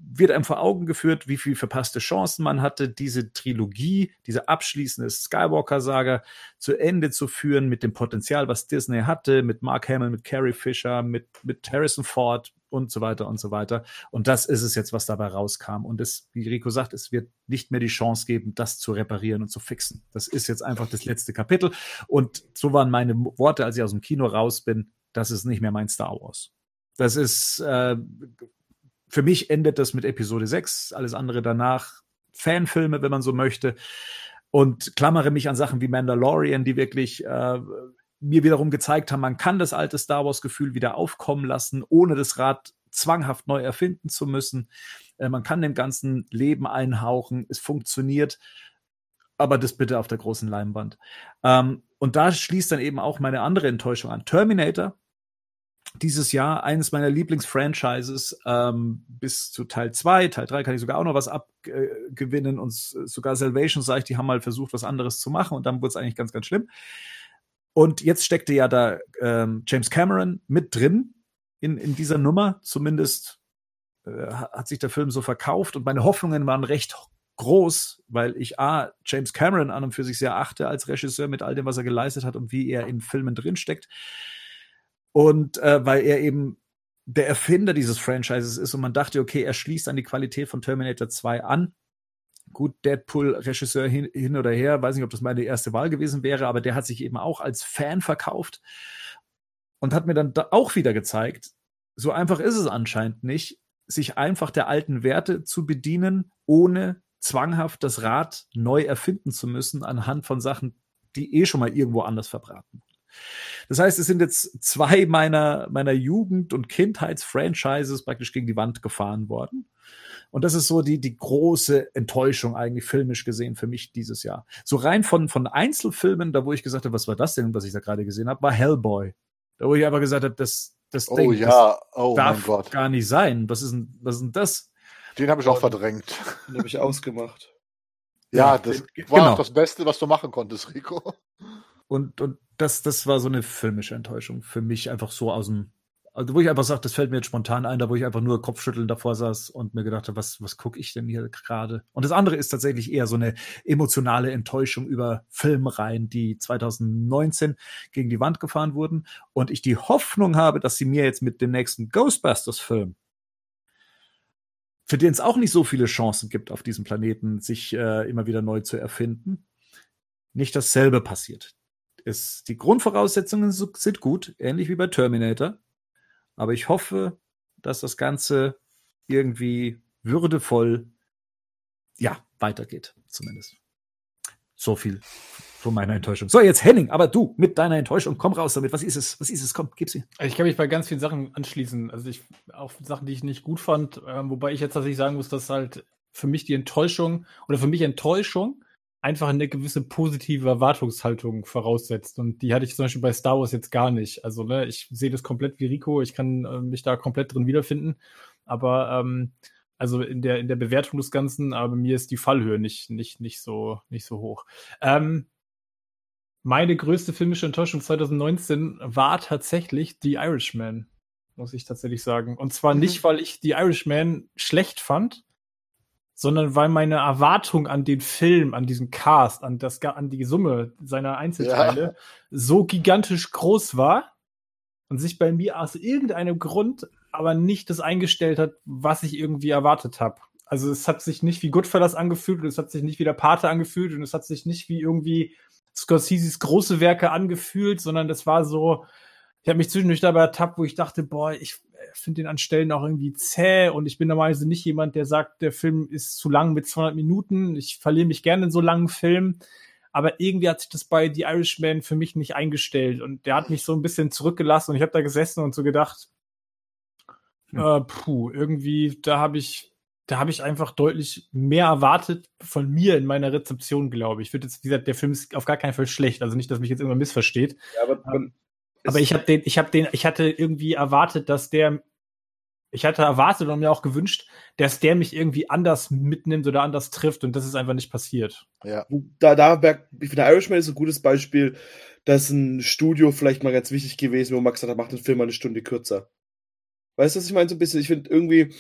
wird einem vor Augen geführt, wie viel verpasste Chancen man hatte, diese Trilogie, diese abschließende Skywalker-Saga zu Ende zu führen mit dem Potenzial, was Disney hatte, mit Mark Hamill, mit Carrie Fisher, mit, mit Harrison Ford und so weiter und so weiter. Und das ist es jetzt, was dabei rauskam. Und es, wie Rico sagt, es wird nicht mehr die Chance geben, das zu reparieren und zu fixen. Das ist jetzt einfach das letzte Kapitel. Und so waren meine Worte, als ich aus dem Kino raus bin, das ist nicht mehr mein Star Wars. Das ist, äh, für mich endet das mit Episode 6, alles andere danach Fanfilme, wenn man so möchte. Und klammere mich an Sachen wie Mandalorian, die wirklich äh, mir wiederum gezeigt haben, man kann das alte Star Wars-Gefühl wieder aufkommen lassen, ohne das Rad zwanghaft neu erfinden zu müssen. Äh, man kann dem ganzen Leben einhauchen, es funktioniert, aber das bitte auf der großen Leinwand. Ähm, und da schließt dann eben auch meine andere Enttäuschung an. Terminator, dieses Jahr eines meiner Lieblingsfranchises ähm, bis zu Teil 2. Teil 3 kann ich sogar auch noch was abgewinnen und s- sogar Salvation, sage ich, die haben mal versucht, was anderes zu machen und dann wurde es eigentlich ganz, ganz schlimm. Und jetzt steckte ja da ähm, James Cameron mit drin in, in dieser Nummer. Zumindest äh, ha- hat sich der Film so verkauft und meine Hoffnungen waren recht groß, weil ich A, James Cameron an und für sich sehr achte als Regisseur mit all dem, was er geleistet hat und wie er in Filmen drinsteckt. Und äh, weil er eben der Erfinder dieses Franchises ist und man dachte, okay, er schließt an die Qualität von Terminator 2 an. Gut, Deadpool-Regisseur hin, hin oder her, weiß nicht, ob das meine erste Wahl gewesen wäre, aber der hat sich eben auch als Fan verkauft und hat mir dann da auch wieder gezeigt, so einfach ist es anscheinend nicht, sich einfach der alten Werte zu bedienen, ohne zwanghaft das Rad neu erfinden zu müssen anhand von Sachen, die eh schon mal irgendwo anders verbraten. Das heißt, es sind jetzt zwei meiner, meiner Jugend- und Kindheitsfranchises praktisch gegen die Wand gefahren worden. Und das ist so die, die große Enttäuschung eigentlich filmisch gesehen für mich dieses Jahr. So rein von, von Einzelfilmen, da wo ich gesagt habe, was war das denn, was ich da gerade gesehen habe, war Hellboy. Da wo ich einfach gesagt habe, das, das Oh Ding, ja, oh darf Gott. gar nicht sein. Was ist denn, was ist denn das? Den habe ich auch verdrängt. Den habe ich ausgemacht. Ja, Ja, das genau. war auch das Beste, was du machen konntest, Rico. Und, und das, das war so eine filmische Enttäuschung für mich einfach so aus dem, also wo ich einfach sage, das fällt mir jetzt spontan ein, da wo ich einfach nur Kopfschütteln davor saß und mir gedacht habe, was, was gucke ich denn hier gerade? Und das andere ist tatsächlich eher so eine emotionale Enttäuschung über Filmreihen, die 2019 gegen die Wand gefahren wurden. Und ich die Hoffnung habe, dass sie mir jetzt mit dem nächsten Ghostbusters-Film für den es auch nicht so viele Chancen gibt auf diesem Planeten, sich äh, immer wieder neu zu erfinden, nicht dasselbe passiert. Es, die Grundvoraussetzungen sind gut, ähnlich wie bei Terminator. Aber ich hoffe, dass das Ganze irgendwie würdevoll, ja, weitergeht, zumindest. So viel von meiner Enttäuschung. So, jetzt Henning, aber du mit deiner Enttäuschung, komm raus damit. Was ist es? Was ist es? Komm, mir. Also ich kann mich bei ganz vielen Sachen anschließen. Also ich auch Sachen, die ich nicht gut fand, ähm, wobei ich jetzt tatsächlich sagen muss, dass halt für mich die Enttäuschung oder für mich Enttäuschung einfach eine gewisse positive Erwartungshaltung voraussetzt. Und die hatte ich zum Beispiel bei Star Wars jetzt gar nicht. Also, ne, ich sehe das komplett wie Rico, ich kann äh, mich da komplett drin wiederfinden. Aber ähm, also in der, in der Bewertung des Ganzen, aber mir ist die Fallhöhe nicht, nicht, nicht so, nicht so hoch. Ähm, meine größte filmische Enttäuschung 2019 war tatsächlich The Irishman, muss ich tatsächlich sagen. Und zwar Mhm. nicht, weil ich The Irishman schlecht fand, sondern weil meine Erwartung an den Film, an diesen Cast, an das, an die Summe seiner Einzelteile so gigantisch groß war und sich bei mir aus irgendeinem Grund aber nicht das eingestellt hat, was ich irgendwie erwartet habe. Also es hat sich nicht wie Goodfellas angefühlt und es hat sich nicht wie der Pate angefühlt und es hat sich nicht wie irgendwie Scorseses große Werke angefühlt, sondern das war so, ich habe mich zwischendurch dabei ertappt, wo ich dachte, boah, ich finde den an Stellen auch irgendwie zäh und ich bin normalerweise nicht jemand, der sagt, der Film ist zu lang mit 200 Minuten. Ich verliere mich gerne in so langen Filmen. Aber irgendwie hat sich das bei The Irishman für mich nicht eingestellt und der hat mich so ein bisschen zurückgelassen und ich habe da gesessen und so gedacht, Hm. äh, puh, irgendwie, da habe ich, da habe ich einfach deutlich mehr erwartet von mir in meiner Rezeption, glaube ich. Ich würde jetzt, wie gesagt, der Film ist auf gar keinen Fall schlecht, also nicht, dass mich jetzt irgendwann missversteht. Ja, aber man, Aber ich habe den, ich habe den, ich hatte irgendwie erwartet, dass der, ich hatte erwartet und mir auch gewünscht, dass der mich irgendwie anders mitnimmt oder anders trifft und das ist einfach nicht passiert. Ja. da, da, ich finde, Irishman ist ein gutes Beispiel, dass ein Studio vielleicht mal ganz wichtig gewesen, wo man gesagt hat, macht den Film mal eine Stunde kürzer. Weißt du, was ich meine? So ein bisschen, ich finde irgendwie,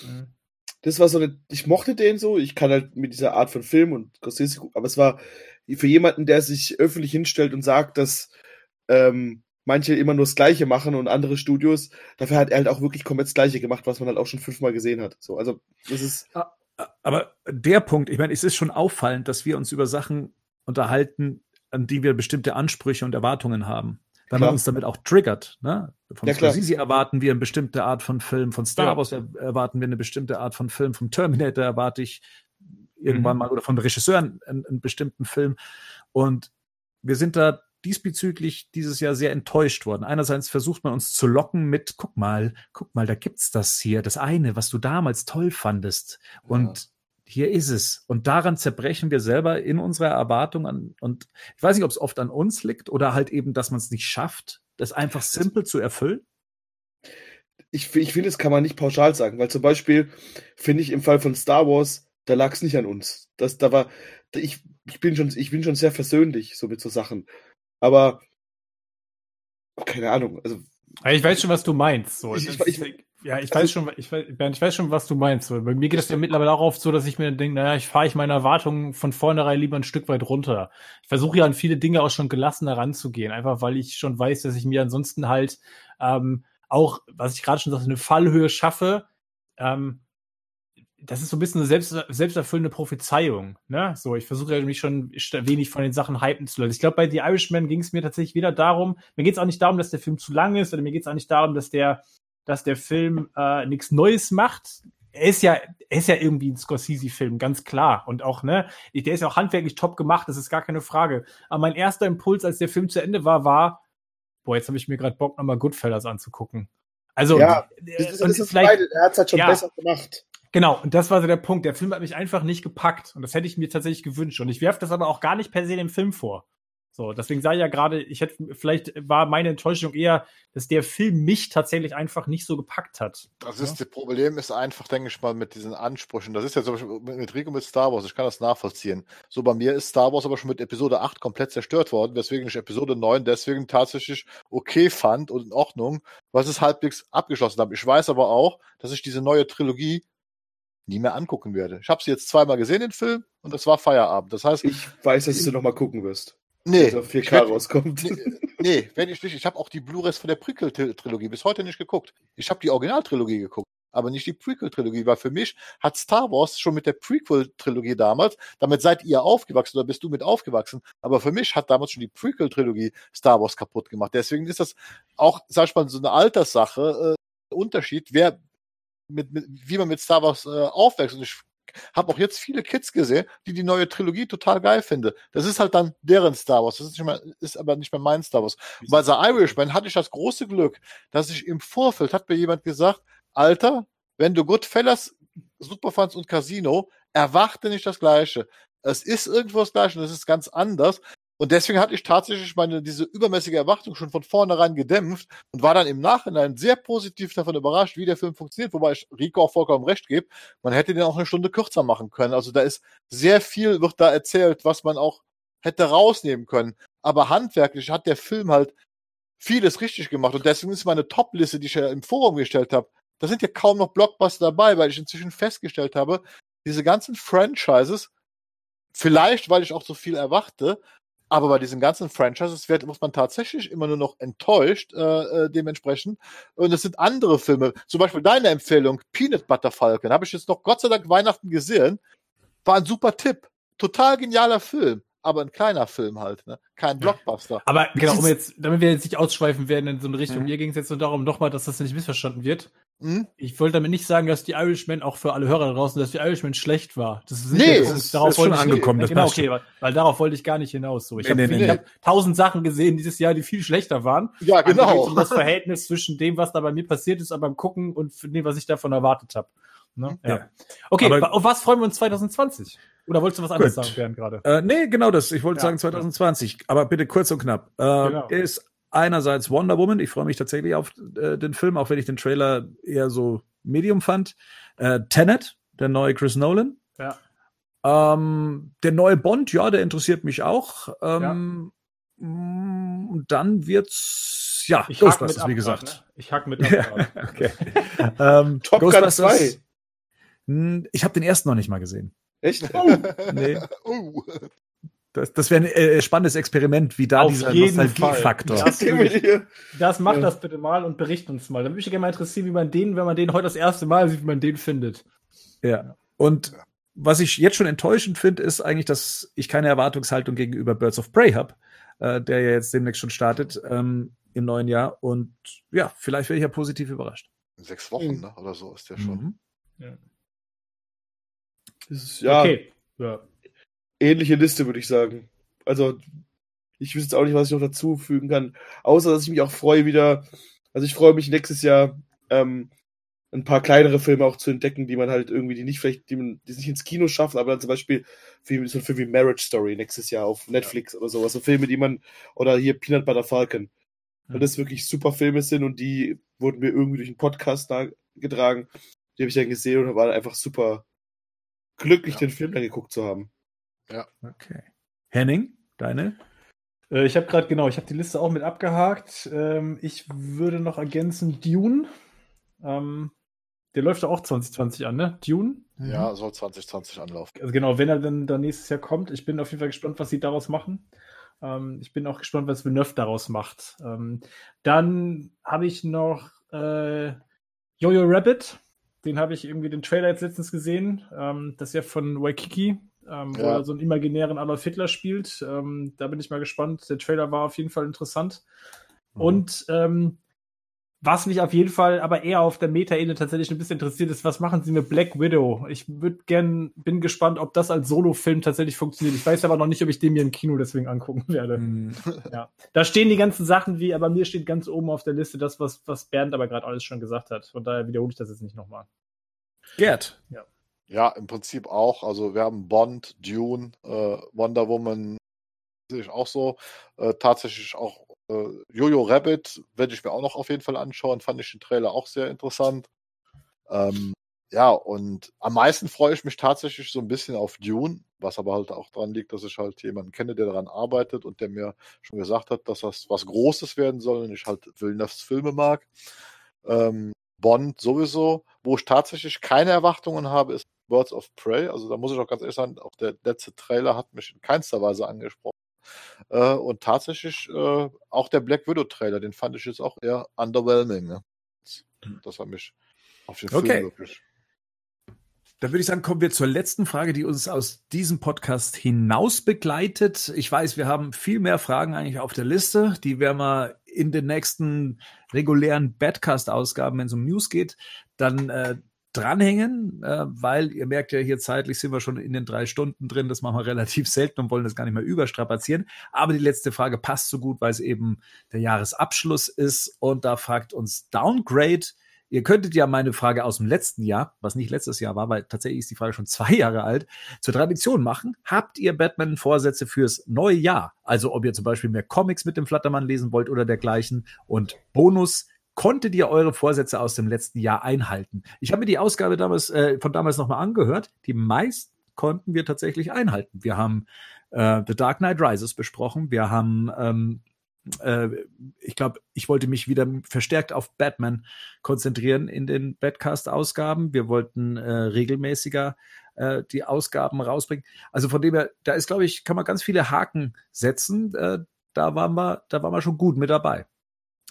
das war so eine, ich mochte den so, ich kann halt mit dieser Art von Film und Scorsese, aber es war für jemanden, der sich öffentlich hinstellt und sagt, dass ähm, manche immer nur das Gleiche machen und andere Studios, dafür hat er halt auch wirklich komplett das Gleiche gemacht, was man halt auch schon fünfmal gesehen hat. So, also das ist, Aber der Punkt, ich meine, es ist schon auffallend, dass wir uns über Sachen unterhalten, an die wir bestimmte Ansprüche und Erwartungen haben. Weil Klar. man uns damit auch triggert. Ne? Von Ja. Scorsese erwarten wir eine bestimmte Art von Film, von Star Ja. Wars er erwarten wir eine bestimmte Art von Film, vom Terminator erwarte ich irgendwann Mhm. mal oder von Regisseuren einen, einen bestimmten Film. Und wir sind da diesbezüglich dieses Jahr sehr enttäuscht worden. Einerseits versucht man uns zu locken mit, guck mal, guck mal, da gibt's das hier, das eine, was du damals toll fandest. Und hier ist es. Und daran zerbrechen wir selber in unserer Erwartung an. Und ich weiß nicht, ob es oft an uns liegt oder halt eben, dass man es nicht schafft, das einfach simpel zu erfüllen. ich, ich finde, das kann man nicht pauschal sagen, weil zum Beispiel finde ich im Fall von Star Wars, da lag es nicht an uns. Das, da war, ich, ich bin schon, ich bin schon sehr versöhnlich so mit so Sachen. Aber keine Ahnung, also ich weiß schon, was du meinst. So. Ich- ich- ich- ja, ich also- weiß schon, ich weiß, Bernd, ich weiß schon, was du meinst. So. Bei mir geht es ja mittlerweile auch oft so, dass ich mir denke, naja, ich fahre ich meine Erwartungen von vornherein lieber ein Stück weit runter. Ich versuche ja an viele Dinge auch schon gelassener ranzugehen, einfach weil ich schon weiß, dass ich mir ansonsten halt ähm, auch, was ich gerade schon sagte, eine Fallhöhe schaffe. Ähm, das ist so ein bisschen eine selbst, selbsterfüllende Prophezeiung. Ne? So, ich versuche ja mich schon wenig von den Sachen hypen zu lassen. Ich glaube, bei The Irishman ging es mir tatsächlich wieder darum, mir geht es auch nicht darum, dass der Film zu lang ist, oder mir geht es auch nicht darum, dass der, dass der Film äh, nichts Neues macht. Er ist ja, er ist ja irgendwie ein Scorsese-Film, ganz klar. Und auch, ne, der ist ja auch handwerklich top gemacht, das ist gar keine Frage. Aber mein erster Impuls, als der Film zu Ende war, war, boah, jetzt habe ich mir gerade Bock, nochmal Goodfellas anzugucken. Also, Ja, Das ist, das ist vielleicht, beide. Er hat es halt schon Ja. besser gemacht. Genau, und das war so der Punkt. Der Film hat mich einfach nicht gepackt. Und das hätte ich mir tatsächlich gewünscht. Und ich werfe das aber auch gar nicht per se dem Film vor. So, deswegen sage ich ja gerade, ich hätte, vielleicht war meine Enttäuschung eher, dass der Film mich tatsächlich einfach nicht so gepackt hat. Das ist, das Problem ist einfach, denke ich mal, mit diesen Ansprüchen. Das ist ja zum Beispiel mit, mit Rico mit Star Wars, ich kann das nachvollziehen. So bei mir ist Star Wars aber schon mit Episode 8 komplett zerstört worden, weswegen ich Episode 9 deswegen tatsächlich okay fand und in Ordnung, was es halbwegs abgeschlossen habe. Ich weiß aber auch, dass ich diese neue Trilogie nie mehr angucken werde. Ich habe sie jetzt zweimal gesehen, den Film, und das war Feierabend. Das heißt, Ich weiß, dass du noch mal gucken wirst. nee, Dass auf ich 4K werd- rauskommt. Nee, nee, wenn ich nicht. Ich habe auch die Blu-rays von der Prequel-Trilogie bis heute nicht geguckt. Ich habe die Originaltrilogie geguckt, aber nicht die Prequel-Trilogie, weil für mich hat Star Wars schon mit der Prequel-Trilogie damals, damit seid ihr aufgewachsen oder bist du mit aufgewachsen, aber für mich hat damals schon die Prequel-Trilogie Star Wars kaputt gemacht. Deswegen ist das auch, sag ich mal, so eine Alterssache, äh, Unterschied, wer mit, mit, wie man mit Star Wars äh, aufwächst. Und ich habe auch jetzt viele Kids gesehen, die die neue Trilogie total geil finden. Das ist halt dann deren Star Wars. Das ist, nicht mehr, ist aber nicht mehr mein Star Wars. Und bei The Irishman hatte ich das große Glück, dass ich im Vorfeld hat mir jemand gesagt, Alter, wenn du Goodfellas super fandst und Casino, erwarte nicht das Gleiche. Es ist irgendwo das Gleiche und es ist ganz anders. Und deswegen hatte ich tatsächlich meine, diese übermäßige Erwartung schon von vornherein gedämpft und war dann im Nachhinein sehr positiv davon überrascht, wie der Film funktioniert, wobei ich Rico auch vollkommen recht gebe. Man hätte den auch eine Stunde kürzer machen können. Also da ist sehr viel, wird da erzählt, was man auch hätte rausnehmen können. Aber handwerklich hat der Film halt vieles richtig gemacht. Und deswegen ist meine Top-Liste, die ich ja im Forum gestellt habe, da sind ja kaum noch Blockbuster dabei, weil ich inzwischen festgestellt habe, diese ganzen Franchises, vielleicht weil ich auch so viel erwarte, aber bei diesen ganzen Franchises wird, muss man tatsächlich immer nur noch enttäuscht, äh, äh, dementsprechend. Und es sind andere Filme. Zum Beispiel deine Empfehlung, Peanut Butter Falcon, habe ich jetzt noch Gott sei Dank Weihnachten gesehen. War ein super Tipp. Total genialer Film. Aber ein kleiner Film halt, ne? Kein Blockbuster. Aber genau, um jetzt, damit wir jetzt nicht ausschweifen werden in so eine Richtung, Mhm. mir ging es jetzt nur darum, nochmal, dass das nicht missverstanden wird. Hm? Ich wollte damit nicht sagen, dass die Irishman, auch für alle Hörer da draußen, dass die Irishman schlecht war. Das ist Nee, das ist- ist schon angekommen, das genau, okay, weil, weil darauf wollte ich gar nicht hinaus. So, ich Nee, habe nee, nee, hab tausend Sachen gesehen dieses Jahr, die viel schlechter waren. Ja, Aber genau. Um das Verhältnis zwischen dem, was da bei mir passiert ist, beim Gucken und dem, was ich davon erwartet habe. Ne? Ja. Ja. Okay, Aber- auf was freuen wir uns 2020? Oder wolltest du was anderes Gut. sagen, Bernd, gerade? Äh, nee, genau das. Ich wollte Ja. sagen 2020, aber bitte kurz und knapp. Äh, Genau. Ist einerseits Wonder Woman. Ich freue mich tatsächlich auf äh, den Film, auch wenn ich den Trailer eher so medium fand. Äh, Tenet, der neue Chris Nolan. Ja. Ähm, der neue Bond, ja, der interessiert mich auch. Ähm, mm, Und dann wird's, ja, Ich hack mit Ghostbusters, ab wie grad, gesagt. Ne? Ich hack mit Ja, ab. okay. ähm, Top Gun Ghostbusters- 2. Hm, Ich habe den ersten noch nicht mal gesehen. Echt? Nee. Uh. Das, das wäre ein äh, spannendes Experiment, wie da Auf dieser jeden Nostalgiefaktor. Fall. Das, Gehen wir hier. das mach Ja. das bitte mal und bericht uns mal. Dann würde ich gerne mal interessieren, wie man den, wenn man den heute das erste Mal sieht, wie man den findet. Ja. Und was ich jetzt schon enttäuschend finde, ist eigentlich, dass ich keine Erwartungshaltung gegenüber Birds of Prey habe, äh, der ja jetzt demnächst schon startet ähm, im neuen Jahr. Und ja, vielleicht werde ich ja positiv überrascht. Sechs Wochen, ne? Oder so ist der schon. Mhm. Das ist, ja, Okay. Ja. Ähnliche Liste, würde ich sagen. Also, ich wüsste jetzt auch nicht, was ich noch dazu fügen kann. Außer, dass ich mich auch freue, wieder. Also, ich freue mich nächstes Jahr, ähm, ein paar kleinere Filme auch zu entdecken, die man halt irgendwie, die nicht vielleicht, die man, die es nicht ins Kino schaffen, aber dann zum Beispiel wie, so ein Film wie Marriage Story nächstes Jahr auf Netflix oder sowas. So Filme, die man, oder hier Peanut Butter Falcon. Weil das wirklich super Filme sind und die wurden mir irgendwie durch einen Podcast getragen. Die habe ich dann gesehen und war einfach super glücklich, Ja. den Film dann geguckt zu haben. Okay. Henning, deine? Äh, Ich habe gerade, genau, ich habe die Liste auch mit abgehakt. Ähm, ich würde noch ergänzen Dune. Ähm, der läuft doch auch 2020 an, ne? Dune? Ja, soll 2020 anlaufen. Also genau, wenn er dann, dann nächstes Jahr kommt. Ich bin auf jeden Fall gespannt, was sie daraus machen. Ähm, ich bin auch gespannt, was Villeneuve daraus macht. Ähm, dann habe ich noch äh, Jojo Rabbit. Den habe ich irgendwie den Trailer jetzt letztens gesehen. Ähm, das ist ja von Waikiki, ähm, wo Ja. er so einen imaginären Adolf Hitler spielt. Ähm, da bin ich mal gespannt. Der Trailer war auf jeden Fall interessant. Mhm. Und ähm, was mich auf jeden Fall aber eher auf der Meta-Ebene tatsächlich ein bisschen interessiert ist, was machen sie mit Black Widow? Ich würde gern, bin gespannt, ob das als Solo-Film tatsächlich funktioniert. Ich weiß aber noch nicht, ob ich den mir im Kino deswegen angucken werde. Hm. Ja. Da stehen die ganzen Sachen wie, aber mir steht ganz oben auf der Liste das, was, was Bernd aber gerade alles schon gesagt hat. Von daher wiederhole ich das jetzt nicht nochmal. Gerd. Ja, im Prinzip auch. Also wir haben Bond, Dune, äh, Wonder Woman, sehe ich auch so. Äh, tatsächlich auch äh, Jojo Rabbit werde ich mir auch noch auf jeden Fall anschauen. Fand ich den Trailer auch sehr interessant. Ähm, ja, und am meisten freue ich mich tatsächlich so ein bisschen auf Dune, was aber halt auch daran liegt, dass ich halt jemanden kenne, der daran arbeitet und der mir schon gesagt hat, dass das was Großes werden soll und ich halt Villeneuve's Filme mag. Ähm, Bond sowieso. Wo ich tatsächlich keine Erwartungen habe, ist Birds of Prey. Also da muss ich auch ganz ehrlich sagen, auch der letzte Trailer hat mich in keinster Weise angesprochen. Äh, und tatsächlich äh, auch der Black Widow Trailer, den fand ich jetzt auch eher underwhelming. Ne? Das hat mich auf den Okay. Film wirklich. Dann würde ich sagen, kommen wir zur letzten Frage, die uns aus diesem Podcast hinaus begleitet. Ich weiß, wir haben viel mehr Fragen eigentlich auf der Liste. Die werden wir in den nächsten regulären Badcast-Ausgaben, wenn es um News geht, dann äh, dranhängen, äh, weil ihr merkt ja hier zeitlich sind wir schon in den drei Stunden drin. Das machen wir relativ selten und wollen das gar nicht mehr überstrapazieren. Aber die letzte Frage passt so gut, weil es eben der Jahresabschluss ist. Und da fragt uns Downgrade, Ihr könntet ja meine Frage aus dem letzten Jahr, was nicht letztes Jahr war, weil tatsächlich ist die Frage schon zwei Jahre alt, zur Tradition machen. Habt ihr Batman-Vorsätze fürs neue Jahr? Also ob ihr zum Beispiel mehr Comics mit dem Flattermann lesen wollt oder dergleichen. Und Bonus, konntet ihr eure Vorsätze aus dem letzten Jahr einhalten? Ich habe mir die Ausgabe damals, äh, von damals nochmal angehört. Die meisten konnten wir tatsächlich einhalten. Wir haben äh, The Dark Knight Rises besprochen. Wir haben ähm, äh, ich glaube, ich wollte mich wieder verstärkt auf Batman konzentrieren in den Badcast-Ausgaben. Wir wollten äh, regelmäßiger äh, die Ausgaben rausbringen. Also von dem her, da ist, glaube ich, kann man ganz viele Haken setzen. Äh, da waren wir, da waren wir schon gut mit dabei.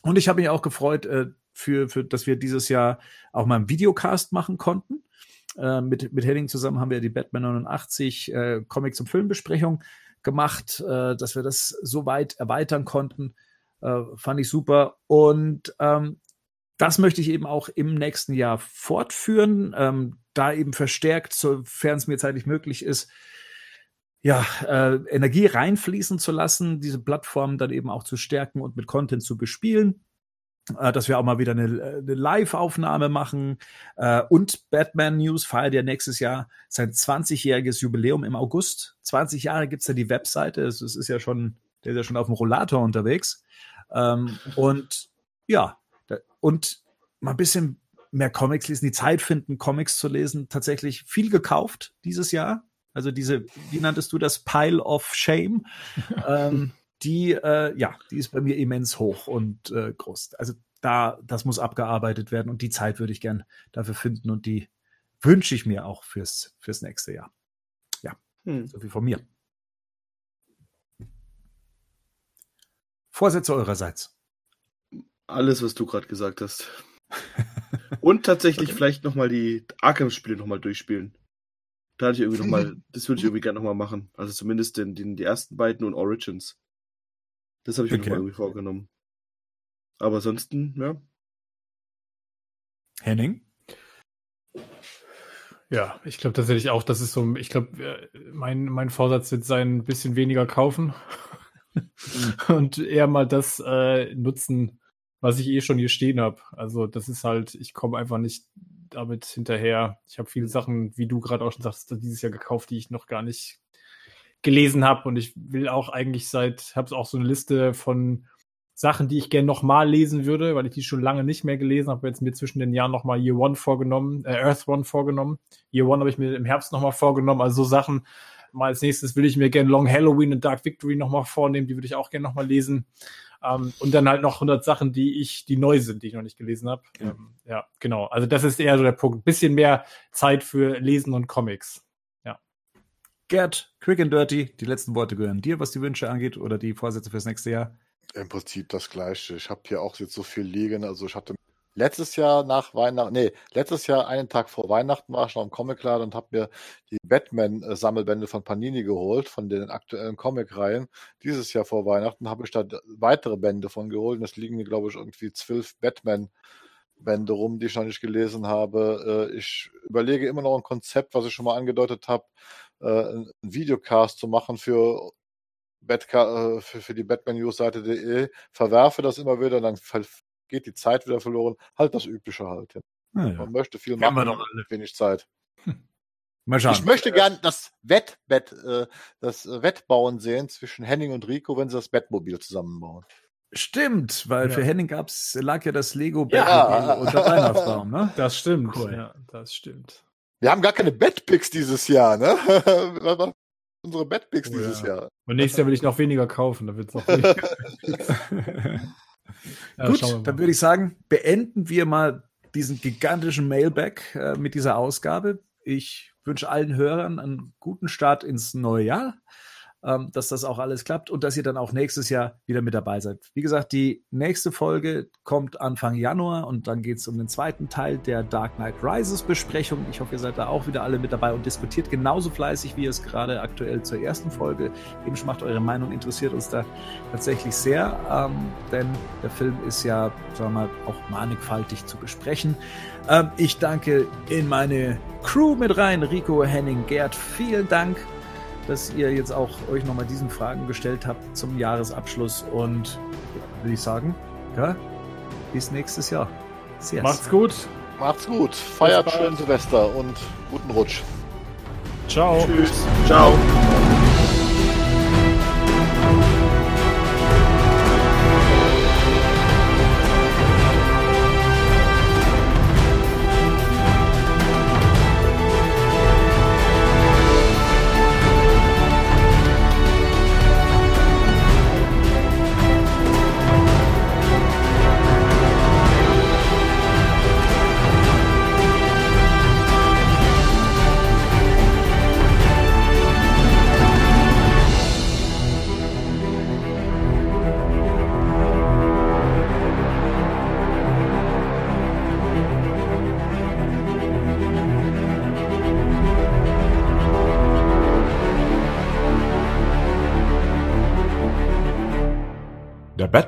Und ich habe mich auch gefreut, äh, für, für, dass wir dieses Jahr auch mal einen Videocast machen konnten. Äh, mit, mit Henning zusammen haben wir die Batman 89 äh, Comics- und Filmbesprechung gemacht, äh, dass wir das so weit erweitern konnten. Äh, fand ich super. Und ähm, das möchte ich eben auch im nächsten Jahr fortführen, ähm, da eben verstärkt, sofern es mir zeitlich möglich ist, ja, äh, Energie reinfließen zu lassen, diese Plattform dann eben auch zu stärken und mit Content zu bespielen. Äh, dass wir auch mal wieder eine, eine Live-Aufnahme machen. Äh, und Batman News feiert ja nächstes Jahr sein 20-jähriges Jubiläum im August. 20 Jahre gibt's ja die Webseite. Es, es ist ja schon, der ist ja schon auf dem Rollator unterwegs. Ähm, und ja, da, und mal ein bisschen mehr Comics lesen, die Zeit finden, Comics zu lesen. Tatsächlich viel gekauft dieses Jahr. Also diese, wie nanntest du das, Pile of Shame? ähm, die, äh, ja, die ist bei mir immens hoch und äh, groß. Also da, das muss abgearbeitet werden und die Zeit würde ich gern dafür finden und die wünsche ich mir auch fürs, fürs nächste Jahr. Ja, Hm. so viel von mir. Vorsätze eurerseits. Alles, was du gerade gesagt hast. Und tatsächlich vielleicht nochmal die Arkham-Spiele nochmal durchspielen. Da hatte ich irgendwie noch mal, das würde ich irgendwie gerne nochmal machen. Also zumindest den, den, die ersten beiden und Origins. Das habe ich mir Okay. nochmal irgendwie vorgenommen. Aber ansonsten, ja. Henning? Ja, ich glaube tatsächlich auch, das ist so, ich glaube, mein, mein Vorsatz wird sein, ein bisschen weniger kaufen und eher mal das äh, nutzen, was ich eh schon hier stehen habe. Also das ist halt, ich komme einfach nicht damit hinterher. Ich habe viele Sachen, wie du gerade auch schon sagst, dieses Jahr gekauft, die ich noch gar nicht gelesen habe und ich will auch eigentlich seit, habe auch so eine Liste von Sachen, die ich gerne nochmal lesen würde, weil ich die schon lange nicht mehr gelesen habe. Jetzt mir zwischen den Jahren nochmal Year One vorgenommen, äh, Earth One vorgenommen. Year One habe ich mir im Herbst nochmal vorgenommen. Also so Sachen. Mal als nächstes will ich mir gerne Long Halloween und Dark Victory nochmal vornehmen. Die würde ich auch gerne nochmal lesen. Ähm, und dann halt noch 100 Sachen, die ich, die neu sind, die ich noch nicht gelesen habe. Ja. Ähm, ja, genau. Also das ist eher so der Punkt. Bisschen mehr Zeit für Lesen und Comics. Gerd, quick and dirty, die letzten Worte gehören dir, was die Wünsche angeht oder die Vorsätze fürs nächste Jahr. Im Prinzip das Gleiche. Ich habe hier auch jetzt so viel liegen. Also ich hatte letztes Jahr nach Weihnachten, nee, letztes Jahr einen Tag vor Weihnachten war ich noch im Comicladen und habe mir die Batman-Sammelbände von Panini geholt, von den aktuellen Comic-Reihen. Dieses Jahr vor Weihnachten habe ich da weitere Bände von geholt. Und es liegen mir, glaube ich, irgendwie zwölf Batman-Bände rum, die ich noch nicht gelesen habe. Äh, ich überlege immer noch ein Konzept, was ich schon mal angedeutet habe, äh, einen Videocast zu machen für Batca äh, für, für die Batman-News-Seite.de, verwerfe das immer wieder, dann geht die Zeit wieder verloren. Halt das Übliche halt. Ja. Ah, ja. Man möchte viel machen, wir doch alle. wenig Zeit. Mal schauen. Ich möchte gern das Wettbett, äh, das Wettbauen sehen zwischen Henning und Rico, wenn sie das Bettmobil zusammenbauen. Stimmt, weil Ja. für Henning gab's, lag ja das Lego Ja. Batmobil unter Weihnachtsbaum, ne? Das stimmt. Cool. Ja, das stimmt. Wir haben gar keine Bettpicks dieses Jahr, ne? Unsere Bettpicks Oh, dieses ja. Jahr. Und nächstes Jahr will ich noch weniger kaufen, da wird's noch weniger. Ja, Gut, dann würde ich sagen, beenden wir mal diesen gigantischen Mailback äh, mit dieser Ausgabe. Ich wünsche allen Hörern einen guten Start ins neue Jahr, ähm, dass das auch alles klappt und dass ihr dann auch nächstes Jahr wieder mit dabei seid. Wie gesagt, die nächste Folge kommt Anfang Januar und dann geht es um den zweiten Teil der Dark Knight Rises Besprechung. Ich hoffe, ihr seid da auch wieder alle mit dabei und diskutiert genauso fleißig, wie ihr es gerade aktuell zur ersten Folge eben schon macht. Eure Meinung interessiert uns da tatsächlich sehr, ähm, denn der Film ist ja, sagen wir mal, auch mannigfaltig zu besprechen. Ähm, ich danke in meine Crew mit rein, Rico, Henning, Gerd, vielen Dank, dass ihr jetzt auch euch nochmal diesen Fragen gestellt habt zum Jahresabschluss und ja, würde ich sagen, ja, bis nächstes Jahr. Sehr Macht's gut. Macht's gut. Feiert schön Silvester und guten Rutsch. Ciao. Tschüss. Ciao.